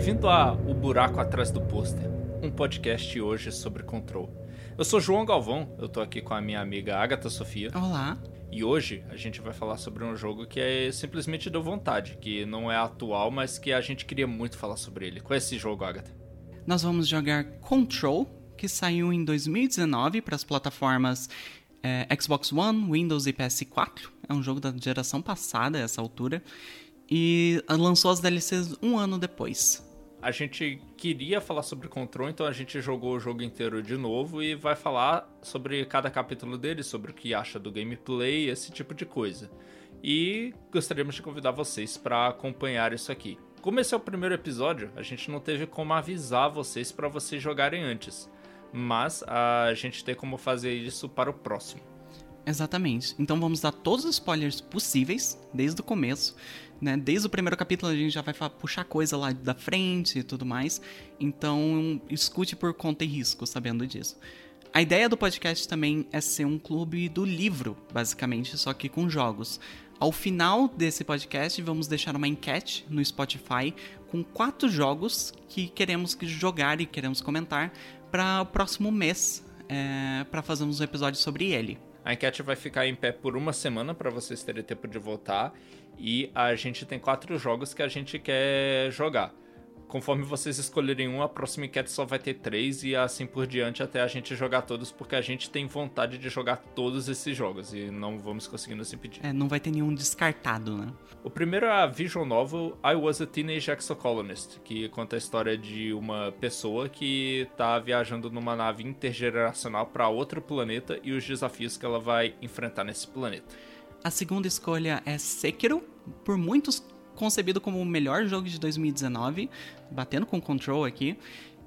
Bem-vindo a O Buraco Atrás do Pôster, um podcast hoje sobre Control. Eu sou João Galvão, eu tô aqui com a minha amiga Agatha Sofia. Olá. E hoje a gente vai falar sobre um jogo que é simplesmente deu vontade, que não é atual, mas que a gente queria muito falar sobre ele. Qual é esse jogo, Agatha? Nós vamos jogar Control, que saiu em 2019 para as plataformas é, Xbox One, Windows e PS4. É um jogo da geração passada, a essa altura. E lançou as DLCs um ano depois. A gente queria falar sobre Control, então a gente jogou o jogo inteiro de novo e vai falar sobre cada capítulo dele, sobre o que acha do gameplay, esse tipo de coisa. E gostaríamos de convidar vocês para acompanhar isso aqui. Como esse é o primeiro episódio, a gente não teve como avisar vocês para vocês jogarem antes mas a gente tem como fazer isso para o próximo. Exatamente. Então vamos dar todos os spoilers possíveis, desde o começo. Né? Desde o primeiro capítulo a gente já vai puxar coisa lá da frente e tudo mais. Então escute por conta e risco, sabendo disso. A ideia do podcast também é ser um clube do livro, basicamente, só que com jogos. Ao final desse podcast, vamos deixar uma enquete no Spotify com quatro jogos que queremos jogar e queremos comentar para o próximo mês, é, para fazermos um episódio sobre ele. A enquete vai ficar em pé por uma semana para vocês terem tempo de votar. E a gente tem quatro jogos que a gente quer jogar conforme vocês escolherem um, a próxima enquete só vai ter três e assim por diante até a gente jogar todos, porque a gente tem vontade de jogar todos esses jogos e não vamos conseguir nos impedir. É, não vai ter nenhum descartado, né? O primeiro é a visual novel I Was a Teenage Exocolonist, que conta a história de uma pessoa que tá viajando numa nave intergeracional para outro planeta e os desafios que ela vai enfrentar nesse planeta. A segunda escolha é Sekiro, por muitos concebido como o melhor jogo de 2019, batendo com Control aqui.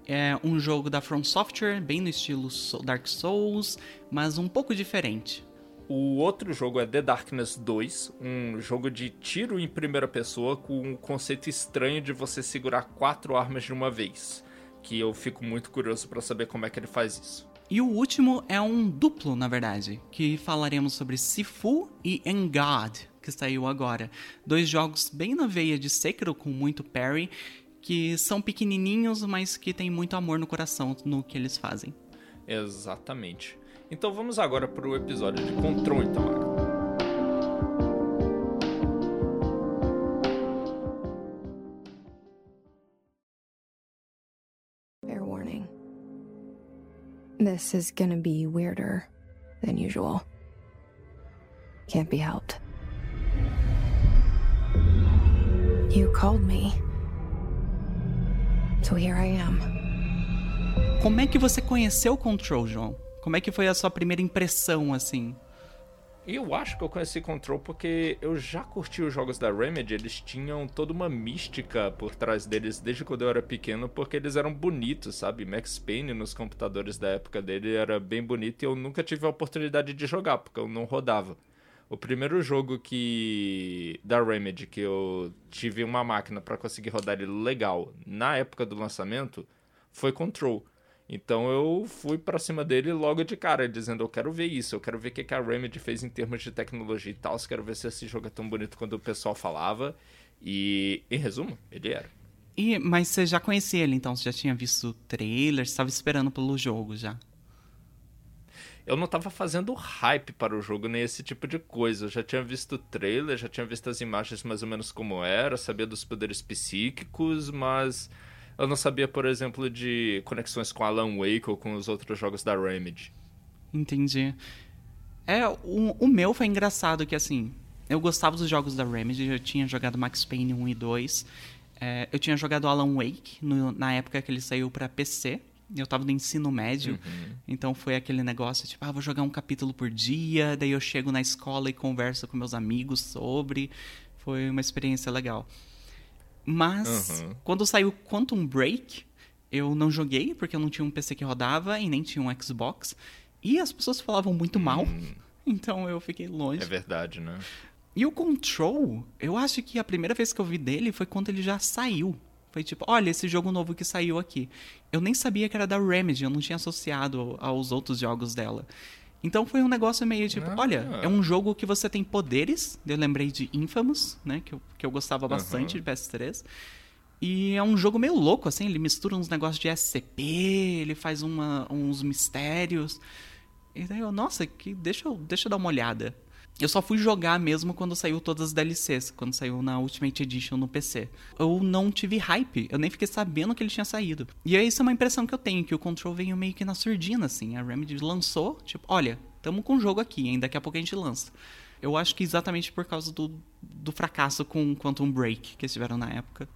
É um jogo da From Software, bem no estilo Dark Souls, mas um pouco diferente. O outro jogo é The Darkness 2, um jogo de tiro em primeira pessoa com um conceito estranho de você segurar quatro armas de uma vez, que eu fico muito curioso para saber como é que ele faz isso. E o último é um duplo, na verdade, que falaremos sobre Sifu e Engad, que saiu agora. Dois jogos bem na veia de Sekiro, com muito parry, que são pequenininhos, mas que tem muito amor no coração no que eles fazem. Exatamente. Então vamos agora para o episódio de Control, então. Fair warning. This is gonna be weirder than usual. Can't be helped. You called me. So here I am. Como é que você conheceu o Control, João? Como é que foi a sua primeira impressão, assim? Eu acho que eu conheci Control porque eu já curti os jogos da Remedy, eles tinham toda uma mística por trás deles desde quando eu era pequeno, porque eles eram bonitos, sabe? Max Payne nos computadores da época dele era bem bonito e eu nunca tive a oportunidade de jogar, porque eu não rodava. O primeiro jogo que da Remedy que eu tive uma máquina para conseguir rodar ele legal na época do lançamento foi Control. Então eu fui para cima dele logo de cara, dizendo: Eu quero ver isso, eu quero ver o que a Remedy fez em termos de tecnologia e tal, quero ver se esse jogo é tão bonito quanto o pessoal falava. E, em resumo, ele era. E, mas você já conhecia ele então? Você já tinha visto o trailer? Você estava esperando pelo jogo já? Eu não tava fazendo hype para o jogo nem esse tipo de coisa. Eu já tinha visto o trailer, já tinha visto as imagens mais ou menos como era, sabia dos poderes psíquicos, mas eu não sabia, por exemplo, de conexões com Alan Wake ou com os outros jogos da Remedy. Entendi. É, o, o meu foi engraçado que assim, eu gostava dos jogos da Remedy, eu tinha jogado Max Payne 1 e 2. É, eu tinha jogado Alan Wake no, na época que ele saiu para PC. Eu tava no ensino médio, uhum. então foi aquele negócio, tipo, ah, vou jogar um capítulo por dia, daí eu chego na escola e converso com meus amigos sobre. Foi uma experiência legal. Mas, uhum. quando saiu Quantum Break, eu não joguei, porque eu não tinha um PC que rodava e nem tinha um Xbox. E as pessoas falavam muito mal, hum. então eu fiquei longe. É verdade, né? E o Control, eu acho que a primeira vez que eu vi dele foi quando ele já saiu. Foi tipo, olha, esse jogo novo que saiu aqui. Eu nem sabia que era da Remedy, eu não tinha associado aos outros jogos dela. Então foi um negócio meio tipo, ah, olha, é um jogo que você tem poderes. Eu lembrei de Infamous, né? Que eu, que eu gostava bastante uhum. de PS3. E é um jogo meio louco, assim, ele mistura uns negócios de SCP, ele faz uma, uns mistérios. E daí eu, nossa, que, deixa, eu, deixa eu dar uma olhada. Eu só fui jogar mesmo quando saiu todas as DLCs, quando saiu na Ultimate Edition no PC. Eu não tive hype, eu nem fiquei sabendo que ele tinha saído. E aí, isso é uma impressão que eu tenho, que o Control veio meio que na surdina, assim. A Remedy lançou, tipo, olha, tamo com o jogo aqui, hein, daqui a pouco a gente lança. Eu acho que exatamente por causa do, do fracasso com Quantum Break que eles tiveram na época.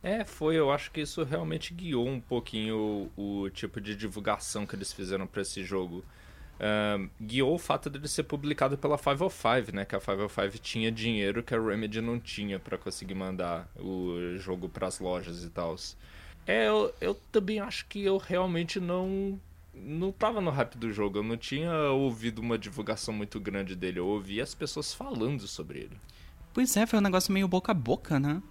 É, foi. Eu acho que isso realmente guiou um pouquinho o, o tipo de divulgação que eles fizeram para esse jogo. Uh, guiou o fato dele ser publicado pela 505, né? Que a 505 tinha dinheiro que a Remedy não tinha para conseguir mandar o jogo para as lojas e tal. É, eu, eu também acho que eu realmente não não tava no hype do jogo, eu não tinha ouvido uma divulgação muito grande dele, eu ouvi as pessoas falando sobre ele. Pois é, foi um negócio meio boca a boca, né?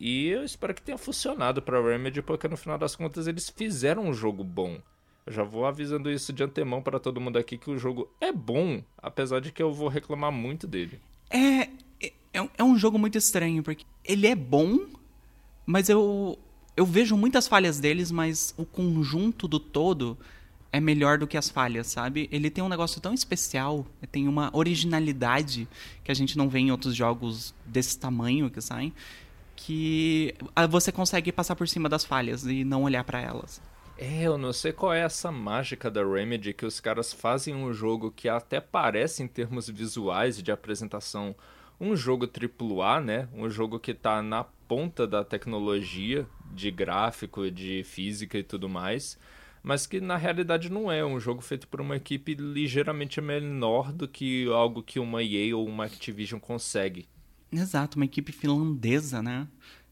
E eu espero que tenha funcionado pra Remedy, porque no final das contas eles fizeram um jogo bom. Eu já vou avisando isso de antemão para todo mundo aqui que o jogo é bom, apesar de que eu vou reclamar muito dele. É, é, é um jogo muito estranho, porque ele é bom, mas eu, eu vejo muitas falhas deles, mas o conjunto do todo é melhor do que as falhas, sabe? Ele tem um negócio tão especial, tem uma originalidade que a gente não vê em outros jogos desse tamanho que saem, que ah, você consegue passar por cima das falhas e não olhar para elas. É, eu não sei qual é essa mágica da Remedy que os caras fazem um jogo que até parece em termos visuais de apresentação um jogo AAA, né? Um jogo que tá na ponta da tecnologia de gráfico, de física e tudo mais mas que na realidade não é. um jogo feito por uma equipe ligeiramente menor do que algo que uma EA ou uma Activision consegue. Exato, uma equipe finlandesa, né?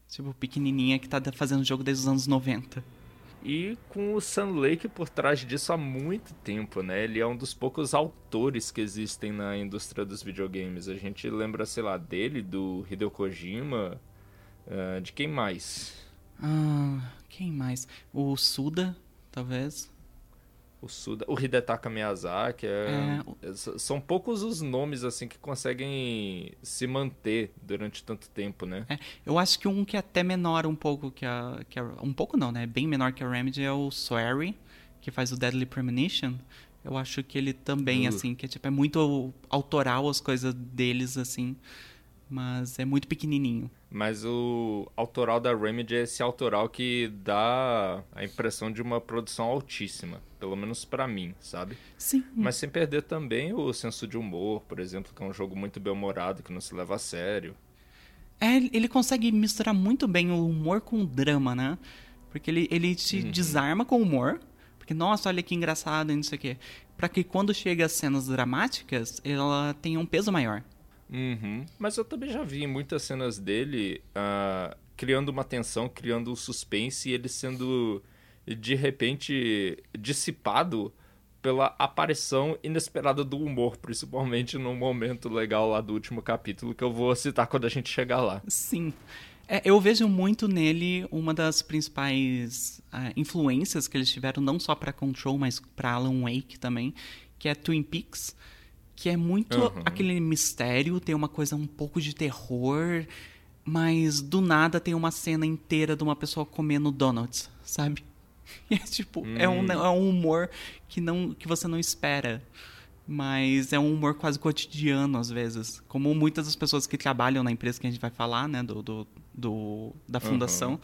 Tipo, pequenininha que tá fazendo jogo desde os anos 90. E com o Sun Lake por trás disso há muito tempo, né? Ele é um dos poucos autores que existem na indústria dos videogames. A gente lembra, sei lá, dele, do Hideo Kojima, uh, de quem mais? Ah, quem mais? O Suda talvez. O Suda, o Hidetaka Miyazaki, é, é, são poucos os nomes assim que conseguem se manter durante tanto tempo, né? É, eu acho que um que é até menor um pouco que a, que a, um pouco não, né? Bem menor que a Remedy é o Swery, que faz o Deadly Premonition. Eu acho que ele também uh. assim, que é, tipo é muito autoral as coisas deles assim mas é muito pequenininho. Mas o autoral da Remedy é esse autoral que dá a impressão de uma produção altíssima, pelo menos para mim, sabe? Sim. Mas sem perder também o senso de humor, por exemplo, que é um jogo muito bem-humorado, que não se leva a sério. É, ele consegue misturar muito bem o humor com o drama, né? Porque ele, ele te uhum. desarma com o humor, porque, nossa, olha que engraçado e não sei o quê. Pra que quando chega as cenas dramáticas, ela tenha um peso maior. Uhum. Mas eu também já vi muitas cenas dele uh, criando uma tensão, criando um suspense e ele sendo de repente dissipado pela aparição inesperada do humor, principalmente no momento legal lá do último capítulo que eu vou citar quando a gente chegar lá. Sim. É, eu vejo muito nele uma das principais uh, influências que eles tiveram, não só para Control, mas para Alan Wake também, que é Twin Peaks que é muito uhum. aquele mistério, tem uma coisa um pouco de terror, mas do nada tem uma cena inteira de uma pessoa comendo donuts, sabe? E é tipo, hum. é, um, hum. é um humor que, não, que você não espera. Mas é um humor quase cotidiano, às vezes. Como muitas das pessoas que trabalham na empresa que a gente vai falar, né? Do, do, do da fundação. Uhum.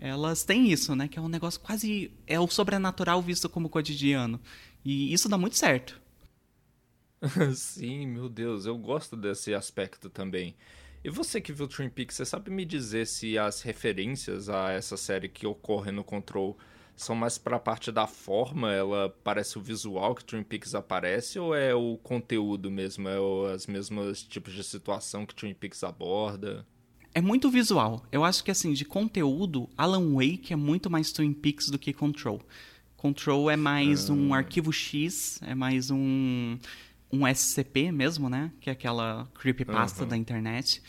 Elas têm isso, né? Que é um negócio quase... É o sobrenatural visto como cotidiano. E isso dá muito certo. Sim, meu Deus, eu gosto desse aspecto também. E você que viu Twin Peaks, você sabe me dizer se as referências a essa série que ocorre no Control são mais para a parte da forma, ela parece o visual que Twin Peaks aparece, ou é o conteúdo mesmo, é os mesmos tipos de situação que Twin Peaks aborda? É muito visual. Eu acho que assim, de conteúdo, Alan Wake é muito mais Twin Peaks do que Control. Control é mais ah. um arquivo X, é mais um um SCP mesmo, né? Que é aquela creepypasta uhum. da internet.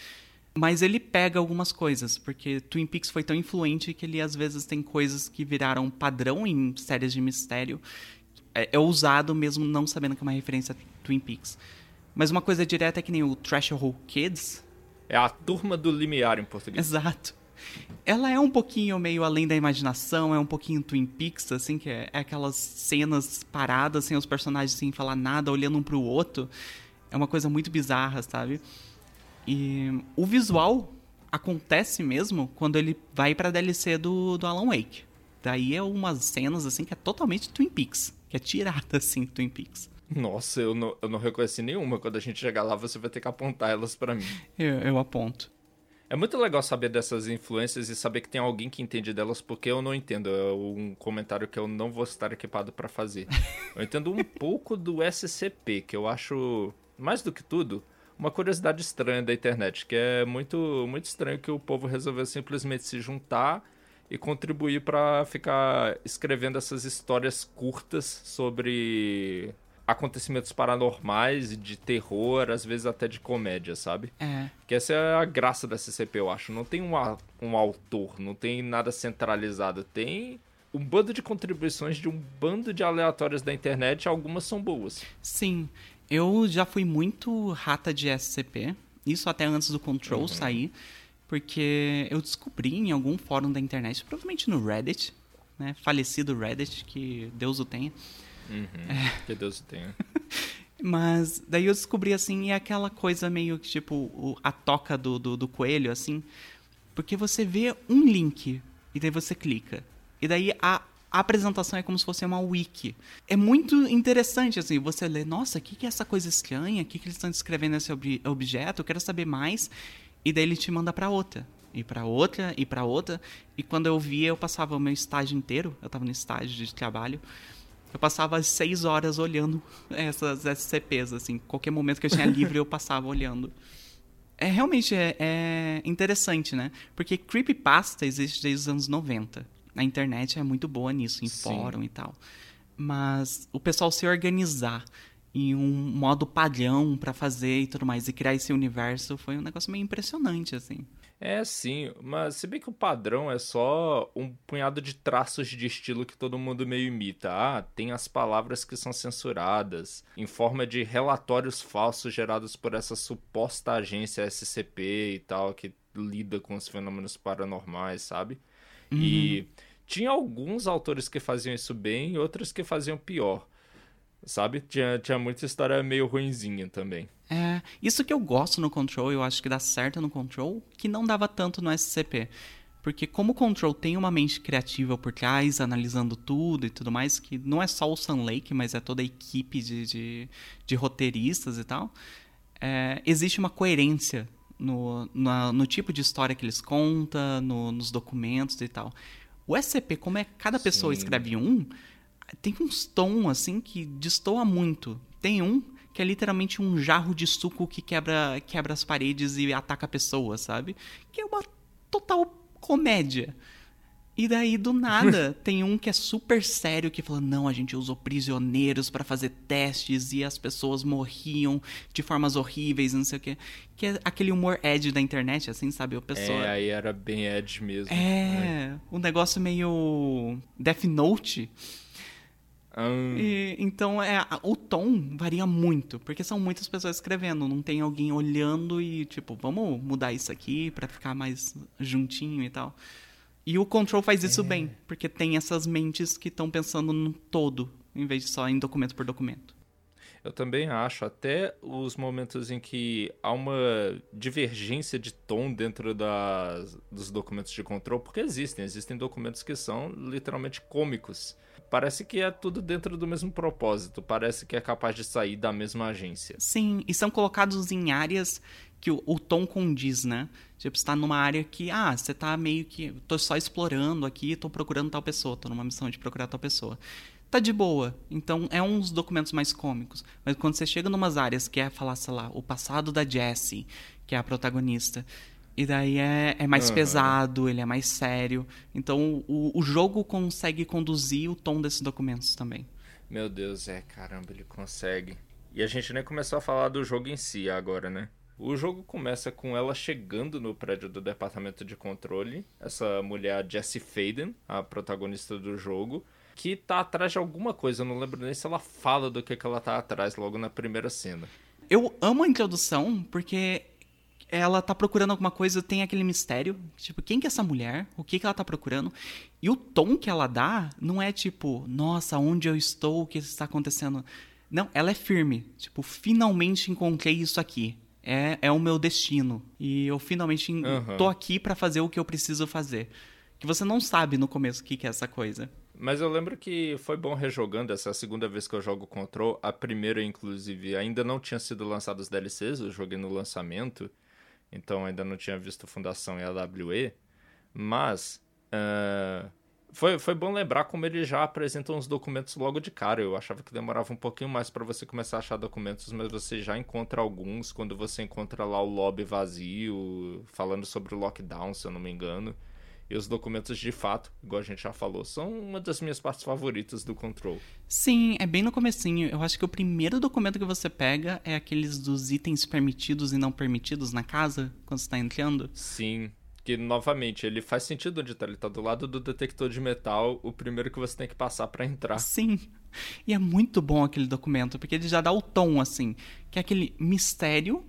Mas ele pega algumas coisas, porque Twin Peaks foi tão influente que ele às vezes tem coisas que viraram padrão em séries de mistério. É, é usado mesmo não sabendo que é uma referência a Twin Peaks. Mas uma coisa direta é que nem o Trash Hole Kids. É a turma do limiar em português. Exato. Ela é um pouquinho meio além da imaginação, é um pouquinho Twin Peaks, assim, que é, é aquelas cenas paradas, sem os personagens sem falar nada, olhando um pro outro. É uma coisa muito bizarra, sabe? E o visual acontece mesmo quando ele vai pra DLC do, do Alan Wake. Daí é umas cenas, assim, que é totalmente Twin Peaks. Que é tirada, assim, Twin Peaks. Nossa, eu não, eu não reconheci nenhuma. Quando a gente chegar lá, você vai ter que apontar elas para mim. Eu, eu aponto. É muito legal saber dessas influências e saber que tem alguém que entende delas, porque eu não entendo. É um comentário que eu não vou estar equipado para fazer. Eu entendo um pouco do SCP, que eu acho, mais do que tudo, uma curiosidade estranha da internet, que é muito, muito estranho que o povo resolveu simplesmente se juntar e contribuir para ficar escrevendo essas histórias curtas sobre acontecimentos paranormais, de terror, às vezes até de comédia, sabe? É. Que essa é a graça da CCP, eu acho. Não tem um, um autor, não tem nada centralizado. Tem um bando de contribuições de um bando de aleatórios da internet, algumas são boas. Sim, eu já fui muito rata de SCP, isso até antes do Control uhum. sair, porque eu descobri em algum fórum da internet, provavelmente no Reddit, né, falecido Reddit, que Deus o tenha, Uhum, é. Que Deus tenha. Mas daí eu descobri assim, é aquela coisa meio que tipo o, a toca do, do, do, coelho, assim. Porque você vê um link e daí você clica. E daí a, a apresentação é como se fosse uma wiki. É muito interessante, assim, você lê, nossa, o que, que é essa coisa estranha? O que, que eles estão descrevendo nesse ob objeto? Eu quero saber mais. E daí ele te manda para outra. E para outra, e para outra. E quando eu via, eu passava o meu estágio inteiro. Eu estava no estágio de trabalho eu passava seis horas olhando essas SCPs, assim. Qualquer momento que eu tinha livre, eu passava olhando. É realmente é, é, interessante, né? Porque creepypasta existe desde os anos 90. A internet é muito boa nisso, em Sim. fórum e tal. Mas o pessoal se organizar em um modo padrão para fazer e tudo mais, e criar esse universo foi um negócio meio impressionante, assim. É, sim, mas se bem que o padrão é só um punhado de traços de estilo que todo mundo meio imita. Ah, tem as palavras que são censuradas, em forma de relatórios falsos gerados por essa suposta agência SCP e tal, que lida com os fenômenos paranormais, sabe? Uhum. E tinha alguns autores que faziam isso bem e outros que faziam pior. Sabe? Tinha, tinha muita história meio ruinzinha também. É, isso que eu gosto no Control, eu acho que dá certo no Control, que não dava tanto no SCP. Porque como o Control tem uma mente criativa por trás, analisando tudo e tudo mais, que não é só o Sun Lake, mas é toda a equipe de, de, de roteiristas e tal, é, existe uma coerência no, no, no, tipo de história que eles contam, no, nos documentos e tal. O SCP, como é cada pessoa Sim. escreve um, tem uns tons assim que destoa muito. Tem um que é literalmente um jarro de suco que quebra, quebra as paredes e ataca a pessoa, sabe? Que é uma total comédia. E daí, do nada, tem um que é super sério que fala: não, a gente usou prisioneiros para fazer testes e as pessoas morriam de formas horríveis, não sei o quê. Que é aquele humor edge da internet, assim, sabe? O pessoa. É, aí era bem edge mesmo. É, né? um negócio meio. Death Note. Hum. E, então é, o tom varia muito, porque são muitas pessoas escrevendo, não tem alguém olhando e tipo, vamos mudar isso aqui para ficar mais juntinho e tal. E o Control faz isso é. bem, porque tem essas mentes que estão pensando no todo, em vez de só em documento por documento. Eu também acho, até os momentos em que há uma divergência de tom dentro das, dos documentos de control, porque existem, existem documentos que são literalmente cômicos parece que é tudo dentro do mesmo propósito, parece que é capaz de sair da mesma agência. Sim, e são colocados em áreas que o, o tom condiz, né? Tipo, está numa área que, ah, você tá meio que. tô só explorando aqui, tô procurando tal pessoa, tô numa missão de procurar tal pessoa. Tá de boa. Então é uns documentos mais cômicos. Mas quando você chega numas áreas que é falar, sei lá, o passado da Jessie, que é a protagonista, e daí é, é mais uhum. pesado, ele é mais sério. Então o, o jogo consegue conduzir o tom desses documentos também. Meu Deus, é, caramba, ele consegue. E a gente nem começou a falar do jogo em si agora, né? O jogo começa com ela chegando no prédio do departamento de controle, essa mulher Jessie Faden, a protagonista do jogo, que tá atrás de alguma coisa, eu não lembro nem se ela fala do que, que ela tá atrás logo na primeira cena. Eu amo a introdução porque ela tá procurando alguma coisa, tem aquele mistério, tipo, quem que é essa mulher? O que que ela tá procurando? E o tom que ela dá não é tipo, nossa, onde eu estou, o que está acontecendo? Não, ela é firme, tipo, finalmente encontrei isso aqui. É, é o meu destino. E eu finalmente Aham. tô aqui pra fazer o que eu preciso fazer. Que você não sabe no começo o que, que é essa coisa. Mas eu lembro que foi bom rejogando, essa segunda vez que eu jogo Control. A primeira, inclusive, ainda não tinha sido lançado os DLCs, eu joguei no lançamento, então ainda não tinha visto Fundação e AWE. Mas ah, foi, foi bom lembrar como ele já apresenta uns documentos logo de cara. Eu achava que demorava um pouquinho mais para você começar a achar documentos, mas você já encontra alguns quando você encontra lá o lobby vazio, falando sobre o lockdown, se eu não me engano. E os documentos, de fato, igual a gente já falou, são uma das minhas partes favoritas do Control. Sim, é bem no comecinho. Eu acho que o primeiro documento que você pega é aqueles dos itens permitidos e não permitidos na casa, quando você tá entrando. Sim, que novamente, ele faz sentido onde tá. Ele tá do lado do detector de metal, o primeiro que você tem que passar pra entrar. Sim. E é muito bom aquele documento, porque ele já dá o tom, assim, que é aquele mistério,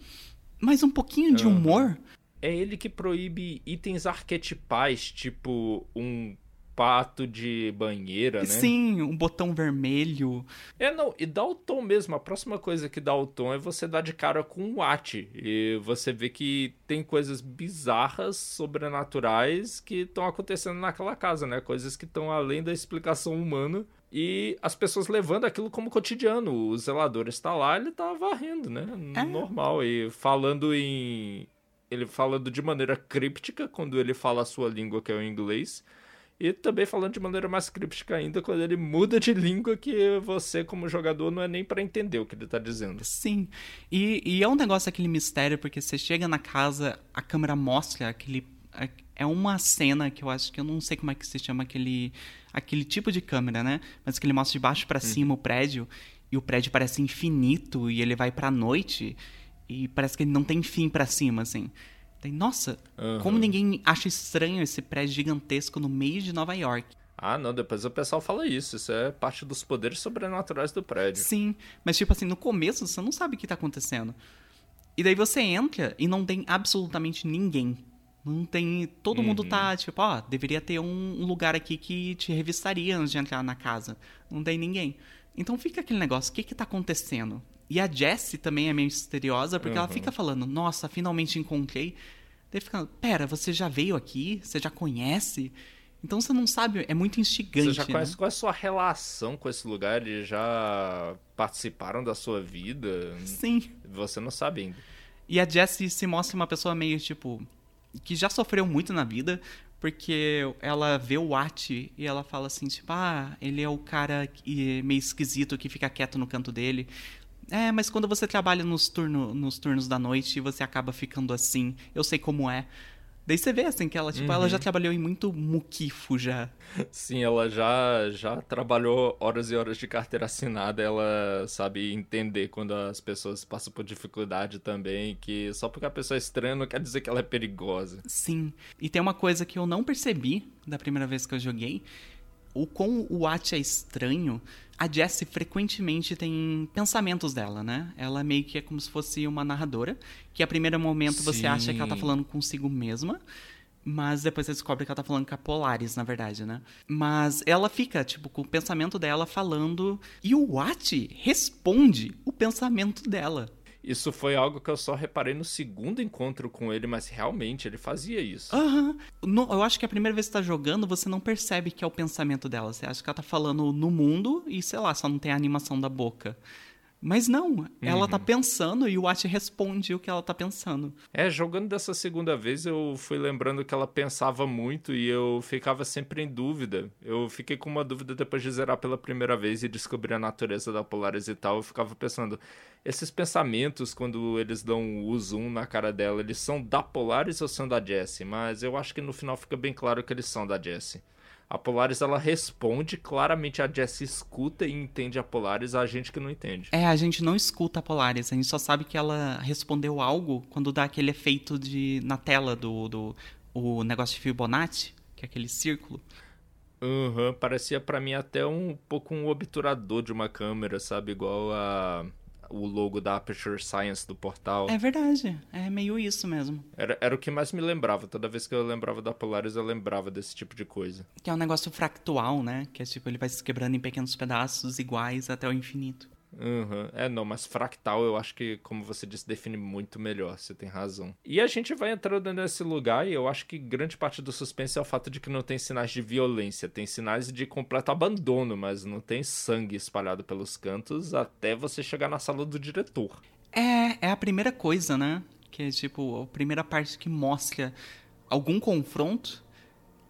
mas um pouquinho de humor. É ele que proíbe itens arquetipais, tipo um pato de banheira, né? Sim, um botão vermelho. É, não, e dá o tom mesmo. A próxima coisa que dá o tom é você dar de cara com um Watt. E você vê que tem coisas bizarras, sobrenaturais, que estão acontecendo naquela casa, né? Coisas que estão além da explicação humana. E as pessoas levando aquilo como cotidiano. O zelador está lá, ele tá varrendo, né? É. Normal. E falando em. Ele falando de maneira críptica quando ele fala a sua língua, que é o inglês. E também falando de maneira mais críptica ainda quando ele muda de língua que você, como jogador, não é nem pra entender o que ele tá dizendo. Sim. E, e é um negócio aquele mistério, porque você chega na casa, a câmera mostra aquele. É uma cena que eu acho que eu não sei como é que se chama aquele, aquele tipo de câmera, né? Mas que ele mostra de baixo pra cima o prédio e o prédio parece infinito e ele vai pra noite e parece que ele não tem fim pra cima, assim. Daí, nossa, Aham. como ninguém acha estranho esse prédio gigantesco no meio de Nova York? Ah, não, depois o pessoal fala isso. Isso é parte dos poderes sobrenaturais do prédio. Sim, mas tipo assim, no começo você não sabe o que tá acontecendo. E daí você entra e não tem absolutamente ninguém. Não tem. Todo mundo tá, tipo, ó, deveria ter um um lugar aqui que te revistaria antes de entrar na casa. Não tem ninguém. Então fica aquele negócio, o que que tá acontecendo? E a Jessie também é meio misteriosa, porque ela Uhum. fica falando, nossa, finalmente encontrei. Daí fica, pera, você já veio aqui? Você já conhece? Então você não sabe, é muito instigante. Você já né? conhece qual é a sua relação com esse lugar? Eles já participaram da sua vida? Sim. Você não sabe ainda. E a Jessie se mostra uma pessoa meio, tipo, que já sofreu muito na vida, porque ela vê o Watt e ela fala assim, tipo, ah, ele é o cara meio esquisito que fica quieto no canto dele. É, mas quando você trabalha nos, turno, nos turnos da noite, você acaba ficando assim. Eu sei como é. Daí você vê, assim, que ela, tipo, ela já trabalhou em muito muquifo já. Sim, ela já, já trabalhou horas e horas de carteira assinada. Ela sabe entender quando as pessoas passam por dificuldade também. Que só porque a pessoa é estranha não quer dizer que ela é perigosa. Sim. E tem uma coisa que eu não percebi da primeira vez que eu joguei. O quão o Watt é estranho, a Jessie frequentemente tem pensamentos dela, né? Ela meio que é como se fosse uma narradora, que a primeiro momento você Sim. acha que ela tá falando consigo mesma, mas depois você descobre que ela tá falando com a Polaris, na verdade, né? Mas ela fica, tipo, com o pensamento dela falando, e o Watt responde o pensamento dela. Isso foi algo que eu só reparei no segundo encontro com ele, mas realmente ele fazia isso. Aham. No- Eu acho que a primeira vez que você tá jogando, você não percebe que é o pensamento dela. Você acha que ela tá falando no mundo e, sei lá, só não tem a animação da boca. Mas não, ela tá pensando e o Watt responde o que ela tá pensando. É, jogando dessa segunda vez eu fui lembrando que ela pensava muito e eu ficava sempre em dúvida. Eu fiquei com uma dúvida depois de zerar pela primeira vez e descobrir a natureza da Polaris e tal. Eu ficava pensando, esses pensamentos, quando eles dão o zoom na cara dela, eles são da Polaris ou são da Jessie? Mas eu acho que no final fica bem claro que eles são da Jessie. A Polaris ela responde, claramente a Jessie escuta e entende a Polaris, a gente que não entende. É, a gente não escuta a Polaris, a gente só sabe que ela respondeu algo quando dá aquele efeito de na tela do, do o negócio de Fibonacci, que é aquele círculo. Aham, parecia pra mim até um pouco um obturador de uma câmera, sabe? Igual a, o logo da Aperture Science do portal. É verdade, é meio isso mesmo. Era, era o que mais me lembrava. Toda vez que eu lembrava da Polaris, eu lembrava desse tipo de coisa. Que é um negócio fractual, né? Que é tipo, ele vai se quebrando em pequenos pedaços iguais até o infinito. Uhum. É, não, mas fractal eu acho que, como você disse, define muito melhor, você tem razão. E a gente vai entrando nesse lugar e eu acho que grande parte do suspense é o fato de que não tem sinais de violência, tem sinais de completo abandono, mas não tem sangue espalhado pelos cantos até você chegar na sala do diretor. É, é a primeira coisa, né? Que é tipo, a primeira parte que mostra algum confronto,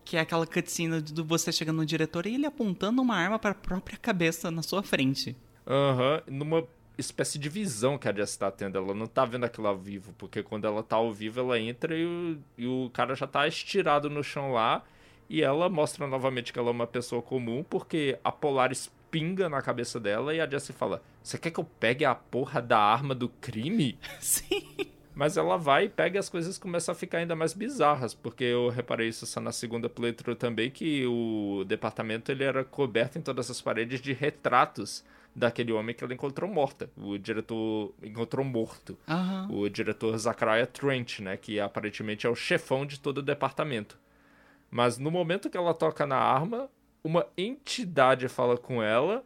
que é aquela cutscene de você chegando no diretor e ele apontando uma arma para a própria cabeça na sua frente. Aham, uhum, numa espécie de visão que a Jess tá tendo. Ela não tá vendo aquilo ao vivo, porque quando ela tá ao vivo, ela entra e o, e o cara já tá estirado no chão lá. E ela mostra novamente que ela é uma pessoa comum, porque a Polaris pinga na cabeça dela e a Jessie fala: Você quer que eu pegue a porra da arma do crime? Sim. Mas ela vai e pega as coisas começam a ficar ainda mais bizarras, porque eu reparei isso só na segunda playthrough também, que o departamento ele era coberto em todas as paredes de retratos daquele homem que ela encontrou morta. O diretor encontrou morto. Uhum. O diretor Zachariah Trent, né? Que aparentemente é o chefão de todo o departamento. Mas no momento que ela toca na arma, uma entidade fala com ela,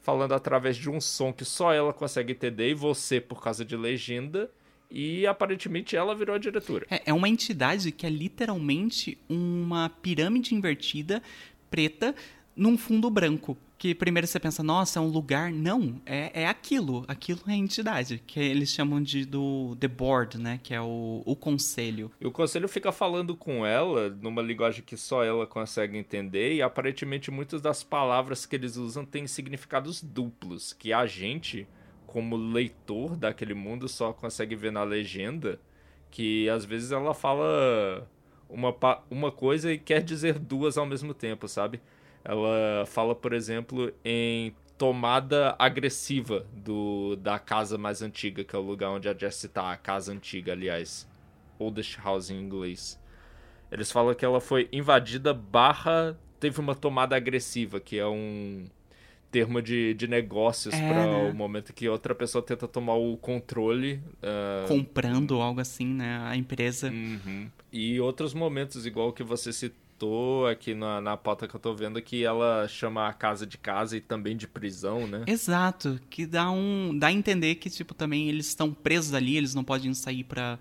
falando através de um som que só ela consegue entender e você por causa de legenda. E aparentemente ela virou a diretora. É, é uma entidade que é literalmente uma pirâmide invertida, preta, num fundo branco. Que primeiro você pensa, nossa, é um lugar. Não, é, é aquilo. Aquilo é a entidade, que eles chamam de do The Board, né? Que é o, o conselho. E o conselho fica falando com ela numa linguagem que só ela consegue entender, e aparentemente muitas das palavras que eles usam têm significados duplos, que a gente, como leitor daquele mundo, só consegue ver na legenda, que às vezes ela fala uma, uma coisa e quer dizer duas ao mesmo tempo, sabe? Ela fala, por exemplo, em tomada agressiva do, da casa mais antiga, que é o lugar onde a Jessie tá, a casa antiga, aliás. Oldest House em inglês. Eles falam que ela foi invadida barra teve uma tomada agressiva, que é um termo de, de negócios é, para né? o momento que outra pessoa tenta tomar o controle. Uh... Comprando algo assim, né? A empresa. Uhum. E outros momentos, igual que você citou citou aqui na, na pauta que eu tô vendo que ela chama a casa de casa e também de prisão, né? Exato, que dá um dá a entender que tipo também eles estão presos ali, eles não podem sair para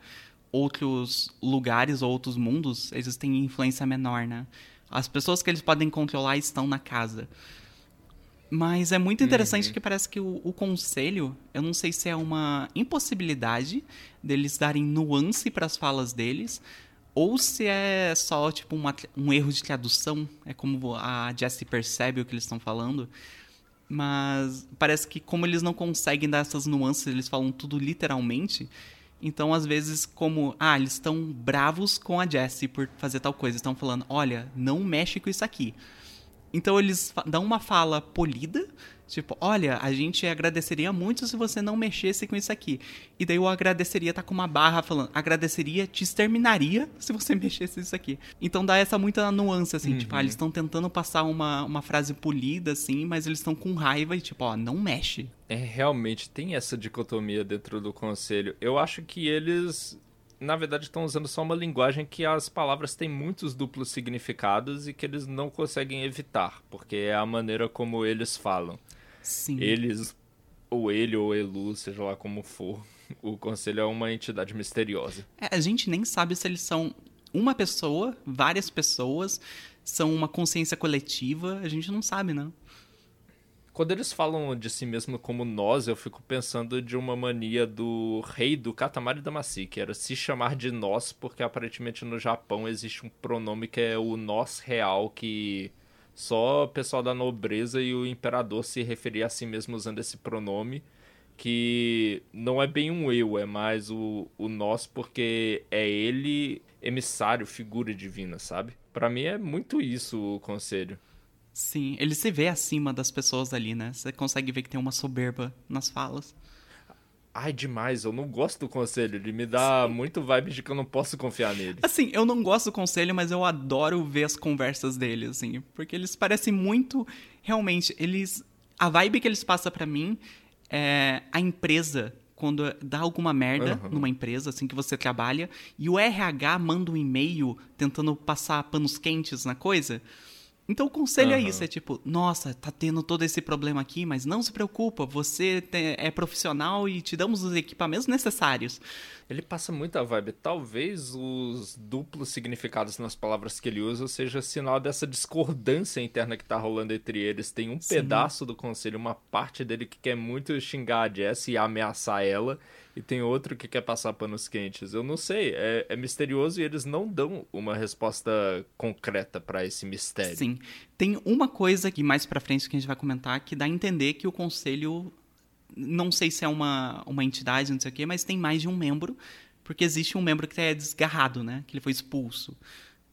outros lugares ou outros mundos, eles têm influência menor, né? As pessoas que eles podem controlar estão na casa. Mas é muito interessante uhum. que parece que o, o, conselho, eu não sei se é uma impossibilidade deles darem nuance para as falas deles, ou se é só tipo uma, um erro de tradução, é como a Jessie percebe o que eles estão falando. Mas parece que como eles não conseguem dar essas nuances, eles falam tudo literalmente. Então, às vezes, como, ah, eles estão bravos com a Jessie por fazer tal coisa, estão falando, olha, não mexe com isso aqui. Então eles dão uma fala polida, Tipo, olha, a gente agradeceria muito se você não mexesse com isso aqui. E daí o agradeceria tá com uma barra falando, agradeceria te exterminaria se você mexesse isso aqui. Então dá essa muita nuance, assim, uhum. tipo, ah, eles estão tentando passar uma, uma frase polida, assim, mas eles estão com raiva e tipo, ó, não mexe. É, realmente, tem essa dicotomia dentro do conselho. Eu acho que eles na verdade estão usando só uma linguagem que as palavras têm muitos duplos significados e que eles não conseguem evitar, porque é a maneira como eles falam. Sim. Eles, ou ele ou Elu, seja lá como for, o conselho é uma entidade misteriosa. É, a gente nem sabe se eles são uma pessoa, várias pessoas, são uma consciência coletiva, a gente não sabe, né? Quando eles falam de si mesmo como nós, eu fico pensando de uma mania do rei do Katamari Damacy, que era se chamar de nós, porque aparentemente no Japão existe um pronome que é o nós real, que só o pessoal da nobreza e o imperador se referia a si mesmo usando esse pronome, que não é bem um eu, é mais o, o nós, porque é ele emissário, figura divina, sabe? Para mim é muito isso o conselho. Sim, ele se vê acima das pessoas ali, né? Você consegue ver que tem uma soberba nas falas. Ai, demais, eu não gosto do conselho. Ele me dá Sim. muito vibe de que eu não posso confiar nele. Assim, eu não gosto do conselho, mas eu adoro ver as conversas dele, assim. Porque eles parecem muito. Realmente, eles. A vibe que eles passam para mim é, a empresa quando dá alguma merda Uhum. numa empresa, assim, que você trabalha, e o RH manda um e-mail tentando passar panos quentes na coisa. Então o conselho é Uhum. isso, é tipo, nossa, tá tendo todo esse problema aqui, mas não se preocupa, você é profissional e te damos os equipamentos necessários. Ele passa muita vibe. Talvez os duplos significados nas palavras que ele usa seja sinal dessa discordância interna que tá rolando entre eles. Tem um Sim. pedaço do conselho, uma parte dele que quer muito xingar a Jess e ameaçar ela, e tem outro que quer passar panos quentes. Eu não sei, é, é misterioso e eles não dão uma resposta concreta pra esse mistério. Sim. Tem uma coisa que mais pra frente que a gente vai comentar que dá a entender que o conselho não sei se é uma, uma entidade, não sei o quê, mas tem mais de um membro, porque existe um membro que é desgarrado, né? Que ele foi expulso.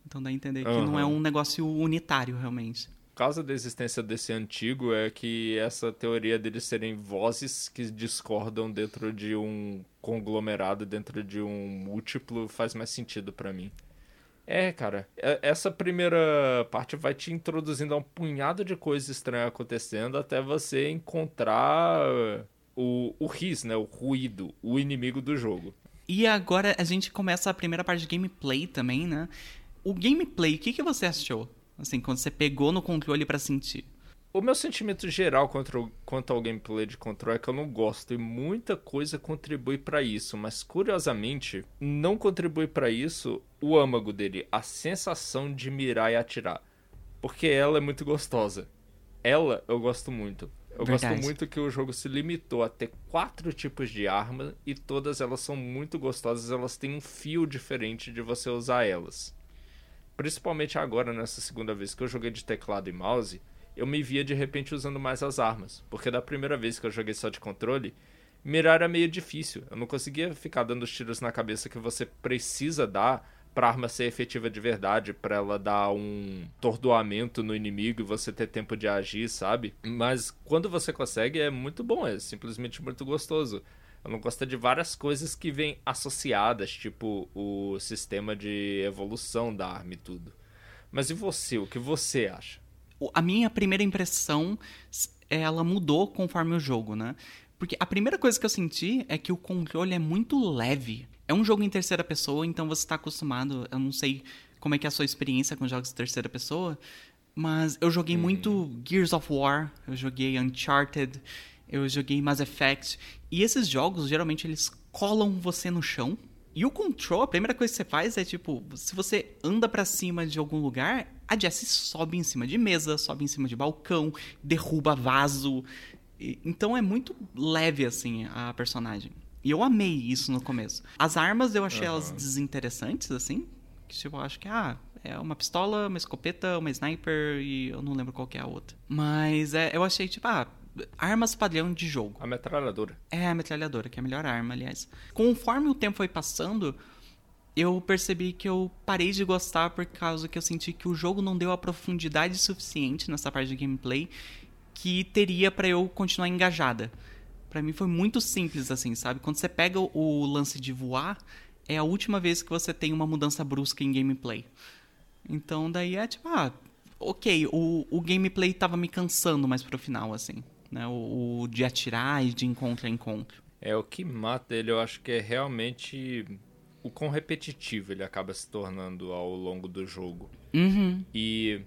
Então dá a entender que não é um negócio unitário, realmente. Causa da existência desse antigo é que essa teoria deles serem vozes que discordam dentro de um conglomerado, dentro de um múltiplo, faz mais sentido pra mim. É, cara, é- essa primeira parte vai te introduzindo a um punhado de coisas estranhas acontecendo até você encontrar o, o RIS, né? O ruído, o inimigo do jogo. E agora a gente começa a primeira parte de gameplay também, né? O gameplay, o que, que você achou? Assim, quando você pegou no controle pra sentir. O meu sentimento geral contra o- quanto ao gameplay de controle é que eu não gosto e muita coisa contribui pra isso, mas curiosamente não contribui pra isso o âmago dele, a sensação de mirar e atirar, porque ela é muito gostosa. Ela eu gosto muito. Eu Verdade. gosto muito que o jogo se limitou a ter quatro tipos de arma e todas elas são muito gostosas, elas têm um fio diferente de você usar elas. Principalmente agora, nessa segunda vez que eu joguei de teclado e mouse, eu me via de repente usando mais as armas. Porque da primeira vez que eu joguei só de controle, mirar era meio difícil. Eu não conseguia ficar dando os tiros na cabeça que você precisa dar pra arma ser efetiva de verdade, pra ela dar um tordoamento no inimigo e você ter tempo de agir, sabe? Mas quando você consegue é muito bom, é simplesmente muito gostoso. Eu não gosto de várias coisas que vêm associadas, tipo o sistema de evolução da arma e tudo. Mas e você? O que você acha? A minha primeira impressão, ela mudou conforme o jogo, né? Porque a primeira coisa que eu senti é que o controle é muito leve. É um jogo em terceira pessoa, então você tá acostumado. Eu não sei como é que é a sua experiência com jogos de terceira pessoa, mas eu joguei muito Gears of War, eu joguei Uncharted, eu joguei Mass Effect, e esses jogos geralmente eles colam você no chão. E o control, a primeira coisa que você faz é tipo, se você anda pra cima de algum lugar, a Jessie sobe em cima de mesa, sobe em cima de balcão, derruba vaso. Então é muito leve assim a personagem. E eu amei isso no começo. As armas eu achei elas desinteressantes assim, que tipo, eu acho que ah, é uma pistola, uma escopeta, uma sniper e eu não lembro qual que é a outra. Mas é, eu achei tipo, ah, armas padrão de jogo. A metralhadora. É a metralhadora, que é a melhor arma, aliás. Conforme o tempo foi passando, eu percebi que eu parei de gostar por causa que eu senti que o jogo não deu a profundidade suficiente nessa parte de gameplay que teria pra eu continuar engajada. Pra mim foi muito simples assim, sabe? Quando você pega o- o lance de voar, é a última vez que você tem uma mudança brusca em gameplay. Então daí é tipo, ah, ok, o, o gameplay tava me cansando mais pro final, assim. Né? O, o de atirar e de encontro a encontro. É, o que mata ele, eu acho que é realmente o quão repetitivo ele acaba se tornando ao longo do jogo. Uhum. E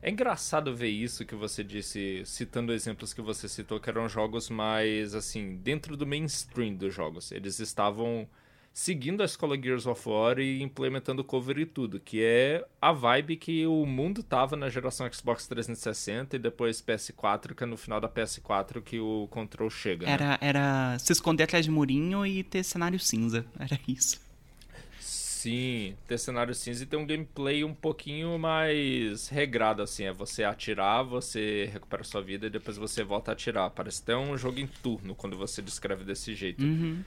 é engraçado ver isso que você disse, citando exemplos que você citou, que eram jogos mais, assim, dentro do mainstream dos jogos. Eles estavam seguindo a escola Gears of War e implementando cover e tudo, que é a vibe que o mundo tava na geração Xbox 360 e depois PS4, que é no final da PS4 que o Control chega. né? Era, era se esconder atrás de murinho e ter cenário cinza. Era isso. Sim, ter cenário cinza e ter um gameplay um pouquinho mais regrado, assim. É você atirar, você recupera sua vida e depois você volta a atirar. Parece até um jogo em turno quando você descreve desse jeito. Uhum.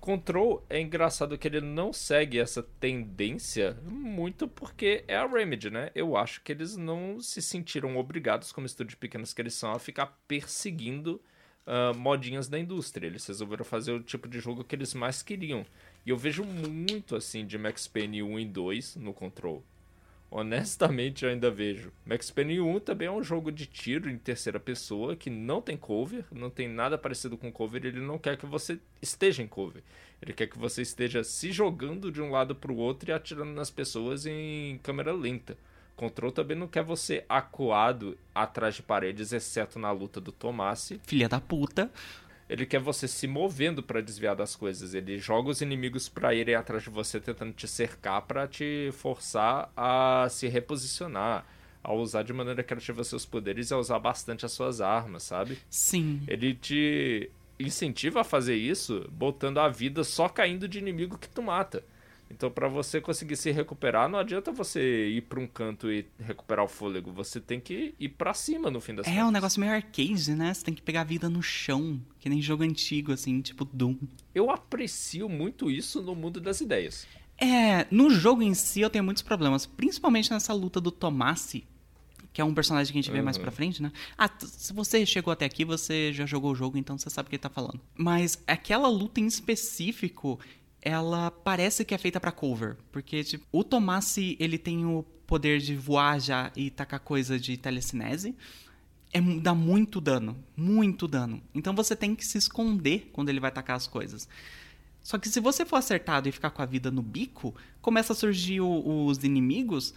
Control é engraçado que ele não segue essa tendência muito porque é a Remedy, né? Eu acho que eles não se sentiram obrigados, como estúdio pequenos que eles são, a ficar perseguindo ah, modinhas da indústria. Eles resolveram fazer o tipo de jogo que eles mais queriam. E eu vejo muito assim de Max Payne 1 e 2 no Control. Honestamente, eu ainda vejo. Max Payne 1 também é um jogo de tiro em terceira pessoa que não tem cover, não tem nada parecido com cover, ele não quer que você esteja em cover. Ele quer que você esteja se jogando de um lado para o outro e atirando nas pessoas em câmera lenta. Control também não quer você acuado atrás de paredes, exceto na luta do Tomasi. Filha da puta. Ele quer você se movendo para desviar das coisas. Ele joga os inimigos para irem atrás de você, tentando te cercar para te forçar a se reposicionar, a usar de maneira criativa seus poderes e a usar bastante as suas armas, sabe? Sim. Ele te incentiva a fazer isso, botando a vida só caindo de inimigo que tu mata. Então, para você conseguir se recuperar, não adianta você ir para um canto e recuperar o fôlego. Você tem que ir para cima no fim das É contas. um negócio meio arcade, né? Você tem que pegar a vida no chão, que nem jogo antigo, assim, tipo Doom. Eu aprecio muito isso no mundo das ideias. É, no jogo em si eu tenho muitos problemas, principalmente nessa luta do Tomasi, que é um personagem que a gente vê mais pra frente, né? Ah, se você chegou até aqui, você já jogou o jogo, então você sabe o que ele tá falando. Mas aquela luta em específico, ela parece que é feita pra cover, porque tipo, o Tomasi, ele tem o poder de voar já e tacar coisa de telecinese. É, dá muito dano, muito dano. Então você tem que se esconder quando ele vai tacar as coisas. Só que se você for acertado e ficar com a vida no bico, começa a surgir o- os inimigos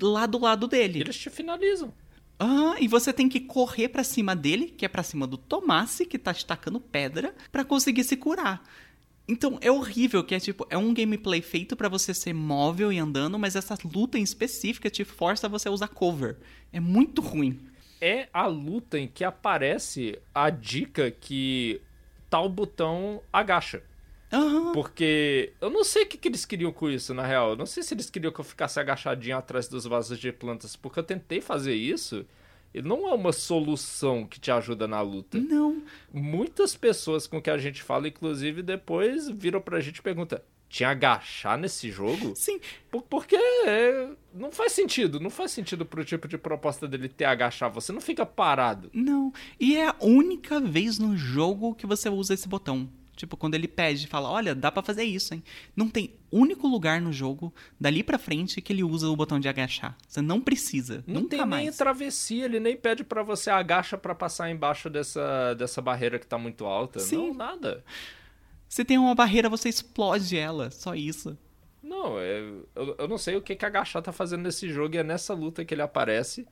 lá do lado dele. Eles te finalizam. Ah, e você tem que correr pra cima dele, que é pra cima do Tomasi, que tá te tacando pedra, pra conseguir se curar. Então é horrível, que é tipo, é um gameplay feito pra você ser móvel e andando, mas essa luta em específica te força a você a usar cover. É muito ruim. É a luta em que aparece a dica que tal botão agacha. Aham. Porque eu não sei o que, que eles queriam com isso, na real. Eu não sei se eles queriam que eu ficasse agachadinho atrás dos vasos de plantas, porque eu tentei fazer isso e não é uma solução que te ajuda na luta. Não. Muitas pessoas com que a gente fala, inclusive, depois viram pra gente e perguntam: tinha agachar nesse jogo? Sim, Por- Porque é, não faz sentido, não faz sentido pro tipo de proposta dele ter agachar. Você não fica parado. Não. E é a única vez no jogo que você usa esse botão. Tipo, quando ele pede, fala, olha, dá pra fazer isso, hein? Não tem único lugar no jogo, dali pra frente, que ele usa o botão de agachar. Você não precisa. Não nunca tem nem mais. travessia, ele nem pede pra você agacha pra passar embaixo dessa, dessa barreira que tá muito alta. Sim. Não, nada. Se tem uma barreira, você explode ela. Só isso. Não, é, eu, eu não sei o que, que agachar tá fazendo nesse jogo e é nessa luta que ele aparece.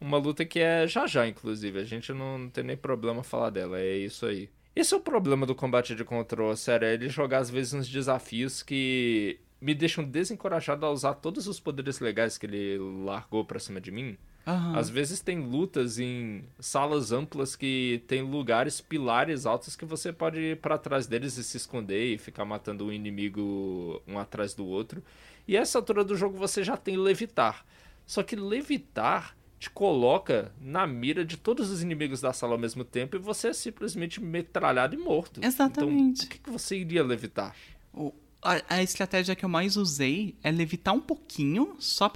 Uma luta que é já já, inclusive. A gente não, não tem nem problema falar dela, é isso aí. Esse é o problema do combate de controle, sério. É ele jogar às vezes uns desafios que me deixam desencorajado a usar todos os poderes legais que ele largou pra cima de mim. Aham. Às vezes tem lutas em salas amplas que tem lugares, pilares altos que você pode ir pra trás deles e se esconder e ficar matando um inimigo um atrás do outro. E essa altura do jogo você já tem levitar. Só que levitar te coloca na mira de todos os inimigos da sala ao mesmo tempo e você é simplesmente metralhado e morto. Exatamente. Então, por que, que você iria levitar? O- a, a estratégia que eu mais usei é levitar um pouquinho, só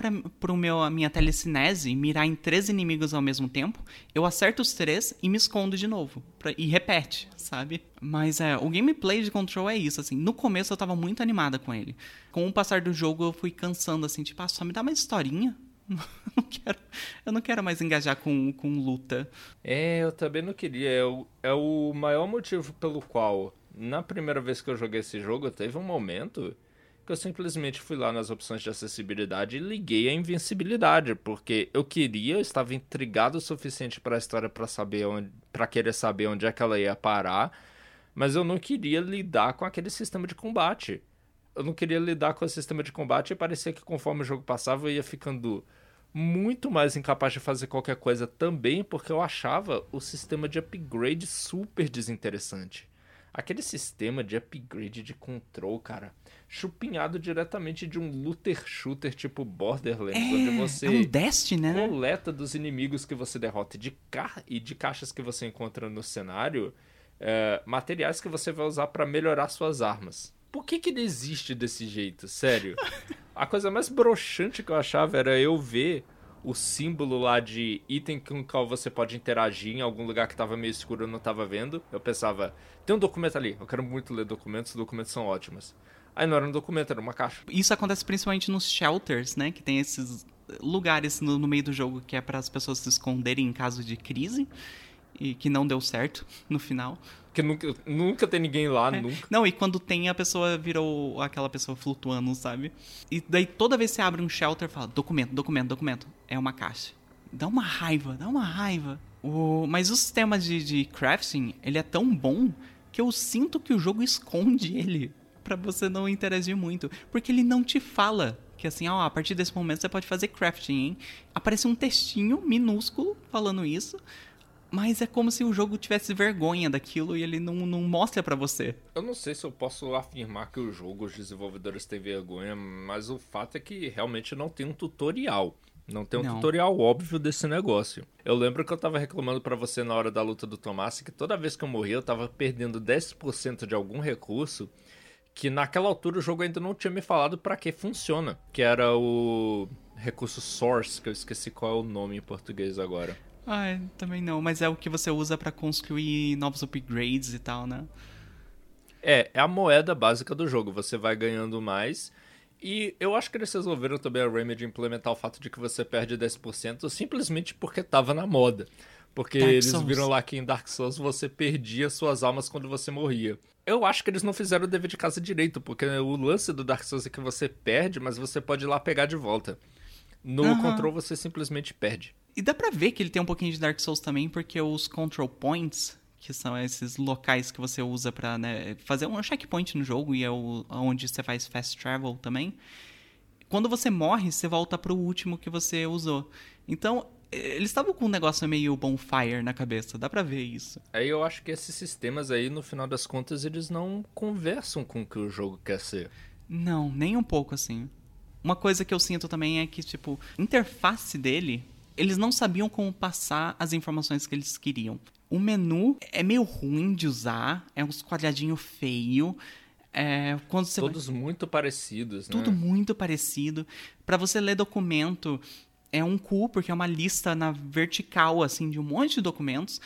meu, a minha telecinese mirar em três inimigos ao mesmo tempo. Eu acerto os três e me escondo de novo. pra- e repete, sabe? Mas é, o gameplay de Control é isso, assim. No começo eu tava muito animada com ele. Com o passar do jogo eu fui cansando, assim, tipo, ah, só me dá mais historinha. não quero, eu não quero mais engajar com, com luta. É, eu também não queria. É o, é o maior motivo pelo qual, na primeira vez que eu joguei esse jogo, teve um momento que eu simplesmente fui lá nas opções de acessibilidade e liguei a invencibilidade, porque eu queria, eu estava intrigado o suficiente para a história para saber onde, para querer saber onde é que ela ia parar, mas eu não queria lidar com aquele sistema de combate. Eu não queria lidar com o sistema de combate e parecia que conforme o jogo passava eu ia ficando muito mais incapaz de fazer qualquer coisa também, porque eu achava o sistema de upgrade super desinteressante. Aquele sistema de upgrade de control, cara, chupinhado diretamente de um looter shooter tipo Borderlands, onde você é um Destiny, né? coleta dos inimigos que você derrota e de, ca... e de caixas que você encontra no cenário é, materiais que você vai usar pra melhorar suas armas. Por que que ele existe desse jeito? Sério. A coisa mais broxante que eu achava era eu ver o símbolo lá de item com o qual você pode interagir em algum lugar que tava meio escuro e eu não tava vendo. Eu pensava, tem um documento ali, eu quero muito ler documentos, os documentos são ótimos. Aí não era um documento, era uma caixa. Isso acontece principalmente nos shelters, né? Que tem esses lugares no, no meio do jogo que é para as pessoas se esconderem em caso de crise e que não deu certo no final. Que nunca, nunca tem ninguém lá, É. nunca. Não, e quando tem, a pessoa virou aquela pessoa flutuando, sabe? E daí toda vez que você abre um shelter, fala documento, documento, documento. É uma caixa. Dá uma raiva, dá uma raiva. O... Mas o sistema de, de crafting, ele é tão bom que eu sinto que o jogo esconde ele pra você não interagir muito. Porque ele não te fala que assim, ó, a partir desse momento você pode fazer crafting, hein? Aparece um textinho minúsculo falando isso. Mas é como se o jogo tivesse vergonha daquilo e ele não, não mostra pra você. Eu não sei se eu posso afirmar que o jogo, os desenvolvedores têm vergonha, mas o fato é que realmente não tem um tutorial. Não tem um Não. tutorial óbvio desse negócio. Eu lembro que eu tava reclamando pra você na hora da luta do Tomás que toda vez que eu morria eu tava perdendo 10% de algum recurso que naquela altura o jogo ainda não tinha me falado pra que funciona, que era o recurso source, que eu esqueci qual é o nome em português agora. Ah, é, também não, mas é o que você usa pra construir novos upgrades e tal, né? É, é a moeda básica do jogo. Você vai ganhando mais. E eu acho que eles resolveram também a Remedy implementar o fato de que você perde 10% simplesmente porque tava na moda. Porque Dark eles Souls. viram lá que em Dark Souls você perdia suas almas quando você morria. Eu acho que eles não fizeram o dever de casa direito, porque o lance do Dark Souls é que você perde, mas você pode ir lá pegar de volta. No Aham. Control você simplesmente perde. E dá pra ver que ele tem um pouquinho de Dark Souls também, porque os control points, que são esses locais que você usa pra né, fazer um checkpoint no jogo e é o, onde você faz fast travel também. Quando você morre, você volta pro último que você usou. Então, eles estavam com um negócio meio bonfire na cabeça, dá pra ver isso. Aí eu acho que esses sistemas aí, no final das contas, eles não conversam com o que o jogo quer ser. Não, nem um pouco assim. Uma coisa que eu sinto também é que, tipo, a interface dele, eles não sabiam como passar as informações que eles queriam. O menu é meio ruim de usar, é uns quadradinho feio. É, quando você vai- Todos muito parecidos, né? tudo muito parecido. Pra você ler documento, é um cu, porque é uma lista na vertical, assim, de um monte de documentos.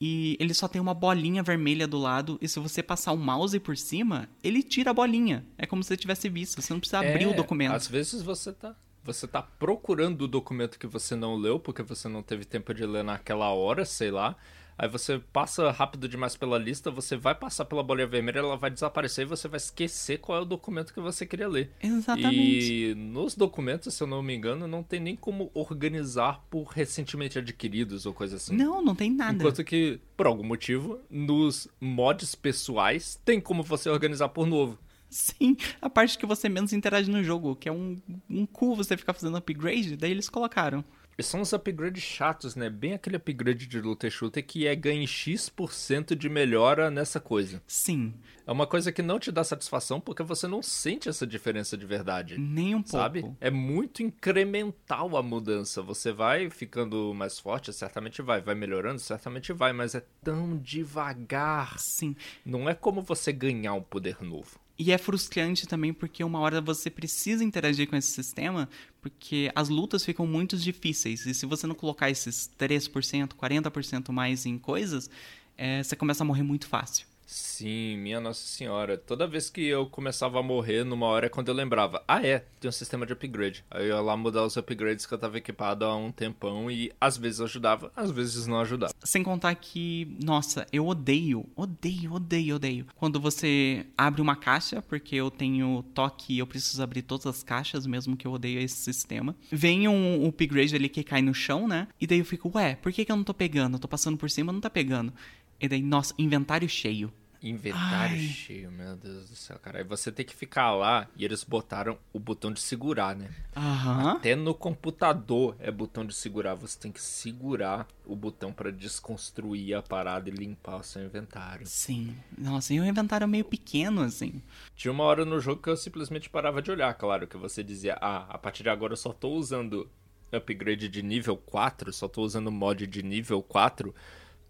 E ele só tem uma bolinha vermelha do lado. E se você passar o mouse por cima, ele tira a bolinha. É como se você tivesse visto. Você não precisa abrir o É, documento. Às vezes você tá, você tá procurando o documento que você não leu, porque você não teve tempo de ler naquela hora, sei lá. Aí você passa rápido demais pela lista, você vai passar pela bolinha vermelha, ela vai desaparecer e você vai esquecer qual é o documento que você queria ler. Exatamente. E nos documentos, se eu não me engano, não tem nem como organizar por recentemente adquiridos ou coisa assim. Não, não tem nada. Enquanto que, por algum motivo, nos mods pessoais, tem como você organizar por novo. Sim, a parte que você menos interage no jogo, que é um, um cu você ficar fazendo upgrade, daí eles colocaram. E são uns upgrades chatos, né? Bem aquele upgrade de luta e shooter que é ganhe X% de melhora nessa coisa. Sim, É uma coisa que não te dá satisfação porque você não sente essa diferença de verdade. nem um Sabe? pouco. É muito incremental a mudança. Você vai ficando mais forte, certamente vai. Vai melhorando, certamente vai. Mas é tão devagar. Sim. Não é como você ganhar um poder novo. E é frustrante também porque uma hora você precisa interagir com esse sistema, porque as lutas ficam muito difíceis. E se você não colocar esses 3%, 40% mais em coisas, é, você começa a morrer muito fácil. Sim, minha Nossa Senhora. Toda vez que eu começava a morrer, numa hora é quando eu lembrava. Ah, é, tem um sistema de upgrade. Aí eu ia lá mudar os upgrades que eu tava equipado há um tempão e às vezes ajudava, às vezes não ajudava. Sem contar que, nossa, eu odeio, odeio, odeio, odeio. Quando você abre uma caixa, porque eu tenho toque e eu preciso abrir todas as caixas, mesmo que eu odeie esse sistema. Vem um upgrade ali que cai no chão, né? E daí eu fico, ué, por que, que eu não tô pegando? Eu tô passando por cima, não tá pegando. E daí, nossa, inventário cheio. Inventário Ai. cheio, meu Deus do céu, cara. Aí você tem que ficar lá e eles botaram o botão de segurar, né? Aham. Até no computador é botão de segurar. Você tem que segurar o botão pra desconstruir a parada e limpar o seu inventário. Sim. Nossa, e o inventário é meio pequeno, assim. Tinha uma hora no jogo que eu simplesmente parava de olhar, claro, que você dizia, ah, a partir de agora eu só tô usando upgrade de nível 4, só tô usando mod de nível 4.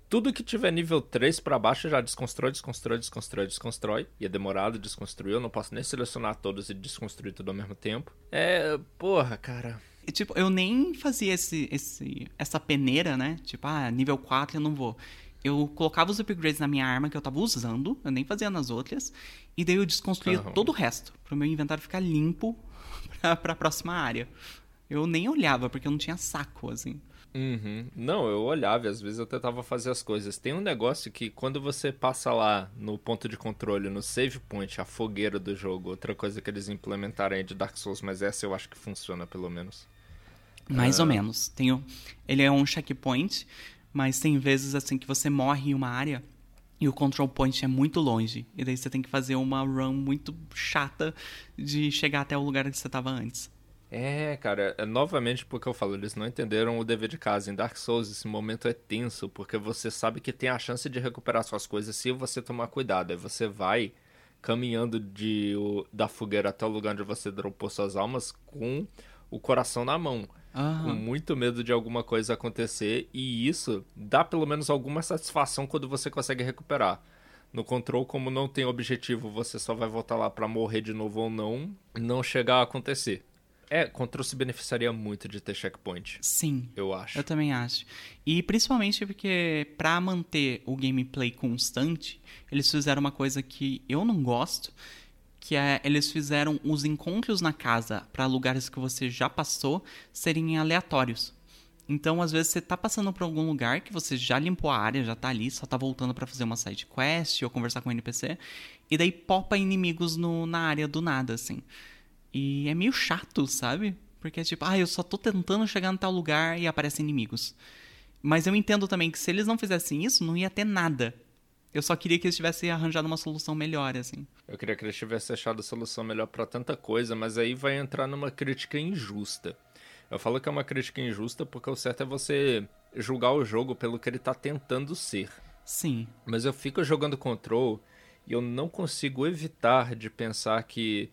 Tudo que tiver nível 3 pra baixo já desconstrói, desconstrói, desconstrói, desconstrói. E é demorado desconstruir, eu não posso nem selecionar todos e desconstruir tudo ao mesmo tempo. É, porra, cara. E, tipo, eu nem fazia esse, esse, essa peneira, né? Tipo, ah, nível 4 eu não vou. Eu colocava os upgrades na minha arma que eu tava usando, eu nem fazia nas outras, e daí eu desconstruía Aham. todo o resto, pro meu inventário ficar limpo pra, pra próxima área. Eu nem olhava, porque eu não tinha saco, assim. Uhum. Não, eu olhava e às vezes eu tentava fazer as coisas. Tem um negócio que quando você passa lá no ponto de controle, no save point, a fogueira do jogo, outra coisa que eles implementaram aí de Dark Souls, mas essa eu acho que funciona pelo menos. Mais ou menos. Tem o- Ele é um checkpoint, mas tem vezes assim que você morre em uma área e o control point é muito longe. E daí você tem que fazer uma run muito chata de chegar até o lugar que você estava antes. É, cara, é novamente porque eu falo, eles não entenderam o dever de casa. Em Dark Souls, esse momento é tenso, porque você sabe que tem a chance de recuperar suas coisas se você tomar cuidado. Aí você vai caminhando de, o- da fogueira até o lugar onde você dropou suas almas com o coração na mão. Com muito medo de alguma coisa acontecer, e isso dá pelo menos alguma satisfação quando você consegue recuperar. No control, como não tem objetivo, você só vai voltar lá pra morrer de novo ou não, não chegar a acontecer. É, control se beneficiaria muito de ter checkpoint, Sim. eu acho. Eu também acho. E principalmente porque pra manter o gameplay constante, eles fizeram uma coisa que eu não gosto, que é eles fizeram os encontros na casa pra lugares que você já passou serem aleatórios. Então, às vezes você tá passando por algum lugar que você já limpou a área, já tá ali, só tá voltando pra fazer uma side quest ou conversar com o NPC, e daí popa inimigos no, na área do nada, assim. E é meio chato, sabe? Porque é tipo, ah, eu só tô tentando chegar no tal lugar e aparecem inimigos. Mas eu entendo também que se eles não fizessem isso, não ia ter nada. Eu só queria que eles tivessem arranjado uma solução melhor, assim. Eu queria que eles tivessem achado a solução melhor pra tanta coisa, mas aí vai entrar numa crítica injusta. Eu falo que é uma crítica injusta porque o certo é você julgar o jogo pelo que ele tá tentando ser. Sim. Mas eu fico jogando Control e eu não consigo evitar de pensar que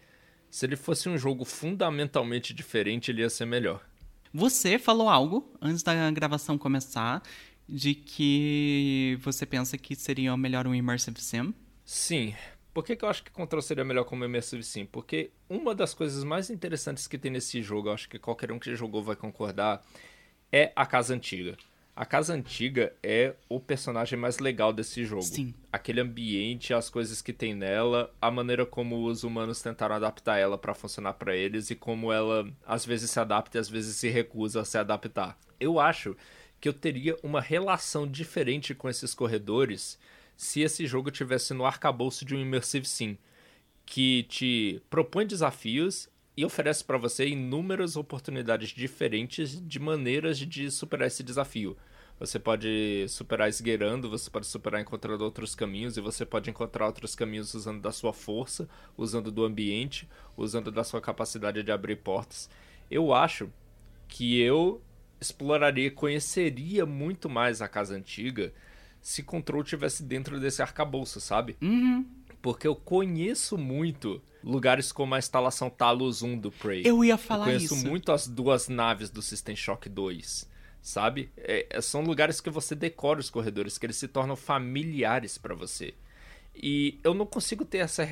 se ele fosse um jogo fundamentalmente diferente, ele ia ser melhor. Você falou algo antes da gravação começar de que você pensa que seria melhor um Immersive Sim. Sim. Por que, que eu acho que Control seria melhor como Immersive Sim? Porque uma das coisas mais interessantes que tem nesse jogo, eu acho que qualquer um que jogou vai concordar, é a casa antiga. A casa antiga é o personagem mais legal desse jogo. Sim. Aquele ambiente, as coisas que tem nela, a maneira como os humanos tentaram adaptar ela pra funcionar pra eles e como ela às vezes se adapta e às vezes se recusa a se adaptar. Eu acho que eu teria uma relação diferente com esses corredores se esse jogo tivesse no arcabouço de um Immersive Sim, que te propõe desafios e oferece pra você inúmeras oportunidades diferentes de maneiras de superar esse desafio. Você pode superar esgueirando, você pode superar encontrando outros caminhos, e você pode encontrar outros caminhos usando da sua força, usando do ambiente, usando da sua capacidade de abrir portas. Eu acho que eu exploraria, conheceria muito mais a casa antiga se Control tivesse dentro desse arcabouço, sabe? Uhum. Porque eu conheço muito lugares como a instalação Talos 1 do Prey. Eu ia falar eu conheço isso. muito as duas naves do System Shock 2, sabe? É, é- são lugares que você decora os corredores, que eles se tornam familiares pra você. E eu não consigo ter essa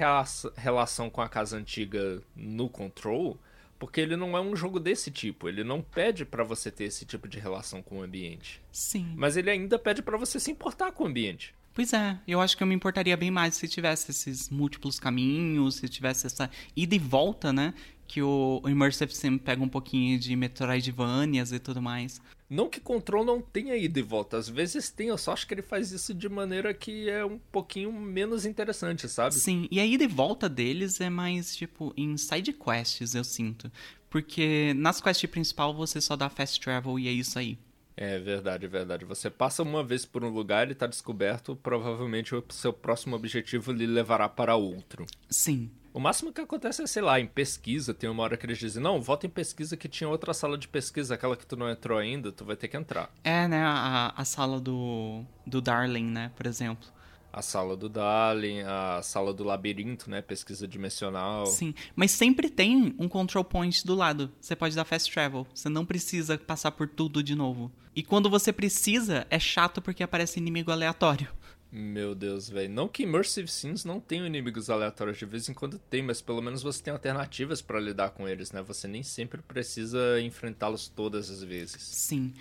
relação com a casa antiga no Control, porque ele não é um jogo desse tipo. Ele não pede pra você ter esse tipo de relação com o ambiente. Sim. Mas ele ainda pede pra você se importar com o ambiente. Pois é, eu acho que eu me importaria bem mais se tivesse esses múltiplos caminhos, se tivesse essa ida e volta, né? Que o, o Immersive Sim pega um pouquinho de Metroidvanias e tudo mais. Não que Control não tenha ida e volta, às vezes tem, eu só acho que ele faz isso de maneira que é um pouquinho menos interessante, sabe? Sim, e a ida e volta deles é mais, tipo, em side quests, eu sinto. Porque nas quests principal você só dá fast travel e é isso aí. É verdade, é verdade. Você passa uma vez por um lugar, ele tá descoberto, provavelmente o seu próximo objetivo lhe levará para outro. Sim. O máximo que acontece é, sei lá, em pesquisa, tem uma hora que eles dizem, não, volta em pesquisa que tinha outra sala de pesquisa, aquela que tu não entrou ainda, tu vai ter que entrar. É, né, a, a sala do, do Darling, né, por exemplo. A sala do Darling, a sala do labirinto, né, pesquisa dimensional. Sim, mas sempre tem um control point do lado. Você pode dar fast travel. Você não precisa passar por tudo de novo. E quando você precisa, é chato porque aparece inimigo aleatório. Meu Deus, velho. Não que Immersive Sims não tenham inimigos aleatórios, de vez em quando tem, mas pelo menos você tem alternativas pra lidar com eles, né? Você nem sempre precisa enfrentá-los todas as vezes. Sim.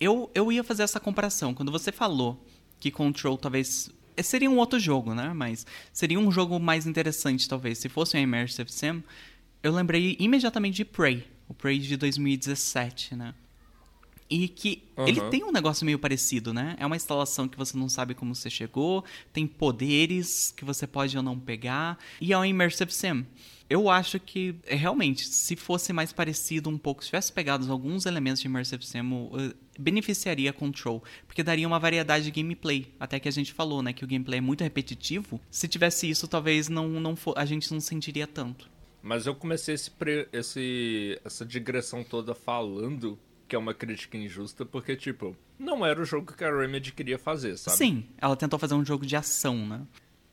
Eu, eu ia fazer essa comparação. Quando você falou que Control talvez. eh, Seria um outro jogo, né? Mas seria um jogo mais interessante, talvez. Se fosse um Immersive Sim, eu lembrei imediatamente de Prey. O Prey de 2017, né? E que Uhum. ele tem um negócio meio parecido, né? É uma instalação que você não sabe como você chegou, tem poderes que você pode ou não pegar, e é um Immersive Sim. Eu acho que, é, realmente, se fosse mais parecido um pouco, se tivesse pegado alguns elementos de Immersive Sim, uh, beneficiaria Control, porque daria uma variedade de gameplay. Até que a gente falou, né, que o gameplay é muito repetitivo. Se tivesse isso, talvez não, não fo- a gente não sentiria tanto. Mas eu comecei esse, pre- esse- essa digressão toda falando que é uma crítica injusta, porque, tipo, não era o jogo que a Remedy queria fazer, sabe? Sim, ela tentou fazer um jogo de ação, né?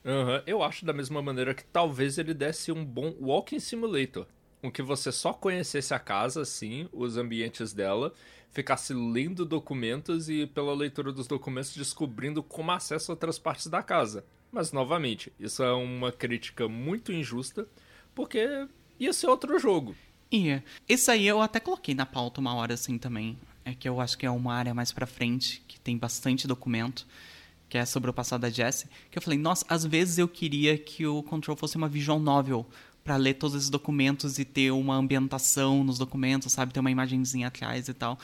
Aham, Eu acho da mesma maneira que talvez ele desse um bom Walking Simulator. Com que você só conhecesse a casa, assim, os ambientes dela, ficasse lendo documentos e, pela leitura dos documentos, descobrindo como acessa outras partes da casa. Mas, novamente, isso é uma crítica muito injusta, porque ia ser outro jogo. E isso aí eu até coloquei na pauta uma hora assim também. É que eu acho que é uma área mais pra frente, que tem bastante documento, que é sobre o passado da Jessie. Que eu falei, nossa, às vezes eu queria que o Control fosse uma visual novel pra ler todos esses documentos e ter uma ambientação nos documentos, sabe? Ter uma imagenzinha atrás e tal.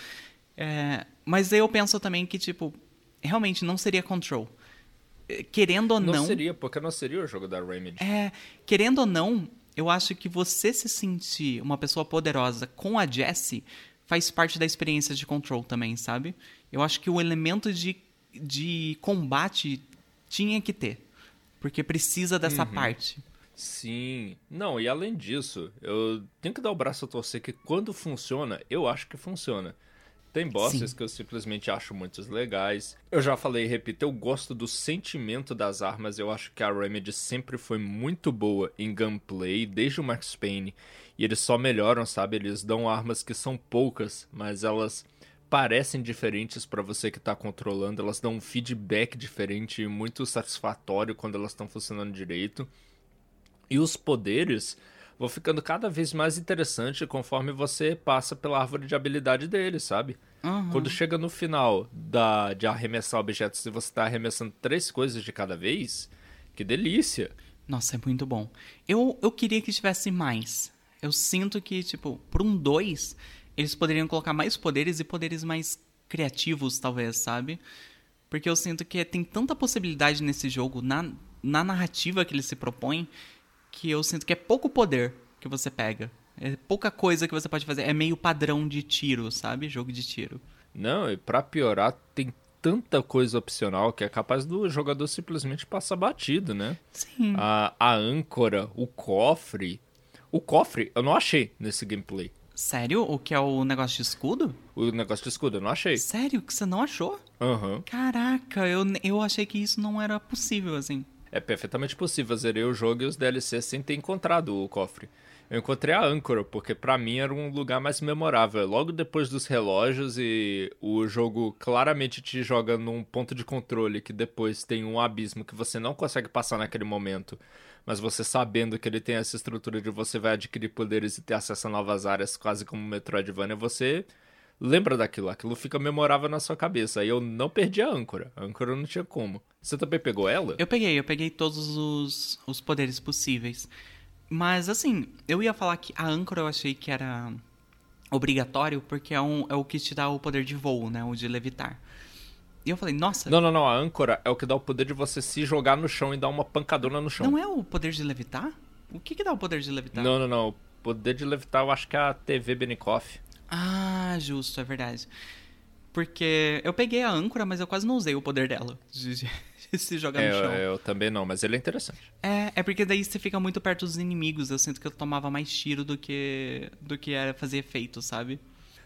É, mas eu penso também que, tipo, realmente não seria Control. É, Querendo ou Não, não seria, porque não seria o jogo da Remedy. é, querendo ou não, eu acho que você se sentir uma pessoa poderosa com a Jessie faz parte da experiência de control também, sabe? Eu acho que o elemento de, de combate tinha que ter. Porque precisa dessa parte. Sim. Não, e além disso, eu tenho que dar o braço a torcer que quando funciona, eu acho que funciona. Tem bosses Sim. que eu simplesmente acho muito legais. Eu já falei e repito, eu gosto do sentimento das armas. Eu acho que a Remedy sempre foi muito boa em gunplay, desde o Max Payne. E eles só melhoram, sabe? Eles dão armas que são poucas, mas elas parecem diferentes pra você que tá controlando. Elas dão um feedback diferente e muito satisfatório quando elas estão funcionando direito. E os poderes vão ficando cada vez mais interessantes conforme você passa pela árvore de habilidade deles, sabe? Aham. Quando chega no final da, de arremessar objetos e você tá arremessando três coisas de cada vez, que delícia! Nossa, é muito bom. Eu, eu queria que tivesse mais. Eu sinto que, tipo, por um 2, eles poderiam colocar mais poderes e poderes mais criativos, talvez, sabe? Porque eu sinto que tem tanta possibilidade nesse jogo, na, na narrativa que ele se propõe, que eu sinto que é pouco poder que você pega. É pouca coisa que você pode fazer. É meio padrão de tiro, sabe? Jogo de tiro. Não, e pra piorar, tem tanta coisa opcional que é capaz do jogador simplesmente passar batido, né? Sim. A, a âncora, o cofre. O cofre eu não achei nesse gameplay. Sério? O que é o negócio de escudo? O negócio de escudo eu não achei. Sério? Que você não achou? Aham. Caraca, eu, eu achei que isso não era possível, assim. É perfeitamente possível. Zerei o jogo e os DLCs sem ter encontrado o cofre. Eu encontrei a âncora, porque pra mim era um lugar mais memorável. Logo depois dos relógios e o jogo claramente te joga num ponto de controle que depois tem um abismo que você não consegue passar naquele momento. Mas você sabendo que ele tem essa estrutura de você vai adquirir poderes e ter acesso a novas áreas, quase como Metroidvania, você lembra daquilo. Aquilo fica memorável na sua cabeça. Aí eu não perdi a âncora. A âncora não tinha como. Você também pegou ela? Eu peguei, eu peguei todos os, os poderes possíveis. Mas, assim, eu ia falar que a âncora eu achei que era obrigatório, porque é, um, é o que te dá o poder de voo, né? O de levitar. E eu falei, nossa, Não, não, não. A âncora é o que dá o poder de você se jogar no chão e dar uma pancadona no chão. não é o poder de levitar? O que que dá o poder de levitar? Não, não, não. O poder de levitar eu acho que é a TV Benikoff. Ah, justo, é verdade. Porque eu peguei a âncora, mas eu quase não usei o poder dela de, de- de se jogar É, no chão. eu também não, mas ele é interessante. É, é porque daí você fica muito perto dos inimigos. Eu sinto que eu tomava mais tiro do que do que era fazer efeito, sabe?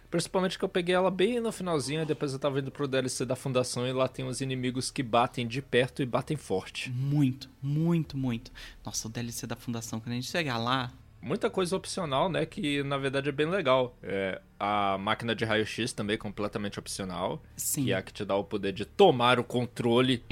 Principalmente que eu peguei ela bem no finalzinho e depois eu tava indo pro DLC da fundação e lá tem uns inimigos que batem de perto e batem forte. Muito, muito, muito. Nossa, o DLC da fundação, quando a gente chegar lá. Muita coisa opcional, né? Que na verdade é bem legal. É, a máquina de raio-x também é completamente opcional. Sim. Que é a que te dá o poder de tomar o controle.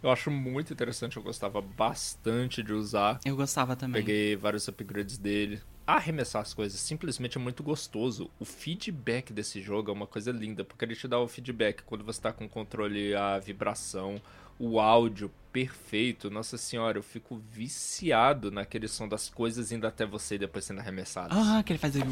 Eu acho muito interessante, eu gostava bastante de usar. Eu gostava também. Peguei vários upgrades dele. arremessar as coisas simplesmente é muito gostoso. O feedback desse jogo é uma coisa linda, porque ele te dá o feedback quando você tá com o controle, a vibração, o áudio perfeito. Nossa senhora, eu fico viciado naquele som das coisas indo até você e depois sendo arremessado. Ah, que ele faz. Ele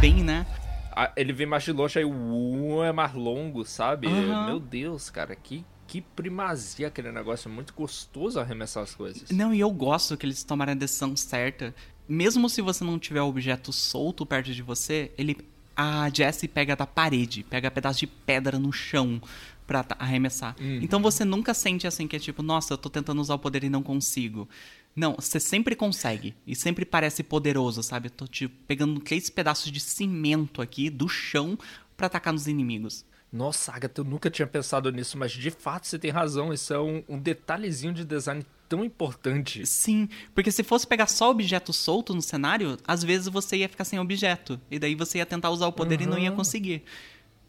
vem, né? Ah, ele vem mais de longe, aí o é mais longo, sabe? Aham. Meu Deus, cara, que, que primazia aquele negócio. É muito gostoso arremessar as coisas. Não, e eu gosto que eles tomaram a decisão certa. Mesmo se você não tiver o objeto solto perto de você, ele a Jessie pega da parede, pega pedaço de pedra no chão pra arremessar. Então você nunca sente assim que é tipo, nossa, eu tô tentando usar o poder e não consigo. Não, você sempre consegue e sempre parece poderoso, sabe? Eu tô tipo pegando três pedaços de cimento aqui do chão pra atacar nos inimigos. Nossa, Agatha, eu nunca tinha pensado nisso, mas de fato você tem razão. Isso é um, um detalhezinho de design tão importante. Sim, porque se fosse pegar só objeto solto no cenário, às vezes você ia ficar sem objeto. E daí você ia tentar usar o poder e não ia conseguir.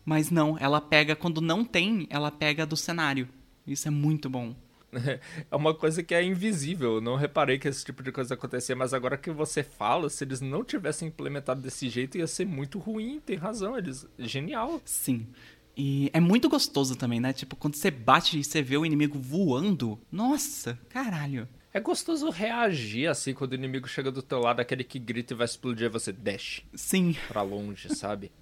Mas não, ela pega, quando não tem, ela pega do cenário. Isso é muito bom. É uma coisa que é invisível. Eu não reparei que esse tipo de coisa acontecia, mas agora que você fala, se eles não tivessem implementado desse jeito, ia ser muito ruim. Tem razão, eles. Genial. Sim. E é muito gostoso também, né? Tipo, quando você bate e você vê o inimigo voando. Nossa, caralho. É gostoso reagir assim quando o inimigo chega do teu lado, aquele que grita e vai explodir, você dash Sim. pra longe, sabe?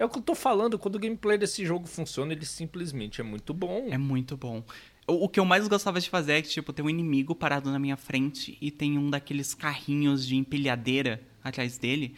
É o que eu tô falando, quando o gameplay desse jogo funciona, ele simplesmente é muito bom. É muito bom. O, o que eu mais gostava de fazer é que, tipo, tem um inimigo parado na minha frente e tem um daqueles carrinhos de empilhadeira atrás dele.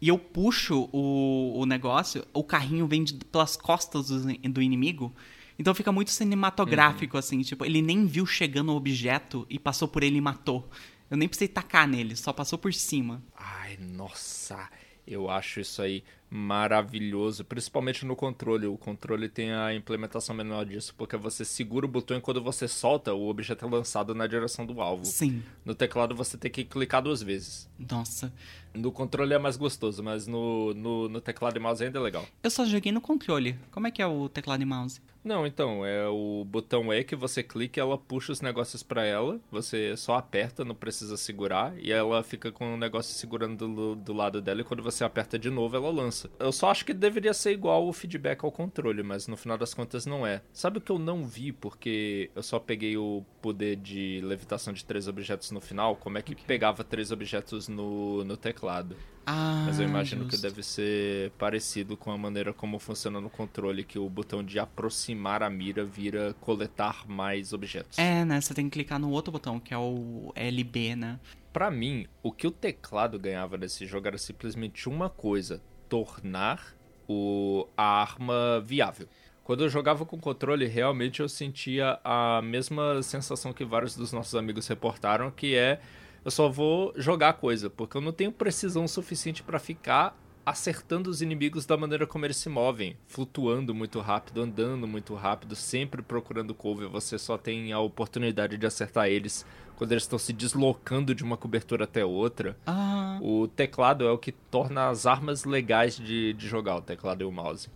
E eu puxo o, o negócio, o carrinho vem de- pelas costas do, do inimigo. Então fica muito cinematográfico, assim. Tipo, ele nem viu chegando o objeto e passou por ele e matou. Eu nem precisei tacar nele, só passou por cima. Ai, nossa, eu acho isso aí maravilhoso, principalmente no controle. O controle tem a implementação menor disso, porque você segura o botão e quando você solta, o objeto é lançado na direção do alvo. Sim. No teclado você tem que clicar duas vezes. Nossa. No controle é mais gostoso, mas no, no, no teclado e mouse ainda é legal. Eu só joguei no controle. Como é que é o teclado e mouse? Não, então, é o botão E que você clica e ela puxa os negócios pra ela. Você só aperta, não precisa segurar. E ela fica com o negócio segurando do, do lado dela. E quando você aperta de novo, ela lança. Eu só acho que deveria ser igual o feedback ao controle, mas no final das contas não é. Sabe o que eu não vi? Porque eu só peguei o poder de levitação de três objetos no final. Como é que pegava três objetos no, no teclado? Ah, Mas eu imagino que justo. deve ser parecido com a maneira como funciona no controle, que o botão de aproximar a mira vira coletar mais objetos. É, né? Você tem que clicar no outro botão, que é o LB, né? Pra mim, o que o teclado ganhava nesse jogo era simplesmente uma coisa: tornar o, a arma viável. Quando eu jogava com controle, realmente eu sentia a mesma sensação que vários dos nossos amigos reportaram, que é eu só vou jogar coisa, porque eu não tenho precisão suficiente pra ficar acertando os inimigos da maneira como eles se movem, flutuando muito rápido, andando muito rápido, sempre procurando cover. Você só tem a oportunidade de acertar eles quando eles estão se deslocando de uma cobertura até outra. Ah, O teclado é o que torna as armas legais de, de jogar, o teclado e o mouse.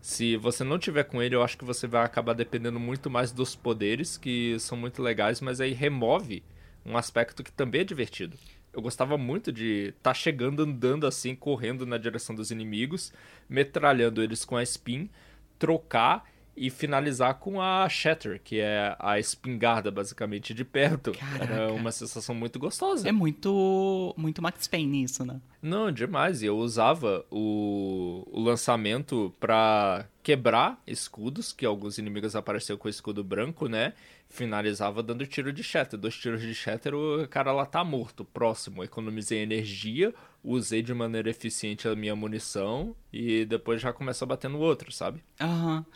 Se você não tiver com ele, eu acho que você vai acabar dependendo muito mais dos poderes, que são muito legais, mas aí remove um aspecto que também é divertido. Eu gostava muito de estar chegando andando assim, correndo na direção dos inimigos, metralhando eles com a spin, trocar e finalizar com a Shatter, que é a espingarda basicamente de perto. Era Caraca. uma sensação muito gostosa. é muito, muito Max Payne isso, né? Não, demais. Eu usava o, o lançamento pra quebrar escudos, que alguns inimigos apareceram com escudo branco, né? Finalizava dando tiro de shatter. Dois tiros de shatter, o cara lá tá morto. Próximo, economizei energia, usei de maneira eficiente a minha munição e depois já começa a bater no outro, sabe? Aham.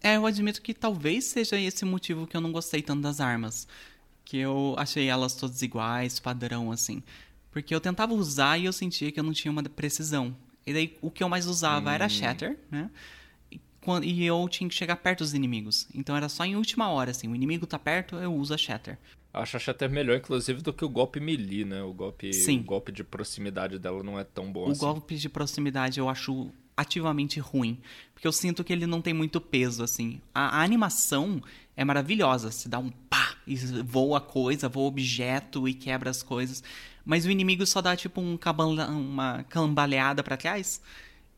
É, eu admito que talvez seja esse o motivo que eu não gostei tanto das armas. Que eu achei elas todas iguais, padrão, assim. Porque eu tentava usar e eu sentia que eu não tinha uma precisão. E daí o que eu mais usava era Shatter, né? E E eu tinha que chegar perto dos inimigos. Então era só em última hora, assim. O inimigo tá perto, eu uso a Shatter. Acho a shatter melhor, inclusive, do que o golpe melee, né? O golpe, Sim. o golpe de proximidade dela não é tão bom O assim. golpe de proximidade eu acho ativamente ruim. Porque eu sinto que ele não tem muito peso, assim. A, a animação é maravilhosa. Se dá um pá e voa coisa, voa objeto e quebra as coisas. mas o inimigo só dá tipo um uma cambaleada para trás,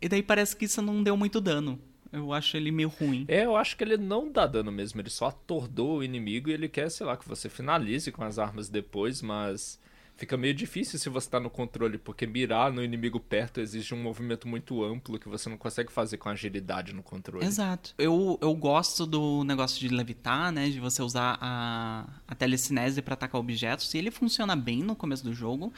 e daí parece que isso não deu muito dano. Eu acho ele meio ruim. É, eu acho que ele não dá dano mesmo, ele só atordou o inimigo e ele quer, sei lá, que você finalize com as armas depois, mas fica meio difícil se você tá no controle, porque mirar no inimigo perto exige um movimento muito amplo que você não consegue fazer com agilidade no controle. Exato. Eu, eu gosto do negócio de levitar, né? De você usar a, a telecinese para atacar objetos. E ele funciona bem no começo do jogo.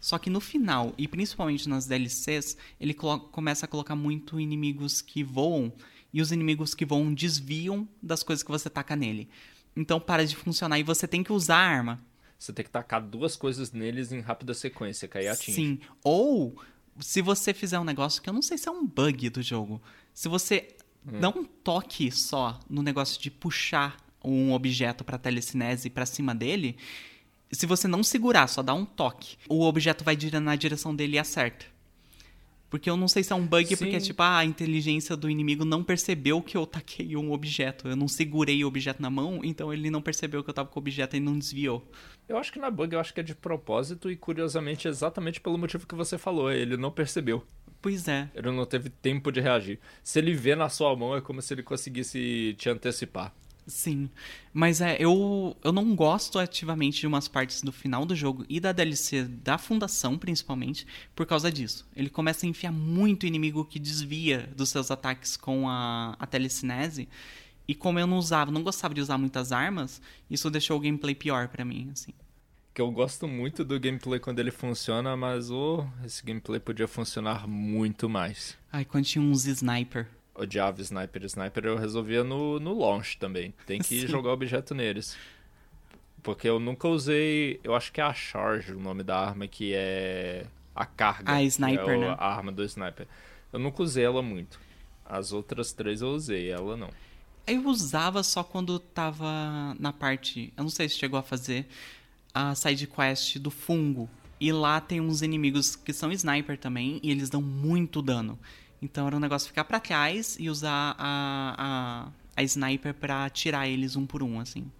Só que no final, e principalmente nas DLCs, ele começa a colocar muito inimigos que voam. E os inimigos que voam desviam das coisas que você taca nele. Então para de funcionar e você tem que usar a arma você tem que tacar duas coisas neles em rápida sequência, que aí atinge. Sim. Ou se você fizer um negócio que eu não sei se é um bug do jogo. Se você hum. dá um toque só no negócio de puxar um objeto para telecinese para cima dele, se você não segurar, só dá um toque, o objeto vai na direção dele e acerta. Porque eu não sei se é um bug, Sim. porque tipo, ah, a inteligência do inimigo não percebeu que eu taquei um objeto. Eu não segurei o objeto na mão, então ele não percebeu que eu tava com o objeto e não desviou. Eu acho que na bug, eu acho que é de propósito e curiosamente exatamente pelo motivo que você falou, ele não percebeu. Pois é. Ele não teve tempo de reagir. Se ele vê na sua mão, é como se ele conseguisse te antecipar. Sim. Mas é, eu, eu não gosto ativamente de umas partes do final do jogo e da DLC da fundação, principalmente, por causa disso. Ele começa a enfiar muito inimigo que desvia dos seus ataques com a, a telecinese. E como eu não usava, não gostava de usar muitas armas, isso deixou o gameplay pior para mim, assim. Que eu gosto muito do gameplay quando ele funciona, mas oh, esse gameplay podia funcionar muito mais. Ai, quando tinha uns sniper. Odiava sniper. Sniper eu resolvia no, no launch também. Tem que Sim. jogar objeto neles. Porque eu nunca usei. Eu acho que é a charge o nome da arma, que é a carga. A sniper, é né? A arma do sniper. Eu nunca usei ela muito. As outras três eu usei, ela não. Eu usava só quando tava na parte. Eu não sei se chegou a fazer a side quest do fungo. E lá tem uns inimigos que são sniper também e eles dão muito dano. Então era um negócio ficar pra trás e usar a, a, a sniper pra tirar eles um por um, assim.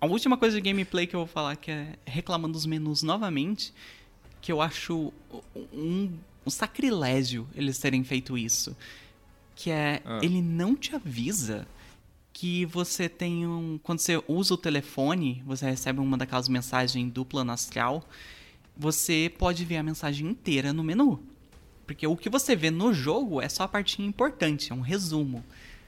A última coisa de gameplay que eu vou falar, que é reclamando dos menus novamente, que eu acho um, um sacrilégio eles terem feito isso. Que é, ah. ele não te avisa que você tem um. Quando você usa o telefone, você recebe uma daquelas mensagens dupla astral, você pode ver a mensagem inteira no menu. Porque o que você vê no jogo é só a partinha importante, é um resumo.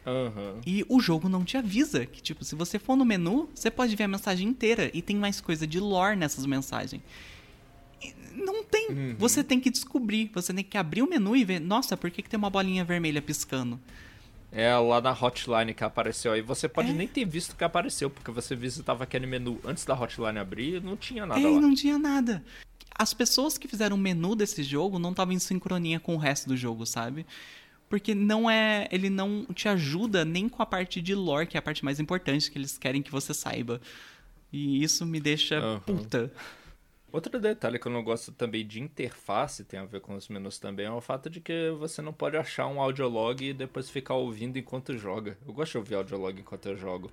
Uhum. E o jogo não te avisa que, tipo, se você for no menu, você pode ver a mensagem inteira. E tem mais coisa de lore nessas mensagens. E não tem. Uhum. Você tem que descobrir. Você tem que abrir o menu e ver, nossa, por que, que tem uma bolinha vermelha piscando? É lá na hotline que apareceu aí. Você pode é. nem ter visto que apareceu, porque você visitava aquele menu antes da hotline abrir e não tinha nada é, lá. não tinha nada. As pessoas que fizeram o menu desse jogo não estavam em sincronia com o resto do jogo, sabe? Porque não é. Ele não te ajuda nem com a parte de lore, que é a parte mais importante que eles querem que você saiba. E isso me deixa uhum. puta. Outro detalhe que eu não gosto também de interface, tem a ver com os menus também, é o fato de que você não pode achar um audiolog e depois ficar ouvindo enquanto joga. Eu gosto de ouvir audiolog enquanto eu jogo.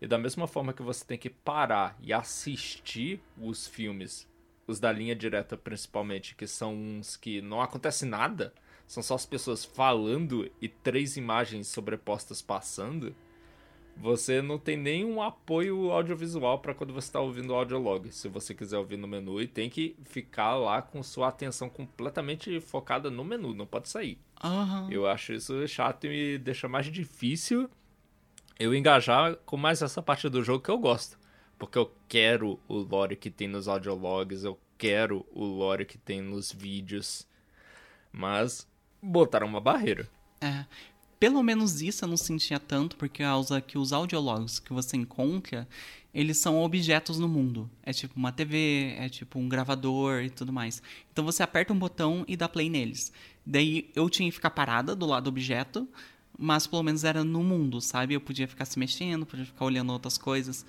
E da mesma forma que você tem que parar e assistir os filmes, os da linha direta principalmente, que são uns que não acontece nada, são só as pessoas falando e três imagens sobrepostas passando você não tem nenhum apoio audiovisual para quando você está ouvindo o audiolog. Se você quiser ouvir no menu, e tem que ficar lá com sua atenção completamente focada no menu, não pode sair. Uhum. Eu acho isso chato e me deixa mais difícil eu engajar com mais essa parte do jogo que eu gosto. Porque eu quero o lore que tem nos audiologs, eu quero o lore que tem nos vídeos. Mas botaram uma barreira. É. Pelo menos isso eu não sentia tanto, porque causa que os audiólogos que você encontra, eles são objetos no mundo. É tipo uma TV, é tipo um gravador e tudo mais. Então você aperta um botão e dá play neles. Daí eu tinha que ficar parada do lado do objeto, mas pelo menos era no mundo, sabe? Eu podia ficar se mexendo, podia ficar olhando outras coisas.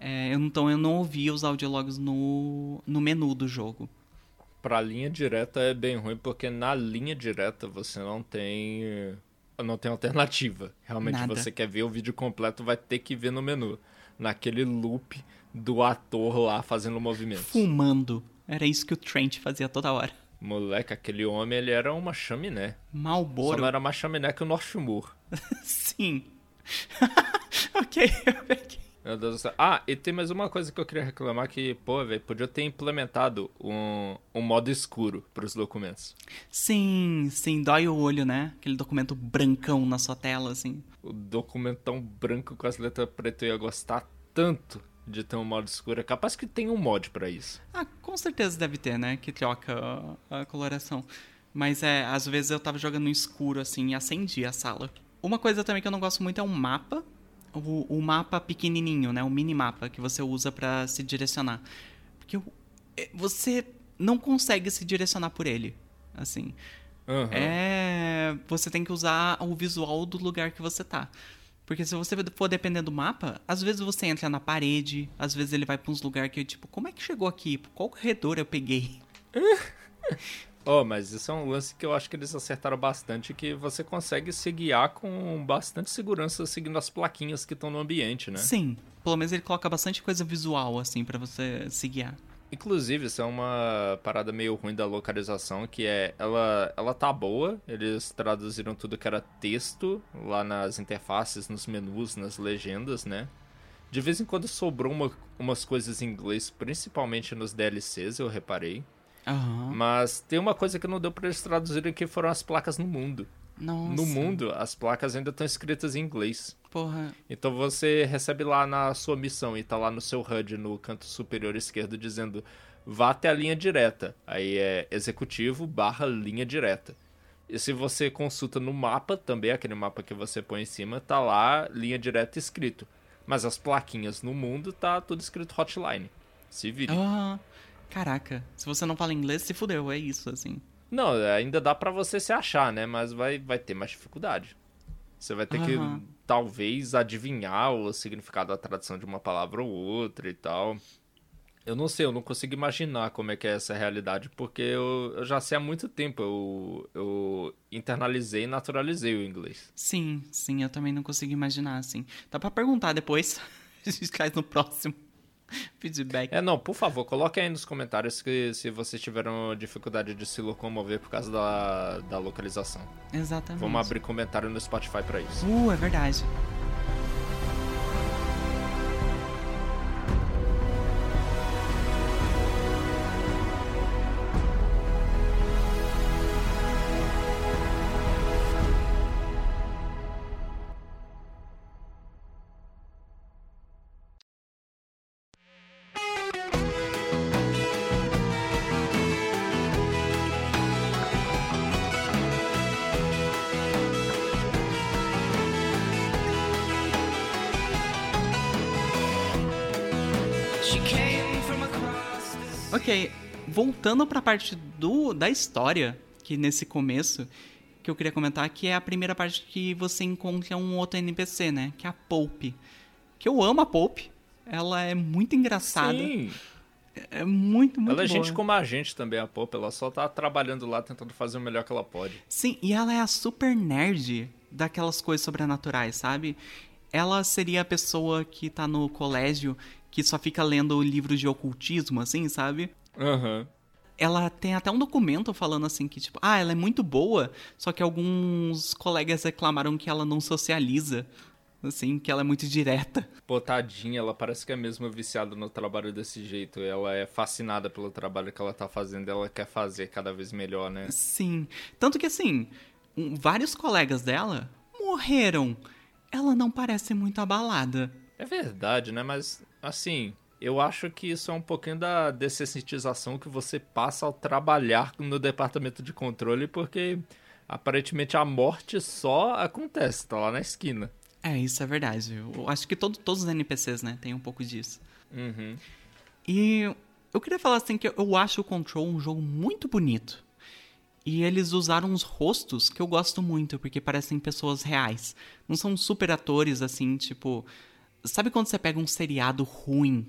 É, então eu não ouvia os audiólogos no, no menu do jogo. Pra linha direta é bem ruim, porque na linha direta você não tem não tem alternativa. Realmente Nada. você quer ver o vídeo completo, vai ter que ver no menu. Naquele loop do ator lá fazendo movimentos. Fumando. Era isso que o Trent fazia toda hora. Moleque, aquele homem, ele era uma chaminé. Só Malboro. não era mais chaminé que o Northmoor. Sim. ok, eu peguei. Meu Deus do céu. Ah, e tem mais uma coisa que eu queria reclamar que, pô, velho, podia ter implementado um, um modo escuro pros documentos. Sim, sim, dói o olho, né? Aquele documento brancão na sua tela, assim. O documentão branco com as letras pretas eu ia gostar tanto de ter um modo escuro. É capaz que tem um mod pra isso. Ah, com certeza deve ter, né? Que troca a, a coloração. Mas é, às vezes eu tava jogando no escuro, assim, e acendia a sala. Uma coisa também que eu não gosto muito é um mapa. O, o mapa pequenininho, né? O minimapa que você usa pra se direcionar. Porque é, você não consegue se direcionar por ele, assim. Aham. É. Você tem que usar o visual do lugar que você tá. Porque se você for depender do mapa, às vezes você entra na parede, às vezes ele vai pra uns lugares que, tipo, como é que chegou aqui? Qual corredor eu peguei? Oh, mas isso é um lance que eu acho que eles acertaram bastante, que você consegue se guiar com bastante segurança seguindo as plaquinhas que estão no ambiente, né? Sim, pelo menos ele coloca bastante coisa visual, assim, pra você se guiar. Inclusive, isso é uma parada meio ruim da localização, que é, ela, ela tá boa, eles traduziram tudo que era texto lá nas interfaces, nos menus, nas legendas, né? De vez em quando sobrou uma- umas coisas em inglês, principalmente nos DLCs, eu reparei. Aham. Mas tem uma coisa que não deu pra eles traduzirem, que foram as placas no mundo. Nossa. No mundo, as placas ainda estão escritas em inglês. Porra. Então você recebe lá na sua missão e tá lá no seu HUD no canto superior esquerdo dizendo vá até a linha direta. Aí é executivo barra linha direta. E se você consulta no mapa, também aquele mapa que você põe em cima, tá lá linha direta escrito. Mas as plaquinhas no mundo tá tudo escrito hotline. Se vire. Ah, caraca. Se você não fala inglês, se fudeu, é isso, assim. Não, ainda dá pra você se achar, né? Mas vai, vai ter mais dificuldade. Você vai ter Aham. que, talvez, adivinhar o significado da tradução de uma palavra ou outra e tal. Eu não sei, eu não consigo imaginar como é que é essa realidade, porque eu, eu já sei há muito tempo. Eu, eu internalizei e naturalizei o inglês. Sim, sim, eu também não consigo imaginar, assim. Dá pra perguntar depois. A gente traz no próximo feedback. É, não, por favor, coloque aí nos comentários que se vocês tiveram dificuldade de se locomover por causa da, da localização. Exatamente. Vamos abrir comentário no Spotify pra isso. Uh, é verdade. Voltando pra parte do, da história, que nesse começo, que eu queria comentar, que é a primeira parte que você encontra um outro NPC, né? Que é a Pope. Que eu amo a Pope. Ela é muito engraçada. Sim, É muito, muito ela é boa. gente como a gente também, a Pop. Ela só tá trabalhando lá, tentando fazer o melhor que ela pode. Sim, e ela é a super nerd daquelas coisas sobrenaturais, sabe? Ela seria a pessoa que tá no colégio que só fica lendo livros de ocultismo, assim, sabe? Aham. Ela tem até um documento falando assim que, tipo, ah, ela é muito boa, só que alguns colegas reclamaram que ela não socializa. Assim, que ela é muito direta. Pô, tadinha, ela parece que é mesmo viciada no trabalho desse jeito. Ela é fascinada pelo trabalho que ela tá fazendo. Ela quer fazer cada vez melhor, né? Sim. Tanto que, assim, vários colegas dela morreram. Ela não parece muito abalada. É verdade, né? Mas, assim, eu acho que isso é um pouquinho da dessensitização que você passa ao trabalhar no departamento de controle, porque aparentemente a morte só acontece, tá lá na esquina. É, isso é verdade. Eu acho que todo- todos os NPCs, né, tem um pouco disso. Uhum. E eu queria falar assim que eu acho o Control um jogo muito bonito. E eles usaram uns rostos que eu gosto muito, porque parecem pessoas reais. Não são super atores assim, tipo. Sabe quando você pega um seriado ruim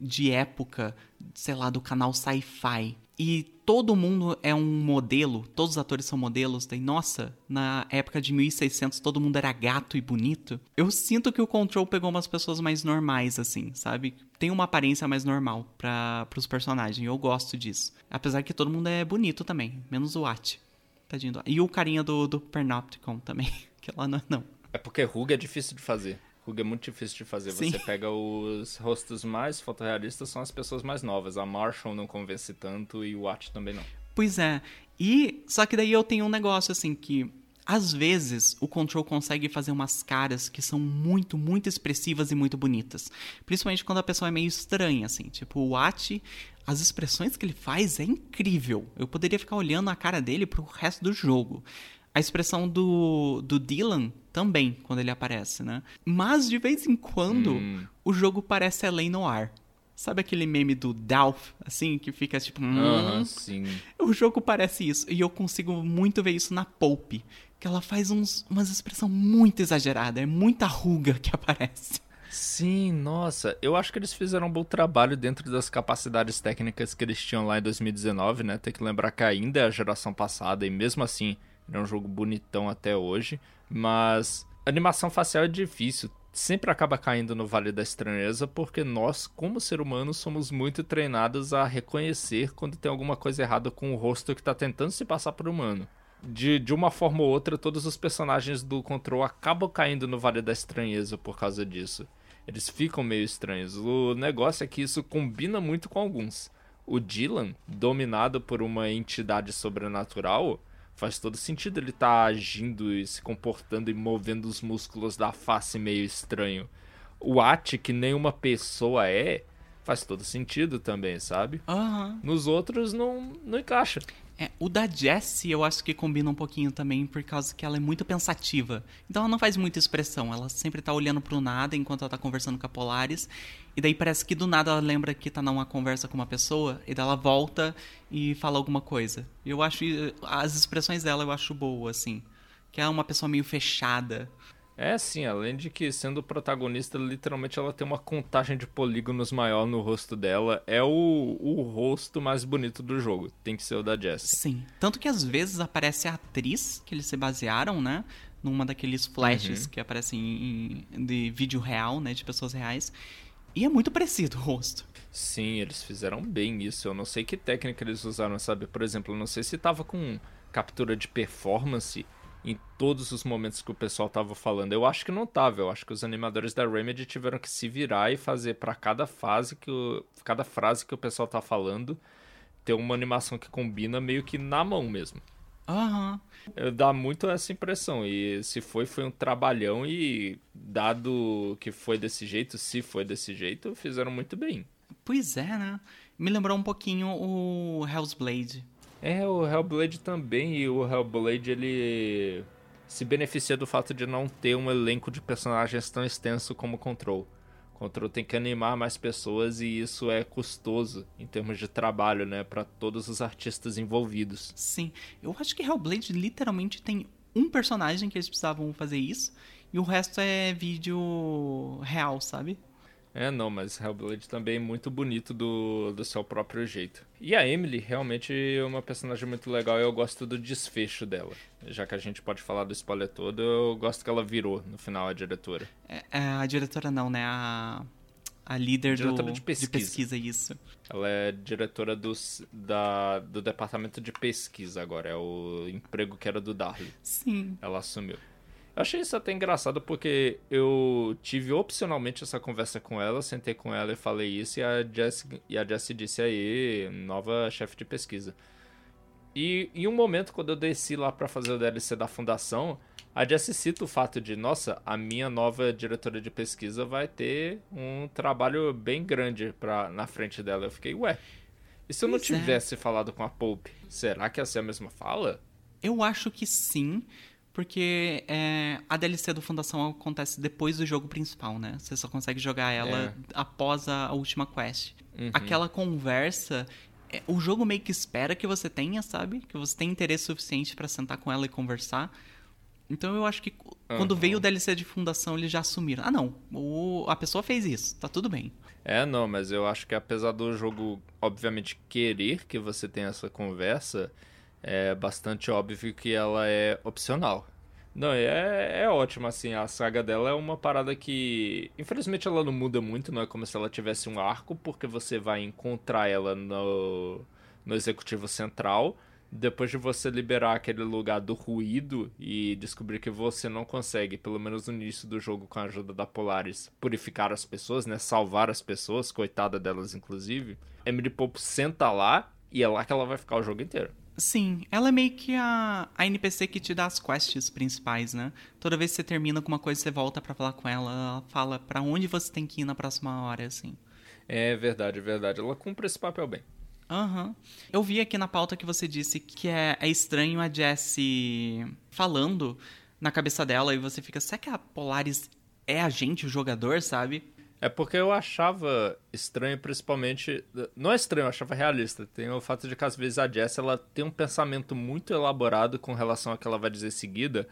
de época, sei lá, do canal Sci-Fi? e todo mundo é um modelo, todos os atores são modelos, daí, nossa, na época de 1600 todo mundo era gato e bonito. Eu sinto que o Control pegou umas pessoas mais normais, assim, sabe? Tem uma aparência mais normal para os personagens, eu gosto disso. Apesar que todo mundo é bonito também, menos o At. Tadinho do... E o carinha do, do Pernopticon também, que lá não, não. É porque ruga é difícil de fazer. É muito difícil de fazer. Sim. Você pega os rostos mais fotorrealistas, são as pessoas mais novas. A Marshall não convence tanto e o Watt também não. Pois é. E só que daí eu tenho um negócio assim que às vezes o Control consegue fazer umas caras que são muito, muito expressivas e muito bonitas. Principalmente quando a pessoa é meio estranha, assim. Tipo, o Watt, as expressões que ele faz é incrível. Eu poderia ficar olhando a cara dele pro resto do jogo. A expressão do, do Dylan também, quando ele aparece, né? Mas de vez em quando Hum. o jogo parece L.A. Noir. Sabe aquele meme do Dolph, assim, que fica tipo. hum, Aham, sim. o jogo parece isso. E eu consigo muito ver isso na Pope. Que ela faz uns, umas expressões muito exageradas. É muita ruga que aparece. Sim, nossa. Eu acho que eles fizeram um bom trabalho dentro das capacidades técnicas que eles tinham lá em 2019, né? Tem que lembrar que ainda é a geração passada e mesmo assim ele é um jogo bonitão até hoje. Mas animação facial é difícil. Sempre acaba caindo no Vale da Estranheza porque nós, como ser humanos, somos muito treinados a reconhecer quando tem alguma coisa errada com o rosto que tá tentando se passar por humano. De, de uma forma ou outra, todos os personagens do Control acabam caindo no Vale da Estranheza por causa disso. Eles ficam meio estranhos. O negócio é que isso combina muito com alguns. O Dylan, dominado por uma entidade sobrenatural, faz todo sentido ele estar agindo e se comportando e movendo os músculos da face meio estranho. O At, que nenhuma pessoa é, faz todo sentido também, sabe? Aham. Nos outros não, não encaixa. É, o da Jessie eu acho que combina um pouquinho também, por causa que ela é muito pensativa. Então ela não faz muita expressão, ela sempre tá olhando pro nada enquanto ela tá conversando com a Polaris. E daí parece que do nada ela lembra que tá numa conversa com uma pessoa, e daí ela volta e fala alguma coisa. Eu acho. As expressões dela eu acho boa, assim. Que é uma pessoa meio fechada. É sim, além de que sendo protagonista, literalmente ela tem uma contagem de polígonos maior no rosto dela. É o, o rosto mais bonito do jogo. Tem que ser o da Jessie. Sim. Tanto que às vezes aparece a atriz que eles se basearam, né? Numa daqueles flashes que aparecem em, em- de vídeo real, né? De pessoas reais. E é muito parecido o rosto. Sim, eles fizeram bem isso. Eu não sei que técnica eles usaram, sabe? Por exemplo, eu não sei se tava com captura de performance em todos os momentos que o pessoal tava falando. Eu acho que não tava. Eu acho que os animadores da Remedy tiveram que se virar e fazer pra cada fase que o, cada frase que o pessoal tá falando ter uma animação que combina meio que na mão mesmo. Aham. Eh, Dá muito essa impressão. E se foi, foi um trabalhão. E dado que foi desse jeito, se foi desse jeito, fizeram muito bem. Pois é, né? Me lembrou um pouquinho o Hell's Blade. É, o Hellblade também, e o Hellblade ele se beneficia do fato de não ter um elenco de personagens tão extenso como o Control. Control tem que animar mais pessoas e isso é custoso em termos de trabalho, né, para todos os artistas envolvidos. Sim. Eu acho que Hellblade literalmente tem um personagem que eles precisavam fazer isso. E o resto é vídeo real, sabe? É, não, mas Hellblade também é muito bonito do, do seu próprio jeito. E a Emily realmente é uma personagem muito legal e eu gosto do desfecho dela. Já que a gente pode falar do spoiler todo, eu gosto que ela virou no final a diretora. É, é a diretora não, né? A, a líder Diretora do, de pesquisa. pesquisa, isso. Ela é diretora dos, da, do departamento de pesquisa agora. É o emprego que era do Darley. Sim. Ela assumiu. Eu achei isso até engraçado porque eu tive opcionalmente essa conversa com ela, sentei com ela e falei isso, e a Jessie, e a Jessie disse aí, nova chefe de pesquisa. E em um momento, quando eu desci lá pra fazer o DLC da fundação, a Jessie cita o fato de, nossa, a minha nova diretora de pesquisa vai ter um trabalho bem grande pra, na frente dela. Eu fiquei, ué, e se eu não Pois é. tivesse falado com a Pope, será que ia ser a mesma fala? Eu acho que sim, porque é, a DLC do Fundação acontece depois do jogo principal, né? Você só consegue jogar ela É. após a, última quest. Uhum. Aquela conversa, é, o jogo meio que espera que você tenha, sabe? Que você tenha interesse suficiente pra sentar com ela e conversar. Então eu acho que quando veio o DLC de Fundação, eles já assumiram. Ah, não, o- a pessoa fez isso, tá tudo bem. É, não, mas eu acho que apesar do jogo, obviamente, querer que você tenha essa conversa, é bastante óbvio que ela é opcional. Não, é, é ótimo, assim, a saga dela é uma parada que, infelizmente, ela não muda muito, não é como se ela tivesse um arco, porque você vai encontrar ela no, no Executivo Central, depois de você liberar aquele lugar do ruído e descobrir que você não consegue, pelo menos no início do jogo, com a ajuda da Polaris, purificar as pessoas, né? Salvar as pessoas, coitada delas, inclusive. Emily Pope senta lá e é lá que ela vai ficar o jogo inteiro. Sim, ela é meio que a, a NPC que te dá as quests principais, né? Toda vez que você termina com uma coisa, você volta para falar com ela, ela fala para onde você tem que ir na próxima hora, assim. É verdade, é verdade. Ela cumpre esse papel bem. Aham. Uhum. Eu vi aqui na pauta que você disse que é, é estranho a Jessie falando na cabeça dela e você fica, será que a Polaris é a gente, o jogador, sabe? É porque eu achava estranho, principalmente. Não é estranho, eu achava realista. Tem o fato de que às vezes a Jess ela tem um pensamento muito elaborado com relação ao que ela vai dizer em seguida.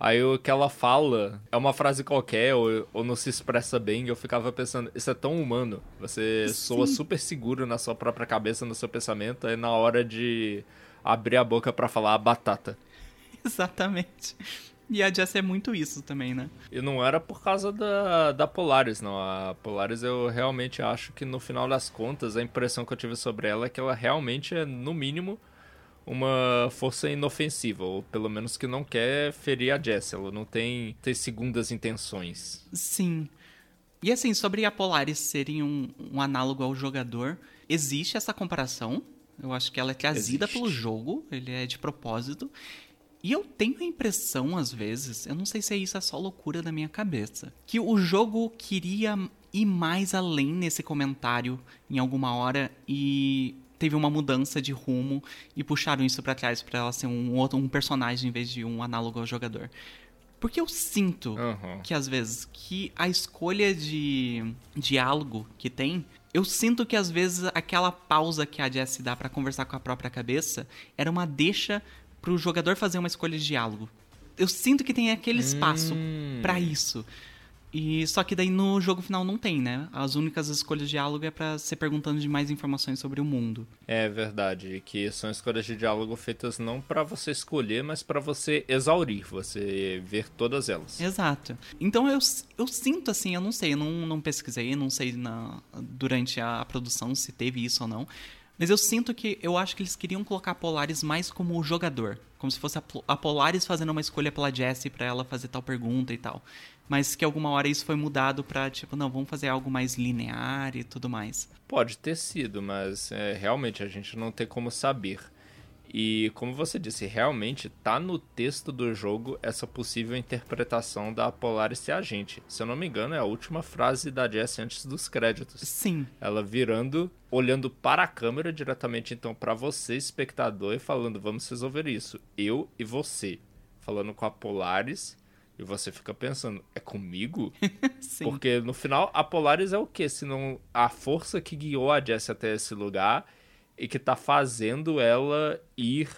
Aí o que ela fala é uma frase qualquer ou, ou não se expressa bem. E eu ficava pensando, isso é tão humano. Você Sim. soa super seguro na sua própria cabeça, no seu pensamento. Aí na hora de abrir a boca para falar a batata. Exatamente. E a Jess é muito isso também, né? E não era por causa da, da Polaris, não. A Polaris eu realmente acho que no final das contas, a impressão que eu tive sobre ela é que ela realmente é, no mínimo, uma força inofensiva, ou pelo menos que não quer ferir a Jess. Ela não tem, tem segundas intenções. Sim. E assim, sobre a Polaris serem um, um análogo ao jogador, existe essa comparação. Eu acho que ela é trazida existe. pelo jogo, ele é de propósito. E eu tenho a impressão, às vezes, eu não sei se isso é só loucura da minha cabeça, que o jogo queria ir mais além nesse comentário em alguma hora e teve uma mudança de rumo e puxaram isso para trás para ela ser um outro um personagem em vez de um análogo ao jogador. Porque eu sinto uhum. que às vezes que a escolha de diálogo que tem, eu sinto que às vezes aquela pausa que a Jess dá para conversar com a própria cabeça era uma deixa para o jogador fazer uma escolha de diálogo. Eu sinto que tem aquele espaço hum. para isso. E só que daí no jogo final não tem, né? As únicas escolhas de diálogo é para ser perguntando de mais informações sobre o mundo. É verdade, que são escolhas de diálogo feitas não para você escolher, mas para você exaurir, você ver todas elas. Exato. Então eu, eu sinto assim, eu não sei, eu não, não pesquisei, não sei na, durante a produção se teve isso ou não, mas eu sinto que eu acho que eles queriam colocar a Polaris mais como o jogador. Como se fosse a, Polaris fazendo uma escolha pela Jessie para ela fazer tal pergunta e tal. Mas que alguma hora isso foi mudado pra, tipo, não, vamos fazer algo mais linear e tudo mais. Pode ter sido, mas é, realmente a gente não tem como saber. E como você disse, realmente tá no texto do jogo essa possível interpretação da Polaris ser agente. Se eu não me engano, é a última frase da Jess antes dos créditos. Sim. Ela virando, olhando para a câmera diretamente então para você, espectador, e falando: "Vamos resolver isso, eu e você". Falando com a Polaris, e você fica pensando, é comigo? Sim. Porque no final a Polaris é o quê? Se não a força que guiou a Jess até esse lugar e que tá fazendo ela ir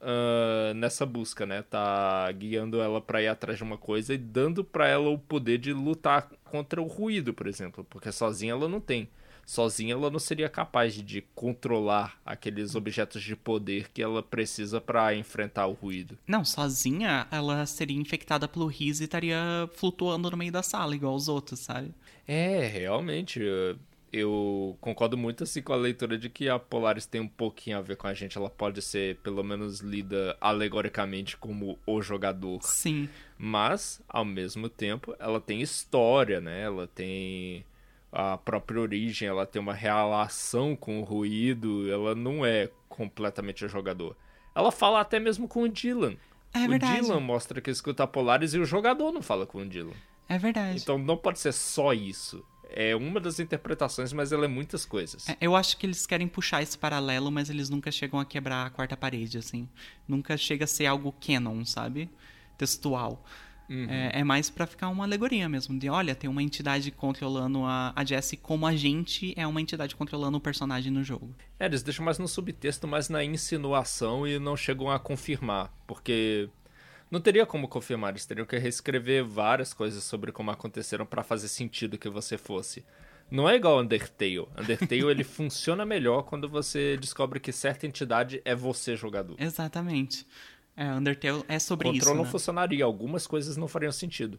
uh, nessa busca, né? Tá guiando ela para ir atrás de uma coisa e dando para ela o poder de lutar contra o ruído, por exemplo, porque sozinha ela não tem. Sozinha ela não seria capaz de, controlar aqueles objetos de poder que ela precisa para enfrentar o ruído. Não, sozinha ela seria infectada pelo Riz e estaria flutuando no meio da sala, igual os outros, sabe? É, realmente eu concordo muito assim com a leitura de que a Polaris tem um pouquinho a ver com a gente. Ela pode ser, pelo menos, lida alegoricamente como o jogador. Sim. Mas, ao mesmo tempo, ela tem história, né? Ela tem a própria origem, ela tem uma relação com o ruído. Ela não é completamente o jogador. Ela fala até mesmo com o Dylan. É verdade. O Dylan mostra que escuta a Polaris e o jogador não fala com o Dylan. É verdade. Então não pode ser só isso é uma das interpretações, mas ela é muitas coisas. É, eu acho que eles querem puxar esse paralelo, mas eles nunca chegam a quebrar a quarta parede, assim. Nunca chega a ser algo canon, sabe? Textual. Uhum. É, é, mais para ficar uma alegoria mesmo, de olha, tem uma entidade controlando a, a Jessie como a gente é uma entidade controlando o personagem no jogo. É, eles deixam mais no subtexto, mais na insinuação e não chegam a confirmar, porque não teria como confirmar, eles teriam que reescrever várias coisas sobre como aconteceram para fazer sentido que você fosse. Não é igual Undertale. Undertale ele funciona melhor quando você descobre que certa entidade é você jogador. Exatamente. É, Undertale é sobre Control isso. não né? funcionaria, algumas coisas não fariam sentido.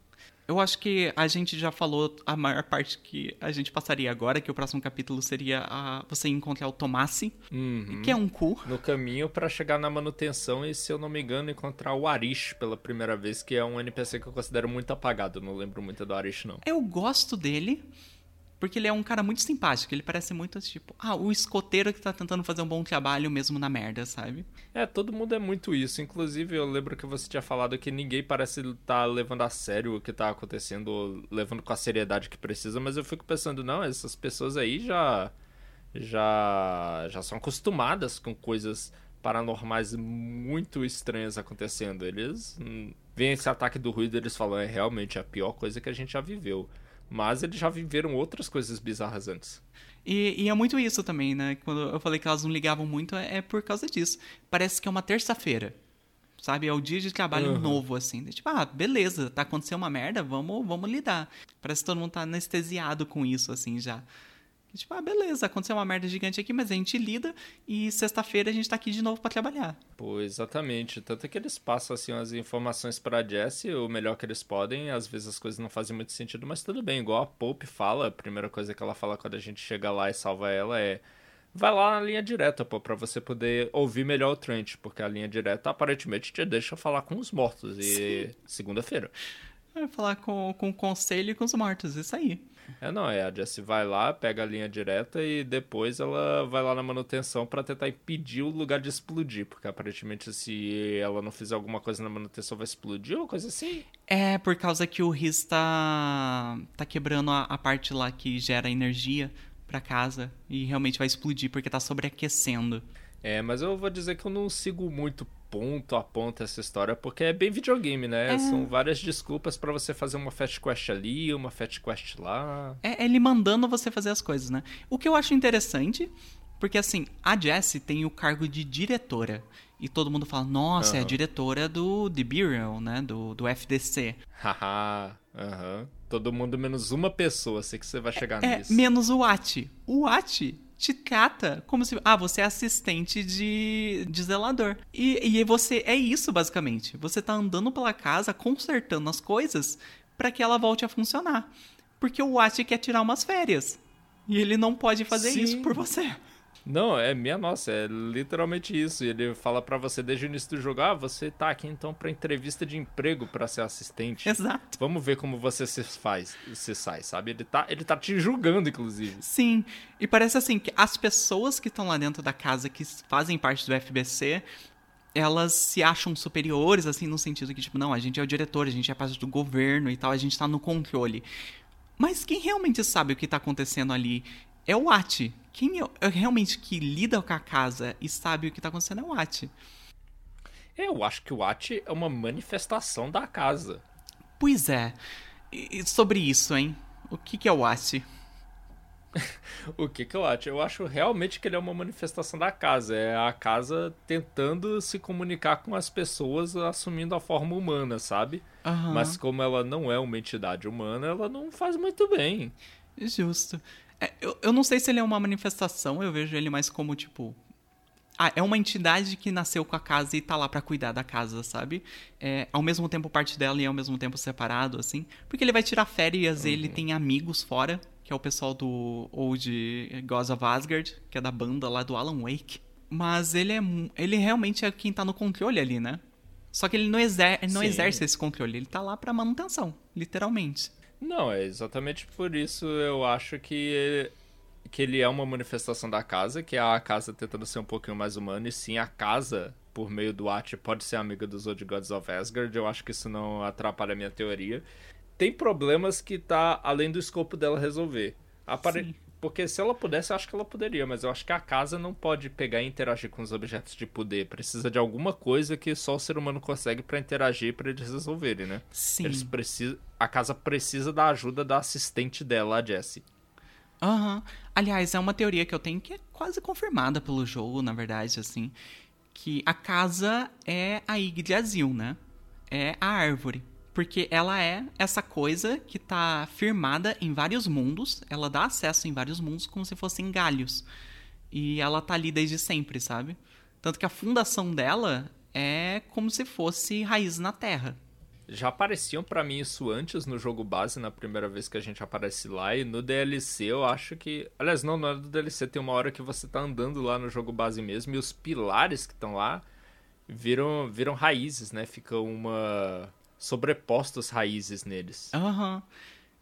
Eu acho que a gente já falou a maior parte que a gente passaria agora, que o próximo capítulo seria a, você encontrar o Tomasi, Uhum. que é um cu. No caminho pra chegar na manutenção e, se eu não me engano, encontrar o Arish pela primeira vez, que é um NPC que eu considero muito apagado. Não lembro muito do Arish, não. Eu gosto dele, porque ele é um cara muito simpático. Ele parece muito tipo, ah, o escoteiro que tá tentando fazer um bom trabalho mesmo na merda, sabe? É, todo mundo é muito isso. Inclusive, eu lembro que você tinha falado que ninguém parece estar levando a sério o que tá acontecendo, levando com a seriedade que precisa, mas eu fico pensando, não, essas pessoas aí já já já são acostumadas com coisas paranormais muito estranhas acontecendo. Eles hum, veem esse ataque do ruído, eles falam, é realmente a pior coisa que a gente já viveu. Mas eles já viveram outras coisas bizarras antes. E, e é muito isso também, né? Quando eu falei que elas não ligavam muito, é, é por causa disso. Parece que é uma terça-feira. Sabe? É o dia de trabalho Uhum. novo, assim. Tipo, ah, beleza, tá acontecendo uma merda, vamos, vamos lidar. Parece que todo mundo tá anestesiado com isso, assim, já. Tipo, ah, beleza, aconteceu uma merda gigante aqui, mas a gente lida e sexta-feira a gente tá aqui de novo pra trabalhar. Pô, exatamente. Tanto que eles passam assim as informações pra Jessie o melhor que eles podem. Às vezes as coisas não fazem muito sentido, mas tudo bem. Igual a Pope fala, a primeira coisa que ela fala quando a gente chega lá e salva ela é. Vai lá na linha direta, pô, pra você poder ouvir melhor o Trent, porque a linha direta aparentemente te deixa falar com os mortos. E segunda-feira. Vai falar com, com o conselho e com os mortos, isso aí. É, não, é. A Jessie vai lá, pega a linha direta e depois ela vai lá na manutenção pra tentar impedir o lugar de explodir. Porque aparentemente, se ela não fizer alguma coisa na manutenção, vai explodir ou coisa assim. É por causa que o Riz tá, tá quebrando a, a parte lá que gera energia pra casa e realmente vai explodir porque tá sobreaquecendo. É, mas eu vou dizer que eu não sigo muito ponto a ponto essa história, porque é bem videogame, né? São várias desculpas pra você fazer uma fast quest ali, uma fast quest lá. É ele mandando você fazer as coisas, né? O que eu acho interessante, porque assim, a Jessie tem o cargo de diretora. E todo mundo fala, nossa, é a diretora do The Bureau, né? Do, do FDC. Haha, aham. Todo mundo menos uma pessoa, sei que você vai chegar É, nisso. menos o Ati. O Ati te trata como se. Ah, você é assistente de, de zelador. E, e você. É isso, basicamente. Você tá andando pela casa, consertando as coisas para que ela volte a funcionar. Porque o Ati quer tirar umas férias. E ele não pode fazer Sim. isso por você. Não, é minha nossa, é literalmente isso. Ele fala pra você desde o início do jogo: ah, você tá aqui então pra entrevista de emprego pra ser assistente. Exato. Vamos ver como você se faz, se sai, sabe? Ele tá, ele tá te julgando, inclusive. Sim. E parece assim que as pessoas que estão lá dentro da casa que fazem parte do FBC. Elas se acham superiores, assim, no sentido que, tipo, não, a gente é o diretor, a gente é parte do governo e tal, a gente tá no controle. Mas quem realmente sabe o que tá acontecendo ali é o Ati. Quem é, é realmente que lida com a casa e sabe o que tá acontecendo é o Ati. Eu acho que o Ati é uma manifestação da casa. Pois é. E sobre isso, hein? O que, que é o Ati? O que que eu acho? Eu acho realmente que ele é uma manifestação da casa. É a casa tentando se comunicar com as pessoas assumindo a forma humana, sabe? Aham. Mas como ela não é uma entidade humana, ela não faz muito bem. Justo. É, eu, eu não sei se ele é uma manifestação, eu vejo ele mais como, tipo. Ah, é uma entidade que nasceu com a casa e tá lá pra cuidar da casa, sabe? É, ao mesmo tempo parte dela e ao mesmo tempo separado, assim. Porque ele vai tirar férias, ele tem amigos fora, que é o pessoal do Old Gods of Asgard, que é da banda lá do Alan Wake. Mas ele é ele realmente é quem tá no controle ali, né? Só que ele não, exer ele não exerce esse controle, ele tá lá pra manutenção, literalmente. Não, é exatamente por isso eu acho que, que ele é uma manifestação da casa, que é a casa tentando ser um pouquinho mais humana, e sim a casa, por meio do Ati, pode ser amiga dos Old Gods of Asgard, eu acho que isso não atrapalha a minha teoria. Tem problemas que tá além do escopo dela resolver. Apare... Porque se ela pudesse, eu acho que ela poderia, mas eu acho que a casa não pode pegar e interagir com os objetos de poder. Precisa de alguma coisa que só o ser humano consegue pra interagir pra eles resolverem, né? Sim. Eles precisam, a casa precisa da ajuda da assistente dela, a Jessie. Aham. Aliás, é uma teoria que eu tenho que é quase confirmada pelo jogo, na verdade, assim. Que a casa é a Yggdrasil, né? É a árvore. Porque ela é essa coisa que tá firmada em vários mundos, ela dá acesso em vários mundos como se fossem galhos. E ela tá ali desde sempre, sabe? Tanto que a fundação dela é como se fosse raiz na terra. Já apareciam para mim isso antes no jogo base, na primeira vez que a gente aparece lá, e no DLC eu acho que. Aliás, não, não é do DLC, tem uma hora que você tá andando lá no jogo base mesmo, e os pilares que estão lá viram, viram raízes, né? Ficam uma. Sobrepostos raízes neles. Aham. Uhum.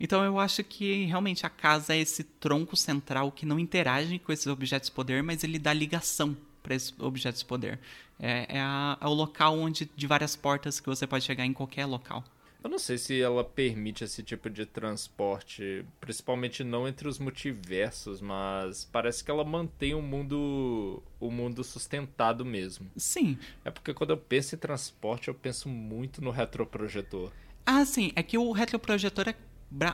Então eu acho que realmente a casa é esse tronco central que não interage com esses objetos de poder, mas ele dá ligação para esses objetos de poder. É, é, a, é, o local onde de várias portas que você pode chegar em qualquer local. Eu não sei se ela permite esse tipo de transporte, principalmente não entre os multiversos, mas parece que ela mantém o mundo o mundo sustentado mesmo. Sim. É porque quando eu penso em transporte, eu penso muito no retroprojetor. Ah, sim, é que o retroprojetor é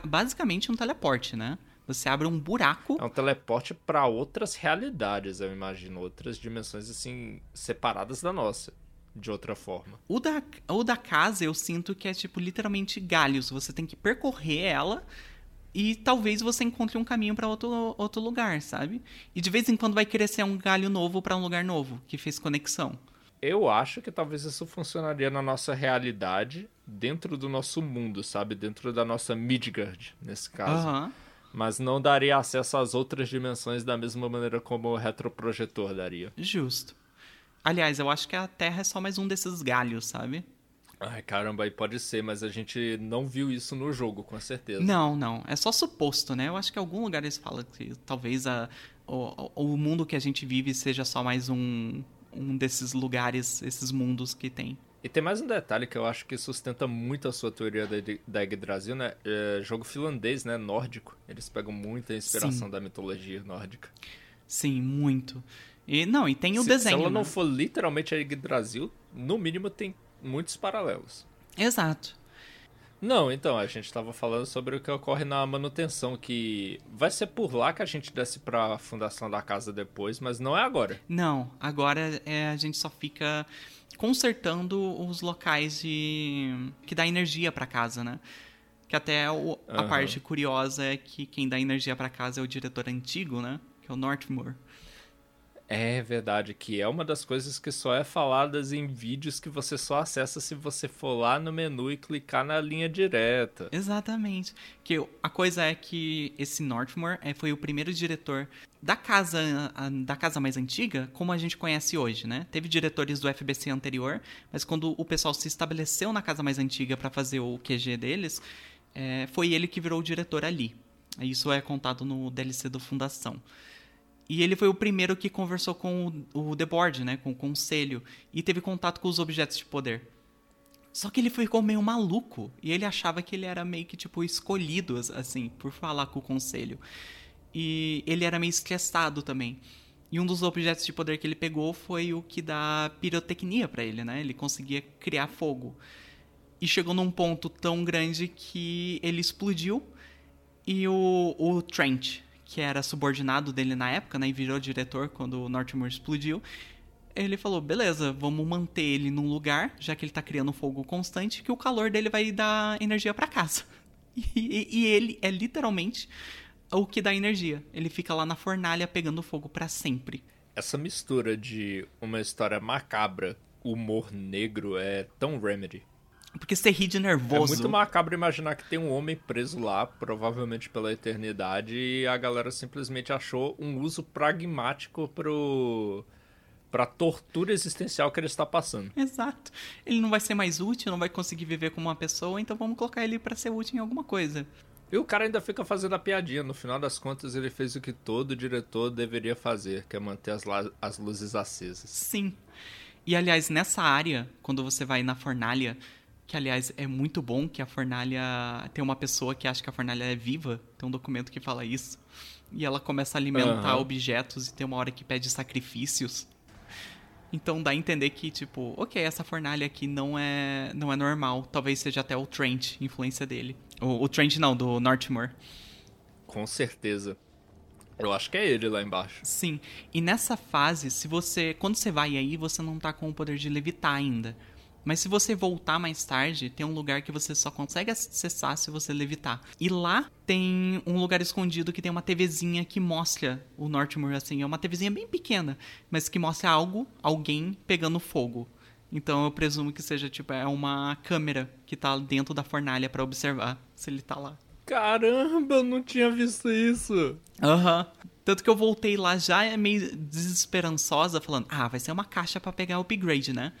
basicamente um teleporte, né? Você abre um buraco. É um teleporte para outras realidades, eu imagino. Outras dimensões, assim, separadas da nossa. De outra forma. O da, o da casa, eu sinto que é, tipo, literalmente galhos. Você tem que percorrer ela e talvez você encontre um caminho para outro, outro lugar, sabe? E de vez em quando vai crescer um galho novo para um lugar novo, que fez conexão. Eu acho que talvez isso funcionaria na nossa realidade, dentro do nosso mundo, sabe? Dentro da nossa Midgard, nesse caso. Uhum mas não daria acesso às outras dimensões da mesma maneira como o retroprojetor daria. Justo. Aliás, eu acho que a Terra é só mais um desses galhos, sabe? Ai, caramba, aí pode ser, mas a gente não viu isso no jogo, com certeza. Não, não. É só suposto, né? Eu acho que em algum lugar eles falam que talvez a, o, o mundo que a gente vive seja só mais um, um desses lugares, esses mundos que tem. E tem mais um detalhe que eu acho que sustenta muito a sua teoria da, da Yggdrasil, né? É jogo finlandês, né? Nórdico. Eles pegam muita inspiração Sim. da mitologia nórdica. Sim, muito. E não, e tem o se, desenho. Se ela né? não for literalmente a Yggdrasil, no mínimo tem muitos paralelos. Exato. Não, então, a gente estava falando sobre o que ocorre na manutenção, que vai ser por lá que a gente desce para a fundação da casa depois, mas não é agora. Não, agora é, a gente só fica consertando os locais de que dá energia para casa, né? Que até o, a uhum. parte curiosa é que quem dá energia para casa é o diretor antigo, né? Que é o Northmore. É verdade, que é uma das coisas que só é faladas em vídeos que você só acessa se você for lá no menu e clicar na linha direta. Exatamente. Que a coisa é que esse Northmore é, foi o primeiro diretor da casa da casa mais antiga, como a gente conhece hoje, né? Teve diretores do FBC anterior, mas quando o pessoal se estabeleceu na casa mais antiga para fazer o QG deles, é, foi ele que virou o diretor ali. Isso é contado no DLC do Fundação. E ele foi o primeiro que conversou com o, The Board, né, com o conselho, e teve contato com os objetos de poder. Só que ele ficou meio maluco, e ele achava que ele era meio que, tipo, escolhido, assim, por falar com o conselho. E ele era meio estressado também. E um dos objetos de poder que ele pegou foi o que dá pirotecnia para ele, né? Ele conseguia criar fogo. E chegou num ponto tão grande que ele explodiu e o, o Trent, que era subordinado dele na época, né, e virou diretor quando o Northmore explodiu, ele falou: beleza, vamos manter ele num lugar, já que ele tá criando fogo constante, que o calor dele vai dar energia para casa. E, e, ele é literalmente o que dá energia. Ele fica lá na fornalha pegando fogo para sempre. Essa mistura de uma história macabra, humor negro, é tão Remedy. Porque você ri de nervoso. É muito macabro imaginar que tem um homem preso lá, provavelmente pela eternidade, e a galera simplesmente achou um uso pragmático pro pra tortura existencial que ele está passando. Exato. Ele não vai ser mais útil, não vai conseguir viver como uma pessoa, então vamos colocar ele para ser útil em alguma coisa. E o cara ainda fica fazendo a piadinha. No final das contas, ele fez o que todo diretor deveria fazer, que é manter as, as luzes acesas. Sim. E aliás, nessa área, quando você vai na fornalha, que aliás é muito bom que a fornalha tem uma pessoa que acha que a fornalha é viva, tem um documento que fala isso. E ela começa a alimentar uhum. objetos e tem uma hora que pede sacrifícios. Então dá a entender que, tipo, ok, essa fornalha aqui não é, não é normal. Talvez seja até o Trent, influência dele. O, o Trent não, do Northmore. Com certeza. Eu acho que é ele lá embaixo. Sim. E nessa fase, se você. Quando você vai aí, você não tá com o poder de levitar ainda. Mas se você voltar mais tarde, tem um lugar que você só consegue acessar se você levitar. E lá tem um lugar escondido que tem uma TVzinha que mostra o Northmore, assim. É uma TVzinha bem pequena, mas que mostra algo, alguém pegando fogo. Então eu presumo que seja, tipo, é uma câmera que tá dentro da fornalha para observar se ele tá lá. Caramba, eu não tinha visto isso. Aham. Uhum. Tanto que eu voltei lá já meio desesperançosa, falando, ah, vai ser uma caixa para pegar o upgrade, né?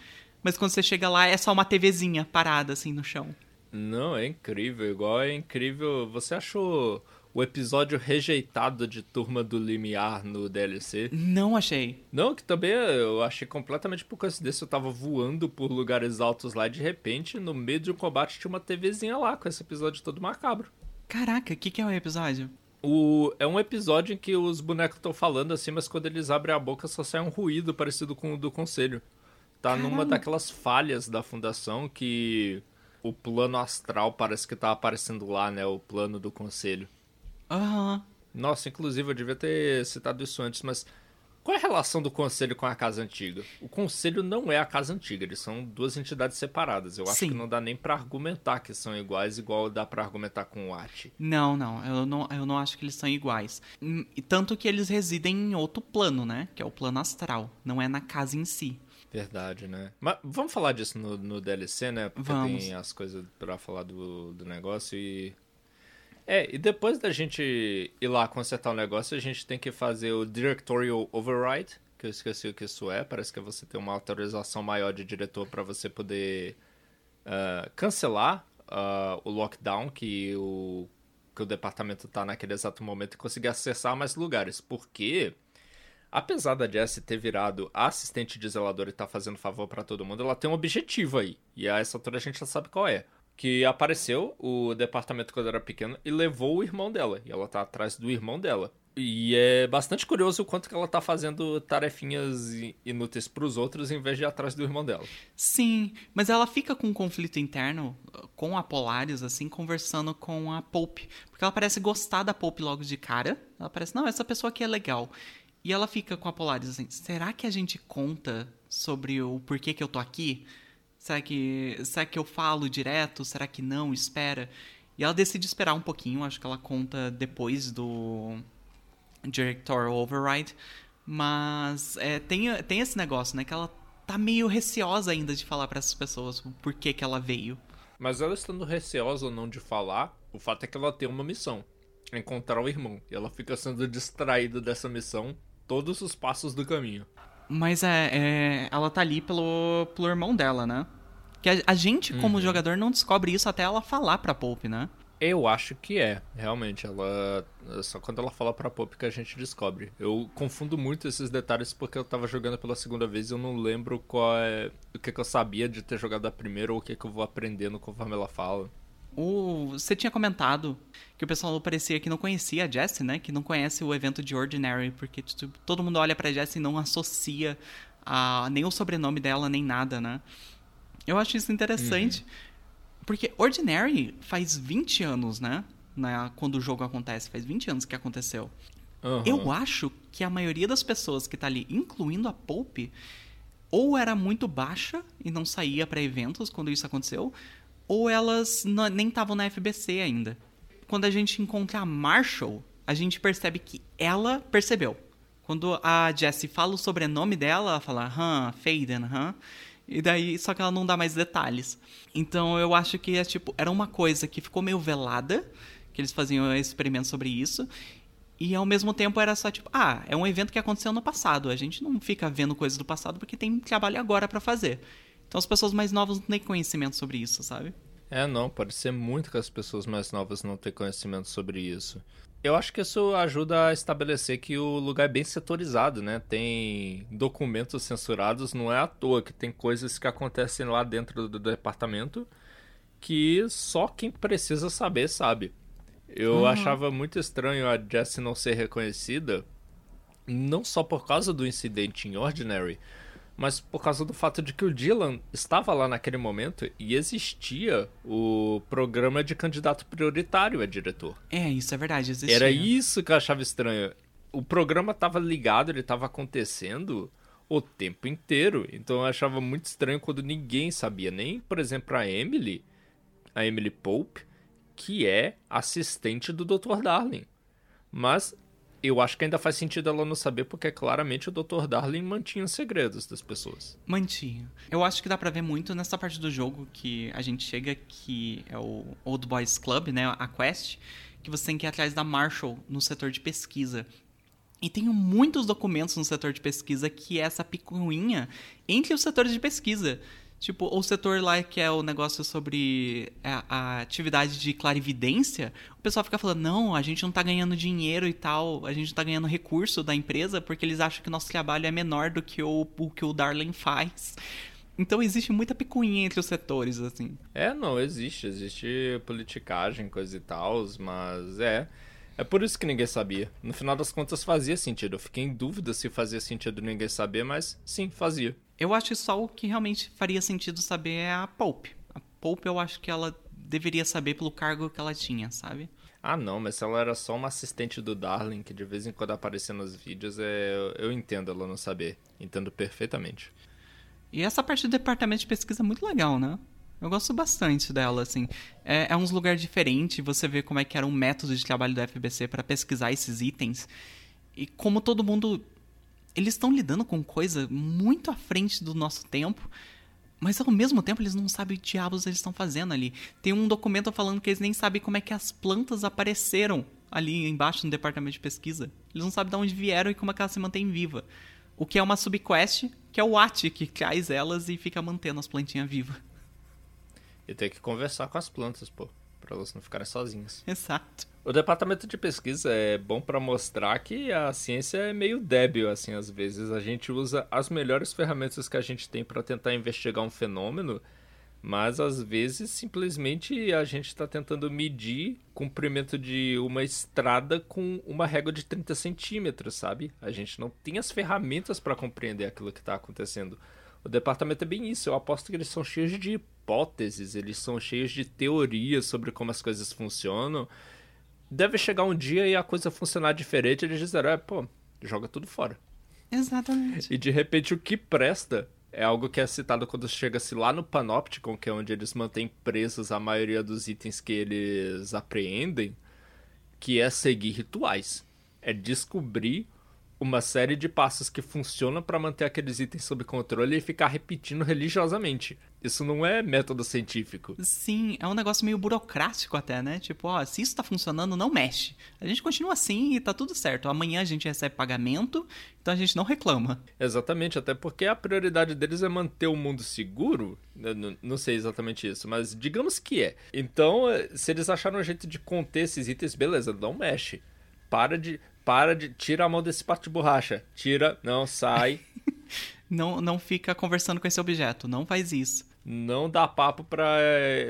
Mas quando você chega lá, é só uma TVzinha parada, assim, no chão. Não, é incrível. Igual é incrível. Você achou o episódio rejeitado de Turma do Limiar no DLC? Não achei. Não, que também eu achei completamente por coincidência. Eu tava voando por lugares altos lá e de repente, no meio de um combate, tinha uma TVzinha lá com esse episódio todo macabro. Caraca, o que, que é o episódio? O, é um episódio em que os bonecos estão falando assim, mas quando eles abrem a boca só sai um ruído parecido com o do conselho. Tá Caramba. numa daquelas falhas da fundação que o plano astral parece que tá aparecendo lá, né? O plano do conselho. Aham. Uhum. Nossa, inclusive eu devia ter citado isso antes, mas qual é a relação do conselho com a casa antiga? O conselho não é a casa antiga, eles são duas entidades separadas. Eu acho Sim. que não dá nem para argumentar que são iguais, igual dá para argumentar com o Ati. Não, não eu, não, eu não acho que eles são iguais. Tanto que eles residem em outro plano, né? Que é o plano astral, não é na casa em si. Verdade, né? Mas vamos falar disso no, no DLC, né? Porque vamos. tem as coisas para falar do, do negócio e é, e depois da gente ir lá consertar o negócio, a gente tem que fazer o Directorial Override, que eu esqueci o que isso é. Parece que é você ter uma autorização maior de diretor para você poder uh, cancelar uh, o lockdown que o, que o departamento está naquele exato momento e conseguir acessar mais lugares. Porque, apesar da Jessie ter virado assistente de zelador e tá fazendo favor para todo mundo, ela tem um objetivo aí. E a essa altura a gente já sabe qual é que apareceu o departamento quando era pequeno e levou o irmão dela. E ela tá atrás do irmão dela. E é bastante curioso o quanto que ela tá fazendo tarefinhas inúteis para os outros em vez de ir atrás do irmão dela. Sim, mas ela fica com um conflito interno com a Polaris, assim, conversando com a Pope. Porque ela parece gostar da Pope logo de cara. Ela parece, não, essa pessoa aqui é legal. E ela fica com a Polaris assim, será que a gente conta sobre o porquê que eu tô aqui? Será que, será que eu falo direto? Será que não? Espera. E ela decide esperar um pouquinho, acho que ela conta depois do Directorial Override. Mas é, tem, tem esse negócio, né? Que ela tá meio receosa ainda de falar para essas pessoas o porquê que ela veio. Mas ela estando receosa ou não de falar, o fato é que ela tem uma missão: encontrar o irmão. E ela fica sendo distraída dessa missão todos os passos do caminho. Mas é, é ela tá ali pelo, pelo irmão dela, né? Que a, a gente, como uhum. jogador, não descobre isso até ela falar pra Pope, né? Eu acho que é, realmente. Ela. Só quando ela fala pra Pope que a gente descobre. Eu confundo muito esses detalhes porque eu tava jogando pela segunda vez e eu não lembro qual é. O que, que eu sabia de ter jogado a primeira ou o que, que eu vou aprendendo conforme ela fala. O, você tinha comentado que o pessoal parecia que não conhecia a Jessie, né? Que não conhece o evento de Ordinary, porque tipo, todo mundo olha pra Jessie e não associa a, nem o sobrenome dela, nem nada, né? Eu acho isso interessante. Uhum. Porque Ordinary faz 20 anos, né? né? Quando o jogo acontece, faz 20 anos que aconteceu. Uhum. Eu acho que a maioria das pessoas que tá ali, incluindo a Pope, ou era muito baixa e não saía para eventos quando isso aconteceu, ou elas nem estavam na FBC ainda. Quando a gente encontra a Marshall, a gente percebe que ela percebeu. Quando a Jessie fala o sobrenome dela, ela fala, hã, Faden, hã. E daí, só que ela não dá mais detalhes. Então eu acho que é tipo, era uma coisa que ficou meio velada, que eles faziam experimentos sobre isso. E ao mesmo tempo era só tipo, ah, é um evento que aconteceu no passado. A gente não fica vendo coisas do passado porque tem trabalho agora para fazer. Então as pessoas mais novas não têm conhecimento sobre isso, sabe? É, não, pode ser muito que as pessoas mais novas não têm conhecimento sobre isso. Eu acho que isso ajuda a estabelecer que o lugar é bem setorizado, né? Tem documentos censurados, não é à toa que tem coisas que acontecem lá dentro do departamento que só quem precisa saber sabe. Eu uhum. achava muito estranho a Jessie não ser reconhecida, não só por causa do incidente em Ordinary, mas por causa do fato de que o Dylan estava lá naquele momento e existia o programa de candidato prioritário a diretor. É, isso é verdade, existia. Era isso que eu achava estranho. O programa estava ligado, ele estava acontecendo, o tempo inteiro. Então eu achava muito estranho quando ninguém sabia. Nem, por exemplo, a Emily, a Emily Pope, que é assistente do Dr. Darling. Mas eu acho que ainda faz sentido ela não saber, porque claramente o Dr. Darling mantinha os segredos das pessoas. Mantinha. Eu acho que dá pra ver muito nessa parte do jogo que a gente chega, que é o Old Boys Club, né? A quest, que você tem que ir atrás da Marshall no setor de pesquisa. E tem muitos documentos no setor de pesquisa que é essa picuinha entre os setores de pesquisa. Tipo, o setor lá que é o negócio sobre a, a, atividade de clarividência, o pessoal fica falando, não, a gente não tá ganhando dinheiro e tal, a gente não tá ganhando recurso da empresa porque eles acham que o nosso trabalho é menor do que o, o que o Darling faz. Então existe muita picuinha entre os setores, assim. É, não, existe. Existe politicagem, coisa e tal, mas é. É por isso que ninguém sabia. No final das contas fazia sentido. Eu fiquei em dúvida se fazia sentido ninguém saber, mas sim, fazia. Eu acho que só o que realmente faria sentido saber é a Pope. A Pope eu acho que ela deveria saber pelo cargo que ela tinha, sabe? Ah, não, mas se ela era só uma assistente do Darling, que de vez em quando aparecia nos vídeos, é... eu entendo ela não saber. Entendo perfeitamente. E essa parte do departamento de pesquisa é muito legal, né? Eu gosto bastante dela, assim. É, é uns lugares diferentes, você vê como é que era um método de trabalho do FBC para pesquisar esses itens. E como todo mundo eles estão lidando com coisa muito à frente do nosso tempo, mas ao mesmo tempo eles não sabem o que diabos eles estão fazendo ali. Tem um documento falando que eles nem sabem como é que as plantas apareceram ali embaixo no departamento de pesquisa. Eles não sabem de onde vieram e como é que elas se mantêm viva. O que é uma subquest, que é o At que traz elas e fica mantendo as plantinhas vivas. E tem que conversar com as plantas, pô, para elas não ficarem sozinhas. Exato. O departamento de pesquisa é bom para mostrar que a ciência é meio débil, assim, às vezes. A gente usa as melhores ferramentas que a gente tem para tentar investigar um fenômeno, mas às vezes simplesmente a gente está tentando medir o comprimento de uma estrada com uma régua de 30 centímetros, sabe? A gente não tem as ferramentas para compreender aquilo que está acontecendo. O departamento é bem isso. Eu aposto que eles são cheios de hipóteses, eles são cheios de teorias sobre como as coisas funcionam deve chegar um dia e a coisa funcionar diferente, eles disseram, é, pô, joga tudo fora. Exatamente. E de repente o que presta é algo que é citado quando chega-se lá no Panopticon, que é onde eles mantêm presos a maioria dos itens que eles apreendem, que é seguir rituais. É descobrir uma série de passos que funcionam para manter aqueles itens sob controle e ficar repetindo religiosamente. Isso não é método científico. Sim, é um negócio meio burocrático até, né? Tipo, ó, se isso tá funcionando, não mexe. A gente continua assim e tá tudo certo. Amanhã a gente recebe pagamento, então a gente não reclama. Exatamente, até porque a prioridade deles é manter o mundo seguro. Não, não sei exatamente isso, mas digamos que é. Então, se eles acharam um jeito de conter esses itens, beleza, não mexe. Para de para de. Tira a mão desse pato de borracha. Tira, não, sai. não, não fica conversando com esse objeto. Não faz isso. Não dá papo pra,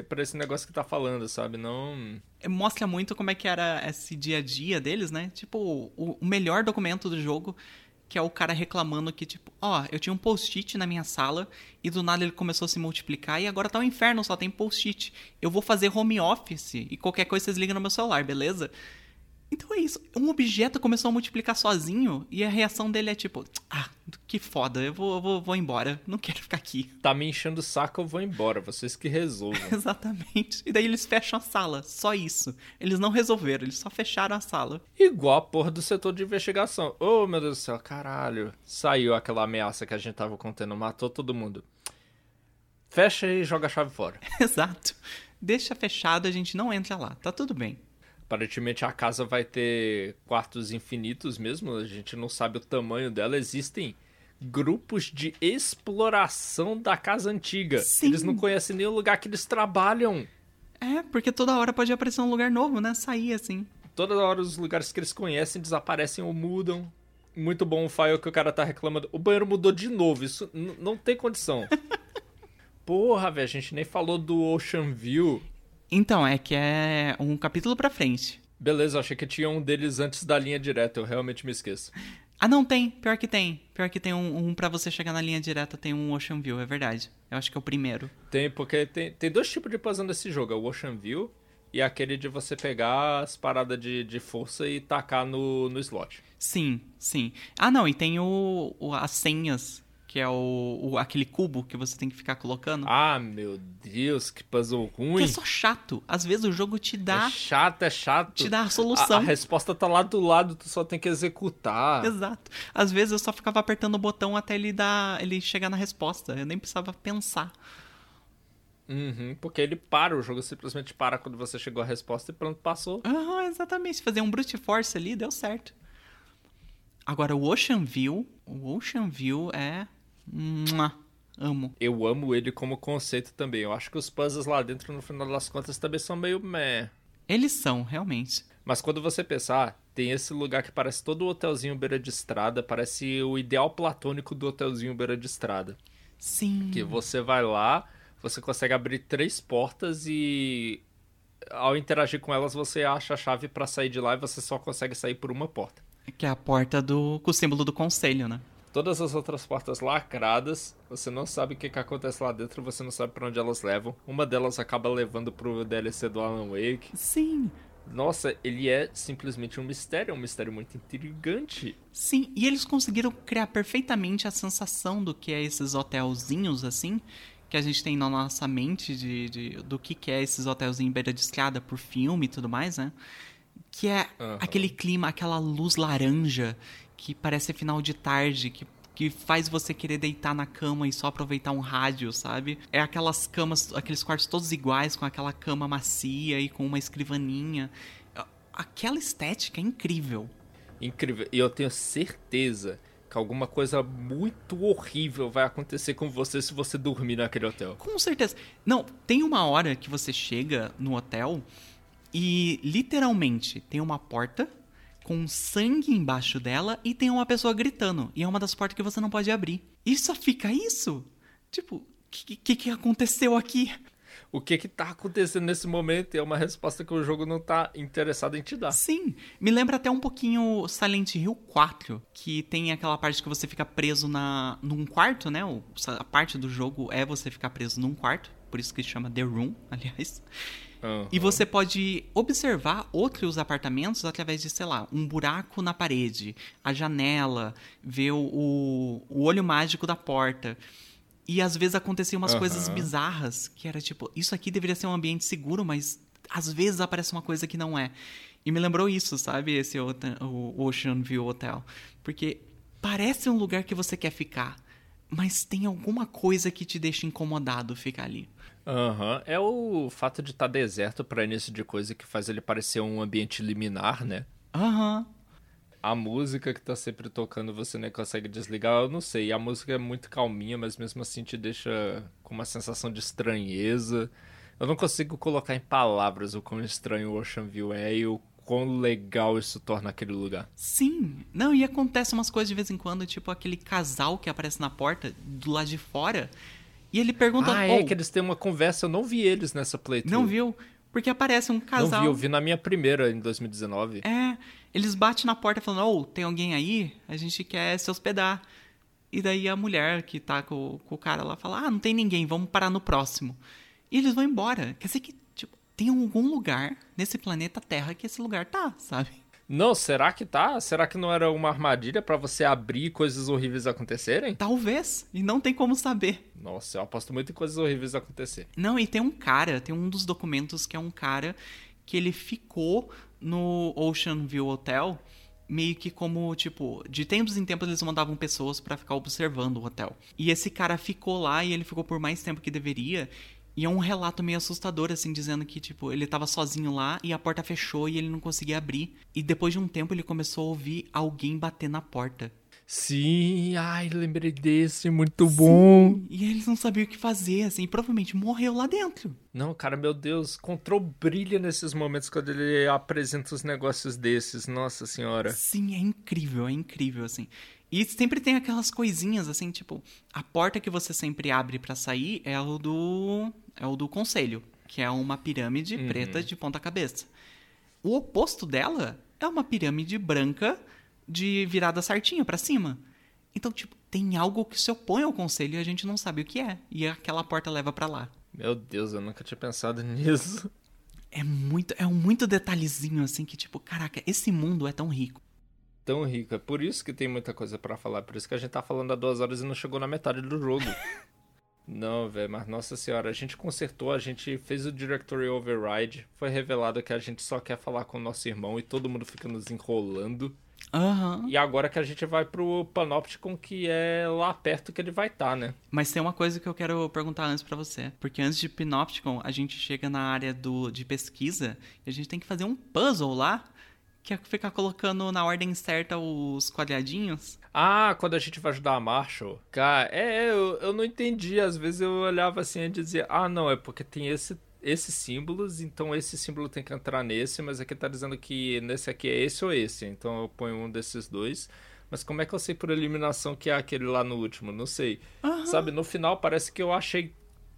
pra esse negócio que tá falando, sabe? Não. É, mostra muito como é que era esse dia a dia deles, né? Tipo, o, o melhor documento do jogo que é o cara reclamando que, tipo, ó, oh, eu tinha um post-it na minha sala e do nada ele começou a se multiplicar e agora tá um inferno, só tem post-it. Eu vou fazer home office e qualquer coisa vocês ligam no meu celular, beleza? Então é isso. Um objeto começou a multiplicar sozinho e a reação dele é tipo: Ah, que foda, eu vou, eu vou, vou embora. Não quero ficar aqui. Tá me enchendo o saco, eu vou embora. Vocês que resolvam. Exatamente. E daí eles fecham a sala. Só isso. Eles não resolveram, eles só fecharam a sala. Igual a porra do setor de investigação. Oh, meu Deus do céu, caralho. Saiu aquela ameaça que a gente tava contendo, matou todo mundo. Fecha e joga a chave fora. Exato. Deixa fechado, a gente não entra lá. Tá tudo bem. Aparentemente a casa vai ter quartos infinitos mesmo, a gente não sabe o tamanho dela. Existem grupos de exploração da casa antiga. Sim. Eles não conhecem nem o lugar que eles trabalham. É, porque toda hora pode aparecer um lugar novo, né? Sair assim. Toda hora os lugares que eles conhecem desaparecem ou mudam. Muito bom o file que o cara tá reclamando. O banheiro mudou de novo, isso não tem condição. Porra, velho, a gente nem falou do Ocean View. Então, é que é um capítulo pra frente. Beleza, achei que tinha um deles antes da linha direta, eu realmente me esqueço. Ah, não, tem. Pior que tem. Pior que tem um, um para você chegar na linha direta, tem um Ocean View, é verdade. Eu acho que é o primeiro. Tem, porque tem, tem dois tipos de puzzle nesse jogo, é o Ocean View e aquele de você pegar as paradas de, de força e tacar no, no slot. Sim, sim. Ah, não, e tem o, o as senhas que é o, o- aquele cubo que você tem que ficar colocando. Ah, meu Deus, que puzzle que ruim. é só chato. Às vezes o jogo te dá, É chato, é chato. te dá a A, solução. a resposta tá lá do lado, tu só tem que executar. Exato. Às vezes eu só ficava apertando o botão até ele dar, ele chegar na resposta. Eu nem precisava pensar. Uhum, porque ele para, o jogo simplesmente para quando você chegou à resposta e pronto, passou. Aham, exatamente. Se fazer um brute force ali, deu certo. Agora, o Ocean View, o Ocean View é... Mua, amo. Eu amo ele como conceito também. Eu acho que os puzzles lá dentro, no final das contas, também são meio meh. Eles são, realmente. Mas quando você pensar, tem esse lugar que parece todo o hotelzinho beira de estrada, parece o ideal platônico do hotelzinho beira de estrada. Sim. Que você vai lá, você consegue abrir três portas e ao interagir com elas você acha a chave pra sair de lá e você só consegue sair por uma porta. Que é a porta do... com o símbolo do conselho, né? Todas as outras portas lacradas, você não sabe o que, que acontece lá dentro, você não sabe pra onde elas levam. Uma delas acaba levando pro DLC do Alan Wake. Sim. Nossa, ele é simplesmente um mistério, é um mistério muito intrigante. Sim, e eles conseguiram criar perfeitamente a sensação do que é esses hotelzinhos, assim, que a gente tem na nossa mente de, de- do que, que é esses hotelzinhos em beira de escada por filme e tudo mais, né? Que é Aham. aquele clima, aquela luz laranja que parece final de tarde, que, que faz você querer deitar na cama e só aproveitar um rádio, sabe? É aquelas camas, aqueles quartos todos iguais, com aquela cama macia e com uma escrivaninha. Aquela estética é incrível. Incrível. E eu tenho certeza que alguma coisa muito horrível vai acontecer com você se você dormir naquele hotel. Com certeza. Não, tem uma hora que você chega no hotel e literalmente tem uma porta com sangue embaixo dela e tem uma pessoa gritando. E é uma das portas que você não pode abrir. E só fica isso? Tipo, o que, que, que aconteceu aqui? O que que tá acontecendo nesse momento é uma resposta que o jogo não tá interessado em te dar. Sim, me lembra até um pouquinho Silent Hill 4, que tem aquela parte que você fica preso na, num quarto, né? A parte do jogo é você ficar preso num quarto, por isso que chama The Room, aliás. Aham. E você pode observar outros apartamentos através de, sei lá, um buraco na parede, a janela, ver o, o, olho mágico da porta. E às vezes aconteciam umas Aham. coisas bizarras, que era tipo, isso aqui deveria ser um ambiente seguro, mas às vezes aparece uma coisa que não é. E me lembrou isso, sabe? Esse o Ocean View Hotel. Porque parece um lugar que você quer ficar, mas tem alguma coisa que te deixa incomodado ficar ali. Aham. É o fato de estar deserto pra início de coisa que faz ele parecer um ambiente liminar, né? Aham. A música que tá sempre tocando você nem consegue desligar, eu não sei. A música é muito calminha, mas mesmo assim te deixa com uma sensação de estranheza. Eu não consigo colocar em palavras o quão estranho o Ocean View é e o quão legal isso torna aquele lugar. Sim. Não, e acontece umas coisas de vez em quando, tipo aquele casal que aparece na porta do lado de fora. E ele pergunta. Ah, é "Oh, que eles têm uma conversa, eu não vi eles nessa playthrough. Não viu? Porque aparece um Não casal. vi, eu vi na minha primeira em 2019. É, eles batem na porta falando, ô, tem alguém aí? A gente quer se hospedar. E daí a mulher que tá com, com o cara lá fala, ah, não tem ninguém, vamos parar no próximo. E eles vão embora. Quer dizer que, tipo, tem algum lugar nesse planeta Terra que esse lugar tá, sabe? Não, será que tá? Será que não era uma armadilha pra você abrir coisas horríveis acontecerem? Talvez. E não tem como saber. Nossa, eu aposto muito em coisas horríveis acontecerem. Não, e tem um cara, tem um dos documentos que é um cara que ele ficou no Ocean View Hotel meio que como, tipo, de tempos em tempos eles mandavam pessoas pra ficar observando o hotel. E esse cara ficou lá e ele ficou por mais tempo que deveria. E é um relato meio assustador, assim, dizendo que, tipo, ele tava sozinho lá e a porta fechou e ele não conseguia abrir. E depois de um tempo ele começou a ouvir alguém bater na porta. Sim, ai, lembrei desse, muito bom. E eles não sabiam o que fazer, assim, provavelmente morreu lá dentro. Não, cara, meu Deus, Control brilha nesses momentos quando ele apresenta os negócios desses, nossa senhora. Sim, é incrível, é incrível, assim. E sempre tem aquelas coisinhas, assim, tipo, a porta que você sempre abre pra sair é o do. É o do conselho, que é uma pirâmide preta de ponta cabeça. O oposto dela é uma pirâmide branca de virada certinha pra cima. Então, tipo, tem algo que se opõe ao conselho e a gente não sabe o que é. E aquela porta leva pra lá. Meu Deus, eu nunca tinha pensado nisso. É muito, é um muito detalhezinho assim que tipo, caraca, esse mundo é tão rico. tão rico. É por isso que tem muita coisa para falar. Por isso que a gente tá falando há duas horas e não chegou na metade do jogo. não, velho, mas nossa senhora, a gente consertou, a gente fez o Directory Override. Foi revelado que a gente só quer falar com o nosso irmão e todo mundo fica nos enrolando. Aham. E agora que a gente vai pro Panopticon, que é lá perto que ele vai estar, tá, né? Mas tem uma coisa que eu quero perguntar antes pra você. Porque antes de Panopticon, a gente chega na área do, de pesquisa e a gente tem que fazer um puzzle lá. Que é ficar colocando na ordem certa os quadradinhos. Ah, quando a gente vai ajudar a Marshall. Cara, é, eu, eu não entendi. Às vezes eu olhava assim e dizia, ah, não, é porque tem esse esses símbolos, então esse símbolo tem que entrar nesse, mas aqui tá dizendo que nesse aqui é esse ou esse, então eu ponho um desses dois. Mas como é que eu sei por eliminação que é aquele lá no último? Não sei. Aham. Sabe, no final parece que eu achei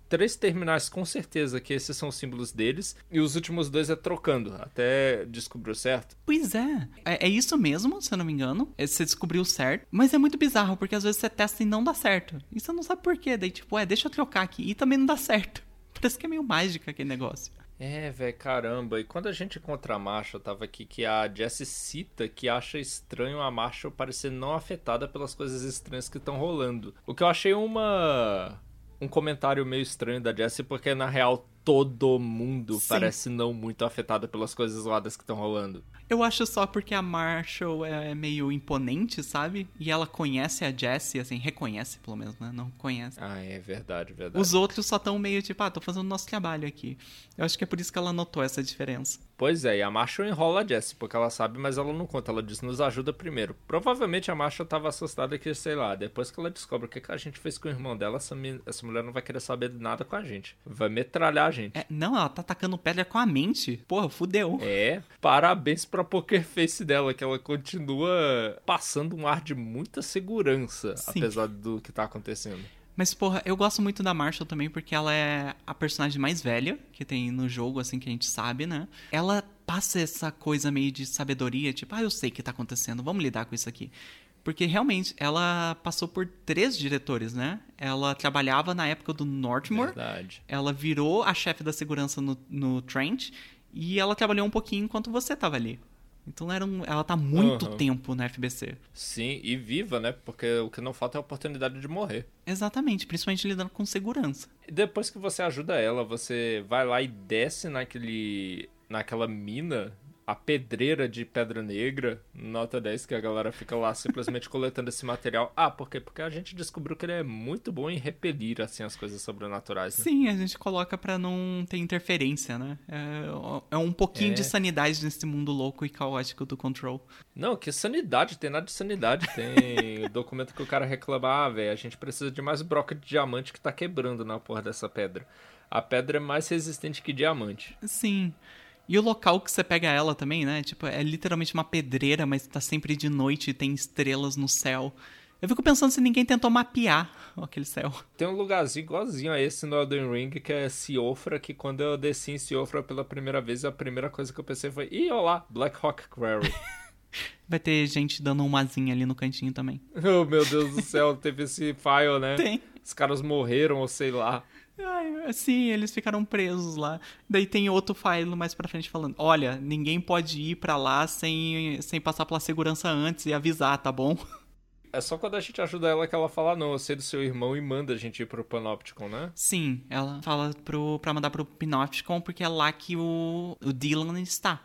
três terminais com certeza que esses são os símbolos deles, e os últimos dois é trocando, até descobriu certo. Pois é. é. é isso mesmo, se eu não me engano. É, Você descobriu certo. Mas é muito bizarro, porque às vezes você testa e não dá certo. E você não sabe por quê. Daí, tipo, é, deixa eu trocar aqui. E também não dá certo. Parece que é meio mágica aquele negócio. É, velho, caramba. E quando a gente encontra a Marshall, tava aqui que a Jessie cita que acha estranho a Marshall parecer não afetada pelas coisas estranhas que estão rolando. O que eu achei uma um comentário meio estranho da Jessie, porque na real todo mundo Sim. parece não muito afetado pelas coisas zoadas que estão rolando. Eu acho só porque a Marshall é meio imponente, sabe? E ela conhece a Jessie, assim, reconhece pelo menos, né? Não conhece. Ah, é verdade, verdade. Os outros só estão meio tipo, ah, tô fazendo nosso trabalho aqui. Eu acho que é por isso que ela notou essa diferença. Pois é, e a Marshall enrola a Jessie, porque ela sabe, mas ela não conta. Ela diz, nos ajuda primeiro. Provavelmente a Marshall tava assustada que, sei lá, depois que ela descobre o que, que a gente fez com o irmão dela, essa, essa mulher não vai querer saber de nada com a gente. Vai metralhar a gente. É, não, ela tá atacando pedra com a mente. Porra, fudeu. É, parabéns pra poker face dela, que ela continua passando um ar de muita segurança, Sim. apesar do que tá acontecendo. Mas, porra, eu gosto muito da Marshall também porque ela é a personagem mais velha que tem no jogo, assim, que a gente sabe, né? Ela passa essa coisa meio de sabedoria, tipo, ah, eu sei o que tá acontecendo, vamos lidar com isso aqui. Porque realmente ela passou por três diretores, né? Ela trabalhava na época do Northmore, Verdade. ela virou a chefe da segurança no, no Trent e ela trabalhou um pouquinho enquanto você tava ali. Então era um- ela tá muito Aham. tempo na FBC. Sim, e viva, né? Porque o que não falta é a oportunidade de morrer. Exatamente, principalmente lidando com segurança. E depois que você ajuda ela, você vai lá e desce naquele. naquela mina, a pedreira de pedra negra, nota 10, que a galera fica lá simplesmente coletando esse material. Ah, por quê? Porque a gente descobriu que ele é muito bom em repelir, assim, as coisas sobrenaturais, né? Sim, a gente coloca pra não ter interferência, né? É, é um pouquinho É. de sanidade nesse mundo louco e caótico do Control. Não, que sanidade, tem nada de sanidade. Tem documento que o cara reclama, ah, velho, a gente precisa de mais broca de diamante que tá quebrando na porra dessa pedra. A pedra é mais resistente que diamante. Sim. E o local que você pega ela também, né? Tipo, é literalmente uma pedreira, mas tá sempre de noite e tem estrelas no céu. Eu fico pensando se ninguém tentou mapear aquele céu. Tem um lugarzinho igualzinho a esse no Elden Ring, que é Siofra, que quando eu desci em Siofra pela primeira vez, a primeira coisa que eu pensei foi, ih, olá, Black Rock Quarry. Vai ter gente dando um asinha ali no cantinho também. oh, meu Deus do céu, teve esse file, né? Tem. Os caras morreram, ou sei lá. Sim, eles ficaram presos lá. Daí tem outro file mais pra frente falando: Olha, ninguém pode ir pra lá sem, sem passar pela segurança antes e avisar, tá bom? É só quando a gente ajuda ela que ela fala, não, eu sei do seu irmão e manda a gente ir pro Panopticon, né? Sim, ela fala pro, pra mandar pro Pinopticon porque é lá que o, o Dylan está.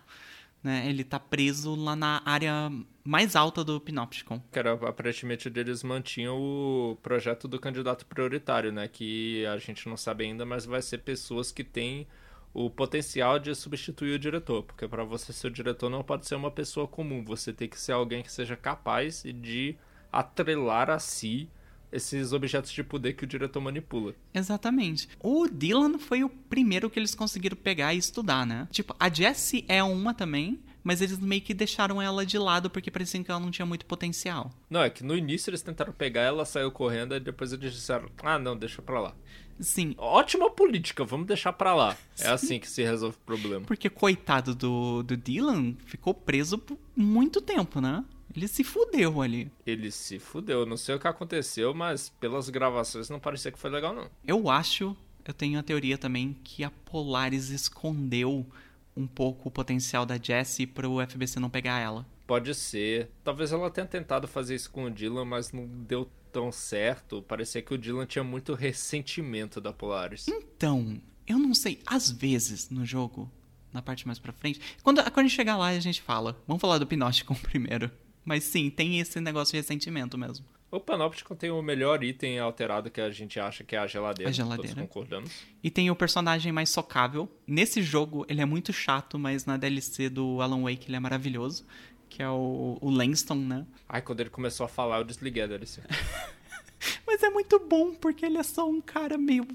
Né? Ele tá preso lá na área mais alta do Pinopticon. Que era, aparentemente eles mantinham o projeto do candidato prioritário, né? Que a gente não sabe ainda, mas vai ser pessoas que têm o potencial de substituir o diretor. Porque para você ser o diretor não pode ser uma pessoa comum. Você tem que ser alguém que seja capaz de atrelar a si esses objetos de poder que o diretor manipula. Exatamente. O Dylan foi o primeiro que eles conseguiram pegar e estudar, né? Tipo, a Jessie é uma também, mas eles meio que deixaram ela de lado porque parecia que ela não tinha muito potencial. Não, é que no início eles tentaram pegar ela, saiu correndo, e depois eles disseram: ah, não, deixa pra lá. Sim, Ótima política, vamos deixar pra lá. É assim que se resolve o problema. porque coitado do, do Dylan ficou preso por muito tempo, né? Ele se fudeu ali. Ele se fudeu, não sei o que aconteceu, mas pelas gravações não parecia que foi legal, não. Eu acho, eu tenho a teoria também, que a Polaris escondeu um pouco o potencial da Jessie pro FBC não pegar ela. Pode ser. Talvez ela tenha tentado fazer isso com o Dylan, mas não deu tão certo. Parecia que o Dylan tinha muito ressentimento da Polaris. Então, eu não sei, às vezes no jogo, na parte mais pra frente, quando, quando a gente chegar lá a gente fala. Vamos falar do Pinótico primeiro. Mas sim, tem esse negócio de ressentimento mesmo. O Panopticon tem o melhor item alterado que a gente acha que é a geladeira. A geladeira. Todos concordamos. E tem o personagem mais socável. Nesse jogo, ele é muito chato, mas na DLC do Alan Wake ele é maravilhoso. Que é o, o Langston, né? Ai, quando ele começou a falar, eu desliguei a DLC. Mas é muito bom, porque ele é só um cara meio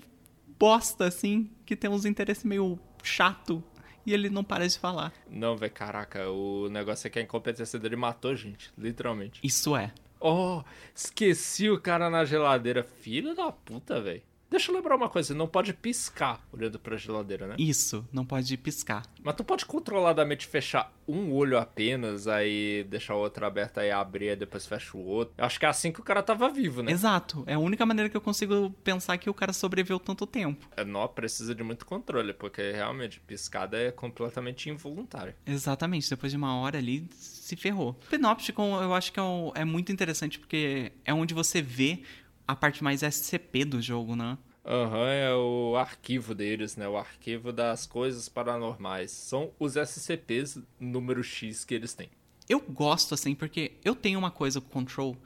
bosta, assim, que tem uns interesses meio chato. E ele não para de falar. Não, velho, caraca, o negócio é que a incompetência dele matou gente, literalmente. Isso é. Oh, esqueci o cara na geladeira. Filho da puta, velho. Deixa eu lembrar uma coisa, não pode piscar olhando pra geladeira, né? Isso, não pode piscar. Mas tu pode controladamente fechar um olho apenas, aí deixar o outro aberto, aí abrir, aí depois fecha o outro. Eu acho que é assim que o cara tava vivo, né? Exato. É a única maneira que eu consigo pensar que o cara sobreviveu tanto tempo. É, Não precisa de muito controle, porque realmente piscada é completamente involuntária. Exatamente, depois de uma hora ali, se ferrou. Panopticon eu acho que é, um- é muito interessante porque é onde você vê a parte mais SCP do jogo, né? Aham, é o arquivo deles, né? O arquivo das coisas paranormais. São os SCPs número X que eles têm. Eu gosto assim porque eu tenho uma coisa com Control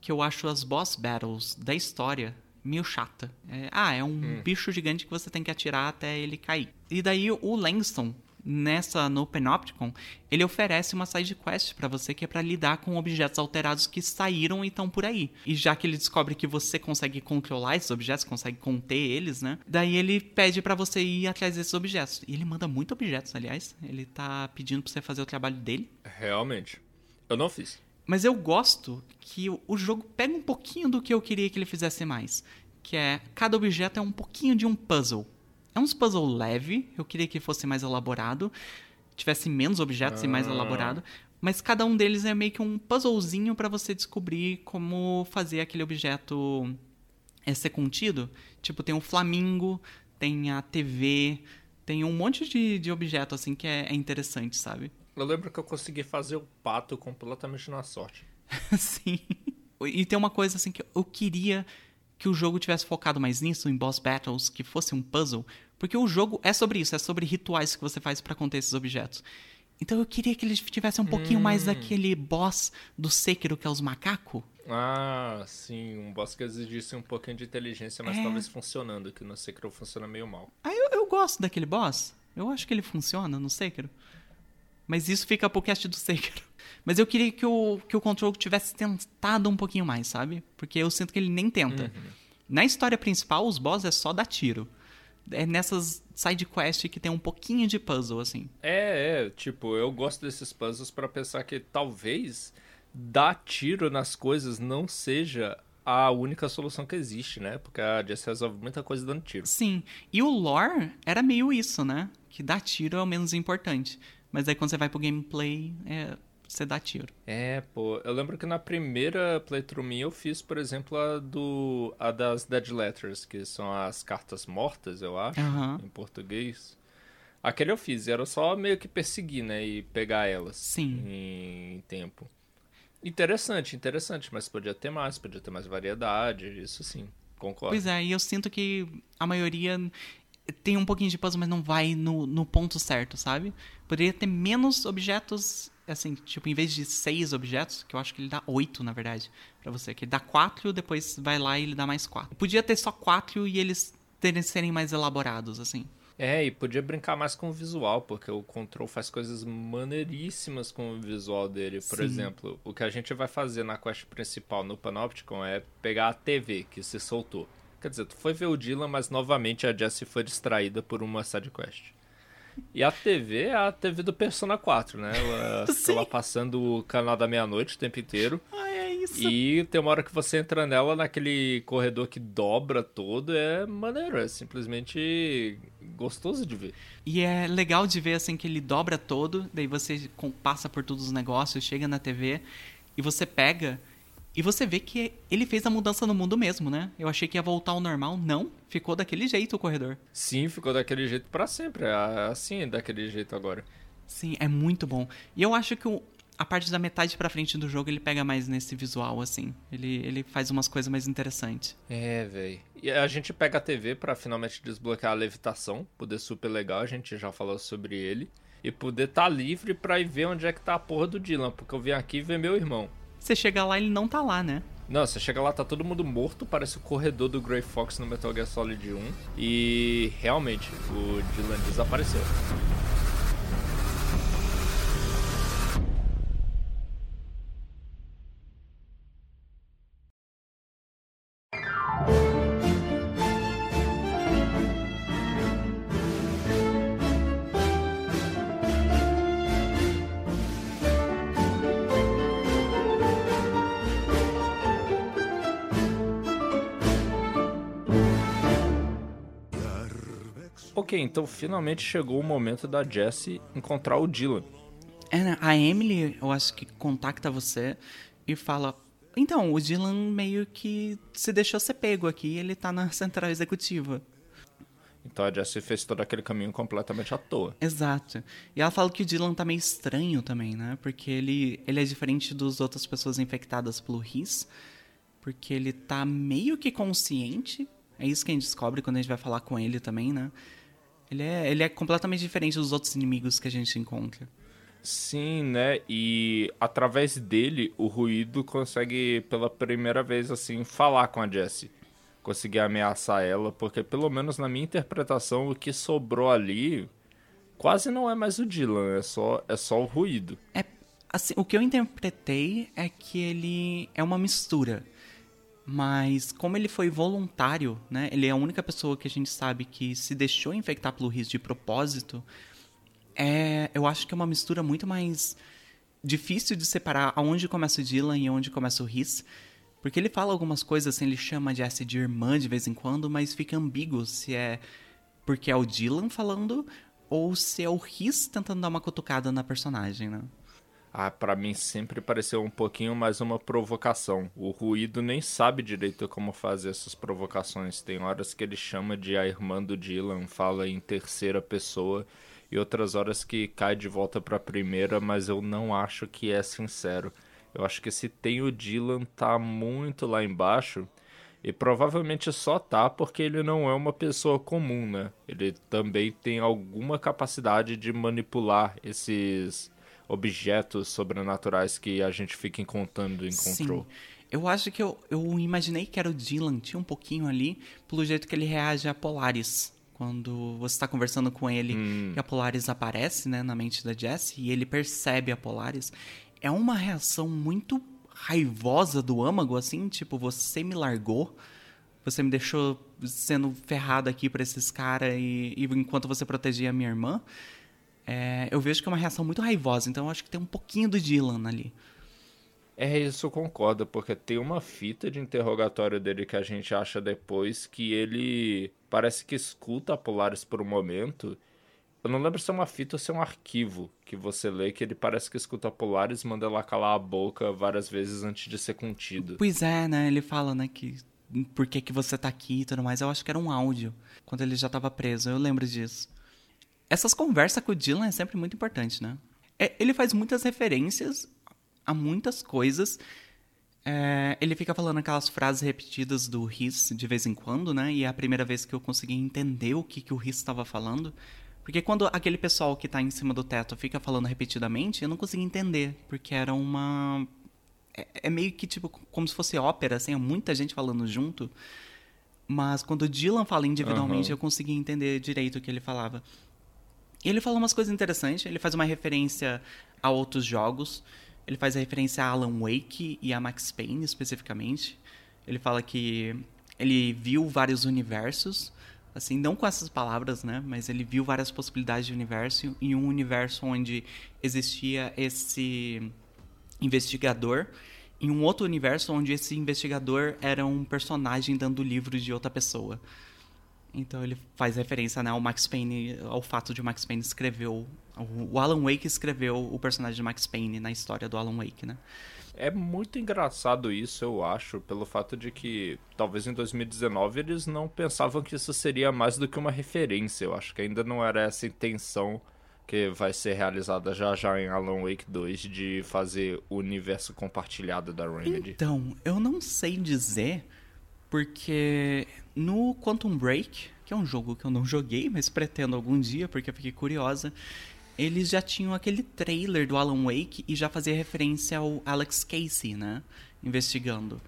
que eu acho as boss battles da história meio chata. É, ah, é um bicho gigante que você tem que atirar até ele cair. E daí o Langston nessa no Panopticon, ele oferece uma side quest pra você que é pra lidar com objetos alterados que saíram e estão por aí. E já que ele descobre que você consegue controlar esses objetos, consegue conter eles, né? Daí ele pede pra você ir atrás desses objetos. E ele manda muitos objetos, aliás. Ele tá pedindo pra você fazer o trabalho dele. Realmente. Eu não fiz. Mas eu gosto que o- o jogo pega um pouquinho do que eu queria que ele fizesse mais. Que é, cada objeto é um pouquinho de um puzzle. É uns puzzle leve, eu queria que fosse mais elaborado. Tivesse menos objetos e mais Ah. elaborado. Mas cada um deles é meio que um puzzlezinho pra você descobrir como fazer aquele objeto é, ser contido. Tipo, tem um flamingo, tem a TV, tem um monte de, de objeto assim que é- é interessante, sabe? Eu lembro que eu consegui fazer o pato completamente na sorte. Sim. E tem uma coisa assim que eu queria que o jogo tivesse focado mais nisso, em boss battles, que fosse um puzzle, porque o jogo é sobre isso, é sobre rituais que você faz pra conter esses objetos. Então eu queria que eles tivessem um pouquinho mais daquele boss do Sekiro, que é os macacos. Ah, sim, um boss que exigisse um pouquinho de inteligência, mas É. talvez funcionando, que no Sekiro funciona meio mal. Ah, eu, eu gosto daquele boss. Eu acho que ele funciona no Sekiro. Mas isso fica pro cast do Sekiro. Mas eu queria que o, que o Control tivesse tentado um pouquinho mais, sabe? Porque eu sinto que ele nem tenta. Na história principal, os boss é só dar tiro. É nessas side quest que tem um pouquinho de puzzle, assim. É, é, tipo, eu gosto desses puzzles pra pensar que talvez dar tiro nas coisas não seja a única solução que existe, né? Porque a Jess resolve muita coisa dando tiro. Sim. E o lore era meio isso, né? Que dar tiro é o menos importante. Mas aí quando você vai pro gameplay, é, você dá tiro. É, pô, eu lembro que na primeira playthrough minha eu fiz, por exemplo, a do a das Dead Letters, que são as cartas mortas, eu acho, Aham. em português. Aquele eu fiz, era só meio que perseguir, né, e pegar elas Sim. em tempo. Interessante, interessante, mas podia ter mais, podia ter mais variedade, isso sim, concordo. Pois é, e eu sinto que a maioria tem um pouquinho de puzzle, mas não vai no, no ponto certo, sabe? Poderia ter menos objetos, assim, tipo, em vez de seis objetos, que eu acho que ele dá oito, na verdade, pra você. Que ele dá quatro, depois vai lá e ele dá mais quatro. Podia ter só quatro e eles terem, serem mais elaborados, assim. É, e podia brincar mais com o visual, porque o Control faz coisas maneiríssimas com o visual dele. Por Sim. exemplo, o que a gente vai fazer na quest principal no Panopticon é pegar a TV que se soltou. Quer dizer, tu foi ver o Dylan, mas novamente a Jessie foi distraída por uma side quest. E a TV é a TV do Persona 4, né? Ela fica lá passando o canal da meia-noite o tempo inteiro. Ah, é isso. E tem uma hora que você entra nela naquele corredor que dobra todo, é maneiro, é simplesmente gostoso de ver. E é legal de ver assim que ele dobra todo, daí você passa por todos os negócios, chega na TV e você pega E você vê que ele fez a mudança no mundo mesmo, né? Eu achei que ia voltar ao normal. Não, ficou daquele jeito o corredor. Sim, ficou daquele jeito para sempre. É assim, é daquele jeito agora. Sim, é muito bom. E eu acho que a parte da metade pra frente do jogo ele pega mais nesse visual, assim. Ele, ele faz umas coisas mais interessantes. É, velho. E a gente pega a TV para finalmente desbloquear a levitação. Poder super legal, a gente já falou sobre ele. E poder estar tá livre pra ir ver onde é que tá a porra do Dylan. Porque eu vim aqui ver meu irmão. Você chega lá ele não tá lá, né? Não, você chega lá, tá todo mundo morto, parece o corredor do Grey Fox no Metal Gear Solid 1. E realmente, o Dylan desapareceu. Ok, então finalmente chegou o momento da Jessie encontrar o Dylan. É, né? A Emily, eu acho que contacta você e fala: Então, o Dylan meio que se deixou ser pego aqui, ele tá na central executiva. Então a Jessie fez todo aquele caminho completamente à toa. Exato. E ela fala que o Dylan tá meio estranho também, né? Porque ele, ele é diferente das outras pessoas infectadas pelo RIS. Porque ele tá meio que consciente. É isso que a gente descobre quando a gente vai falar com ele também, né? Ele é, ele é completamente diferente dos outros inimigos que a gente encontra. Sim, né? E através dele, o ruído consegue pela primeira vez assim falar com a Jessie. Conseguir ameaçar ela, porque pelo menos na minha interpretação, o que sobrou ali quase não é mais o Dylan, é só, é só o ruído. É, assim, o que eu interpretei é que ele é uma mistura mas como ele foi voluntário, né? Ele é a única pessoa que a gente sabe que se deixou infectar pelo RIS de propósito. É, eu acho que é uma mistura muito mais difícil de separar aonde começa o Dylan e onde começa o RIS. Porque ele fala algumas coisas assim, ele chama de Jessie de irmã de vez em quando, mas fica ambíguo se é porque é o Dylan falando ou se é o Riz tentando dar uma cutucada na personagem, né? Ah, para mim sempre pareceu um pouquinho mais uma provocação. O ruído nem sabe direito como fazer essas provocações. Tem horas que ele chama de a irmã do Dylan, fala em terceira pessoa, e outras horas que cai de volta para primeira, mas eu não acho que é sincero. Eu acho que se tem o Dylan tá muito lá embaixo, e provavelmente só tá porque ele não é uma pessoa comum, né? Ele também tem alguma capacidade de manipular esses objetos sobrenaturais que a gente fica encontrando em Control. Sim. Eu acho que eu, eu imaginei que era o Dylan, tinha um pouquinho ali, pelo jeito que ele reage a Polaris. Quando você está conversando com ele hum. e a Polaris aparece né, na mente da Jessie e ele percebe a Polaris. É uma reação muito raivosa do âmago, assim, tipo, você me largou, você me deixou sendo ferrado aqui por esses caras e, e enquanto você protegia a minha irmã é, eu vejo que é uma reação muito raivosa, então eu acho que tem um pouquinho do Dylan ali. É, isso eu concordo, porque tem uma fita de interrogatório dele que a gente acha depois que ele parece que escuta a Polaris por um momento. Eu não lembro se é uma fita ou se é um arquivo que você lê que ele parece que escuta a Polaris e manda ela calar a boca várias vezes antes de ser contido. Pois é, né? Ele fala, né, que por que, que você tá aqui e tudo mais. Eu acho que era um áudio quando ele já tava preso. Eu lembro disso essas conversas com o Dylan é sempre muito importante, né? É, ele faz muitas referências a muitas coisas. É, ele fica falando aquelas frases repetidas do Riz de vez em quando, né? E é a primeira vez que eu consegui entender o que, que o Riz estava falando. Porque quando aquele pessoal que está em cima do teto fica falando repetidamente, eu não consegui entender. Porque era uma. É, é meio que tipo como se fosse ópera, assim, é muita gente falando junto. Mas quando o Dylan fala individualmente, uhum. eu consegui entender direito o que ele falava. E ele fala umas coisas interessantes, ele faz uma referência a outros jogos, ele faz a referência a Alan Wake e a Max Payne especificamente. Ele fala que ele viu vários universos, assim, não com essas palavras, né, mas ele viu várias possibilidades de universo e um universo onde existia esse investigador em um outro universo onde esse investigador era um personagem dando livros de outra pessoa. Então ele faz referência né, ao Max Payne, ao fato de o Max Payne escrever O Alan Wake escreveu o personagem de Max Payne na história do Alan Wake, né? É muito engraçado isso, eu acho, pelo fato de que talvez em 2019 eles não pensavam que isso seria mais do que uma referência. Eu acho que ainda não era essa intenção que vai ser realizada já já em Alan Wake 2 de fazer o universo compartilhado da Remedy. Então, eu não sei dizer porque no Quantum Break, que é um jogo que eu não joguei, mas pretendo algum dia porque eu fiquei curiosa, eles já tinham aquele trailer do Alan Wake e já fazia referência ao Alex Casey, né? Investigando.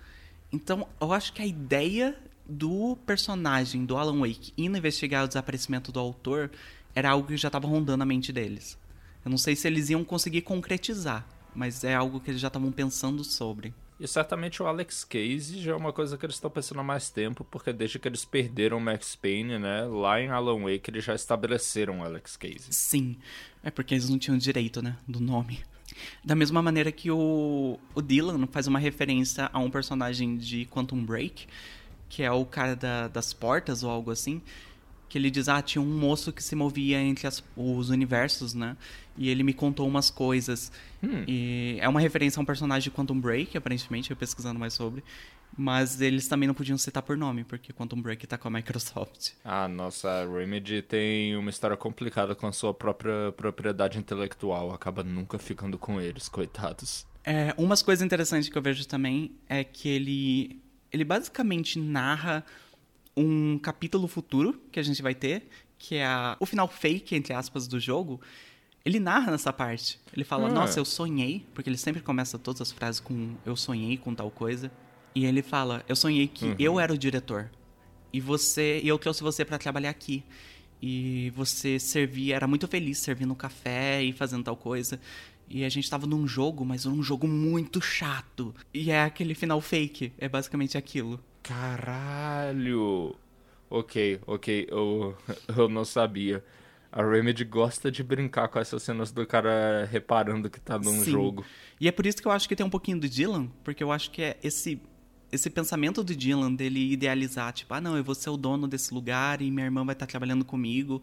Então, eu acho que a ideia do personagem do Alan Wake indo investigar o desaparecimento do autor era algo que já estava rondando a mente deles. Eu não sei se eles iam conseguir concretizar, mas é algo que eles já estavam pensando sobre. E certamente o Alex Casey já é uma coisa que eles estão pensando há mais tempo, porque desde que eles perderam o Max Payne, né, lá em Alan Wake eles já estabeleceram o Alex Casey. Sim, é porque eles não tinham direito, né, do nome. Da mesma maneira que o, o Dylan faz uma referência a um personagem de Quantum Break, que é o cara da, das portas ou algo assim, que ele diz, ah, tinha um moço que se movia entre as, os universos, né? E ele me contou umas coisas. Hum. E é uma referência a um personagem de Quantum Break, aparentemente, eu pesquisando mais sobre. Mas eles também não podiam citar por nome, porque Quantum Break tá com a Microsoft. Ah, nossa, a Remedy tem uma história complicada com a sua própria propriedade intelectual. Acaba nunca ficando com eles, coitados. É, umas coisas interessantes que eu vejo também é que ele, ele basicamente narra um capítulo futuro que a gente vai ter, que é a, o final fake, entre aspas, do jogo. Ele narra nessa parte. Ele fala, ah. nossa, eu sonhei, porque ele sempre começa todas as frases com eu sonhei com tal coisa. E ele fala, eu sonhei que uhum. eu era o diretor. E você, e eu trouxe você para trabalhar aqui. E você servia, era muito feliz servindo café e fazendo tal coisa. E a gente tava num jogo, mas um jogo muito chato. E é aquele final fake, é basicamente aquilo. Caralho! Ok, ok, eu, eu não sabia. A Remedy gosta de brincar com essas cenas do cara reparando que tá num Sim. jogo. E é por isso que eu acho que tem um pouquinho do Dylan, porque eu acho que é esse esse pensamento do Dylan dele idealizar, tipo, ah, não, eu vou ser o dono desse lugar e minha irmã vai estar trabalhando comigo.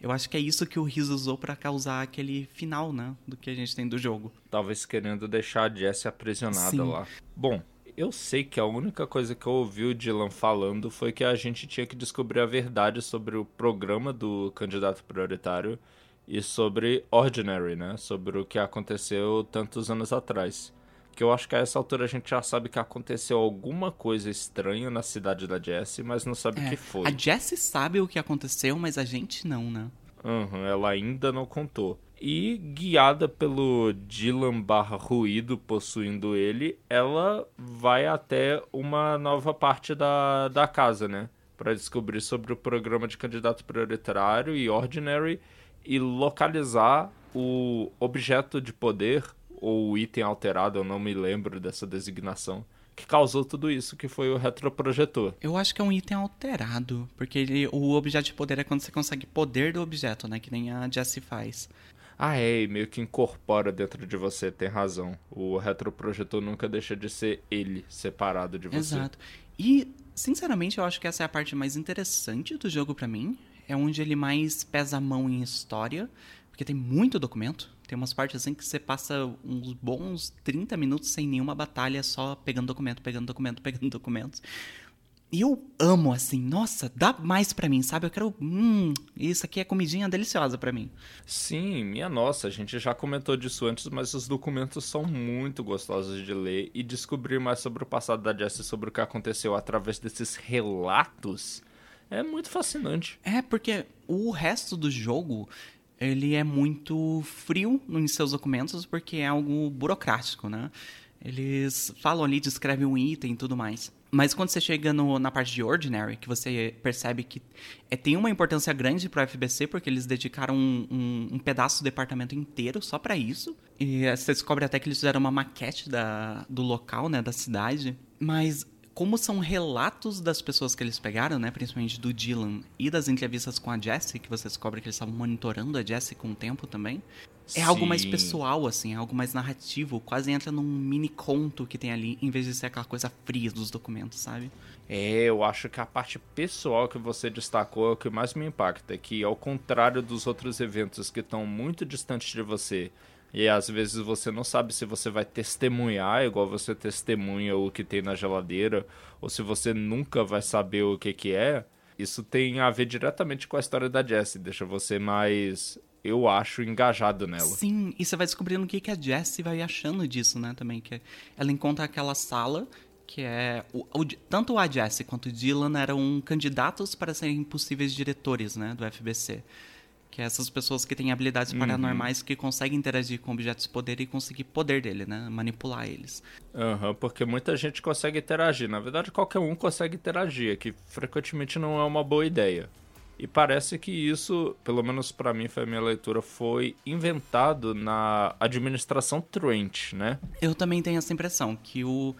Eu acho que é isso que o Riz usou para causar aquele final, né, do que a gente tem do jogo. Talvez querendo deixar a Jessie aprisionada Sim. lá. Bom, eu sei que a única coisa que eu ouvi o Dylan falando foi que a gente tinha que descobrir a verdade sobre o programa do candidato prioritário e sobre Ordinary, né? Sobre o que aconteceu tantos anos atrás. Que eu acho que a essa altura a gente já sabe que aconteceu alguma coisa estranha na cidade da Jessie, mas não sabe o é, que foi. A Jessie sabe o que aconteceu, mas a gente não, né? Uhum, ela ainda não contou. E guiada pelo Dylan barra ruído possuindo ele, ela vai até uma nova parte da, da casa, né? Para descobrir sobre o programa de candidato prioritário e ordinary e localizar o objeto de poder ou item alterado, eu não me lembro dessa designação, que causou tudo isso, que foi o retroprojetor. Eu acho que é um item alterado, porque ele, o objeto de poder é quando você consegue poder do objeto, né? Que nem a Jessie faz. Ah, é, meio que incorpora dentro de você, tem razão. O retroprojetor nunca deixa de ser ele, separado de você. Exato. E, sinceramente, eu acho que essa é a parte mais interessante do jogo para mim. É onde ele mais pesa a mão em história, porque tem muito documento. Tem umas partes assim que você passa uns bons 30 minutos sem nenhuma batalha, só pegando documento, pegando documento, pegando documentos. Eu amo, assim, nossa, dá mais para mim, sabe? Eu quero. Hum, isso aqui é comidinha deliciosa para mim. Sim, minha nossa, a gente já comentou disso antes, mas os documentos são muito gostosos de ler e descobrir mais sobre o passado da Jessie, sobre o que aconteceu através desses relatos. É muito fascinante. É, porque o resto do jogo ele é muito frio em seus documentos porque é algo burocrático, né? Eles falam ali, descrevem um item e tudo mais. Mas quando você chega no, na parte de Ordinary, que você percebe que é, tem uma importância grande para o FBC, porque eles dedicaram um, um, um, pedaço do departamento inteiro só para isso. E você descobre até que eles fizeram uma maquete da, do local, né, da cidade. Mas como são relatos das pessoas que eles pegaram, né, principalmente do Dylan e das entrevistas com a Jessie, que você descobre que eles estavam monitorando a Jessie com o tempo também, é algo mais Sim. pessoal, assim, é algo mais narrativo, quase entra num mini conto que tem ali, em vez de ser aquela coisa fria dos documentos, sabe? É, eu acho que a parte pessoal que você destacou é o que mais me impacta, que ao contrário dos outros eventos que estão muito distantes de você, e às vezes você não sabe se você vai testemunhar igual você testemunha o que tem na geladeira, ou se você nunca vai saber o que que é, isso tem a ver diretamente com a história da Jessie, deixa você mais, eu acho, engajado nela. Sim, e você vai descobrindo o que, que a Jessie vai achando disso, né, também, que ela encontra aquela sala que é... O, o- tanto a Jessie quanto o Dylan eram candidatos para serem possíveis diretores, né, do FBC. Que é essas pessoas que têm habilidades paranormais que conseguem interagir com objetos de poder e conseguir poder dele, né, manipular eles. Aham, porque muita gente consegue interagir. Na verdade, qualquer um consegue interagir, que frequentemente não é uma boa ideia. E parece que isso, pelo menos pra mim, foi a minha leitura, foi inventado na administração Trent, né? Eu também tenho essa impressão, que, o,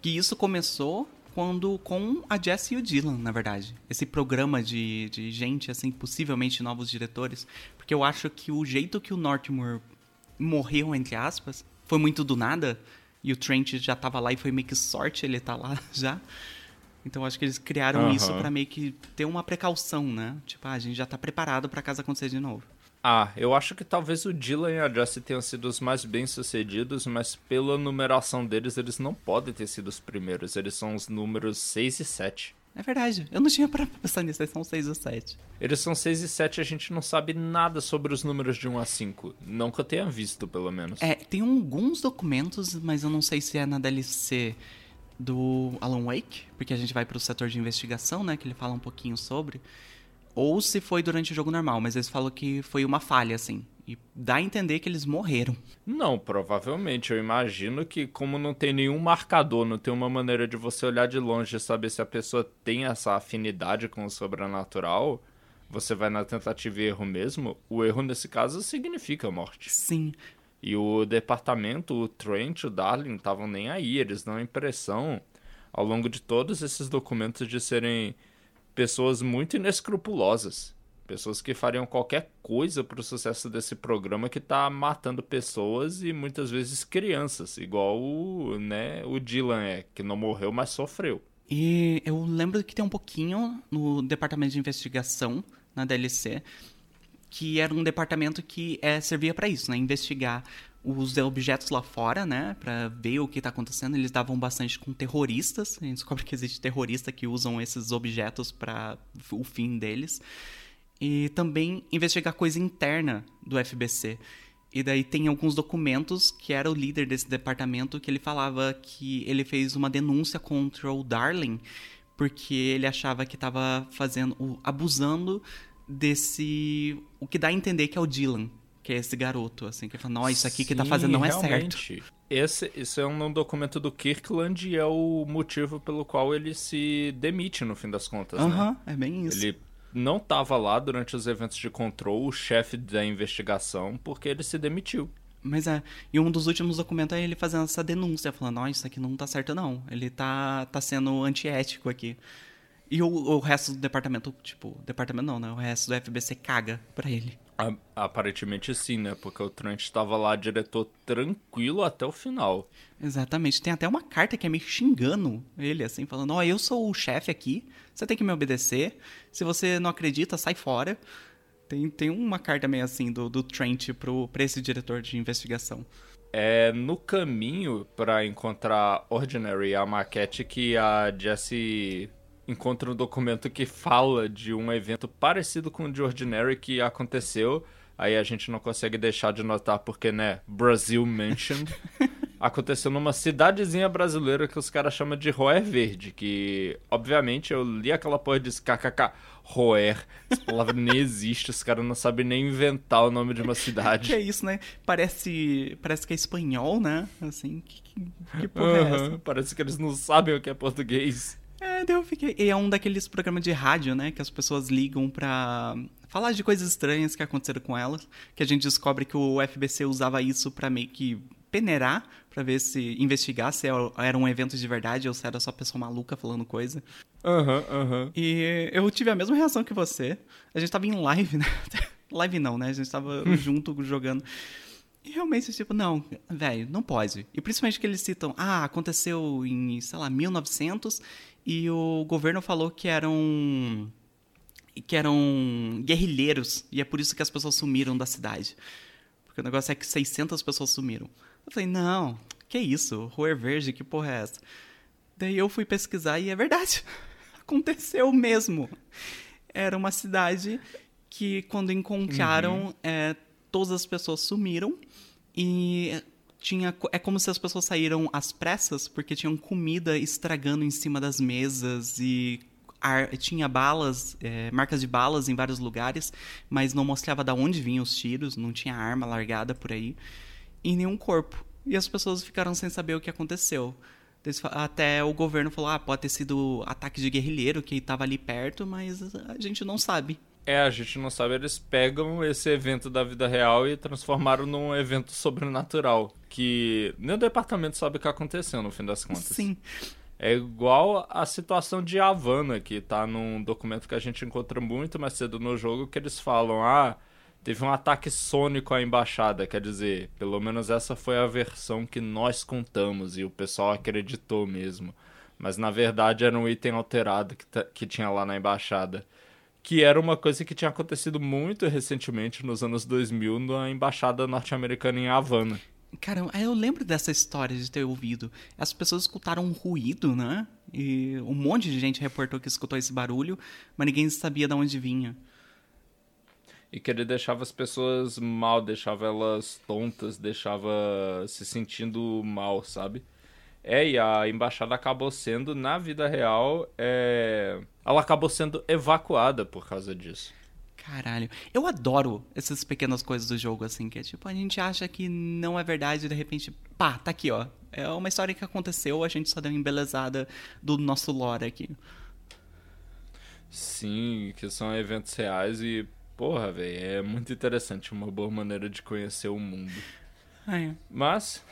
que isso começou quando com a Jessie e o Dylan, na verdade. Esse programa de, de gente, assim, possivelmente novos diretores. Porque eu acho que o jeito que o Northmore morreu, entre aspas, foi muito do nada. E o Trent já tava lá e foi meio que sorte ele tá lá já. Então eu acho que eles criaram Aham. isso pra meio que ter uma precaução, né? Tipo, ah, a gente já tá preparado pra caso acontecer de novo. Ah, eu acho que talvez o Dylan e a Jessie tenham sido os mais bem-sucedidos, mas pela numeração deles, eles não podem ter sido os primeiros. Eles são os números 6 e 7. É verdade. Eu não tinha pra pensar nisso, eles são 6 ou 7. Eles são 6 e 7 a gente não sabe nada sobre os números de 1 a 5. Não que eu tenha visto, pelo menos. É, tem alguns documentos, mas eu não sei se é na DLC do Alan Wake, porque a gente vai pro setor de investigação, né, que ele fala um pouquinho sobre, ou se foi durante o jogo normal, mas eles falam que foi uma falha, assim, e dá a entender que eles morreram. Não, provavelmente. Eu imagino que, como não tem nenhum marcador, não tem uma maneira de você olhar de longe e saber se a pessoa tem essa afinidade com o sobrenatural, você vai na tentativa e erro mesmo. O erro, nesse caso, significa morte. Sim, E o departamento, o Trent, o Darling, não estavam nem aí. Eles dão a impressão, ao longo de todos esses documentos, de serem pessoas muito inescrupulosas. Pessoas que fariam qualquer coisa pro sucesso desse programa que tá matando pessoas e muitas vezes crianças, igual o, né, o Dylan é, que não morreu, mas sofreu. E eu lembro que tem um pouquinho no departamento de investigação, na DLC, que era um departamento que é, servia para isso, né? Investigar os objetos lá fora, né? Pra ver o que tá acontecendo. Eles davam bastante com terroristas. A gente descobre que existe terrorista que usam esses objetos para o fim deles. E também investigar coisa interna do FBC. E daí tem alguns documentos que era o líder desse departamento que ele falava que ele fez uma denúncia contra o Darling porque ele achava que estava fazendo abusando desse o que dá a entender que é o Dylan, que é esse garoto assim, que ele fala, "Nó, isso aqui que tá Sim, fazendo não é certo". realmente. Esse, isso é um documento do Kirkland e é o motivo pelo qual ele se demite no fim das contas, né? Aham, é bem isso. Ele não estava lá durante os eventos de control, o chefe da investigação, porque ele se demitiu. Mas é, e um dos últimos documentos é ele fazendo essa denúncia, falando, ó, isso aqui não tá certo não. Ele tá, tá sendo antiético aqui. E o, o resto do departamento, tipo, departamento não, né? O resto do FBC caga pra ele. Aparentemente sim, né? Porque o Trent estava lá, diretor, tranquilo até o final. Exatamente. Tem até uma carta que é meio xingando ele, assim, falando: Ó, eu sou o chefe aqui, você tem que me obedecer. Se você não acredita, sai fora. Tem, tem uma carta meio assim do, do Trent pro, pra esse diretor de investigação. É no caminho para encontrar Ordinary, a maquete, que a Jessie encontra um documento que fala de um evento parecido com o de Ordinary que aconteceu. Aí a gente não consegue deixar de notar porque, né, Brasil mentioned. Aconteceu numa cidadezinha brasileira que os caras chamam de Roer Verde, que, obviamente, eu li aquela porra de kkk, Roer, essa palavra nem existe, os caras não sabem nem inventar o nome de uma cidade. Que é isso, né? Parece, parece que é espanhol, né? Assim, que, que, porra é essa? Parece que eles não sabem o que é português. É, daí eu fiquei. E é um daqueles programas de rádio, né? Que as pessoas ligam pra falar de coisas estranhas que aconteceram com elas. Que a gente descobre que o FBC usava isso pra meio que peneirar pra ver se investigar se era um evento de verdade ou se era só pessoa maluca falando coisa. Aham, uhum, aham. Uhum. E eu tive a mesma reação que você. A gente tava em live, né? live não, né? A gente tava junto jogando. E realmente, tipo, não, velho, não pode. E principalmente que eles citam, ah, aconteceu em, sei lá, 1900 e o governo falou que eram que eram guerrilheiros e é por isso que as pessoas sumiram da cidade. Porque o negócio é que 600 pessoas sumiram. Eu falei, não, que isso? Rua Verde, que porra é essa? Daí eu fui pesquisar e é verdade. Aconteceu mesmo. Era uma cidade que, quando encontraram, uhum. é, todas as pessoas sumiram e tinha é como se as pessoas saíram às pressas porque tinham comida estragando em cima das mesas e ar, tinha balas, é, marcas de balas em vários lugares, mas não mostrava de onde vinham os tiros, não tinha arma largada por aí, e nenhum corpo. E as pessoas ficaram sem saber o que aconteceu. Até o governo falou: ah, pode ter sido ataque de guerrilheiro que estava ali perto, mas a gente não sabe. É, a gente não sabe, eles pegam esse evento da vida real e transformaram num evento sobrenatural. Que nem o departamento sabe o que aconteceu no fim das contas. Sim. É igual a situação de Havana, que tá num documento que a gente encontra muito mais cedo no jogo, que eles falam, ah, teve um ataque sônico à embaixada, quer dizer, pelo menos essa foi a versão que nós contamos e o pessoal acreditou mesmo. Mas na verdade era um item alterado que, que tinha lá na embaixada. Que era uma coisa que tinha acontecido muito recentemente, nos anos 2000, na embaixada norte-americana em Havana. Cara, eu lembro dessa história de ter ouvido. As pessoas escutaram um ruído, né? E um monte de gente reportou que escutou esse barulho, mas ninguém sabia de onde vinha. E que ele deixava as pessoas mal, deixava elas tontas, deixava se sentindo mal, sabe? É, e a embaixada acabou sendo, na vida real, é... ela acabou sendo evacuada por causa disso. Caralho. Eu adoro essas pequenas coisas do jogo, assim, que é tipo, a gente acha que não é verdade e de repente, pá, tá aqui, ó. É uma história que aconteceu, a gente só deu uma embelezada do nosso lore aqui. Sim, que são eventos reais e, porra, velho, é muito interessante, uma boa maneira de conhecer o mundo. É. Mas,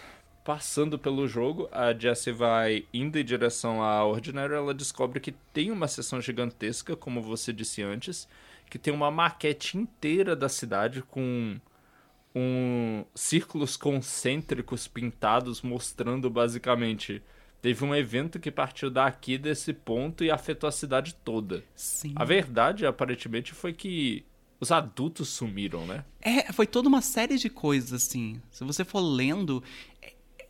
passando pelo jogo, a Jessie vai indo em direção à Ordinário, ela descobre que tem uma seção gigantesca, como você disse antes, que tem uma maquete inteira da cidade com um círculos concêntricos pintados mostrando basicamente teve um evento que partiu daqui desse ponto e afetou a cidade toda. Sim. A verdade aparentemente foi que os adultos sumiram, né? É, foi toda uma série de coisas assim. Se você for lendo,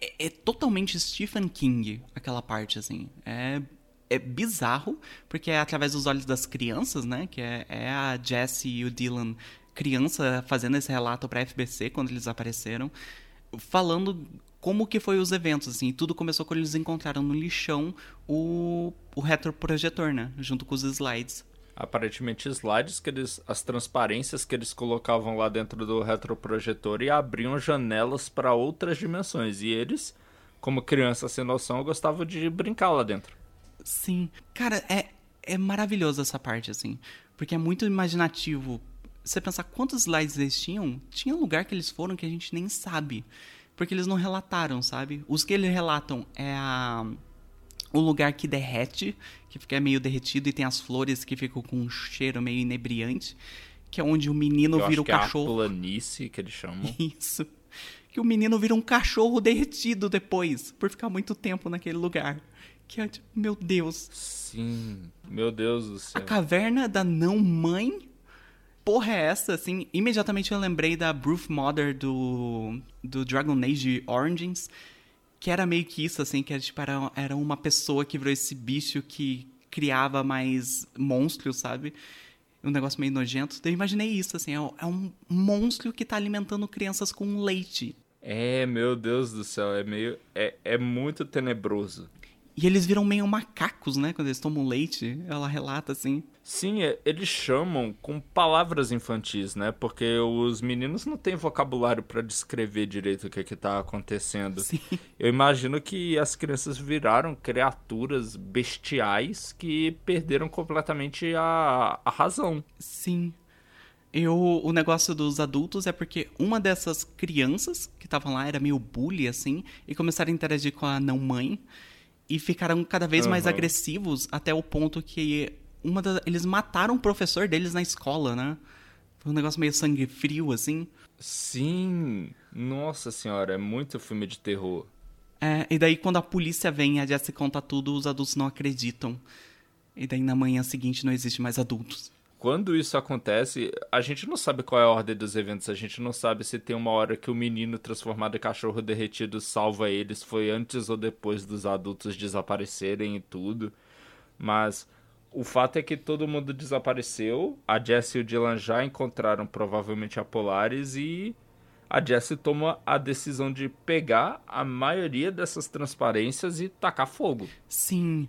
é, é, totalmente Stephen King aquela parte assim. É é bizarro, porque é através dos olhos das crianças, né? Que é, é a Jessie e o Dylan criança fazendo esse relato para FBC quando eles apareceram, falando como que foi os eventos, assim. Tudo começou quando eles encontraram no lixão o, o retroprojetor, né? Junto com os slides. Aparentemente slides que eles, as transparências que eles colocavam lá dentro do retroprojetor e abriam janelas para outras dimensões. E eles, como criança sem noção, gostavam de brincar lá dentro. Sim. Cara, é, é maravilhoso essa parte, assim. Porque é muito imaginativo. Você pensar quantos slides eles tinham, tinha lugar que eles foram que a gente nem sabe. Porque eles não relataram, sabe? Os que eles relatam é a o lugar que derrete, que fica meio derretido e tem as flores que ficam com um cheiro meio inebriante, que é onde o menino Eu vira o cachorro. É a planície que eles chamam. Isso. Que o menino vira um cachorro derretido depois, por ficar muito tempo naquele lugar. Que é tipo, meu Deus. Sim, meu Deus do céu. A caverna da não-mãe? Porra é essa? Assim, imediatamente eu lembrei da Bruce Mother do, do Dragon Age Origins, que era meio que isso, assim, que era, tipo, era, era uma pessoa que virou esse bicho que criava mais monstros, sabe? Um negócio meio nojento. Eu imaginei isso, assim, é, é um monstro que tá alimentando crianças com leite. É, meu Deus do céu, é meio. É, é muito tenebroso. E eles viram meio macacos, né? Quando eles tomam leite, ela relata assim. Sim, é, eles chamam com palavras infantis, né? Porque os meninos não têm vocabulário para descrever direito o que, que tá acontecendo. Sim. Eu imagino que as crianças viraram criaturas bestiais que perderam completamente a, a razão. Sim. Eu, o negócio dos adultos é porque uma dessas crianças que estavam lá era meio bully, assim, e começaram a interagir com a não-mãe e ficaram cada vez mais Aham. agressivos até o ponto que uma da, eles mataram o professor deles na escola, né? Foi um negócio meio sangue frio, assim. Sim, nossa senhora, é muito filme de terror. É, e daí quando a polícia vem e a Jessie conta tudo, os adultos não acreditam. E daí na manhã seguinte não existe mais adultos. Quando isso acontece, a gente não sabe qual é a ordem dos eventos, a gente não sabe se tem uma hora que o menino transformado em cachorro derretido salva eles, foi antes ou depois dos adultos desaparecerem e tudo. Mas o fato é que todo mundo desapareceu, a Jessie e o Dylan já encontraram provavelmente a Polaris e a Jessie toma a decisão de pegar a maioria dessas transparências e tacar fogo. Sim.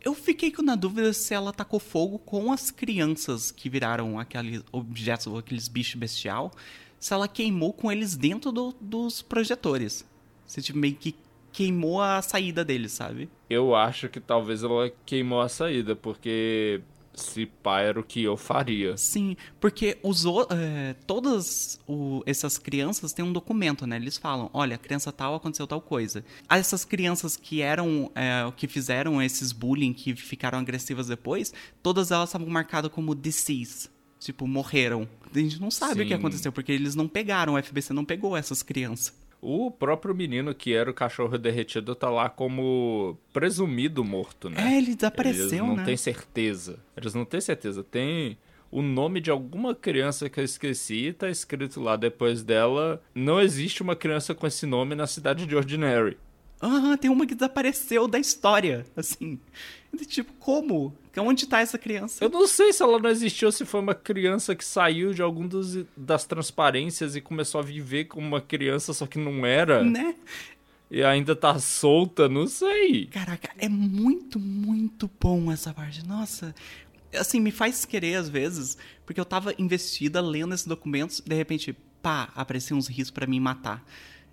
Eu fiquei na dúvida se ela tacou fogo com as crianças que viraram aqueles objetos, aqueles bichos bestial. Se ela queimou com eles dentro do- dos projetores. Se tipo, meio que queimou a saída deles, sabe? Eu acho que talvez ela queimou a saída, porque se pá era o que eu faria. Sim, porque os, é, todas o- essas crianças têm um documento, né? Eles falam, olha, criança tal aconteceu tal coisa. Essas crianças que eram, é, que fizeram esses bullying, que ficaram agressivas depois, todas elas estavam marcadas como deceased. Tipo, morreram. A gente não sabe o que Sim. aconteceu, porque eles não pegaram, o FBC não pegou essas crianças. O próprio menino que era o cachorro derretido tá lá como presumido morto, né? É, ele desapareceu, Eles não né? têm certeza. Eles não têm certeza. Tem o nome de alguma criança que eu esqueci e tá escrito lá depois dela. Não existe uma criança com esse nome na cidade de Ordinary. Aham, tem uma que desapareceu da história, assim. Tipo, como? Onde tá essa criança? Eu não sei se ela não existiu ou se foi uma criança que saiu de algum dos, das transparências e começou a viver como uma criança, só que não era. Né? E ainda tá solta, não sei. Caraca, é muito, muito bom essa parte. Nossa. Assim, me faz querer às vezes, porque eu tava investida lendo esses documentos, de repente, pá, apareciam uns riscos pra me matar.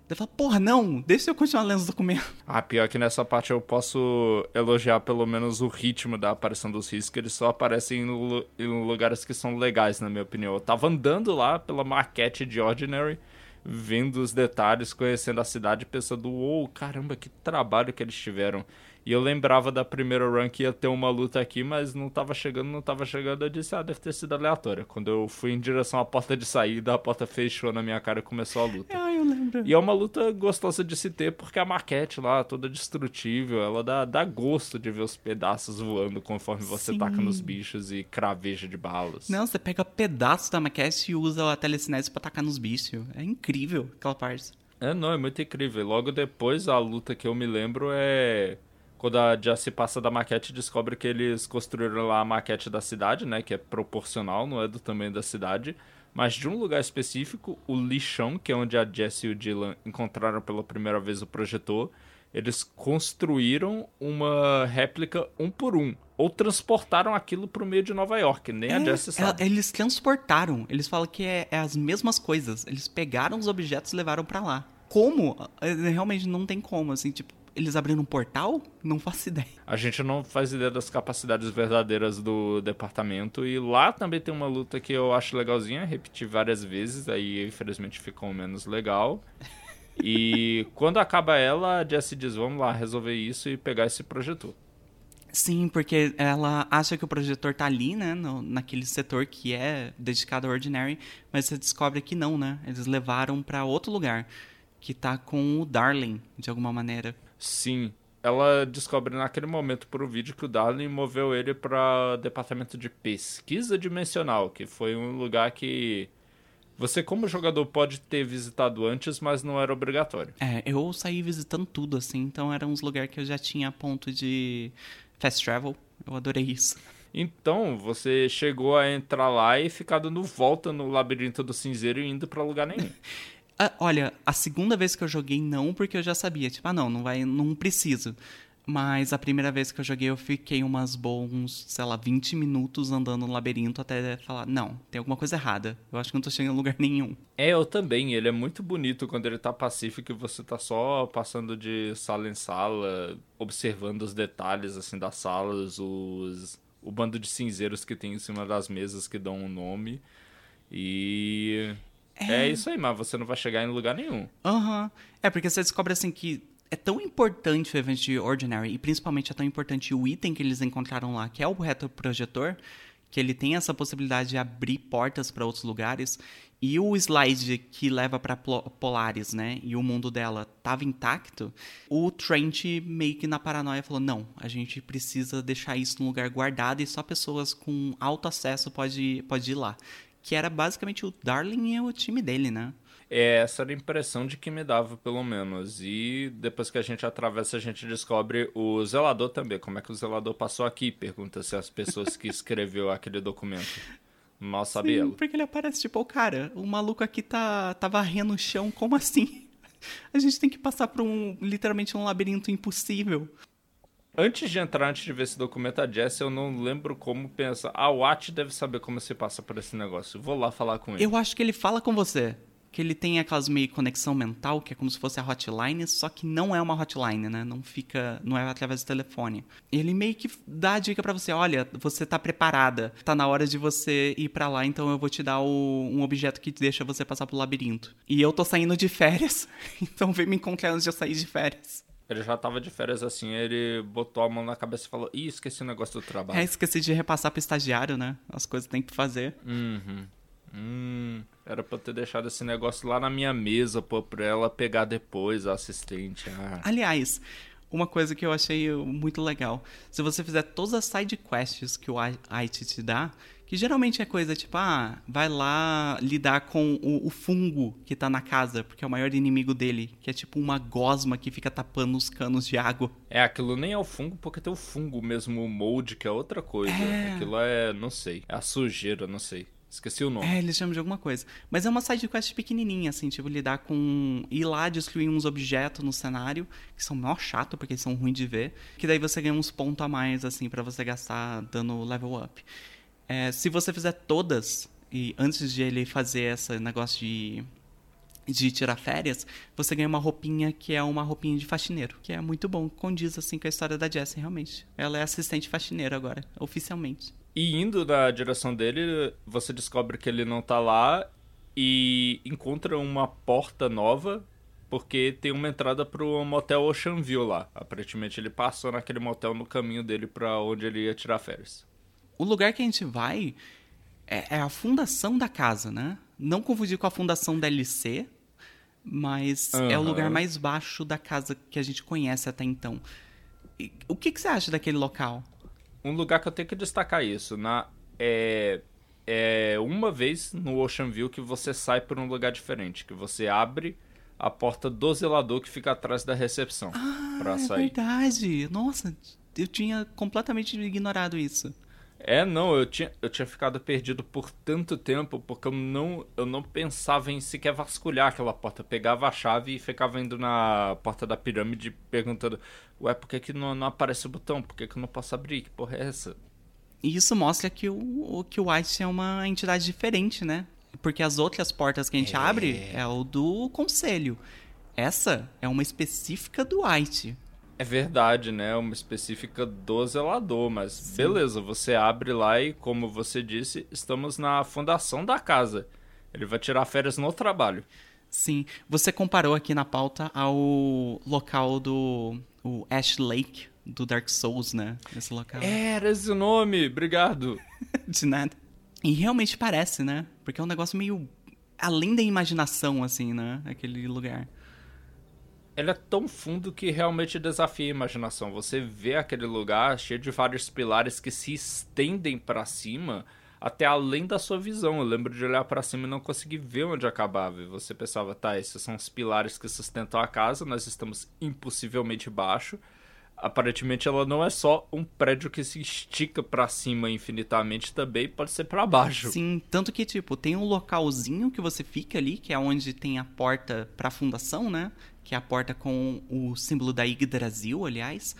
Eu falo, porra, não, deixa eu continuar lendo os documentos. Ah, pior que nessa parte eu posso elogiar pelo menos o ritmo da aparição dos riscos, que eles só aparecem em, lu- em lugares que são legais, na minha opinião. Eu tava andando lá pela maquete de Ordinary, vendo os detalhes, conhecendo a cidade, pensando, uou, caramba, que trabalho que eles tiveram. E eu lembrava da primeira run que ia ter uma luta aqui, mas não tava chegando, não tava chegando. Eu disse, ah, deve ter sido aleatória. Quando eu fui em direção à porta de saída, a porta fechou na minha cara e começou a luta. Ah, eu lembro. E é uma luta gostosa de se ter, porque a maquete lá, toda destrutível, ela dá, dá gosto de ver os pedaços voando conforme você Sim. taca nos bichos e craveja de balas. Não, você pega pedaços da maquete e usa a telecinese pra atacar nos bichos. É incrível aquela parte. É, não, é muito incrível. E Logo depois, a luta que eu me lembro é quando a Jessie passa da maquete descobre que eles construíram lá a maquete da cidade, né? Que é proporcional, não é do tamanho da cidade. Mas de um lugar específico, o lixão, que é onde a Jessie e o Dylan encontraram pela primeira vez o projetor, eles construíram uma réplica um por um. Ou transportaram aquilo pro meio de Nova York. Nem a É, Jessie sabe. é, Eles transportaram. Eles falam que é, é as mesmas coisas. Eles pegaram os objetos e levaram pra lá. Como? É, Realmente não tem como, assim, tipo, eles abriram um portal? Não faço ideia. A gente não faz ideia das capacidades verdadeiras do departamento. E lá também tem uma luta que eu acho legalzinha, repeti várias vezes, aí infelizmente ficou menos legal. E quando acaba ela, a Jessie diz: vamos lá resolver isso e pegar esse projetor. Sim, porque ela acha que o projetor tá ali, né? no- naquele setor que é dedicado ao Ordinary, mas você descobre que não, né? Eles levaram pra outro lugar, que tá com o Darling, de alguma maneira. Sim, ela descobre naquele momento por um vídeo que o Darling moveu ele para departamento de pesquisa dimensional, que foi um lugar que você como jogador pode ter visitado antes, mas não era obrigatório. É, eu saí visitando tudo, assim, então eram uns lugares que eu já tinha a ponto de fast travel. Eu adorei isso. Então, você chegou a entrar lá e ficar dando volta no labirinto do cinzeiro e indo pra lugar nenhum. Ah, olha, a segunda vez que eu joguei não, porque eu já sabia, tipo, ah não, não vai, não preciso. Mas a primeira vez que eu joguei eu fiquei umas bons, sei lá, 20 minutos andando no labirinto até falar, não, tem alguma coisa errada. Eu acho que não tô chegando em lugar nenhum. é, eu também. Ele é muito bonito quando ele tá pacífico e você tá só passando de sala em sala, observando os detalhes, assim, das salas, os... o bando de cinzeiros que tem em cima das mesas que dão um nome. E. É. é isso aí, mas você não vai chegar em lugar nenhum. Aham. Uhum. É porque você descobre assim que é tão importante o evento de Ordinary, e principalmente é tão importante o item que eles encontraram lá, que é o retroprojetor, que ele tem essa possibilidade de abrir portas para outros lugares, e o slide que leva para Polaris, né, e o mundo dela estava intacto, o Trent meio que na paranoia falou: "Não, a gente precisa deixar isso num lugar guardado e só pessoas com alto acesso pode pode ir lá". Que era basicamente o Darling e o time dele, né? É, essa era a impressão de que me dava, pelo menos. E depois que a gente atravessa, a gente descobre o zelador também. Como é que o zelador passou aqui? Pergunta-se as pessoas que escreveu aquele documento. Mal sabe Sim, ela. Porque ele aparece tipo, oh, cara, o maluco aqui tá, tá varrendo o chão, como assim? A gente tem que passar por um, literalmente, um labirinto impossível. Antes de entrar, antes de ver esse documento, a Jess, eu não lembro como pensa. O Watt deve saber como se passa por esse negócio. Vou lá falar com ele. Eu acho que ele fala com você que ele tem aquelas meio conexão mental, que é como se fosse a hotline, só que não é uma hotline, né? Não fica, não é através do telefone. Ele meio que dá a dica para você, olha, você tá preparada, tá na hora de você ir para lá, então eu vou te dar o, um objeto que deixa você passar pro labirinto. E eu tô saindo de férias, então vem me encontrar antes de eu sair de férias. Ele já tava de férias assim, ele botou a mão na cabeça e falou: Ih, esqueci o negócio do trabalho. É, esqueci de repassar pro estagiário, né? As coisas tem que fazer. Uhum. Hum, era pra eu ter deixado esse negócio lá na minha mesa, pô, pra ela pegar depois, a assistente. Ah. Aliás, uma coisa que eu achei muito legal. Se você fizer todas as side quests que o IT te dá, que geralmente é coisa tipo, ah, vai lá lidar com o, o, fungo que tá na casa, porque é o maior inimigo dele, que é tipo uma gosma que fica tapando os canos de água. É, aquilo nem é o fungo, porque tem o fungo mesmo, o molde, que é outra coisa. É... Aquilo é, não sei, é a sujeira, não sei. Esqueci o nome. É, eles chamam de alguma coisa. Mas é uma side quest pequenininha, assim, tipo, lidar com... Ir lá destruir uns objetos no cenário, que são mó chato, porque são ruins de ver. Que daí você ganha uns pontos a mais, assim, para você gastar dando level up. É, se você fizer todas, e antes de ele fazer esse negócio de de tirar férias, você ganha uma roupinha que é uma roupinha de faxineiro, que é muito bom, condiz assim com a história da Jessie, realmente. Ela é assistente faxineira agora, oficialmente. E indo na direção dele, você descobre que ele não tá lá e encontra uma porta nova, porque tem uma entrada pro motel Ocean View lá. Aparentemente ele passou naquele motel no caminho dele para onde ele ia tirar férias. O lugar que a gente vai é, é a fundação da casa, né? Não confundir com a fundação da LC, mas uhum. é o lugar mais baixo da casa que a gente conhece até então. E, o que, que você acha daquele local? um lugar que eu tenho que destacar isso. Na, é, é uma vez no Ocean View que você sai por um lugar diferente. Que você abre a porta do zelador que fica atrás da recepção ah, pra é sair. É verdade. Nossa, eu tinha completamente ignorado isso. É, não, eu tinha, eu tinha ficado perdido por tanto tempo porque eu não, eu não pensava em sequer vasculhar aquela porta. Eu pegava a chave e ficava indo na porta da pirâmide perguntando: Ué, por que, que não, não aparece o botão? Por que, que eu não posso abrir? Que porra é essa? E isso mostra que o, que o White é uma entidade diferente, né? Porque as outras portas que a gente é... abre é o do conselho. Essa é uma específica do White. É verdade, né? Uma específica do zelador, mas Sim. beleza, você abre lá e, como você disse, estamos na fundação da casa. Ele vai tirar férias no trabalho. Sim, você comparou aqui na pauta ao local do o Ash Lake do Dark Souls, né? Esse local. Era esse o nome, obrigado. De nada. E realmente parece, né? Porque é um negócio meio além da imaginação, assim, né? Aquele lugar ele é tão fundo que realmente desafia a imaginação. Você vê aquele lugar cheio de vários pilares que se estendem para cima até além da sua visão. Eu lembro de olhar para cima e não conseguir ver onde acabava. E você pensava, tá, esses são os pilares que sustentam a casa, nós estamos impossivelmente baixo. Aparentemente ela não é só um prédio que se estica para cima infinitamente, também pode ser para baixo. Sim, tanto que tipo, tem um localzinho que você fica ali, que é onde tem a porta para a fundação, né? Que é a porta com o símbolo da Yggdrasil, aliás.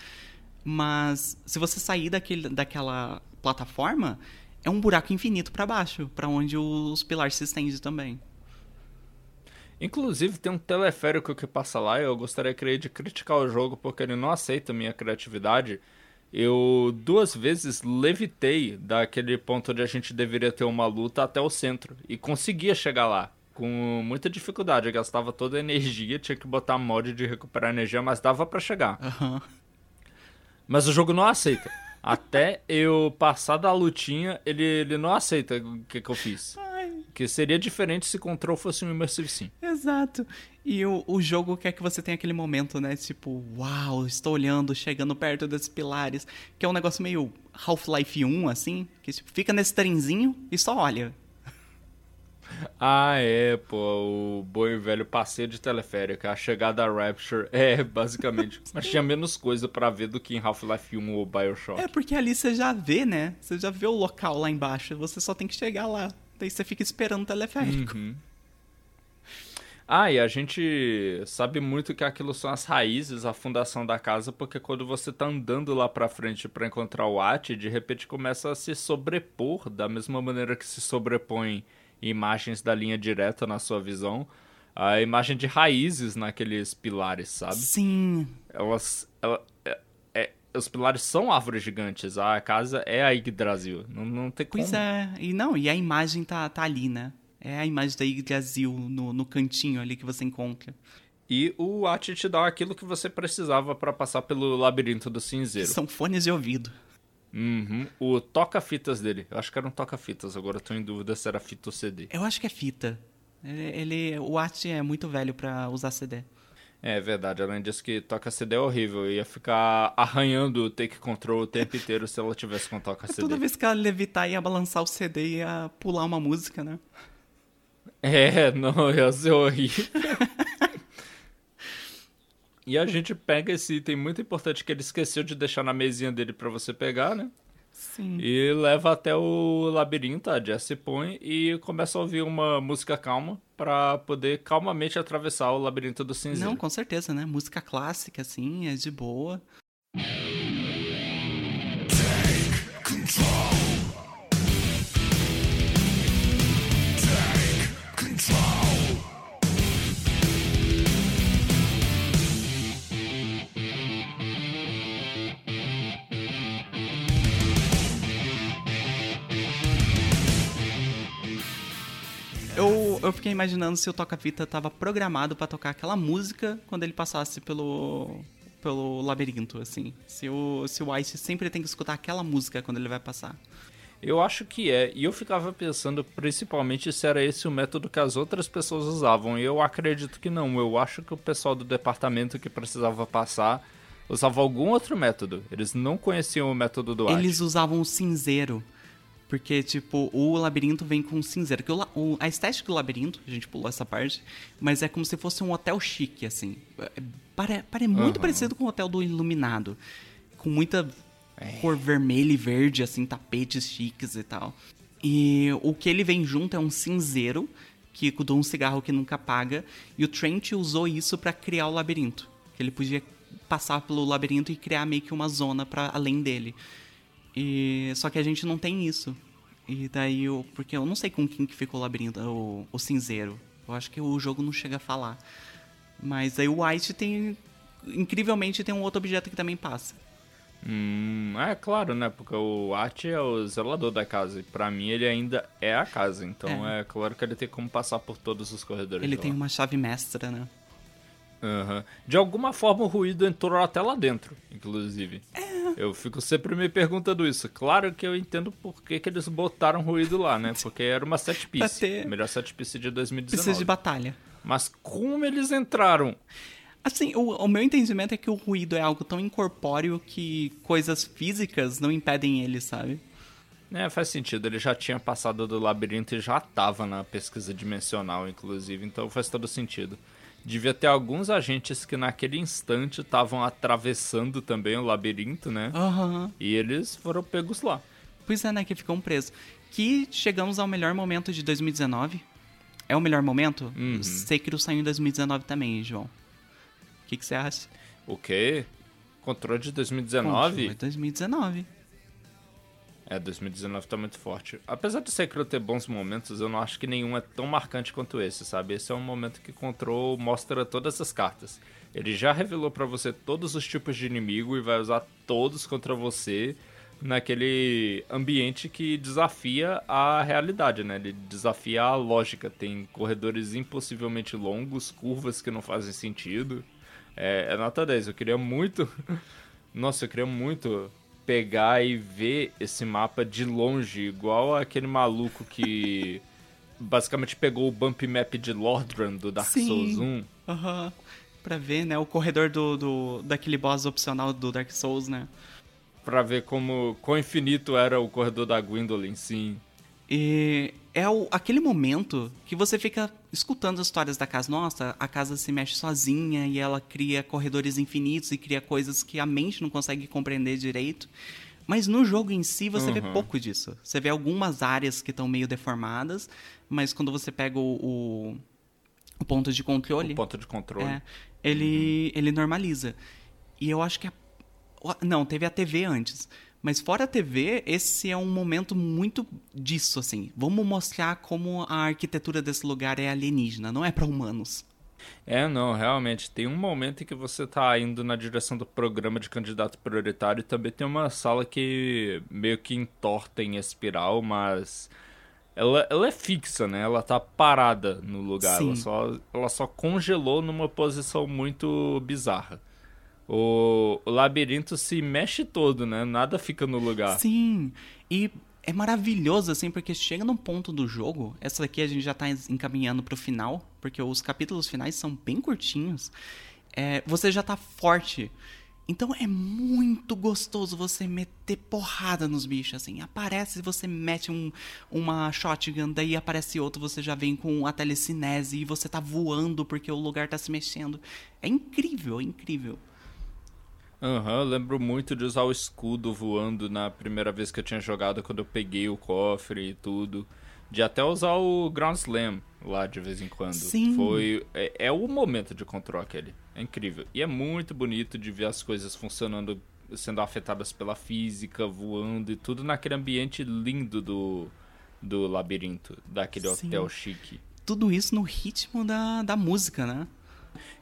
Mas se você sair daquele, daquela plataforma, é um buraco infinito para baixo, para onde os pilares se estendem também. Inclusive tem um teleférico que passa lá eu gostaria de criticar o jogo porque ele não aceita minha criatividade. eu duas vezes levitei daquele ponto onde a gente deveria ter uma luta até o centro e conseguia chegar lá com muita dificuldade. Eu gastava toda a energia, tinha que botar mod de recuperar energia, mas dava para chegar. Aham. Mas o jogo não aceita. Até eu passar da lutinha, ele, ele não aceita o que, que eu fiz. Ai, Que seria diferente se Control fosse um Immersive Sim. exato. E o, o jogo quer que você tenha aquele momento, né? Tipo, uau, estou olhando, chegando perto desses pilares. Que é um negócio meio Half-Life 1, assim. Que tipo, fica nesse trenzinho e só olha. Ah, é, pô, o bom e velho passeio de teleférica, a chegada a Rapture, é, basicamente. Mas tinha menos coisa pra ver do que em Half-Life 1 ou Bioshock. É porque ali você já vê, né? Você já vê o local lá embaixo. Você só tem que chegar lá. Daí você fica esperando o teleférico. Uhum. Ah, e a gente sabe muito que aquilo são as raízes, a fundação da casa, porque quando você tá andando lá pra frente pra encontrar o At, de repente começa a se sobrepor, da mesma maneira que se sobrepõem imagens da linha direta na sua visão, a imagem de raízes naqueles pilares, sabe? Sim. Elas. ela- é- é- os pilares são árvores gigantes, a casa é a Yggdrasil. Não, não tem como. Pois é. E não, e a imagem tá, tá ali, né? É a imagem da Yggdrasil no, no cantinho ali que você encontra. E o At te dá aquilo que você precisava pra passar pelo labirinto do cinzeiro. São fones de ouvido. Uhum. O toca-fitas dele. Eu acho que era um toca-fitas, agora eu tô em dúvida se era fita ou CD. Eu acho que é fita. Ele, ele- o Art é muito velho pra usar CD. É verdade, além disso que toca CD é horrível. Eu ia ficar arranhando o take control o tempo inteiro se ela tivesse com toca CD. Toda vez que ela levitar ia balançar o CD e ia pular uma música, né? É, não, ia ser horrível. e a gente pega esse item muito importante que ele esqueceu de deixar na mesinha dele pra você pegar, né? Sim. E leva até o labirinto, a Jessie põe e começa a ouvir uma música calma pra poder calmamente atravessar o labirinto do cinzeiro. Não, com certeza, né? Música clássica, assim, é de boa. Eu, fiquei imaginando se o toca-fita tava programado pra tocar aquela música quando ele passasse pelo pelo labirinto, assim. Se o, se o Ice sempre tem que escutar aquela música quando ele vai passar. Eu acho que é, e eu ficava pensando principalmente se era esse o método que as outras pessoas usavam, e eu acredito que não. Eu acho que o pessoal do departamento que precisava passar usava algum outro método. Eles não conheciam o método do At. Eles usavam o cinzeiro. Porque, tipo, o labirinto vem com cinzeiro. Que o, a estética do labirinto, a gente pulou essa parte, mas é como se fosse um hotel chique, assim. É, Pare, pare muito Aham. parecido com o hotel do Iluminado. Com muita cor vermelha e verde, assim, tapetes chiques e tal. E o que ele vem junto é um cinzeiro, que de um cigarro que nunca apaga. E o Trent usou isso pra criar o labirinto. Que ele podia passar pelo labirinto e criar meio que uma zona para além dele. E só que a gente não tem isso. E daí eu, porque eu não sei com quem que ficou o labirinto, o, o cinzeiro. Eu acho que o jogo não chega a falar. Mas aí o White tem incrivelmente tem um outro objeto que também passa. Hum, é claro, né? Porque o At é o zelador da casa. E pra mim ele ainda é a casa. Então é, claro que ele tem como passar por todos os corredores. Ele tem lá. uma chave mestra, né? Aham. De alguma forma o ruído entrou até lá dentro, inclusive. Eu fico sempre me perguntando isso. Claro que eu entendo por que, que eles botaram ruído lá, né? Porque era uma set piece. Ter- Melhor set piece de 2019. Precisa de batalha. Mas como eles entraram? Assim, o, o meu entendimento é que o ruído é algo tão incorpóreo que coisas físicas não impedem ele, sabe? É, faz sentido. Ele já tinha passado do labirinto e já tava na pesquisa dimensional, inclusive. Então faz todo sentido. Devia ter alguns agentes que naquele instante estavam atravessando também o labirinto, né? Aham. E eles foram pegos lá. Pois é, né? Que ficam presos. Que chegamos ao melhor momento de 2019. É o melhor momento? Uhum. Sekiro saiu em 2019 também, João. O que, que você acha? O quê? Controle de Foi 2019? 2019. É, 2019 tá muito forte. Apesar de Sekiro ter bons momentos, eu não acho que nenhum é tão marcante quanto esse, sabe? Esse é um momento que Control mostra todas as cartas. Ele já revelou para você todos os tipos de inimigo e vai usar todos contra você naquele ambiente que desafia a realidade, né? Ele desafia a lógica. Tem corredores impossivelmente longos, curvas que não fazem sentido. É, é nota 10. Eu queria muito. Nossa, eu queria muito pegar e ver esse mapa de longe, igual aquele maluco que basicamente pegou o bump map de Lordran do Dark Sim. Souls 1. Aham. Uhum. Pra ver, né, o corredor do, do, daquele boss opcional do Dark Souls, né? Pra ver como quão infinito era o corredor da Gwendolyn, sim. E é o, aquele momento que você fica escutando as histórias da casa. Nossa, a casa se mexe sozinha e ela cria corredores infinitos e cria coisas que a mente não consegue compreender direito. Mas no jogo em si você uhum. vê pouco disso. Você vê algumas áreas que estão meio deformadas, mas quando você pega o, o, o ponto de controle. O ponto de controle. É, ele, uhum. ele normaliza. E eu acho que. A, não, teve a TV antes. Mas fora a TV, esse é um momento muito disso, assim. Vamos mostrar como a arquitetura desse lugar é alienígena, não é para humanos. É, não, realmente. Tem um momento em que você tá indo na direção do programa de candidato prioritário e também tem uma sala que meio que entorta em espiral, mas ela, ela é fixa, né? Ela tá parada no lugar. Ela só, ela só congelou numa posição muito bizarra o, o labirinto se mexe todo, né? Nada fica no lugar. Sim. E é maravilhoso, assim, porque chega num ponto do jogo. Essa daqui a gente já tá encaminhando pro final, porque os capítulos finais são bem curtinhos. É, você já tá forte. Então é muito gostoso você meter porrada nos bichos, assim. Aparece, você mete um, uma shotgun, daí aparece outro, você já vem com a telecinese e você tá voando porque o lugar tá se mexendo. É incrível, é incrível. Aham, uhum, eu lembro muito de usar o escudo voando na primeira vez que eu tinha jogado, quando eu peguei o cofre e tudo. De até usar o Ground Slam lá de vez em quando. Sim. Foi. É, é o momento de control aquele. É incrível. E é muito bonito de ver as coisas funcionando, sendo afetadas pela física, voando e tudo naquele ambiente lindo do, do labirinto, daquele Sim. hotel chique. Tudo isso no ritmo da, da música, né?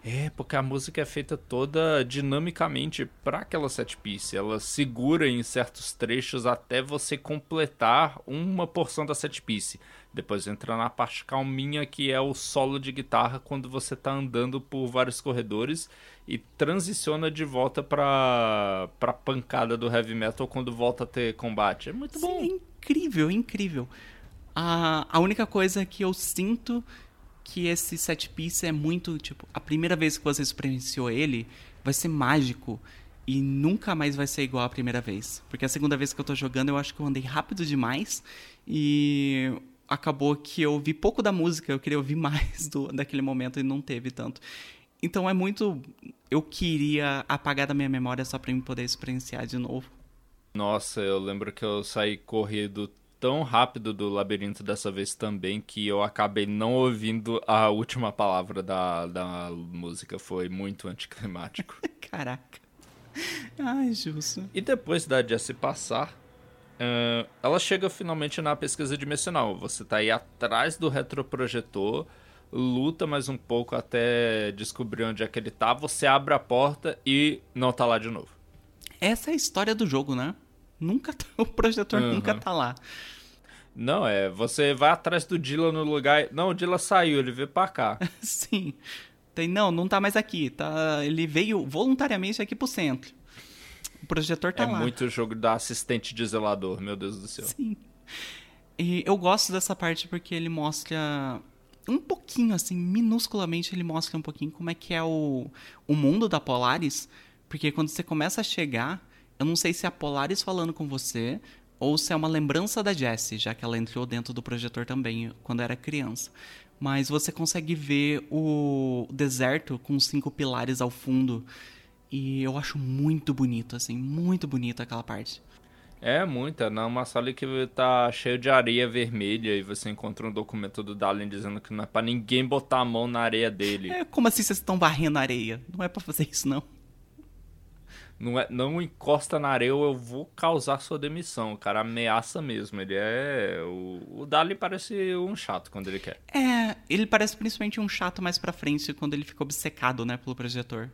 É, porque a música é feita toda dinamicamente para aquela set piece. Ela segura em certos trechos até você completar uma porção da set piece. Depois entra na parte calminha que é o solo de guitarra quando você está andando por vários corredores e transiciona de volta para para pancada do heavy metal quando volta a ter combate. É muito Sim, bom. É incrível, incrível. A, a única coisa que eu sinto que esse set piece é muito, tipo, a primeira vez que você experienciou ele vai ser mágico e nunca mais vai ser igual a primeira vez. Porque a segunda vez que eu tô jogando, eu acho que eu andei rápido demais e acabou que eu ouvi pouco da música, eu queria ouvir mais do, daquele momento e não teve tanto. Então é muito. Eu queria apagar da minha memória só pra eu poder experienciar de novo. Nossa, eu lembro que eu saí corrido tão rápido do labirinto dessa vez também que eu acabei não ouvindo a última palavra da, da música. Foi muito anticlimático. Caraca. Ai, Justo. E depois da Jessie passar, uh, ela chega finalmente na pesquisa dimensional. Você tá aí atrás do retroprojetor, luta mais um pouco até descobrir onde é que ele tá. Você abre a porta e não tá lá de novo. Essa é a história do jogo, né? Nunca tá, o projetor uhum. nunca tá lá. Não, é, você vai atrás do Dila no lugar. Não, o Dila saiu, ele veio pra cá. Sim. Tem, não, não tá mais aqui. Tá, ele veio voluntariamente aqui pro centro. O projetor tá é lá. É muito jogo da assistente de zelador, meu Deus do céu. Sim. E eu gosto dessa parte porque ele mostra um pouquinho, assim, minusculamente, ele mostra um pouquinho como é que é o, o mundo da Polaris. Porque quando você começa a chegar, eu não sei se é a Polaris falando com você ou se é uma lembrança da Jessie, já que ela entrou dentro do projetor também quando era criança. Mas você consegue ver o deserto com cinco pilares ao fundo. E eu acho muito bonito, assim, muito bonito aquela parte. É, muita. Não, uma sala que tá cheio de areia vermelha e você encontra um documento do Dalin dizendo que não é pra ninguém botar a mão na areia dele. É, como assim vocês estão varrendo a areia? Não é para fazer isso, não. Não, é, não encosta na areia ou eu vou causar sua demissão. O cara ameaça mesmo. Ele é. O, o Dali parece um chato quando ele quer. É, ele parece principalmente um chato mais pra frente quando ele fica obcecado, né, pelo projetor.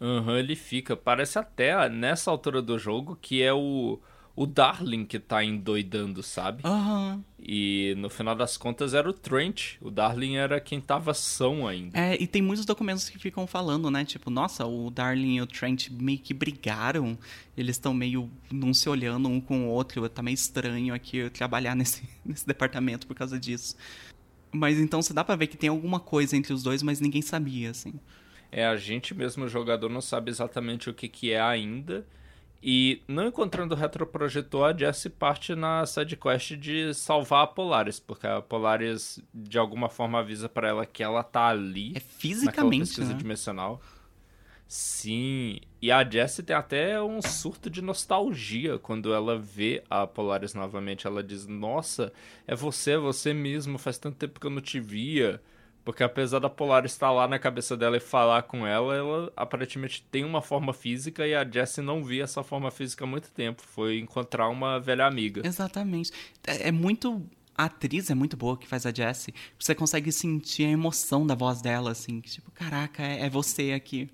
Aham, uhum, ele fica. Parece até nessa altura do jogo que é o o Darling que tá endoidando, sabe? Aham. E no final das contas era o Trent. O Darling era quem tava são ainda. É, e tem muitos documentos que ficam falando, né? Tipo, nossa, o Darling e o Trent meio que brigaram. Eles estão meio não se olhando um com o outro. Tá meio estranho aqui eu trabalhar nesse, nesse departamento por causa disso. Mas então você dá pra ver que tem alguma coisa entre os dois, mas ninguém sabia, assim. É, a gente mesmo, o jogador, não sabe exatamente o que, que é ainda. E não encontrando o retroprojetor, a Jessie parte na sidequest de salvar a Polaris, porque a Polaris de alguma forma avisa para ela que ela tá ali. É fisicamente. pesquisa né? dimensional. Sim, e a Jessie tem até um surto de nostalgia quando ela vê a Polaris novamente. Ela diz: Nossa, é você, é você mesmo, faz tanto tempo que eu não te via. Porque apesar da Polar estar lá na cabeça dela e falar com ela, ela aparentemente tem uma forma física e a Jessie não via essa forma física há muito tempo. Foi encontrar uma velha amiga. Exatamente. É, é muito. A atriz é muito boa que faz a Jessie. Você consegue sentir a emoção da voz dela, assim. Tipo, caraca, é, é você aqui.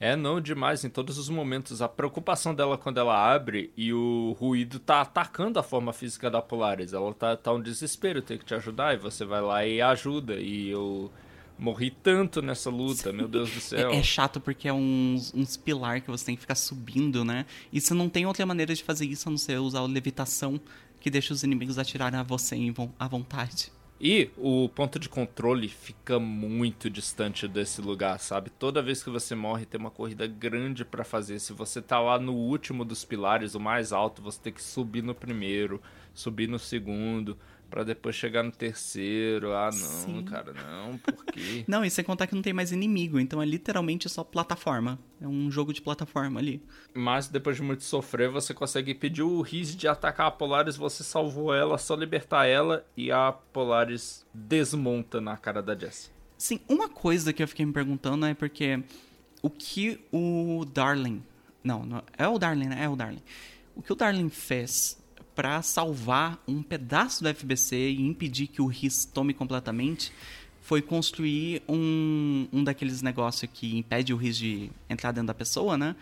É, não, demais, em todos os momentos. A preocupação dela quando ela abre e o ruído tá atacando a forma física da Polaris. Ela tá, tá um desespero, tem que te ajudar, e você vai lá e ajuda. E eu morri tanto nessa luta, meu Deus do céu. É, é, chato porque é uns, uns pilar que você tem que ficar subindo, né? E você não tem outra maneira de fazer isso a não ser usar a levitação que deixa os inimigos atirarem a você à vontade. E o ponto de controle fica muito distante desse lugar, sabe? Toda vez que você morre tem uma corrida grande para fazer. Se você tá lá no último dos pilares, o mais alto, você tem que subir no primeiro, subir no segundo para depois chegar no terceiro. Ah, não, Sim. cara, não, por quê? não, e sem contar que não tem mais inimigo, então é literalmente só plataforma. É um jogo de plataforma ali. Mas depois de muito sofrer, você consegue pedir o Riz de atacar a Polaris, você salvou ela, só libertar ela e a Polaris desmonta na cara da Jessie. Sim, uma coisa que eu fiquei me perguntando é porque o que o Darling. Não, não é o Darling, né? É o Darling. O que o Darling fez para salvar um pedaço do FBC e impedir que o RIS tome completamente foi construir um, um daqueles negócios que impede o RIS de entrar dentro da pessoa, né?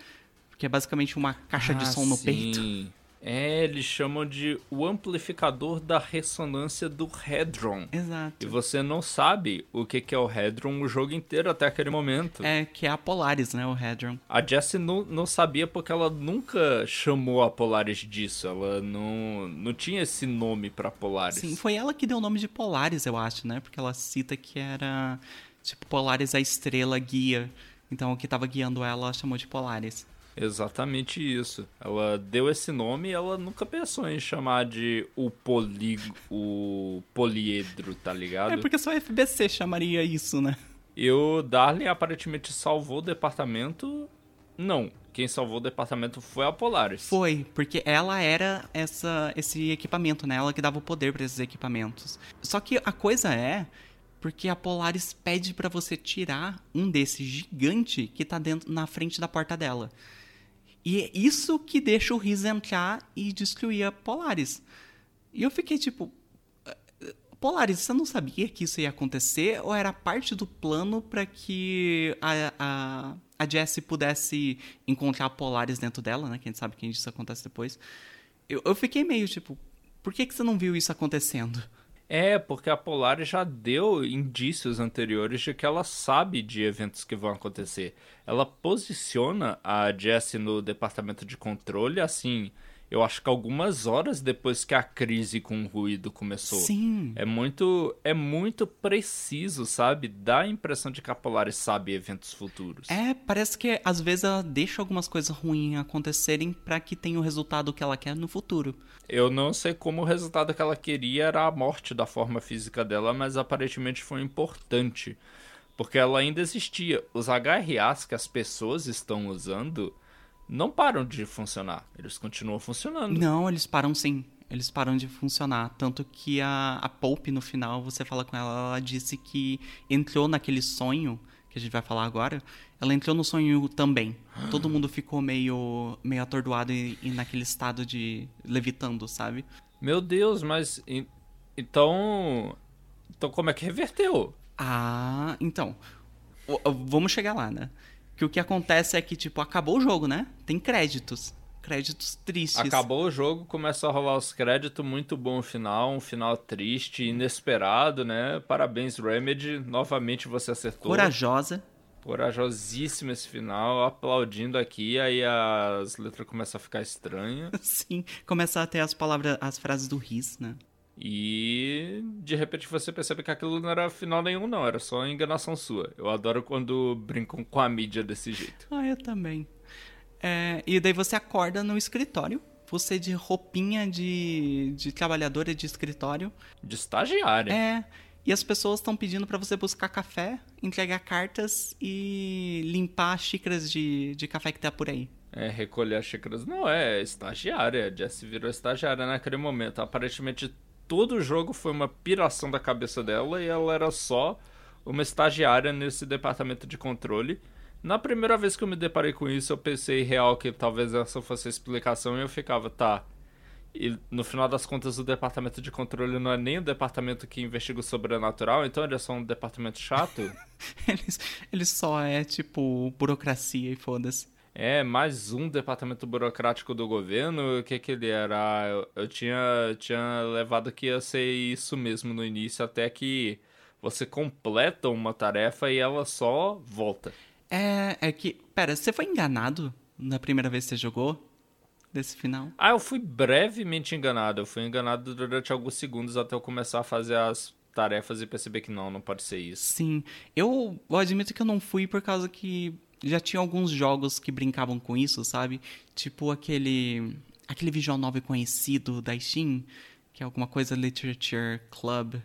Que é basicamente uma caixa ah, de som no sim. peito. É, eles chamam de o amplificador da ressonância do Hedron. Exato. E você não sabe o que, é o Hedron o jogo inteiro até aquele momento. É, que é a Polaris, né, o Hedron. A Jessie não, não sabia porque ela nunca chamou a Polaris disso. Ela não, não tinha esse nome pra Polaris. Sim, foi ela que deu o nome de Polaris, eu acho, né? Porque ela cita que era, tipo, Polaris a estrela guia. Então, o que estava guiando ela, ela chamou de Polaris. Exatamente isso. Ela deu esse nome e ela nunca pensou em chamar de o, poli... o poliedro, tá ligado? É porque só a FBC chamaria isso, né? E o Darling aparentemente salvou o departamento. Não. Quem salvou o departamento foi a Polaris. Foi, porque ela era essa, esse equipamento, né? Ela que dava o poder para esses equipamentos. Só que a coisa é porque a Polaris pede para você tirar um desse gigante que tá dentro na frente da porta dela. E é isso que deixa o Riz entrar e destruir a Polaris. E eu fiquei tipo. Polaris, você não sabia que isso ia acontecer? Ou era parte do plano para que a, a, a Jessie pudesse encontrar Polaris dentro dela, né? Quem sabe que isso acontece depois. Eu, eu fiquei meio tipo. Por que, que você não viu isso acontecendo? É, porque a Polaris já deu indícios anteriores de que ela sabe de eventos que vão acontecer. Ela posiciona a Jessie no departamento de controle, assim, eu acho que algumas horas depois que a crise com o ruído começou. Sim. É muito, é muito preciso, sabe? Dá a impressão de que a Polaris sabe eventos futuros. É, parece que às vezes ela deixa algumas coisas ruins acontecerem para que tenha o resultado que ela quer no futuro. Eu não sei como o resultado que ela queria era a morte da forma física dela, mas aparentemente foi importante. Porque ela ainda existia. Os HRAs que as pessoas estão usando não param de funcionar. Eles continuam funcionando. Não, eles param sim. Eles param de funcionar. Tanto que a, a Pope, no final, você fala com ela, ela disse que entrou naquele sonho que a gente vai falar agora, ela entrou no sonho também. Todo mundo ficou meio, meio atordoado e, e naquele estado de levitando, sabe? Meu Deus, mas então, então como é que reverteu? Ah, então, vamos chegar lá, né? Que o que acontece é que tipo acabou o jogo, né? Tem créditos créditos tristes. Acabou o jogo, começou a rolar os créditos, muito bom o final, um final triste, inesperado, né? Parabéns, Remedy, novamente você acertou. Corajosa. Corajosíssimo esse final, aplaudindo aqui, aí as letras começam a ficar estranhas. Sim, começa a ter as palavras, as frases do Riz, né? E de repente você percebe que aquilo não era final nenhum, não, era só enganação sua. Eu adoro quando brincam com a mídia desse jeito. Ah, eu também. É, e daí você acorda no escritório, você de roupinha de, de trabalhadora de escritório. De estagiária. É. E as pessoas estão pedindo para você buscar café, entregar cartas e limpar as xícaras de, de café que tá por aí. É, recolher as xícaras. Não, é estagiária. A Jessie virou estagiária naquele momento. Aparentemente, todo o jogo foi uma piração da cabeça dela e ela era só uma estagiária nesse departamento de controle. Na primeira vez que eu me deparei com isso, eu pensei real que talvez essa fosse a explicação e eu ficava, tá. E no final das contas, o departamento de controle não é nem o departamento que investiga o sobrenatural, então ele é só um departamento chato. eles, ele só é tipo burocracia e foda-se. É, mais um departamento burocrático do governo. O que que ele era? Eu, eu tinha, tinha levado que ia ser isso mesmo no início, até que você completa uma tarefa e ela só volta. É, é que. Pera, você foi enganado na primeira vez que você jogou? Desse final? Ah, eu fui brevemente enganado. Eu fui enganado durante alguns segundos até eu começar a fazer as tarefas e perceber que não, não pode ser isso. Sim. Eu, eu admito que eu não fui por causa que já tinha alguns jogos que brincavam com isso, sabe? Tipo aquele. aquele visual novel conhecido da Steam, que é alguma coisa Literature Club.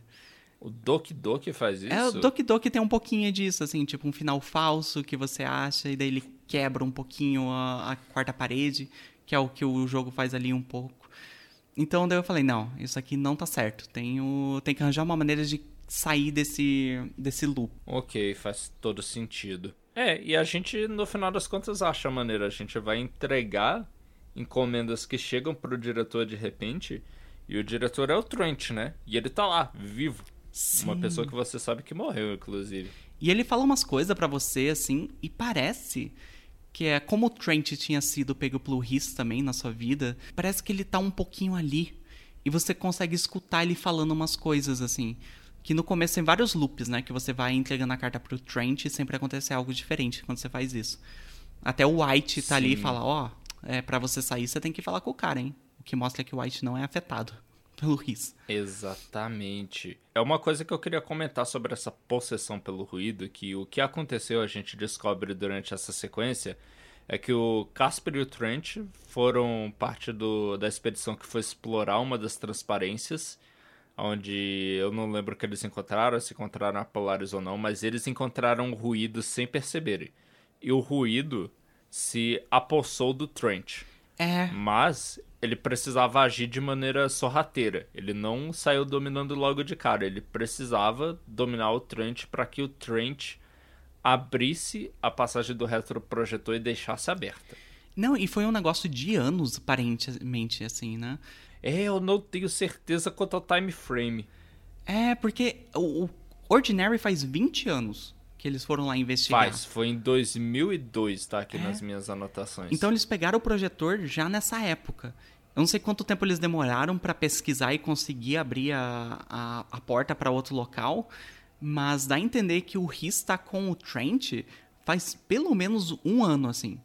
O Doki Doki faz isso? É, o Doki Doki tem um pouquinho disso, assim, tipo um final falso que você acha, e daí ele quebra um pouquinho a, a quarta parede, que é o que o jogo faz ali um pouco. Então daí eu falei, não, isso aqui não tá certo. Tenho, tem que arranjar uma maneira de sair desse, desse loop. Ok, faz todo sentido. É, e a gente, no final das contas, acha a maneira. A gente vai entregar encomendas que chegam pro diretor de repente. E o diretor é o Trent, né? E ele tá lá, vivo. Sim. Uma pessoa que você sabe que morreu, inclusive. E ele fala umas coisas para você, assim, e parece que é como o Trent tinha sido pego pelo Riz também na sua vida, parece que ele tá um pouquinho ali. E você consegue escutar ele falando umas coisas, assim. Que no começo tem vários loops, né? Que você vai entregando a carta pro Trent e sempre acontece algo diferente quando você faz isso. Até o White tá Sim. ali e fala, ó, oh, é, para você sair você tem que falar com o cara, hein? O que mostra que o White não é afetado pelo Riz. Exatamente. É uma coisa que eu queria comentar sobre essa possessão pelo ruído, que o que aconteceu a gente descobre durante essa sequência é que o Casper e o Trent foram parte do, da expedição que foi explorar uma das transparências, onde eu não lembro que eles encontraram, se encontraram a Polaris ou não, mas eles encontraram o ruído sem perceberem. E o ruído se apossou do Trent. É. Mas ele precisava agir de maneira sorrateira. Ele não saiu dominando logo de cara. Ele precisava dominar o Trent para que o Trent abrisse a passagem do retroprojetor e deixasse aberta. Não, e foi um negócio de anos, aparentemente, assim, né? É, eu não tenho certeza quanto ao time frame. É, porque o Ordinary faz 20 anos que eles foram lá investigar. Faz, foi em 2002, tá aqui é. nas minhas anotações. Então eles pegaram o projetor já nessa época. Eu não sei quanto tempo eles demoraram para pesquisar e conseguir abrir a, a, a porta para outro local, mas dá a entender que o Riz está com o Trent faz pelo menos um ano, assim.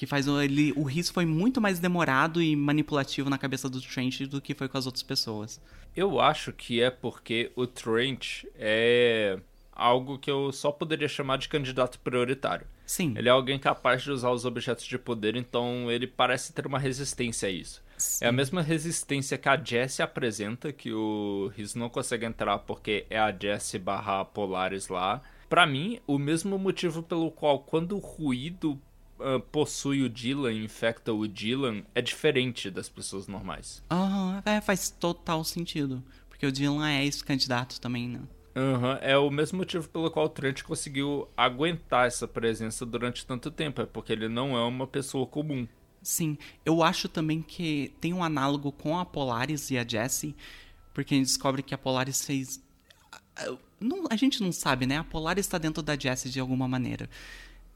Que faz ele, o Riz foi muito mais demorado e manipulativo na cabeça do Trent do que foi com as outras pessoas. Eu acho que é porque o Trent é algo que eu só poderia chamar de candidato prioritário. Sim. Ele é alguém capaz de usar os objetos de poder, então ele parece ter uma resistência a isso. Sim. É a mesma resistência que a Jessie apresenta, que o Riz não consegue entrar porque é a Jessie barra Polaris lá. Para mim, o mesmo motivo pelo qual quando o ruído uh, possui o Dylan, infecta o Dylan, é diferente das pessoas normais. Aham, uhum, é, faz total sentido. Porque o Dylan é esse candidato também, né? Uhum. É o mesmo motivo pelo qual o Trent conseguiu aguentar essa presença durante tanto tempo. É porque ele não é uma pessoa comum. Sim, eu acho também que tem um análogo com a Polaris e a Jessie, porque a gente descobre que a Polaris fez. Não, a gente não sabe, né? A Polaris está dentro da Jessie de alguma maneira.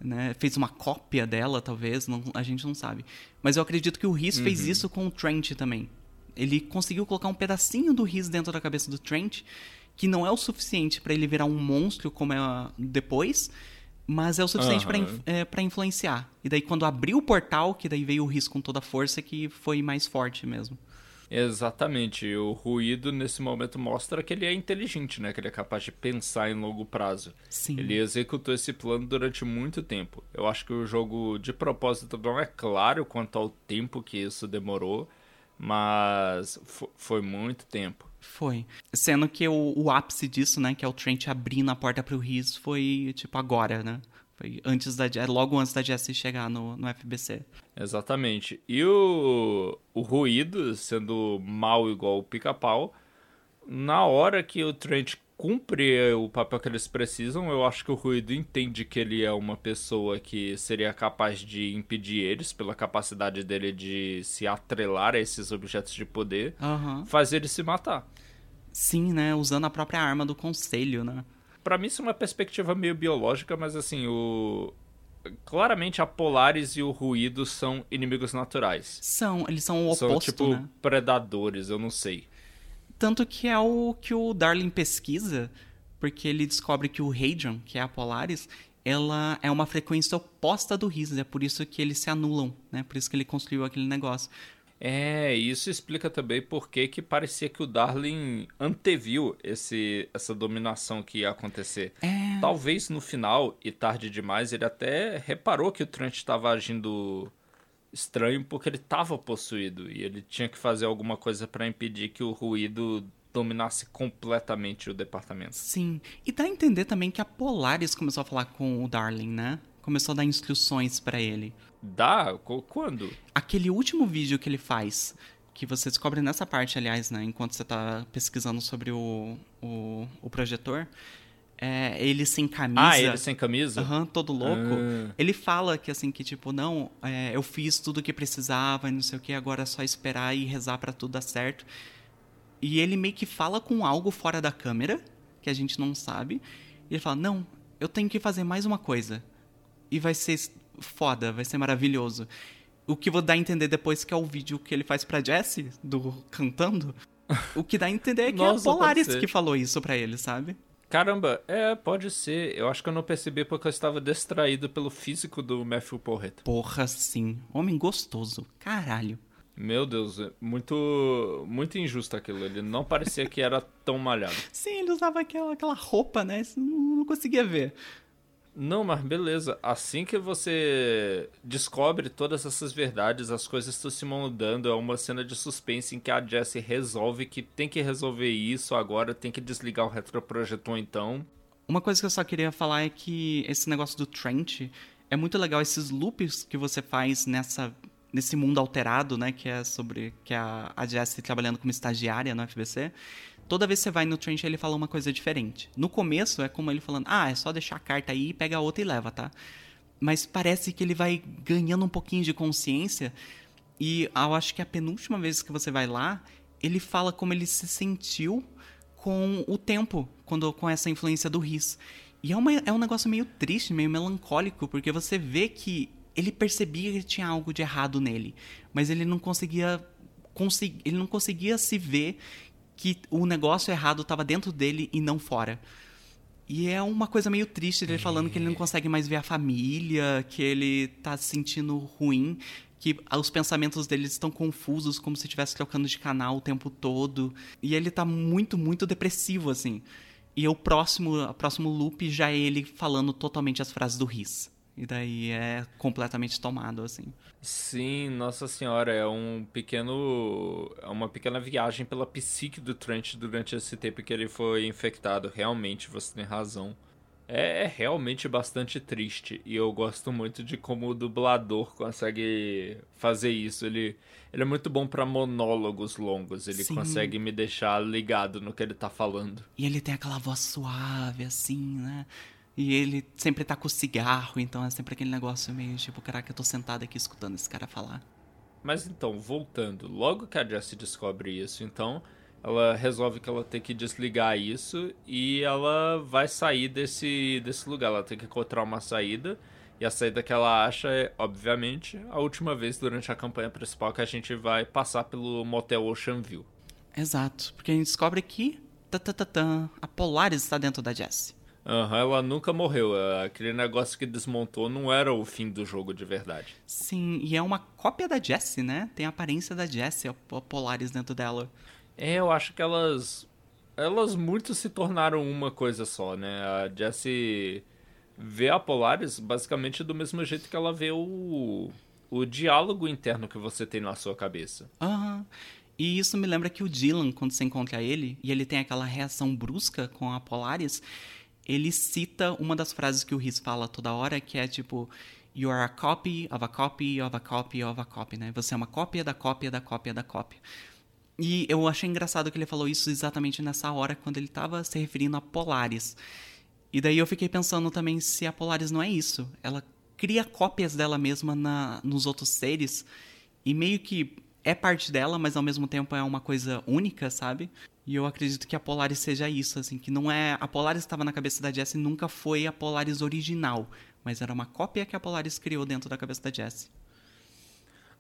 Né? Fez uma cópia dela, talvez, não, a gente não sabe. Mas eu acredito que o Riz uhum. fez isso com o Trent também. Ele conseguiu colocar um pedacinho do Riz dentro da cabeça do Trent, que não é o suficiente para ele virar um monstro como é depois, mas é o suficiente uhum. para é, influenciar. E daí quando abriu o portal, que daí veio o Riz com toda a força, que foi mais forte mesmo. Exatamente. O ruído nesse momento mostra que ele é inteligente, né? Que ele é capaz de pensar em longo prazo. Sim. Ele executou esse plano durante muito tempo. Eu acho que o jogo, de propósito, não é claro quanto ao tempo que isso demorou, mas foi muito tempo. Foi. Sendo que o, o, ápice disso, né, que é o Trent abrindo a porta pro Riz, foi tipo agora, né? Foi antes da, logo antes da Jessie chegar no, no FBC. Exatamente. E o, o ruído, sendo mal igual o pica-pau, na hora que o Trent cumpre o papel que eles precisam, eu acho que o ruído entende que ele é uma pessoa que seria capaz de impedir eles, pela capacidade dele de se atrelar a esses objetos de poder, uhum. fazer ele se matar. Sim, né? Usando a própria arma do conselho, né? Pra mim isso é uma perspectiva meio biológica, mas assim, o... Claramente a Polaris e o Ruído são inimigos naturais. São, eles são o oposto, São tipo né? predadores, eu não sei. Tanto que é o que o Darling pesquisa, porque ele descobre que o Hadron, que é a Polaris, ela é uma frequência oposta do Riz, é por isso que eles se anulam, né? Por isso que ele construiu aquele negócio. É, isso explica também por que que parecia que o Darling anteviu esse, essa dominação que ia acontecer. É... Talvez no final, e tarde demais, ele até reparou que o Trent estava agindo estranho porque ele estava possuído e ele tinha que fazer alguma coisa para impedir que o ruído dominasse completamente o departamento. Sim, e dá a entender também que a Polaris começou a falar com o Darling, né? Começou a dar instruções para ele. Dá? Quando? Aquele último vídeo que ele faz, que você descobre nessa parte, aliás, né? Enquanto você tá pesquisando sobre o, o, o projetor. É, ele sem camisa. Ah, ele sem camisa? Aham, uhum, todo louco. Ah. Ele fala que assim, que tipo, não, é, eu fiz tudo o que precisava e não sei o que, agora é só esperar e rezar para tudo dar certo. E ele meio que fala com algo fora da câmera, que a gente não sabe. E ele fala, não, eu tenho que fazer mais uma coisa. E vai ser foda, vai ser maravilhoso. O que vou dar a entender depois que é o vídeo que ele faz pra Jessie, do cantando. O que dá a entender é que Nossa, é a Polaris que falou isso pra ele, sabe? Caramba, é, pode ser. Eu acho que eu não percebi porque eu estava distraído pelo físico do Matthew Porreta. Porra, sim. Homem gostoso. Caralho. Meu Deus, é muito muito injusto aquilo. Ele não parecia que era tão malhado. Sim, ele usava aquela, aquela roupa, né? Não, não conseguia ver. Não, mas beleza. Assim que você descobre todas essas verdades, as coisas estão se mudando. É uma cena de suspense em que a Jessie resolve que tem que resolver isso agora, tem que desligar o retroprojetor então. Uma coisa que eu só queria falar é que esse negócio do Trent é muito legal esses loops que você faz nessa nesse mundo alterado, né, que é sobre que é a, a Jessie trabalhando como estagiária no FBC toda vez que você vai no Trent, ele fala uma coisa diferente. No começo é como ele falando, ah, é só deixar a carta aí, pega a outra e leva, tá? Mas parece que ele vai ganhando um pouquinho de consciência. E eu acho que a penúltima vez que você vai lá, ele fala como ele se sentiu com o tempo, quando com essa influência do Riz. E é, uma, é um negócio meio triste, meio melancólico, porque você vê que ele percebia que tinha algo de errado nele, mas ele não conseguia ele não conseguia se ver que o negócio errado estava dentro dele e não fora. E é uma coisa meio triste dele falando que ele não é. consegue mais ver a família, que ele tá se sentindo ruim, que os pensamentos dele estão confusos, como se estivesse trocando de canal o tempo todo. E ele tá muito, muito depressivo, assim. E o próximo, o próximo loop já é ele falando totalmente as frases do Riz. E daí é completamente tomado, assim. Sim, nossa senhora, é um pequeno. É uma pequena viagem pela psique do Trent durante esse tempo que ele foi infectado. Realmente, você tem razão. É, é, realmente bastante triste. E eu gosto muito de como o dublador consegue fazer isso. Ele, ele é muito bom para monólogos longos. Ele Sim. consegue me deixar ligado no que ele tá falando. E ele tem aquela voz suave, assim, né? E ele sempre tá com cigarro, então é sempre aquele negócio meio tipo, caraca, eu tô sentado aqui escutando esse cara falar. Mas então, voltando, logo que a Jessie descobre isso, então ela resolve que ela tem que desligar isso e ela vai sair desse, desse lugar. Ela tem que encontrar uma saída. E a saída que ela acha é, obviamente, a última vez durante a campanha principal que a gente vai passar pelo motel Ocean View. Exato, porque a gente descobre que a Polaris está dentro da Jessie. Aham, uhum, ela nunca morreu. Aquele negócio que desmontou não era o fim do jogo de verdade. Sim, e é uma cópia da Jessie, né? Tem a aparência da Jessie, a Polaris dentro dela. É, eu acho que elas. Elas muito se tornaram uma coisa só, né? A Jessie vê a Polaris basicamente do mesmo jeito que ela vê o. o diálogo interno que você tem na sua cabeça. Aham. Uhum. E isso me lembra que o Dylan, quando você encontra ele, e ele tem aquela reação brusca com a Polaris, ele cita uma das frases que o Riz fala toda hora, que é tipo. You are a copy of a copy of a copy of a copy, né? Você é uma cópia da cópia da cópia da cópia. E eu achei engraçado que ele falou isso exatamente nessa hora, quando ele estava se referindo a Polaris. E daí eu fiquei pensando também se a Polaris não é isso. Ela cria cópias dela mesma na, nos outros seres e meio que é parte dela, mas ao mesmo tempo é uma coisa única, sabe? E eu acredito que a Polaris seja isso, assim, que não é. A Polaris estava na cabeça da Jessie nunca foi a Polaris original, mas era uma cópia que a Polaris criou dentro da cabeça da Jessie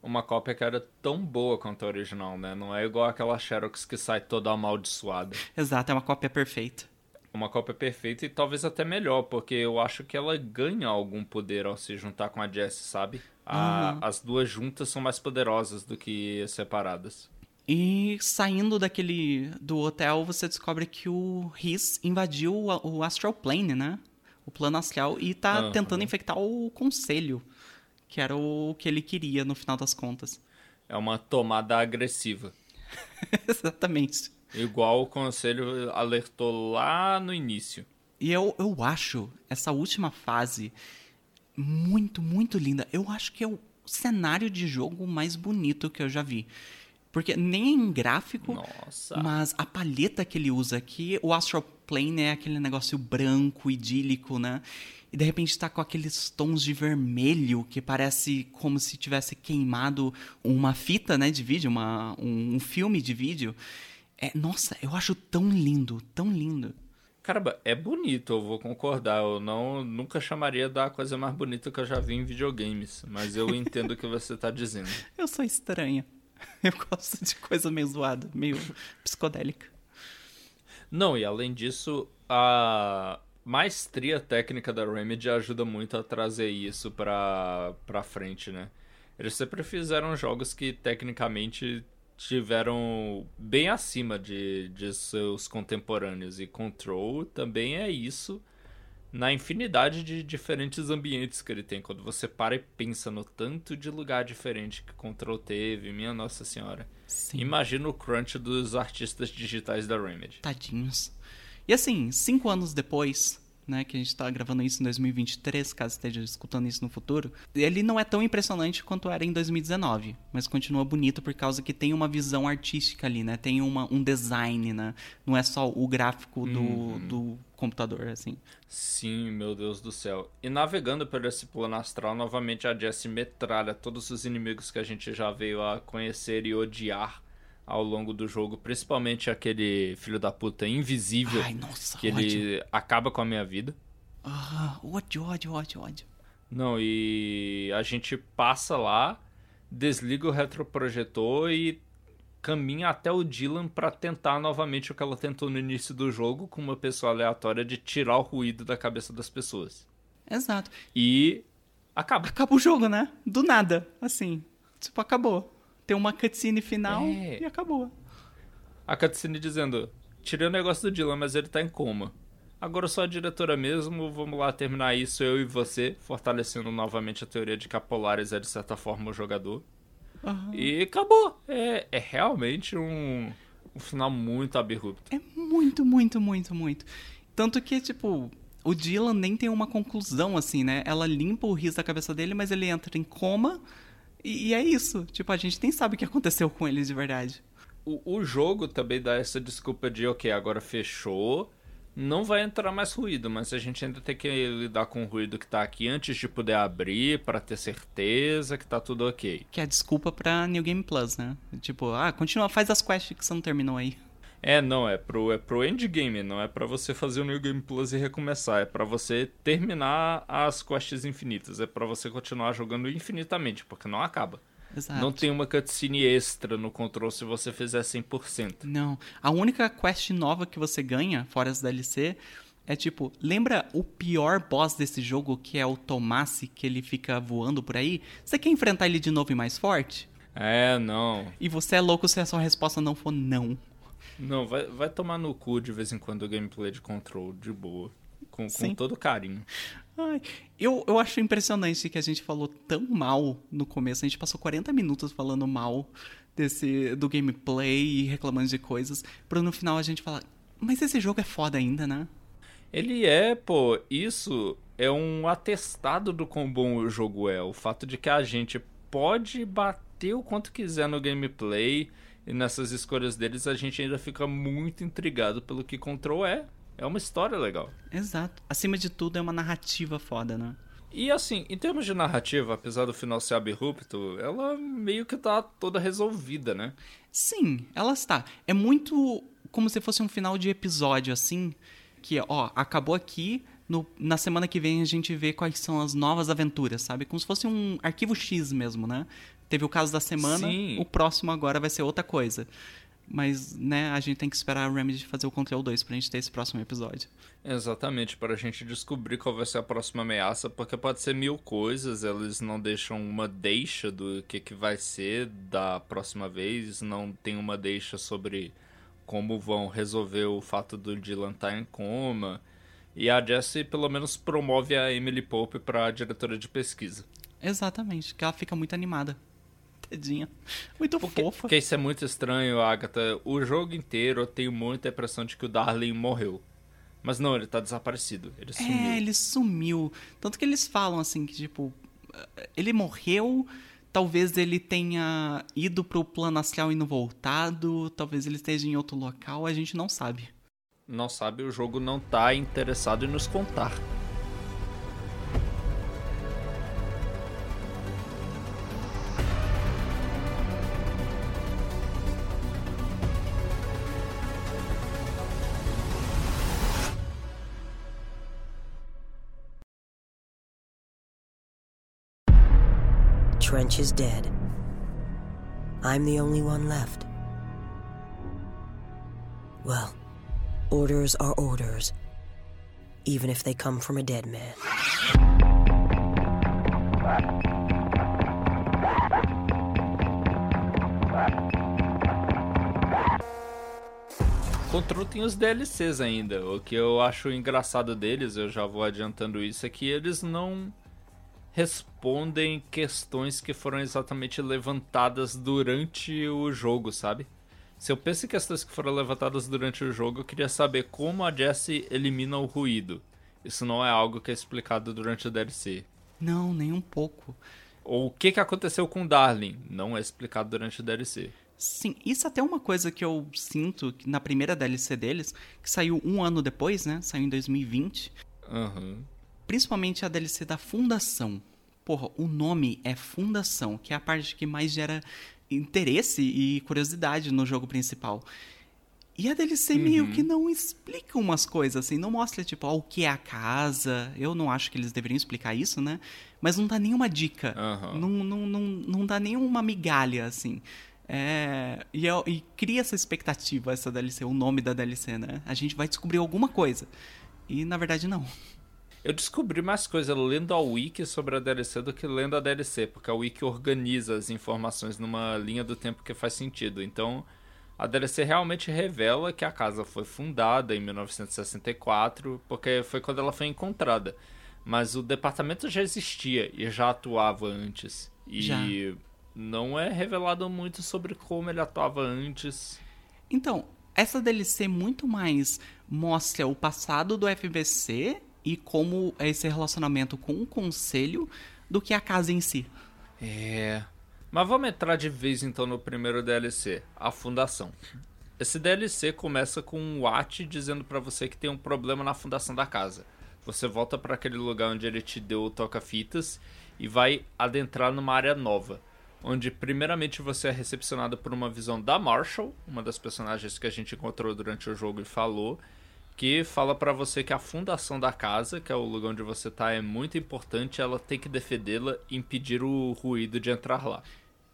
uma cópia que era tão boa quanto a original, né? Não é igual aquela Xerox que sai toda amaldiçoada. Exato, é uma cópia perfeita. Uma cópia perfeita e talvez até melhor, porque eu acho que ela ganha algum poder ao se juntar com a Jess, sabe? A, uhum. As duas juntas são mais poderosas do que separadas. E saindo daquele do hotel, você descobre que o Riz invadiu o, o Astral Plane, né? O plano astral e tá uhum. tentando infectar o conselho que era o que ele queria no final das contas. É uma tomada agressiva. Exatamente. Igual o conselho alertou lá no início. E eu, eu acho essa última fase muito, muito linda. Eu acho que é o cenário de jogo mais bonito que eu já vi. Porque nem em gráfico, Nossa. mas a palheta que ele usa aqui, o Astral Plane é aquele negócio branco, idílico, né? e de repente está com aqueles tons de vermelho que parece como se tivesse queimado uma fita né, de vídeo, uma, um, um filme de vídeo. É, nossa, eu acho tão lindo, tão lindo. Caramba, é bonito, eu vou concordar. Eu não nunca chamaria da coisa mais bonita que eu já vi em videogames, mas eu entendo o que você está dizendo. Eu sou estranha. Eu gosto de coisa meio zoada, meio psicodélica. Não, e além disso, a maestria técnica da Remedy ajuda muito a trazer isso pra, pra frente, né? Eles sempre fizeram jogos que tecnicamente tiveram bem acima de, de seus contemporâneos. E Control também é isso na infinidade de diferentes ambientes que ele tem. Quando você para e pensa no tanto de lugar diferente que Control teve, minha Nossa Senhora. Sim. Imagina o crunch dos artistas digitais da Remedy. Tadinhos. E assim, cinco anos depois, né, que a gente está gravando isso em 2023, caso esteja escutando isso no futuro, ele não é tão impressionante quanto era em 2019, mas continua bonito por causa que tem uma visão artística ali, né? Tem uma, um design, né? Não é só o gráfico do, uhum. do computador, assim. Sim, meu Deus do céu. E navegando por esse plano astral, novamente a Jessie metralha todos os inimigos que a gente já veio a conhecer e odiar ao longo do jogo, principalmente aquele filho da puta invisível Ai, nossa, que ódio. ele acaba com a minha vida. Ah, ódio, ódio, ódio, ódio. Não, e a gente passa lá, desliga o retroprojetor e caminha até o Dylan para tentar novamente o que ela tentou no início do jogo com uma pessoa aleatória de tirar o ruído da cabeça das pessoas. Exato. E acaba. Acaba o jogo, né? Do nada, assim. Tipo, acabou tem uma cutscene final é. e acabou. A cutscene dizendo: tirei o negócio do Dylan, mas ele tá em coma. Agora sou a diretora mesmo, vamos lá terminar isso, eu e você, fortalecendo novamente a teoria de que a Polaris é de certa forma o jogador. Uhum. E acabou. É, é realmente um, um final muito abrupto. É muito, muito, muito, muito. Tanto que, tipo, o Dylan nem tem uma conclusão, assim, né? Ela limpa o riso da cabeça dele, mas ele entra em coma. E, e é isso. Tipo, a gente nem sabe o que aconteceu com ele de verdade. O, o jogo também dá essa desculpa de, ok, agora fechou. Não vai entrar mais ruído, mas a gente ainda tem que lidar com o ruído que tá aqui antes de poder abrir, para ter certeza que tá tudo ok. Que é a desculpa pra New Game Plus, né? Tipo, ah, continua, faz as quests que você não terminou aí. É, não, é pro, é pro endgame, não é para você fazer o New Game Plus e recomeçar, é para você terminar as quests infinitas, é para você continuar jogando infinitamente, porque não acaba. Exato. Não tem uma cutscene extra no controle se você fizer 100%. Não. A única quest nova que você ganha, fora as DLC, é tipo, lembra o pior boss desse jogo, que é o Tomasi, que ele fica voando por aí? Você quer enfrentar ele de novo e mais forte? É, não. E você é louco se a sua resposta não for não. Não, vai, vai tomar no cu de vez em quando o gameplay de control, de boa. Com, com todo carinho. Ai, eu, eu acho impressionante que a gente falou tão mal no começo. A gente passou 40 minutos falando mal desse do gameplay e reclamando de coisas, pra no final a gente falar, mas esse jogo é foda ainda, né? Ele é, pô, isso é um atestado do quão bom o jogo é. O fato de que a gente pode bater o quanto quiser no gameplay e nessas escolhas deles, a gente ainda fica muito intrigado pelo que Control é. É uma história legal. Exato. Acima de tudo, é uma narrativa foda, né? E assim, em termos de narrativa, apesar do final ser abrupto, ela meio que tá toda resolvida, né? Sim, ela está. É muito como se fosse um final de episódio, assim. Que, ó, acabou aqui. No, na semana que vem a gente vê quais são as novas aventuras, sabe? Como se fosse um arquivo X mesmo, né? Teve o caso da semana, Sim. o próximo agora vai ser outra coisa. Mas, né, a gente tem que esperar a Remedy fazer o Control 2 pra gente ter esse próximo episódio. Exatamente, para a gente descobrir qual vai ser a próxima ameaça, porque pode ser mil coisas, eles não deixam uma deixa do que, que vai ser da próxima vez, não tem uma deixa sobre como vão resolver o fato do Dylan estar em coma. E a Jessie pelo menos promove a Emily Pope para diretora de pesquisa. Exatamente, que ela fica muito animada. Tadinha. Muito Porque, fofa. porque isso é muito estranho, Agatha. O jogo inteiro eu tenho muita impressão de que o Darling morreu. Mas não, ele tá desaparecido. Ele sumiu. É, ele sumiu. Tanto que eles falam assim que, tipo, ele morreu, talvez ele tenha ido pro plano astral e não voltado, talvez ele esteja em outro local, a gente não sabe. Não sabe, o jogo não tá interessado em nos contar. Trench is dead. I'm the only one left. Well, orders are orders, even if they come from a dead man. Control tem os DLCs ainda. O que eu acho engraçado deles, eu já vou adiantando isso, é que eles não respondem questões que foram exatamente levantadas durante o jogo, sabe? Se eu penso em questões que foram levantadas durante o jogo, eu queria saber como a Jessie elimina o ruído. Isso não é algo que é explicado durante o DLC. Não, nem um pouco. Ou o que, que aconteceu com o Darling, não é explicado durante o DLC. Sim, isso até é uma coisa que eu sinto que na primeira DLC deles, que saiu um ano depois, né? Saiu em 2020. Aham. Principalmente a DLC da Fundação. Porra, o nome é Fundação, que é a parte que mais gera interesse e curiosidade no jogo principal. E a DLC meio que não explica umas coisas, assim, não mostra, tipo, ó, o que é a casa. Eu não acho que eles deveriam explicar isso, né? Mas não dá nenhuma dica. Aham. Não, não, não, não dá nenhuma migalha, assim. É, e, é- e cria essa expectativa, essa DLC, o nome da DLC, né? A gente vai descobrir alguma coisa. E na verdade não. Eu descobri mais coisa lendo a wiki sobre a DLC do que lendo a DLC, porque a wiki organiza as informações numa linha do tempo que faz sentido. Então, a DLC realmente revela que a casa foi fundada em 1964, porque foi quando ela foi encontrada. Mas o departamento já existia e já atuava antes. E Já. não é revelado muito sobre como ele atuava antes. Então, essa DLC muito mais mostra o passado do FBC e como é esse relacionamento com o conselho do que a casa em si. É. Mas vamos entrar de vez então no primeiro DLC, a fundação. Esse DLC começa com um Watt dizendo para você que tem um problema na fundação da casa. Você volta para aquele lugar onde ele te deu o toca-fitas e vai adentrar numa área nova, onde primeiramente você é recepcionado por uma visão da Marshall, uma das personagens que a gente encontrou durante o jogo e falou, que fala para você que a fundação da casa, que é o lugar onde você tá, é muito importante, ela tem que defendê-la e impedir o ruído de entrar lá.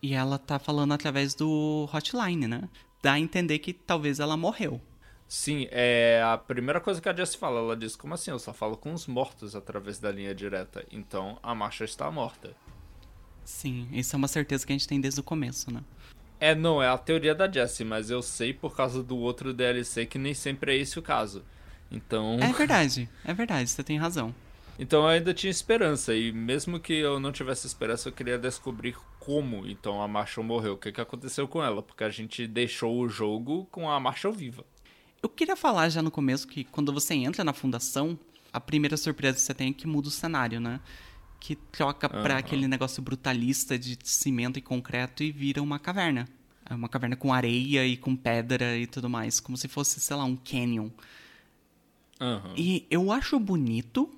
E ela tá falando através do hotline, né? Dá a entender que talvez ela morreu. Sim, é a primeira coisa que a Jess fala. Ela diz: Como assim? Eu só falo com os mortos através da linha direta. Então a marcha está morta. Sim, isso é uma certeza que a gente tem desde o começo, né? É, não, é a teoria da Jessie, mas eu sei por causa do outro DLC que nem sempre é esse o caso. Então. É verdade, é verdade, você tem razão. Então eu ainda tinha esperança, e mesmo que eu não tivesse esperança, eu queria descobrir como então a Marshall morreu, o que, que aconteceu com ela, porque a gente deixou o jogo com a Marshall viva. Eu queria falar já no começo que quando você entra na fundação, a primeira surpresa que você tem é que muda o cenário, né? Que troca uhum. pra aquele negócio brutalista de cimento e concreto e vira uma caverna. É uma caverna com areia e com pedra e tudo mais, como se fosse, sei lá, um canyon. Uhum. E eu acho bonito,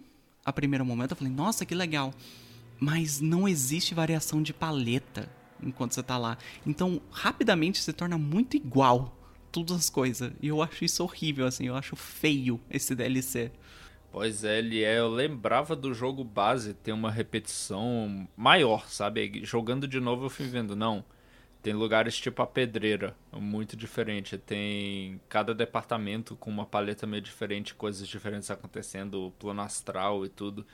a primeiro momento, eu falei, nossa, que legal. Mas não existe variação de paleta enquanto você tá lá. Então, rapidamente se torna muito igual todas as coisas. E eu acho isso horrível, assim, eu acho feio esse DLC. Pois é, ele é. Eu lembrava do jogo base ter uma repetição maior, sabe? Jogando de novo eu fui vendo, não. Tem lugares tipo a pedreira, muito diferente. Tem cada departamento com uma paleta meio diferente, coisas diferentes acontecendo, plano astral e tudo.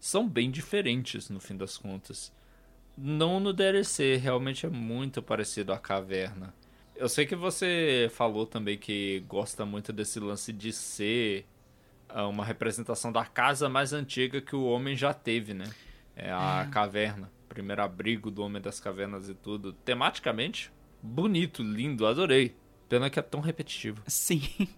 São bem diferentes no fim das contas. Não no DLC, realmente é muito parecido à caverna. Eu sei que você falou também que gosta muito desse lance de ser uma representação da casa mais antiga que o homem já teve, né? É a é. caverna primeiro abrigo do Homem das Cavernas e tudo. Tematicamente, bonito, lindo, adorei. Pena que é tão repetitivo. Sim.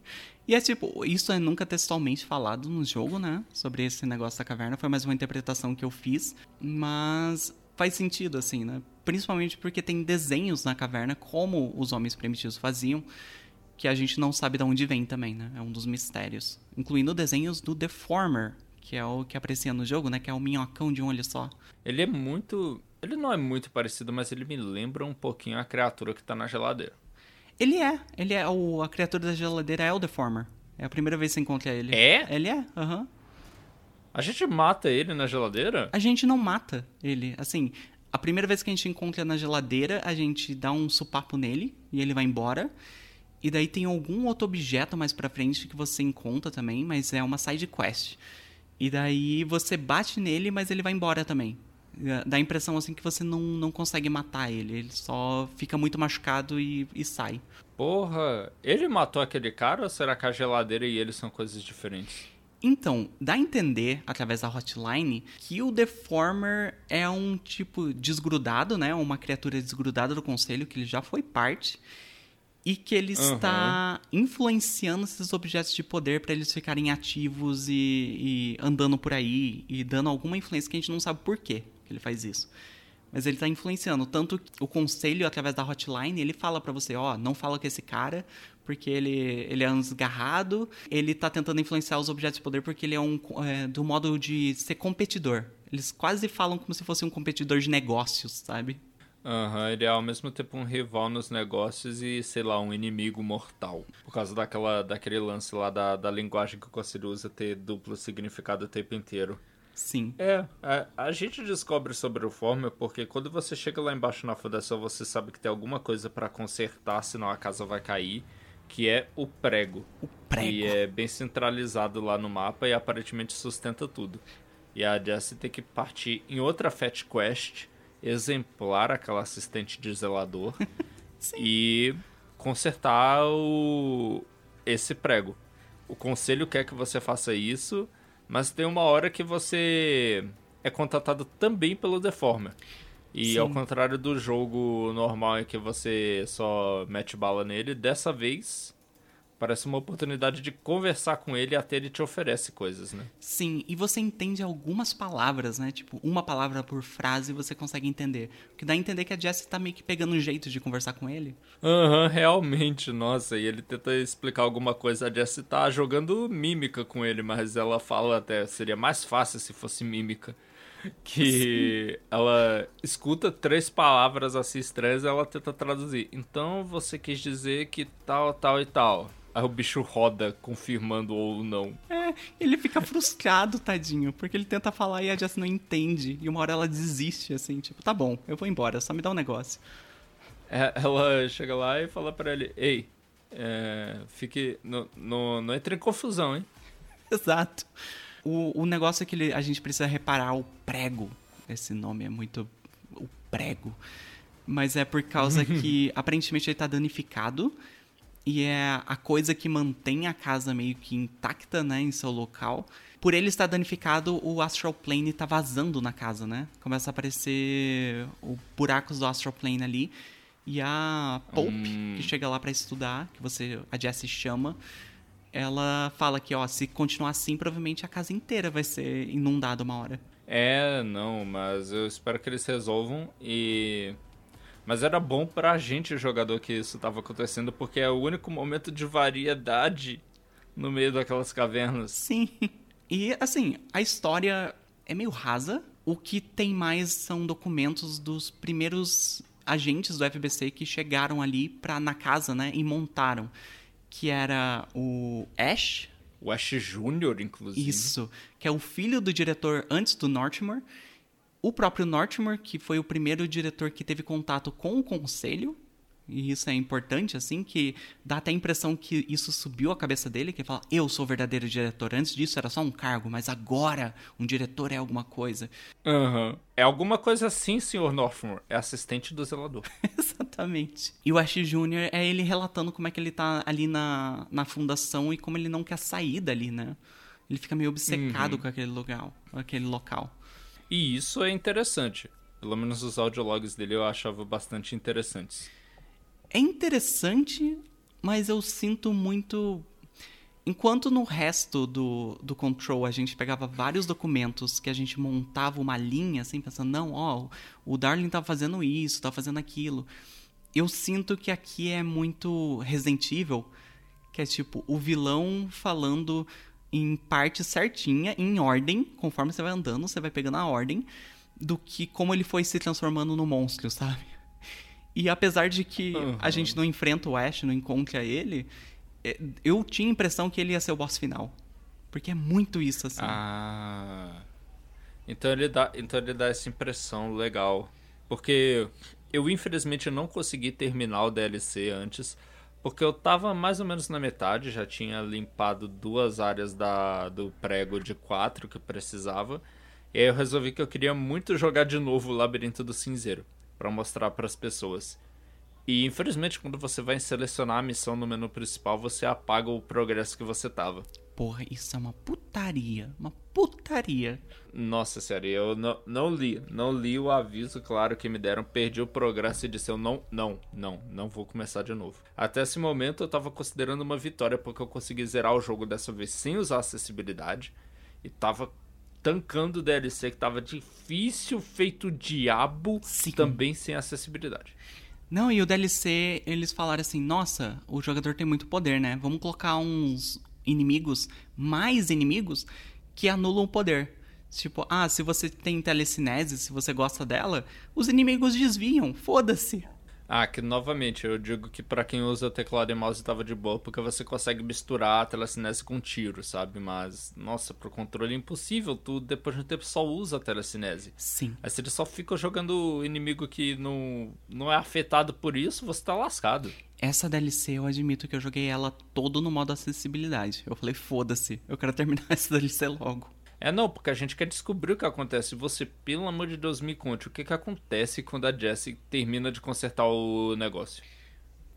E é tipo, isso é nunca textualmente falado no jogo, né? Sobre esse negócio da caverna. Foi mais uma interpretação que eu fiz. Mas faz sentido, assim, né? Principalmente porque tem desenhos na caverna, como os homens primitivos faziam, que a gente não sabe de onde vem também, né? É um dos mistérios. Incluindo desenhos do Deformer, que é o que aprecia no jogo, né? Que é o minhocão de um olho só. Ele é muito. Ele não é muito parecido, mas ele me lembra um pouquinho a criatura que tá na geladeira. Ele é. Ele é. O, a criatura da geladeira é o Deformer. É a primeira vez que você encontra ele. É? Ele é, aham. Uhum. A gente mata ele na geladeira? A gente não mata ele. Assim, a primeira vez que a gente encontra na geladeira, a gente dá um supapo nele e ele vai embora. E daí tem algum outro objeto mais pra frente que você encontra também, mas é uma side quest. E daí você bate nele, mas ele vai embora também. Dá a impressão assim que você não, não consegue matar ele. Ele só fica muito machucado e, e sai. Porra, ele matou aquele cara ou será que a geladeira e ele são coisas diferentes? Então, dá a entender, através da hotline, que o Deformer é um tipo desgrudado, né? Uma criatura desgrudada do conselho, que ele já foi parte e que ele uhum. está influenciando esses objetos de poder para eles ficarem ativos e, e, andando por aí e dando alguma influência que a gente não sabe por quê que ele faz isso. Mas ele está influenciando. Tanto o conselho, através da hotline, ele fala para você, ó, oh, não fala com esse cara, porque ele, ele é desgarrado. Ele está tentando influenciar os objetos de poder porque ele é um é, do modo de ser competidor. Eles quase falam como se fosse um competidor de negócios, sabe? Aham, uhum, ele é ao mesmo tempo um rival nos negócios e, sei lá, um inimigo mortal. Por causa daquela, daquele lance lá da, da linguagem que o Conselho usa ter duplo significado o tempo inteiro. Sim. É, a, a gente descobre sobre o Former porque quando você chega lá embaixo na fundação, você sabe que tem alguma coisa para consertar, senão a casa vai cair, que é o prego. O prego. E é bem centralizado lá no mapa e aparentemente sustenta tudo. E a Jessie tem que partir em outra Fat Quest exemplar aquela assistente de zelador e consertar o... esse prego. O conselho quer que você faça isso, mas tem uma hora que você é contratado também pelo Deformer. E Sim. ao contrário do jogo normal em que você só mete bala nele, dessa vez Parece uma oportunidade de conversar com ele até ele te oferece coisas, né? Sim, e você entende algumas palavras, né? Tipo, uma palavra por frase você consegue entender. O que dá a entender que a Jessie tá meio que pegando um jeito de conversar com ele. Aham, uhum, realmente, nossa. E ele tenta explicar alguma coisa. A Jessie tá jogando mímica com ele, mas ela fala até, seria mais fácil se fosse mímica que Sim. ela escuta três palavras assim estranhas e ela tenta traduzir. Então você quis dizer que tal, tal e tal. Aí o bicho roda, confirmando ou não. É, ele fica frustrado, tadinho, porque ele tenta falar e a Jess não entende. E uma hora ela desiste, assim, tipo, tá bom, eu vou embora, só me dá um negócio. É, ela chega lá e fala para ele, ei, é, fique. No, no, não entre em confusão, hein? Exato. O, o negócio é que ele, a gente precisa reparar o prego. Esse nome é muito. O prego. Mas é por causa que aparentemente ele tá danificado e é a coisa que mantém a casa meio que intacta, né, em seu local. Por ele estar danificado, o Astral Plane tá vazando na casa, né? Começa a aparecer os buracos do Astral Plane ali. E a Pope, hum. que chega lá para estudar, que você a Jessie chama, ela fala que, ó, se continuar assim, provavelmente a casa inteira vai ser inundada uma hora. É, não, mas eu espero que eles resolvam e mas era bom pra gente, jogador, que isso tava acontecendo, porque é o único momento de variedade no meio daquelas cavernas. Sim. E, assim, a história é meio rasa. O que tem mais são documentos dos primeiros agentes do FBC que chegaram ali pra, na casa, né, e montaram. Que era o Ash. O Ash Jr., inclusive. Isso. Que é o filho do diretor antes do Northmore o próprio Nortimer, que foi o primeiro diretor que teve contato com o conselho, e isso é importante, assim, que dá até a impressão que isso subiu a cabeça dele, que ele fala, eu sou o verdadeiro diretor. Antes disso era só um cargo, mas agora um diretor é alguma coisa. Uhum. É alguma coisa assim, senhor Northmore. É assistente do zelador. Exatamente. E o Ash Jr. é ele relatando como é que ele tá ali na, na fundação e como ele não quer sair dali, né? Ele fica meio obcecado uhum. com aquele lugar, com aquele local. E isso é interessante. Pelo menos os audiologs dele eu achava bastante interessantes. É interessante, mas eu sinto muito. Enquanto no resto do, do Control a gente pegava vários documentos que a gente montava uma linha, assim, pensando, não, ó, o Darling tá fazendo isso, tá fazendo aquilo. Eu sinto que aqui é muito Resident Evil, que é tipo, o vilão falando em parte certinha, em ordem, conforme você vai andando, você vai pegando a ordem do que como ele foi se transformando no monstro, sabe? E apesar de que uhum. a gente não enfrenta o Ash, não encontra ele, é, eu tinha a impressão que ele ia ser o boss final. Porque é muito isso, assim. Ah. Então ele dá, então ele dá essa impressão legal. Porque eu infelizmente não consegui terminar o DLC antes. Porque eu tava mais ou menos na metade, já tinha limpado duas áreas da, do prego de quatro que precisava. E aí eu resolvi que eu queria muito jogar de novo o Labirinto do Cinzeiro, para mostrar para as pessoas. E infelizmente, quando você vai selecionar a missão no menu principal, você apaga o progresso que você tava. Porra, isso é uma putaria. Uma putaria. Nossa, sério, eu não, não li. Não li o aviso, claro, que me deram. Perdi o progresso e disse: eu não, não, não, não vou começar de novo. Até esse momento eu tava considerando uma vitória, porque eu consegui zerar o jogo dessa vez sem usar acessibilidade. E tava tancando o DLC que tava difícil, feito diabo, Sim. também sem acessibilidade. Não, e o DLC, eles falaram assim: nossa, o jogador tem muito poder, né? Vamos colocar uns inimigos, mais inimigos, que anulam o poder. Tipo, ah, se você tem telecinese, se você gosta dela, os inimigos desviam, foda-se. Ah, que novamente, eu digo que para quem usa o teclado e mouse tava de boa, porque você consegue misturar a telecinese com tiro, sabe? Mas, nossa, pro controle é impossível, tu depois de um tempo só usa a telecinese. Sim. Aí se ele só fica jogando inimigo que não, não é afetado por isso, você tá lascado. Essa DLC, eu admito que eu joguei ela todo no modo acessibilidade. Eu falei, foda-se, eu quero terminar essa DLC logo. É, não, porque a gente quer descobrir o que acontece. Você, pelo amor de Deus, me conte o que, que acontece quando a Jessie termina de consertar o negócio.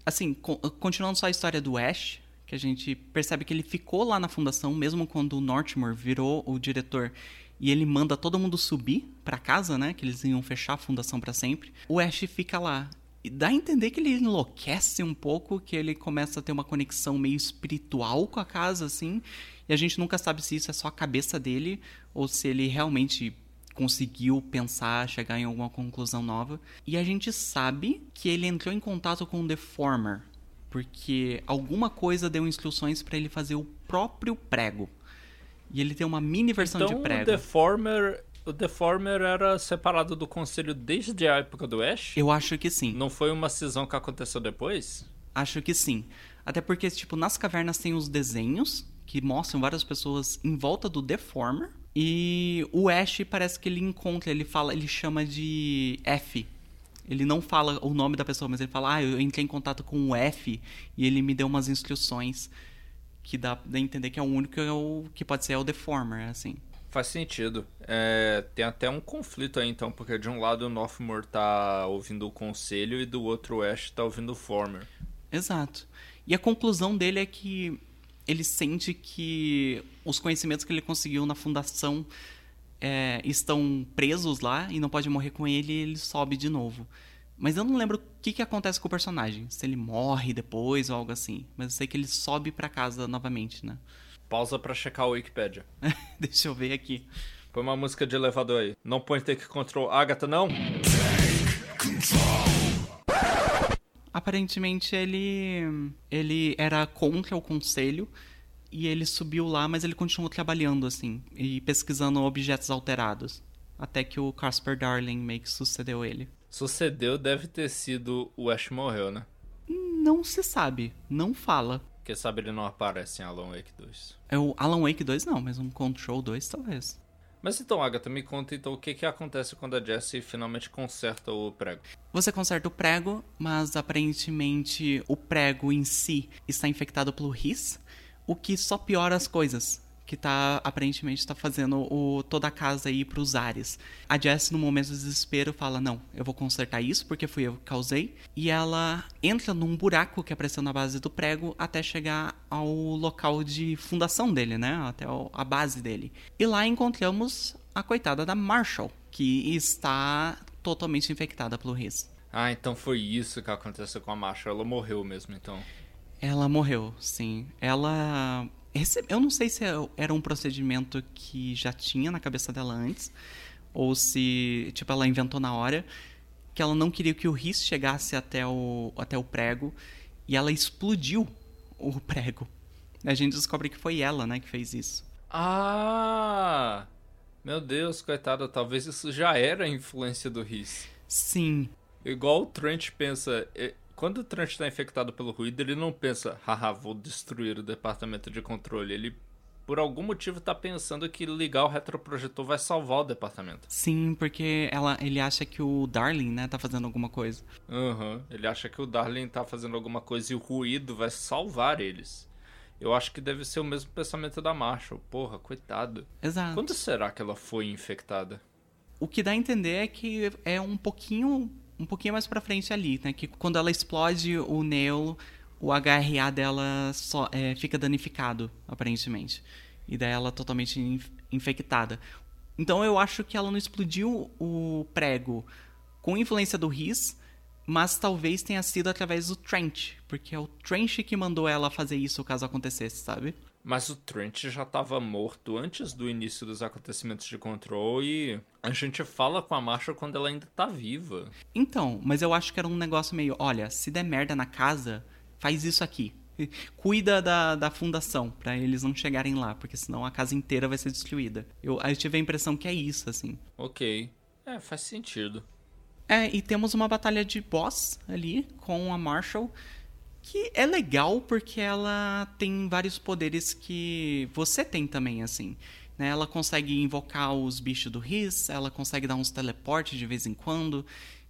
Assim, continuando só a história do Ash, que a gente percebe que ele ficou lá na fundação, mesmo quando o Northmore virou o diretor e ele manda todo mundo subir para casa, né? Que eles iam fechar a fundação para sempre. O Ash fica lá. E dá a entender que ele enlouquece um pouco, que ele começa a ter uma conexão meio espiritual com a casa, assim. E a gente nunca sabe se isso é só a cabeça dele ou se ele realmente conseguiu pensar, chegar em alguma conclusão nova. E a gente sabe que ele entrou em contato com o Deformer, porque alguma coisa deu instruções para ele fazer o próprio prego. E ele tem uma mini versão então, de prego. O Deformer, o Deformer era separado do conselho desde a época do Ash? Eu acho que sim. Não foi uma cisão que aconteceu depois? Acho que sim. Até porque, tipo, nas cavernas tem os desenhos que mostram várias pessoas em volta do Deformer. E o Ash parece que ele encontra, ele fala, ele chama de F. Ele não fala o nome da pessoa, mas ele fala: "Ah, eu entrei em contato com o F e ele me deu umas instruções que dá a entender que é o único que, é o, que pode ser é o Deformer, assim. Faz sentido. É, tem até um conflito aí então, porque de um lado o Northmore tá ouvindo o conselho e do outro o Ash tá ouvindo o Former. Exato. E a conclusão dele é que ele sente que os conhecimentos que ele conseguiu na fundação é, estão presos lá e não pode morrer com ele e ele sobe de novo. Mas eu não lembro o que, que acontece com o personagem. Se ele morre depois ou algo assim. Mas eu sei que ele sobe pra casa novamente, né? Pausa pra checar o Wikipedia. Deixa eu ver aqui. Põe uma música de elevador aí. Não põe Take Control. Agatha, não? Aparentemente ele ele era contra o conselho e ele subiu lá, mas ele continuou trabalhando assim e pesquisando objetos alterados, até que o Casper Darling meio que sucedeu ele. Sucedeu deve ter sido o Ash morreu, né? Não se sabe, não fala. Quem sabe ele não aparece em Alan Wake 2. É o Alan Wake 2 não, mas um Control 2 talvez. Mas então, Agatha, me conta então o que, que acontece quando a Jessie finalmente conserta o prego. Você conserta o prego, mas aparentemente o prego em si está infectado pelo RIS, o que só piora as coisas. Que tá, aparentemente está fazendo o, toda a casa ir para os ares. A Jessie, no momento de desespero, fala: Não, eu vou consertar isso porque fui eu que causei. E ela entra num buraco que apareceu na base do prego até chegar ao local de fundação dele, né? Até a base dele. E lá encontramos a coitada da Marshall, que está totalmente infectada pelo RIS. Ah, então foi isso que aconteceu com a Marshall. Ela morreu mesmo, então. Ela morreu, sim. Ela. Eu não sei se é, era um procedimento que já tinha na cabeça dela antes, ou se, tipo, ela inventou na hora, que ela não queria que o RIS chegasse até o, até o prego, e ela explodiu o prego. A gente descobre que foi ela, né, que fez isso. Ah! Meu Deus, coitada, talvez isso já era a influência do RIS. Sim. Igual o Trent pensa, quando o Trent está infectado pelo ruído, ele não pensa, haha, vou destruir o departamento de controle. Ele, por algum motivo, está pensando que ligar o retroprojetor vai salvar o departamento. Sim, porque ela, ele acha que o Darling, né, tá fazendo alguma coisa. Aham, uhum. ele acha que o Darling tá fazendo alguma coisa e o ruído vai salvar eles. Eu acho que deve ser o mesmo pensamento da Marshall. Porra, coitado. Exato. Quando será que ela foi infectada? O que dá a entender é que é um pouquinho um pouquinho mais pra frente ali, né? Que quando ela explode o Neo, o HRA dela só, é, fica danificado, aparentemente. E daí ela totalmente inf infectada. Então eu acho que ela não explodiu o prego com influência do RIS, mas talvez tenha sido através do Trent, porque é o Trent que mandou ela fazer isso caso acontecesse, sabe? Mas o Trent já estava morto antes do início dos acontecimentos de Control e a gente fala com a Marshall quando ela ainda tá viva. Então, mas eu acho que era um negócio meio, olha, se der merda na casa, faz isso aqui. Cuida da, da fundação, para eles não chegarem lá, porque senão a casa inteira vai ser destruída. Eu, eu tive a impressão que é isso, assim. Ok. É, faz sentido. É, e temos uma batalha de boss ali com a Marshall que é legal porque ela tem vários poderes que você tem também, assim. Né? Ela consegue invocar os bichos do Riz, ela consegue dar uns teleportes de vez em quando.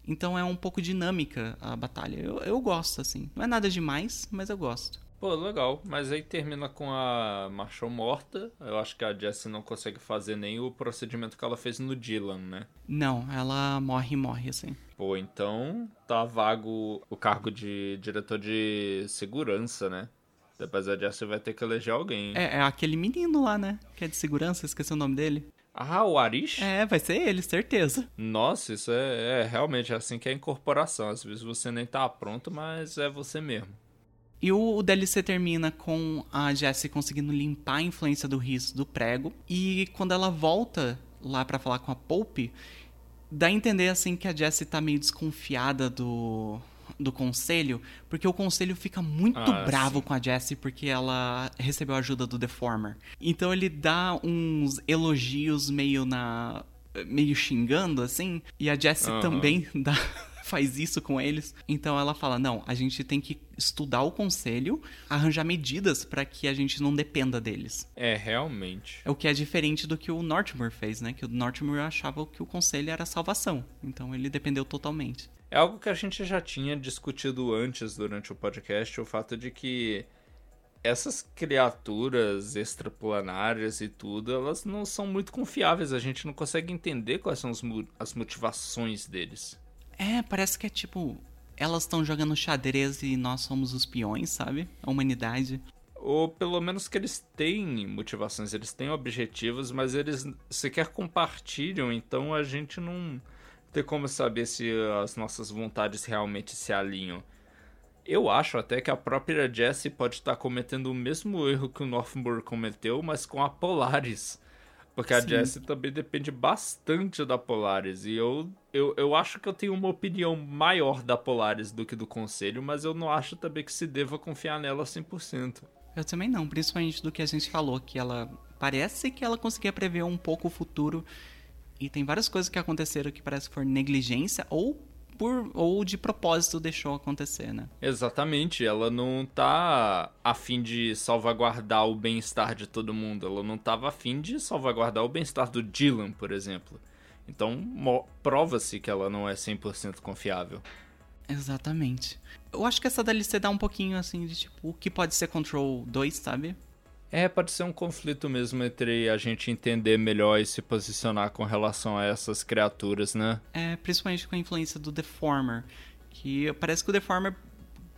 Então é um pouco dinâmica a batalha. Eu, eu gosto, assim. Não é nada demais, mas eu gosto. Pô, legal. Mas aí termina com a Marshall morta. Eu acho que a Jessie não consegue fazer nem o procedimento que ela fez no Dylan, né? Não, ela morre e morre, assim. Pô, então tá vago o cargo de diretor de segurança, né? Depois a Jessie vai ter que eleger alguém. É, é aquele menino lá, né? Que é de segurança, esqueci o nome dele. Ah, o Arish? É, vai ser ele, certeza. Nossa, isso é, é realmente assim que é a incorporação. Às vezes você nem tá pronto, mas é você mesmo. E o, o DLC termina com a Jessie conseguindo limpar a influência do Riz do prego. E quando ela volta lá para falar com a Pope, dá a entender assim que a Jessie tá meio desconfiada do, do conselho, porque o conselho fica muito Ah, bravo sim. com a Jessie porque ela recebeu a ajuda do Deformer. Então ele dá uns elogios meio na meio xingando assim, e a Jessie Aham. também dá faz isso com eles. Então ela fala: "Não, a gente tem que estudar o conselho, arranjar medidas para que a gente não dependa deles". É, realmente. É o que é diferente do que o Northmore fez, né? Que o Northmore achava que o conselho era a salvação. Então ele dependeu totalmente. É algo que a gente já tinha discutido antes durante o podcast, o fato de que essas criaturas extraplanárias e tudo, elas não são muito confiáveis. A gente não consegue entender quais são as motivações deles. É, parece que é tipo. Elas estão jogando xadrez e nós somos os peões, sabe? A humanidade. Ou pelo menos que eles têm motivações, eles têm objetivos, mas eles sequer compartilham, então a gente não tem como saber se as nossas vontades realmente se alinham. Eu acho até que a própria Jessie pode estar cometendo o mesmo erro que o Northmore cometeu, mas com a Polaris. Porque a Sim. Jessie também depende bastante da Polaris. E eu, eu, eu acho que eu tenho uma opinião maior da Polaris do que do Conselho, mas eu não acho também que se deva confiar nela 100%. Eu também não, principalmente do que a gente falou, que ela. Parece que ela conseguia prever um pouco o futuro. E tem várias coisas que aconteceram que parece que foram negligência ou por ou de propósito deixou acontecer, né? Exatamente, ela não tá a fim de salvaguardar o bem-estar de todo mundo, ela não tava a fim de salvaguardar o bem-estar do Dylan, por exemplo. Então, prova-se que ela não é 100% confiável. Exatamente. Eu acho que essa DLC dá um pouquinho assim de tipo o que pode ser Control 2, sabe? É, pode ser um conflito mesmo entre a gente entender melhor e se posicionar com relação a essas criaturas, né? É, principalmente com a influência do Deformer. Que parece que o Deformer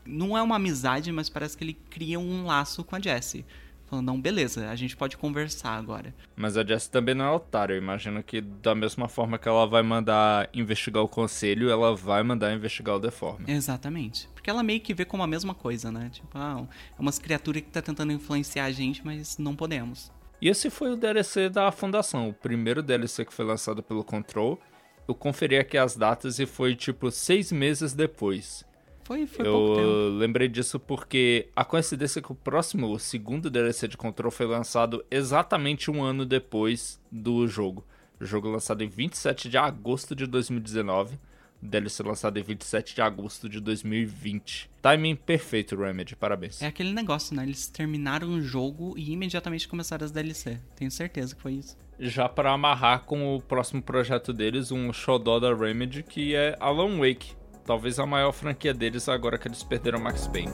não é uma amizade, mas parece que ele cria um laço com a Jessie. Falando, não, beleza, a gente pode conversar agora. Mas a Jessie também não é otária. Eu imagino que da mesma forma que ela vai mandar investigar o conselho, ela vai mandar investigar o Deformer. Exatamente. Porque ela meio que vê como a mesma coisa, né? Tipo, ah, é umas criaturas que tá tentando influenciar a gente, mas não podemos. E esse foi o DLC da Fundação, o primeiro DLC que foi lançado pelo Control. Eu conferi aqui as datas e foi tipo seis meses depois. Foi, foi pouco tempo. Eu lembrei disso porque a coincidência é que o próximo, o segundo DLC de Control foi lançado exatamente um ano depois do jogo. O jogo lançado em 27 de agosto de 2019. O DLC lançado em 27 de agosto de 2020. Timing perfeito, Remedy. Parabéns. É aquele negócio, né? Eles terminaram o jogo e imediatamente começaram as DLC. Tenho certeza que foi isso. já para amarrar com o próximo projeto deles, um xodó da Remedy, que é Alan Wake. Talvez a maior franquia deles agora que eles perderam Max Payne.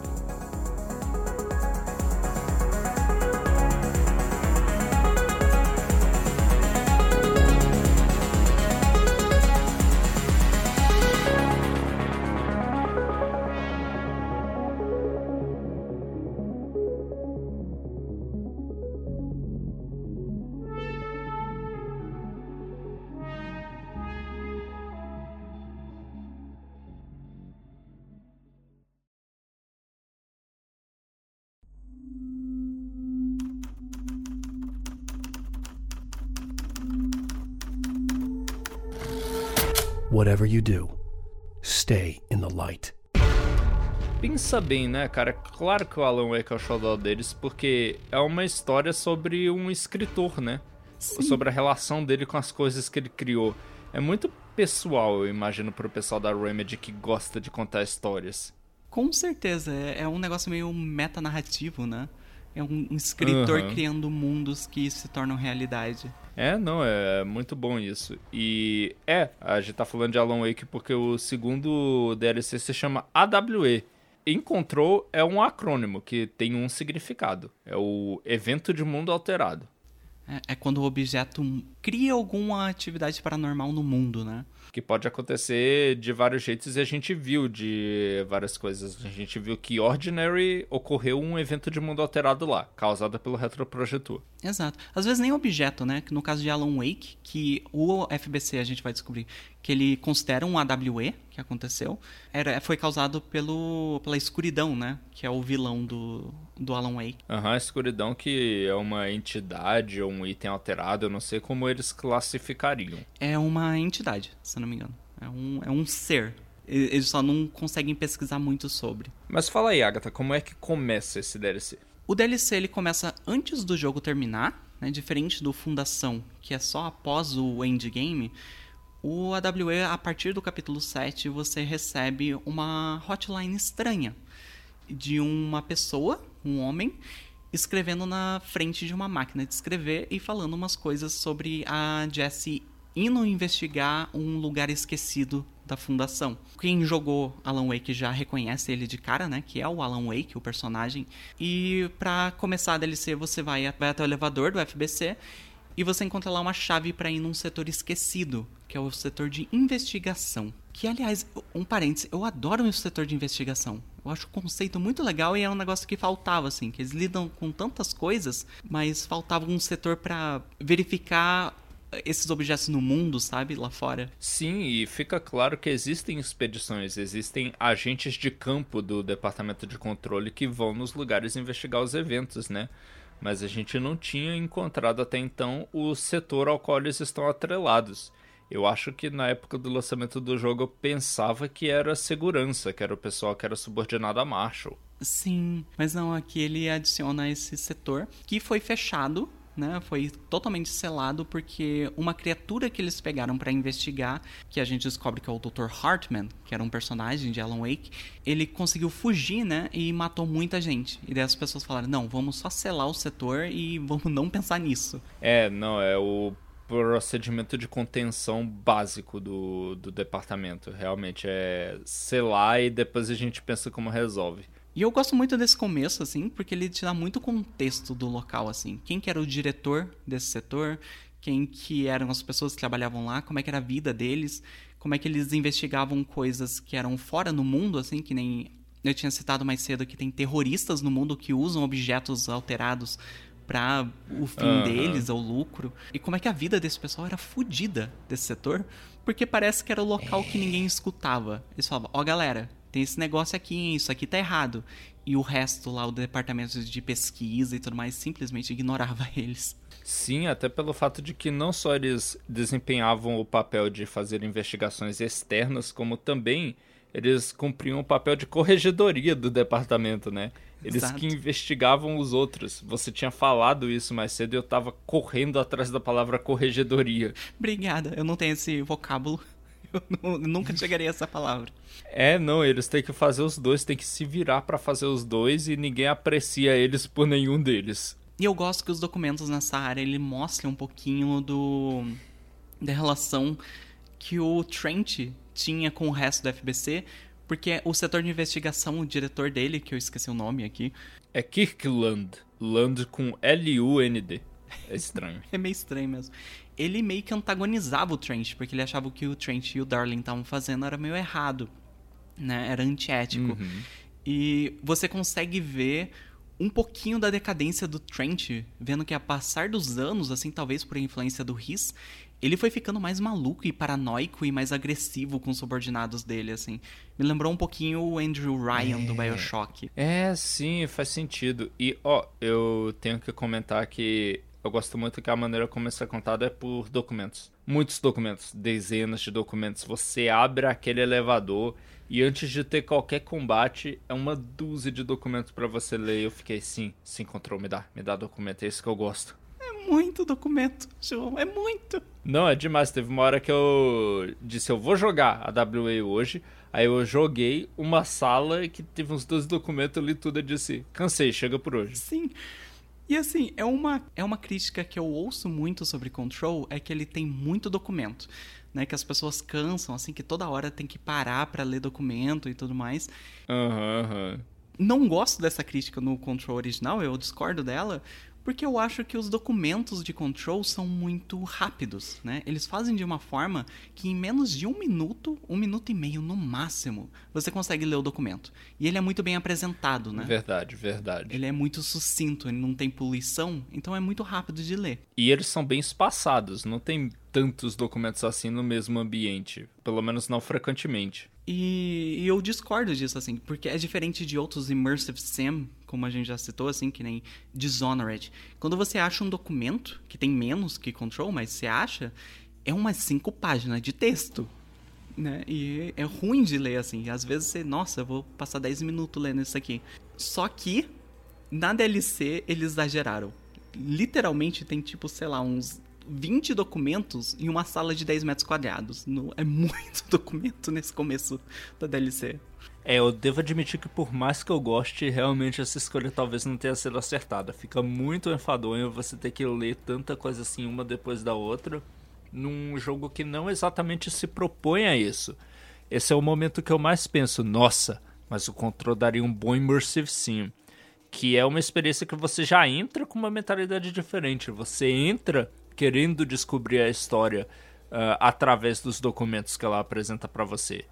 Do, stay in the light. Pensa bem, né, cara? Claro que o Alan Wake é o xodó deles, porque é uma história sobre um escritor, né? Sobre a relação dele com as coisas que ele criou. É muito pessoal, eu imagino, pro pessoal da Remedy que gosta de contar histórias. Com certeza, é, é um negócio meio metanarrativo, né? É um, um escritor Aham. criando mundos que se tornam realidade. É, não, é muito bom isso. E é, a gente tá falando de Alan Wake porque o segundo DLC se chama AWE. Em Control é um acrônimo que tem um significado. É o Evento de Mundo Alterado. É, é quando o objeto cria alguma atividade paranormal no mundo, né? Que pode acontecer de vários jeitos e a gente viu de várias coisas. A gente viu que Ordinary ocorreu um evento de mundo alterado lá, causado pelo retroprojetor. Exato. Às vezes nem objeto, né? No caso de Alan Wake, que o FBC a gente vai descobrir que ele considera um AWE que aconteceu, era, foi causado pelo, pela escuridão, né? Que é o vilão do, do Alan Wake. Aham, uhum, a escuridão que é uma entidade ou um item alterado, eu não sei como eles classificariam. É uma entidade, se não me engano. É um, é um ser. Eles só não conseguem pesquisar muito sobre. Mas fala aí, Agatha, como é que começa esse DLC? O DLC ele começa antes do jogo terminar, né? diferente do Fundação, que é só após o endgame. O AWE, a partir do capítulo 7, você recebe uma hotline estranha de uma pessoa, um homem, escrevendo na frente de uma máquina de escrever e falando umas coisas sobre a Jessie indo investigar um lugar esquecido da fundação. Quem jogou Alan Wake já reconhece ele de cara, né? Que é o Alan Wake, o personagem. E para começar a DLC, você vai, vai até o elevador do FBC e você encontra lá uma chave para ir num setor esquecido, que é o setor de investigação. Que, aliás, um parênteses, eu adoro o setor de investigação. Eu acho o conceito muito legal e é um negócio que faltava, assim, que eles lidam com tantas coisas, mas faltava um setor para verificar esses objetos no mundo, sabe, lá fora. Sim, e fica claro que existem expedições, existem agentes de campo do departamento de controle que vão nos lugares investigar os eventos, né? Mas a gente não tinha encontrado até então o setor ao qual eles estão atrelados. Eu acho que na época do lançamento do jogo eu pensava que era segurança, que era o pessoal que era subordinado a Marshall. Sim, mas não, aqui ele adiciona esse setor que foi fechado né, foi totalmente selado porque uma criatura que eles pegaram para investigar, que a gente descobre que é o Dr. Hartman, que era um personagem de Alan Wake, ele conseguiu fugir, né, e matou muita gente. E daí as pessoas falaram: "Não, vamos só selar o setor e vamos não pensar nisso". É, não, é o procedimento de contenção básico do, do departamento. Realmente é selar e depois a gente pensa como resolve. E eu gosto muito desse começo, assim, porque ele te dá muito contexto do local, assim. Quem que era o diretor desse setor, quem que eram as pessoas que trabalhavam lá, como é que era a vida deles, como é que eles investigavam coisas que eram fora no mundo, assim, que nem eu tinha citado mais cedo que tem terroristas no mundo que usam objetos alterados para o fim uhum. deles, ou lucro. E como é que a vida desse pessoal era fodida desse setor, porque parece que era o local é. que ninguém escutava. Eles falavam, ó oh, galera, tem esse negócio aqui, isso aqui tá errado. E o resto lá, o departamento de pesquisa e tudo mais, simplesmente ignorava eles. Sim, até pelo fato de que não só eles desempenhavam o papel de fazer investigações externas, como também eles cumpriam o papel de corregedoria do departamento, né? Eles Exato. que investigavam os outros. Você tinha falado isso mais cedo e eu tava correndo atrás da palavra corregedoria. Obrigada, eu não tenho esse vocábulo. Eu nunca chegaria a essa palavra. É, não, eles têm que fazer os dois, têm que se virar para fazer os dois e ninguém aprecia eles por nenhum deles. E eu gosto que os documentos nessa área ele mostrem um pouquinho do da relação que o Trent tinha com o resto do FBC, porque o setor de investigação, o diretor dele, que eu esqueci o nome aqui, é Kirkland, Land com L U N D. É estranho. é meio estranho mesmo ele meio que antagonizava o Trent, porque ele achava que o Trent e o Darling estavam fazendo era meio errado, né? Era antiético. Uhum. E você consegue ver um pouquinho da decadência do Trent, vendo que a passar dos anos, assim, talvez por influência do Riz, ele foi ficando mais maluco e paranoico e mais agressivo com os subordinados dele, assim. Me lembrou um pouquinho o Andrew Ryan é. do BioShock. É, sim, faz sentido. E, ó, eu tenho que comentar que eu gosto muito que a maneira como isso é contado é por documentos. Muitos documentos, dezenas de documentos. Você abre aquele elevador e antes de ter qualquer combate, é uma dúzia de documentos para você ler. Eu fiquei, sim, se encontrou, me dá, me dá documento, é isso que eu gosto. É muito documento, João, é muito. Não, é demais. Teve uma hora que eu disse, eu vou jogar a WA hoje. Aí eu joguei uma sala que teve uns dois documentos, eu li tudo e disse, cansei, chega por hoje. Sim. E assim, é uma, é uma crítica que eu ouço muito sobre Control, é que ele tem muito documento. Né, que as pessoas cansam, assim, que toda hora tem que parar para ler documento e tudo mais. Aham, uhum, uhum. Não gosto dessa crítica no Control original, eu discordo dela, Porque eu acho que os documentos de control são muito rápidos, né? Eles fazem de uma forma que em menos de um minuto, um minuto e meio no máximo, você consegue ler o documento. E ele é muito bem apresentado, né? Verdade, verdade. Ele é muito sucinto, ele não tem poluição, então é muito rápido de ler. E eles são bem espaçados, não tem tantos documentos assim no mesmo ambiente. Pelo menos não frequentemente. E, e eu discordo disso, assim, porque é diferente de outros immersive sim, como a gente já citou, assim, que nem Dishonored. Quando você acha um documento, que tem menos que Control, mas você acha, é umas cinco páginas de texto. Né? E é ruim de ler, assim. Às vezes você, nossa, eu vou passar 10 minutos lendo isso aqui. Só que, na DLC, eles exageraram. Literalmente tem, tipo, sei lá, uns 20 documentos em uma sala de 10 metros quadrados. É muito documento nesse começo da DLC. É, eu devo admitir que por mais que eu goste, realmente essa escolha talvez não tenha sido acertada. Fica muito enfadonho você ter que ler tanta coisa assim uma depois da outra num jogo que não exatamente se propõe a isso. Esse é o momento que eu mais penso, nossa, mas o Control daria um bom immersive sim. Que é uma experiência que você já entra com uma mentalidade diferente. Você entra querendo descobrir a história uh, através dos documentos que ela apresenta para você.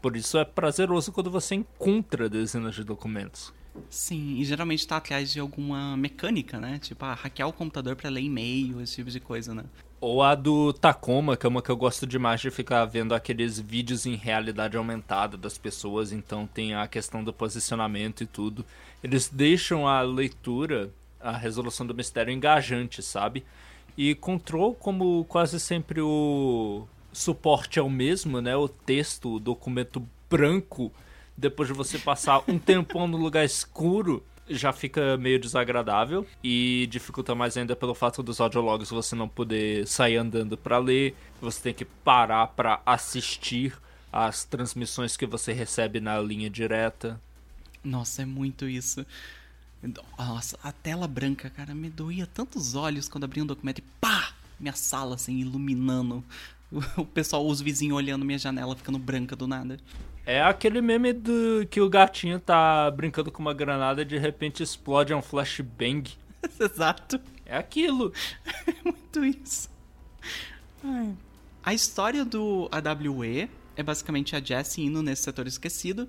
Por isso é prazeroso quando você encontra dezenas de documentos. Sim, e geralmente está atrás de alguma mecânica, né? Tipo, ah, hackear o computador para ler e-mail, esse tipo de coisa, né? Ou a do Tacoma, que é uma que eu gosto demais de ficar vendo aqueles vídeos em realidade aumentada das pessoas, então tem a questão do posicionamento e tudo. Eles deixam a leitura, a resolução do mistério engajante, sabe? E Control, como quase sempre o suporte é o mesmo, né? O texto, o documento branco, depois de você passar um tempão no lugar escuro, já fica meio desagradável e dificulta mais ainda pelo fato dos audiologs você não poder sair andando para ler, você tem que parar para assistir as transmissões que você recebe na linha direta. Nossa, é muito isso. Nossa, a tela branca, cara, me doía tantos olhos quando abria um documento e pá! Minha sala, assim, iluminando. O pessoal, os vizinhos olhando minha janela, ficando branca do nada. É aquele meme do que o gatinho tá brincando com uma granada e de repente explode um flashbang. Exato. É aquilo. é muito isso. Ai. A história do AWE é basicamente a Jessie indo nesse setor esquecido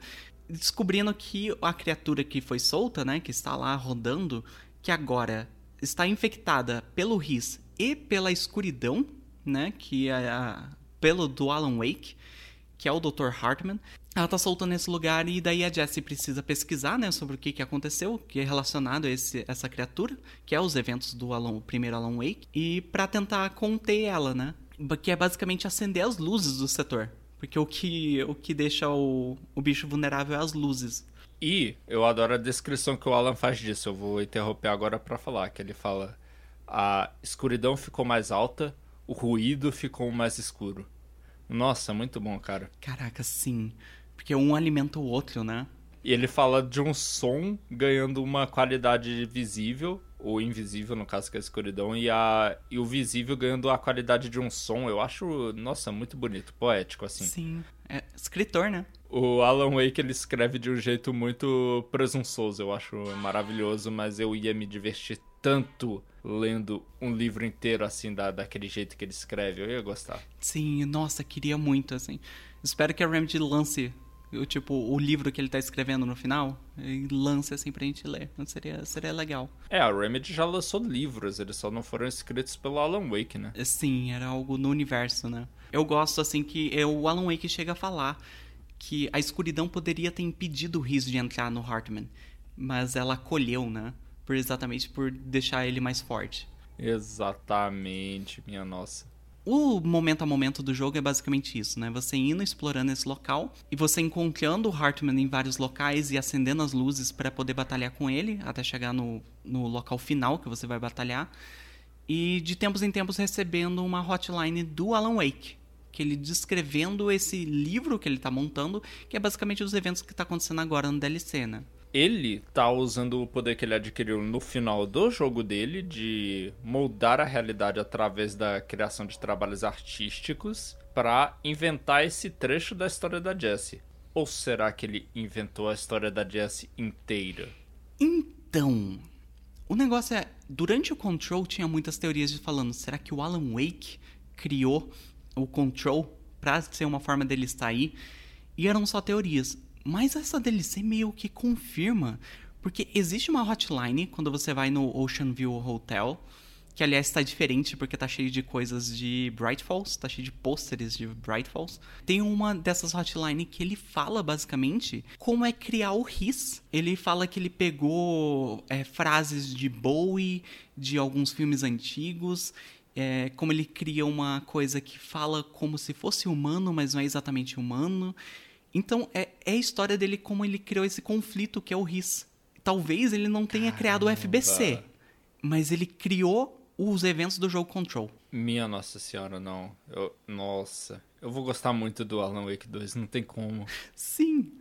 descobrindo que a criatura que foi solta, né, que está lá rodando, que agora está infectada pelo Riz e pela escuridão, né, que é a, pelo do Alan Wake, que é o Dr. Hartman. Ela tá soltando nesse lugar e daí a Jessie precisa pesquisar, né, sobre o que, que aconteceu, que é relacionado a esse, essa criatura, que é os eventos do Alan, primeiro Alan Wake, e para tentar conter ela, né, que é basicamente acender as luzes do setor. Porque o que, o que deixa o, o bicho vulnerável é as luzes. E eu adoro a descrição que o Alan faz disso. Eu vou interromper agora para falar. Que ele fala: a escuridão ficou mais alta, o ruído ficou mais escuro. Nossa, muito bom, cara. Caraca, sim. Porque um alimenta o outro, né? E ele fala de um som ganhando uma qualidade visível o invisível, no caso que é a escuridão, e, a, e o visível ganhando a qualidade de um som. Eu acho, nossa, muito bonito, poético, assim. Sim, é escritor, né? O Alan Wake, ele escreve de um jeito muito presunçoso, eu acho maravilhoso, mas eu ia me divertir tanto lendo um livro inteiro, assim, da, daquele jeito que ele escreve, eu ia gostar. Sim, nossa, queria muito, assim. Espero que a Remedy lance o, tipo, o livro que ele tá escrevendo no final e lance assim pra gente ler. Seria, seria legal. É, a Remedy já lançou livros, eles só não foram escritos pelo Alan Wake, né? Sim, era algo no universo, né? Eu gosto, assim, que o Alan Wake chega a falar que a escuridão poderia ter impedido o Riz de entrar no Hartman, mas ela acolheu, né? Por exatamente por deixar ele mais forte. Exatamente, minha nossa. O momento a momento do jogo é basicamente isso, né? Você indo explorando esse local e você encontrando o Hartman em vários locais e acendendo as luzes para poder batalhar com ele até chegar no, no local final que você vai batalhar. E de tempos em tempos recebendo uma hotline do Alan Wake, que ele descrevendo esse livro que ele está montando, que é basicamente os eventos que está acontecendo agora no DLC, né? Ele tá usando o poder que ele adquiriu no final do jogo dele de moldar a realidade através da criação de trabalhos artísticos para inventar esse trecho da história da Jessie. Ou será que ele inventou a história da Jessie inteira? Então, O negócio é, durante o Control tinha muitas teorias de falando, será que o Alan Wake criou o Control pra ser uma forma dele estar aí? E eram só teorias. Mas essa DLC meio que confirma, porque existe uma hotline quando você vai no Ocean View Hotel, que aliás está diferente porque tá cheio de coisas de Bright Falls, tá cheio de pôsteres de Bright Falls. Tem uma dessas hotline que ele fala basicamente como é criar o RIS. Ele fala que ele pegou é, frases de Bowie, de alguns filmes antigos, é, como ele cria uma coisa que fala como se fosse humano, mas não é exatamente humano. Então é, é a história dele como ele criou esse conflito que é o RIS. Talvez ele não tenha criado o FBC, mas ele criou os eventos do jogo Control. Minha nossa senhora, não. Eu, nossa. Eu vou gostar muito do Alan Wake 2, não tem como. Sim.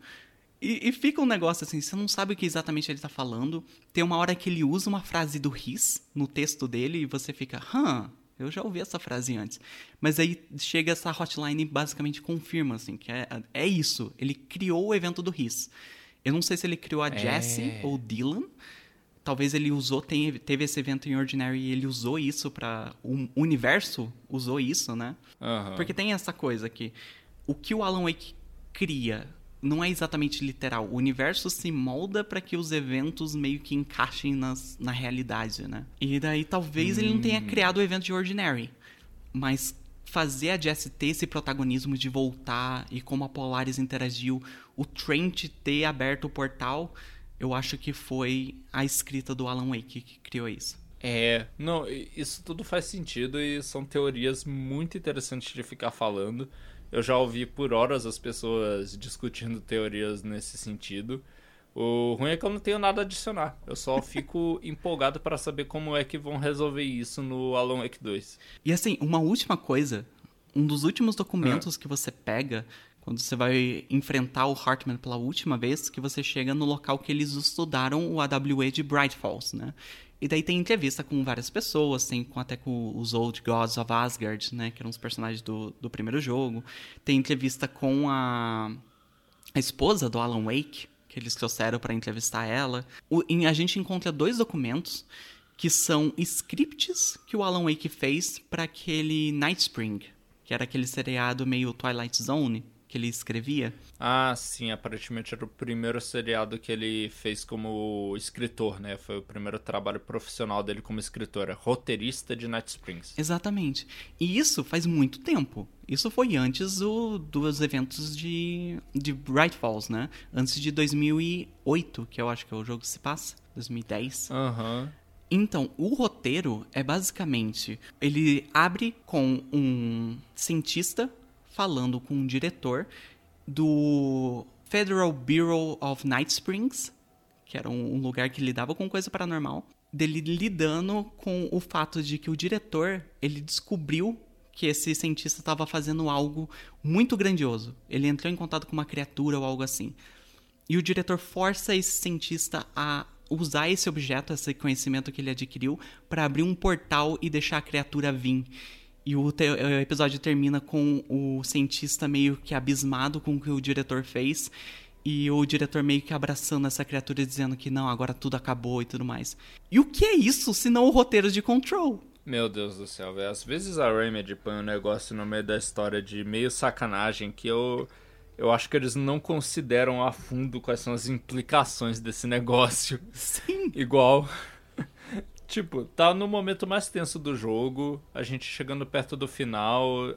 E, e fica um negócio assim, você não sabe o que exatamente ele tá falando. Tem uma hora que ele usa uma frase do Riz no texto dele e você fica, hã, eu já ouvi essa frase antes. Mas aí chega essa hotline e basicamente confirma, assim, que é, é isso. Ele criou o evento do Riz. Eu não sei se ele criou a Jessie ou o Dylan. Talvez ele usou, tem, teve esse evento em Ordinary e ele usou isso para O universo usou isso, né? Aham. Porque tem essa coisa que o que o Alan Wake cria não é exatamente literal. O universo se molda para que os eventos meio que encaixem nas, na realidade, né? E daí talvez ele não tenha criado o evento de Ordinary, mas fazer a Jessie ter esse protagonismo de voltar e como a Polaris interagiu, o Trent ter aberto o portal, eu acho que foi a escrita do Alan Wake que criou isso. É, não, isso tudo faz sentido e são teorias muito interessantes de ficar falando. Eu já ouvi por horas as pessoas discutindo teorias nesse sentido. O ruim é que eu não tenho nada a adicionar. Eu só fico empolgado para saber como é que vão resolver isso no Alan Wake 2. E assim, uma última coisa, um dos últimos documentos que você pega quando você vai enfrentar o Hartman pela última vez, que você chega no local que eles estudaram o AWE de Bright Falls, né? E daí tem entrevista com várias pessoas, tem com, até com os Old Gods of Asgard, né? Que eram os personagens do, do primeiro jogo. Tem entrevista com a, a esposa do Alan Wake, que eles trouxeram para entrevistar ela. O- em- a gente encontra dois documentos que são scripts que o Alan Wake fez para aquele Night Spring, que era aquele seriado meio Twilight Zone que ele escrevia. Ah, sim, aparentemente era o primeiro seriado que ele fez como escritor, né? Foi o primeiro trabalho profissional dele como escritor, é roteirista de Night Springs. Exatamente. E isso faz muito tempo. Isso foi antes do- dos eventos de, de Bright Falls, né? Antes de 2008, que eu acho que é o jogo que se passa. 2010. Aham. Então, o roteiro é basicamente: ele abre com um cientista falando com um diretor do Federal Bureau of Night Springs, que era um um lugar que lidava com coisa paranormal, dele lidando com o fato de que o diretor ele descobriu que esse cientista estava fazendo algo muito grandioso. Ele entrou em contato com uma criatura ou algo assim. E o diretor força esse cientista a usar esse objeto, esse conhecimento que ele adquiriu, para abrir um portal e deixar a criatura vir. E o, te- o episódio termina com o cientista meio que abismado com o que o diretor fez. E o diretor meio que abraçando essa criatura dizendo que não, agora tudo acabou e tudo mais. E o que é isso se não o roteiro de Control? Meu Deus do céu, velho. Às vezes a Remedy põe um negócio no meio da história de meio sacanagem que eu. Eu acho que eles não consideram a fundo quais são as implicações desse negócio. Sim. Igual. Tipo, tá no momento mais tenso do jogo, a gente chegando perto do final,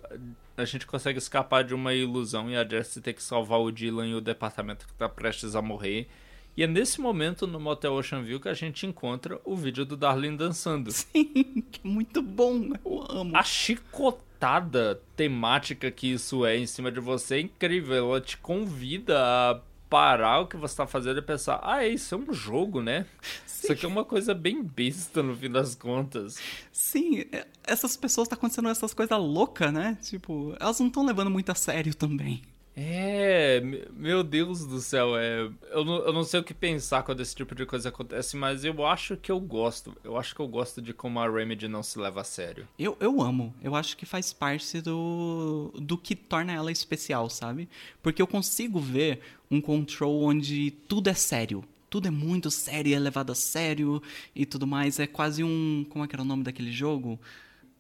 a gente consegue escapar de uma ilusão e a Jessie tem que salvar o Dylan e o departamento que tá prestes a morrer. E é nesse momento, no Motel Ocean View, que a gente encontra o vídeo do Darlene dançando. Sim, que é muito bom, eu amo. A chicotada temática que isso é em cima de você é incrível. Ela te convida a parar o que você tá fazendo e pensar: ah, isso é um jogo, né? Isso aqui é uma coisa bem besta no fim das contas. Sim, é- essas pessoas tá acontecendo essas coisas loucas, né? Tipo, elas não estão levando muito a sério também. É, me- meu Deus do céu, é. Eu não, eu não sei o que pensar quando esse tipo de coisa acontece, mas eu acho que eu gosto. Eu acho que eu gosto de como a Remedy não se leva a sério. Eu, eu amo. Eu acho que faz parte do, do que torna ela especial, sabe? Porque eu consigo ver um control onde tudo é sério. Tudo é muito sério, é levado a sério e tudo mais. É quase um. Como é que era o nome daquele jogo?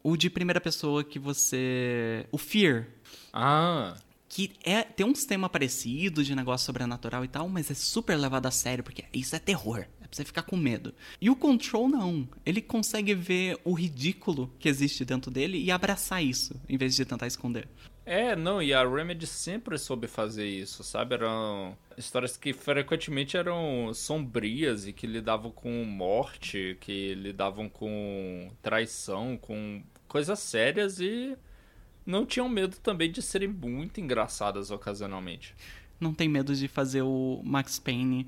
O de primeira pessoa que você. O Fear. Ah, Que é, tem um sistema parecido de negócio sobrenatural e tal, mas é super levado a sério, porque isso é terror. Pra você ficar com medo. E o Control não. Ele consegue ver o ridículo que existe dentro dele e abraçar isso, em vez de tentar esconder. É, não, e a Remedy sempre soube fazer isso, sabe? Eram histórias que frequentemente eram sombrias e que lidavam com morte, que lidavam com traição, com coisas sérias e não tinham medo também de serem muito engraçadas ocasionalmente. Não tem medo de fazer o Max Payne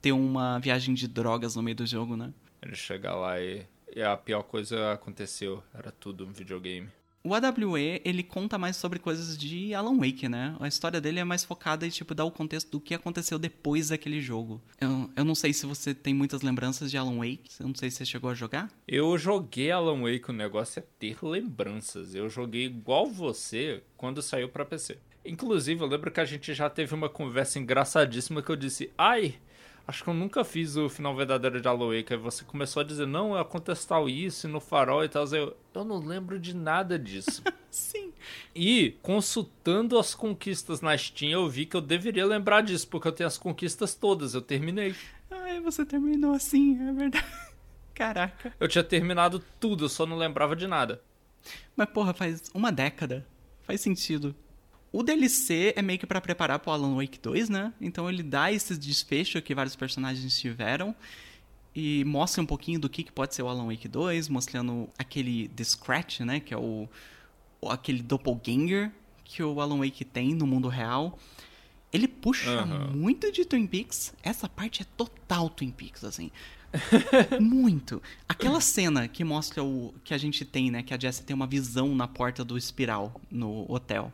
ter uma viagem de drogas no meio do jogo, né? Ele chegar lá e, e a pior coisa aconteceu, era tudo um videogame. O AWE, ele conta mais sobre coisas de Alan Wake, né? A história dele é mais focada em, tipo, dar o contexto do que aconteceu depois daquele jogo. Eu, eu não sei se você tem muitas lembranças de Alan Wake. Eu não sei se você chegou a jogar. Eu joguei Alan Wake, o negócio é ter lembranças. Eu joguei igual você quando saiu pra PC. Inclusive, eu lembro que a gente já teve uma conversa engraçadíssima que eu disse: Ai, acho que eu nunca fiz o final verdadeiro de Wake. Aí você começou a dizer: Não, acontece tal isso no farol e tal. Eu, eu não lembro de nada disso. Sim. E, consultando as conquistas na Steam, eu vi que eu deveria lembrar disso, porque eu tenho as conquistas todas, eu terminei. Ai, você terminou assim, é verdade. Caraca. Eu tinha terminado tudo, eu só não lembrava de nada. Mas, porra, faz uma década. Faz sentido. O DLC é meio que pra preparar pro Alan Wake 2, né? Então ele dá esse desfecho que vários personagens tiveram e mostra um pouquinho do que, que pode ser o Alan Wake 2, mostrando aquele The Scratch, né? Que é o, aquele doppelganger que o Alan Wake tem no mundo real. Ele puxa Aham. muito de Twin Peaks. Essa parte é total Twin Peaks, assim. muito. Aquela cena que mostra o que a gente tem, né? Que a Jessie tem uma visão na porta do espiral no hotel.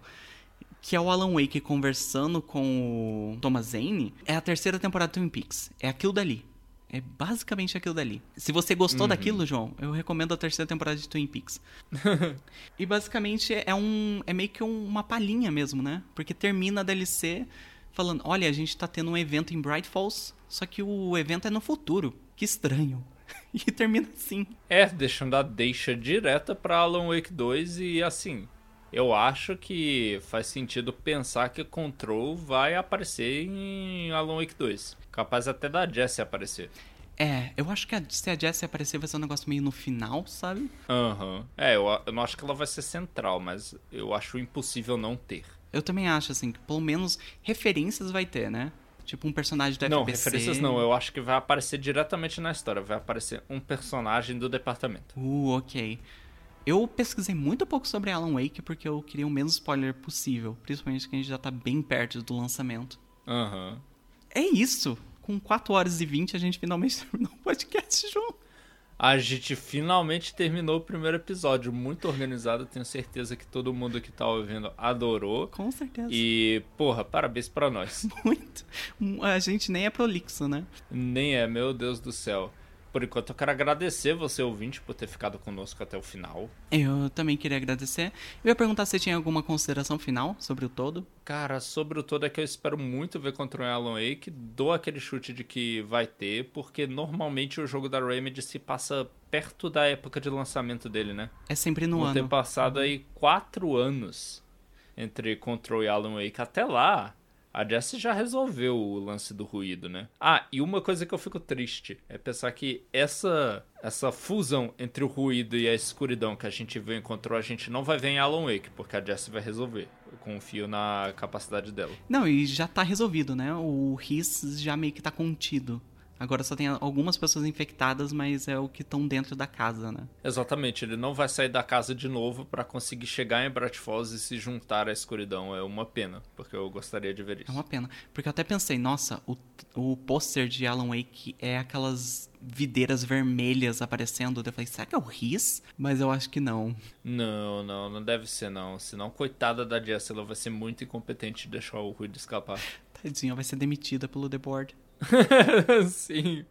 Que é o Alan Wake conversando com o Thomas Zane. É a terceira temporada do Twin Peaks. É aquilo dali. É basicamente aquilo dali. Se você gostou daquilo, João, eu recomendo a terceira temporada de Twin Peaks. e basicamente é um. É meio que um- uma palhinha mesmo, né? Porque termina a DLC falando: olha, a gente tá tendo um evento em Bright Falls, só que o evento é no futuro. Que estranho. E termina assim. É, deixando a deixa direta pra Alan Wake 2 e assim, eu acho que faz sentido pensar que Control vai aparecer em Alan Wake 2. Capaz até da Jessie aparecer. É, eu acho que a- se a Jessie aparecer vai ser um negócio meio no final, sabe? Aham. É, eu, eu não acho que ela vai ser central, mas eu acho impossível não ter. Eu também acho, assim, que pelo menos referências vai ter, né? Tipo um personagem do Não, FBC. referências não, eu acho que vai aparecer diretamente na história. Vai aparecer um personagem do departamento. Uh, ok. Eu pesquisei muito pouco sobre Alan Wake porque eu queria o menos spoiler possível. Principalmente que a gente já tá bem perto do lançamento. Aham. É isso. Com 4 horas e 20 a gente finalmente terminou o podcast, João. A gente finalmente terminou o primeiro episódio. Muito organizado, tenho certeza que todo mundo que tá ouvindo adorou. Com certeza. E, porra, parabéns pra nós. Muito. A gente nem é prolixo, né? Nem é, meu Deus do céu. Por enquanto eu quero agradecer você, ouvinte, por ter ficado conosco até o final. Eu também queria agradecer. Eu ia perguntar se tinha alguma consideração final sobre o todo. Cara, sobre o todo é que eu espero muito ver contra o Alan Wake. Dou aquele chute de que vai ter, porque normalmente o jogo da Remedy se passa perto da época de lançamento dele, né? É sempre no Vão ter ano. passado aí quatro anos entre Control e Alan Wake. Até lá, a Jessie já resolveu o lance do ruído, né? Ah, e uma coisa que eu fico triste é pensar que essa essa fusão entre o ruído e a escuridão que a gente viu em Control, a gente não vai ver em Alan Wake, porque a Jessie vai resolver. Eu confio na capacidade dela. Não, e já tá resolvido, né? O RIS já meio que tá contido. Agora só tem algumas pessoas infectadas, mas é o que estão dentro da casa, né? Exatamente, ele não vai sair da casa de novo pra conseguir chegar em Bright Falls e se juntar à escuridão. É uma pena, porque eu gostaria de ver isso. É uma pena. Porque eu até pensei, nossa, o, o pôster de Alan Wake é aquelas videiras vermelhas aparecendo. Eu falei, será que é o RIS? Mas eu acho que não. Não, não, não deve ser não. Senão, coitada da Jessie, ela vai ser muito incompetente de deixar o ruído escapar. Tadinha, vai ser demitida pelo The Board. Sim.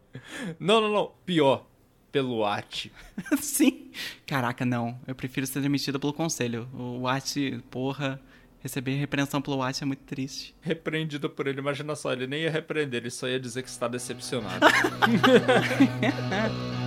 Não, não, não. Pior. Pelo At. Sim. Caraca, não. Eu prefiro ser demitida pelo conselho. O Watt, porra, Receber repreensão pelo Watch é muito triste. Repreendido por ele, imagina só, ele nem ia repreender, ele só ia dizer que está decepcionado.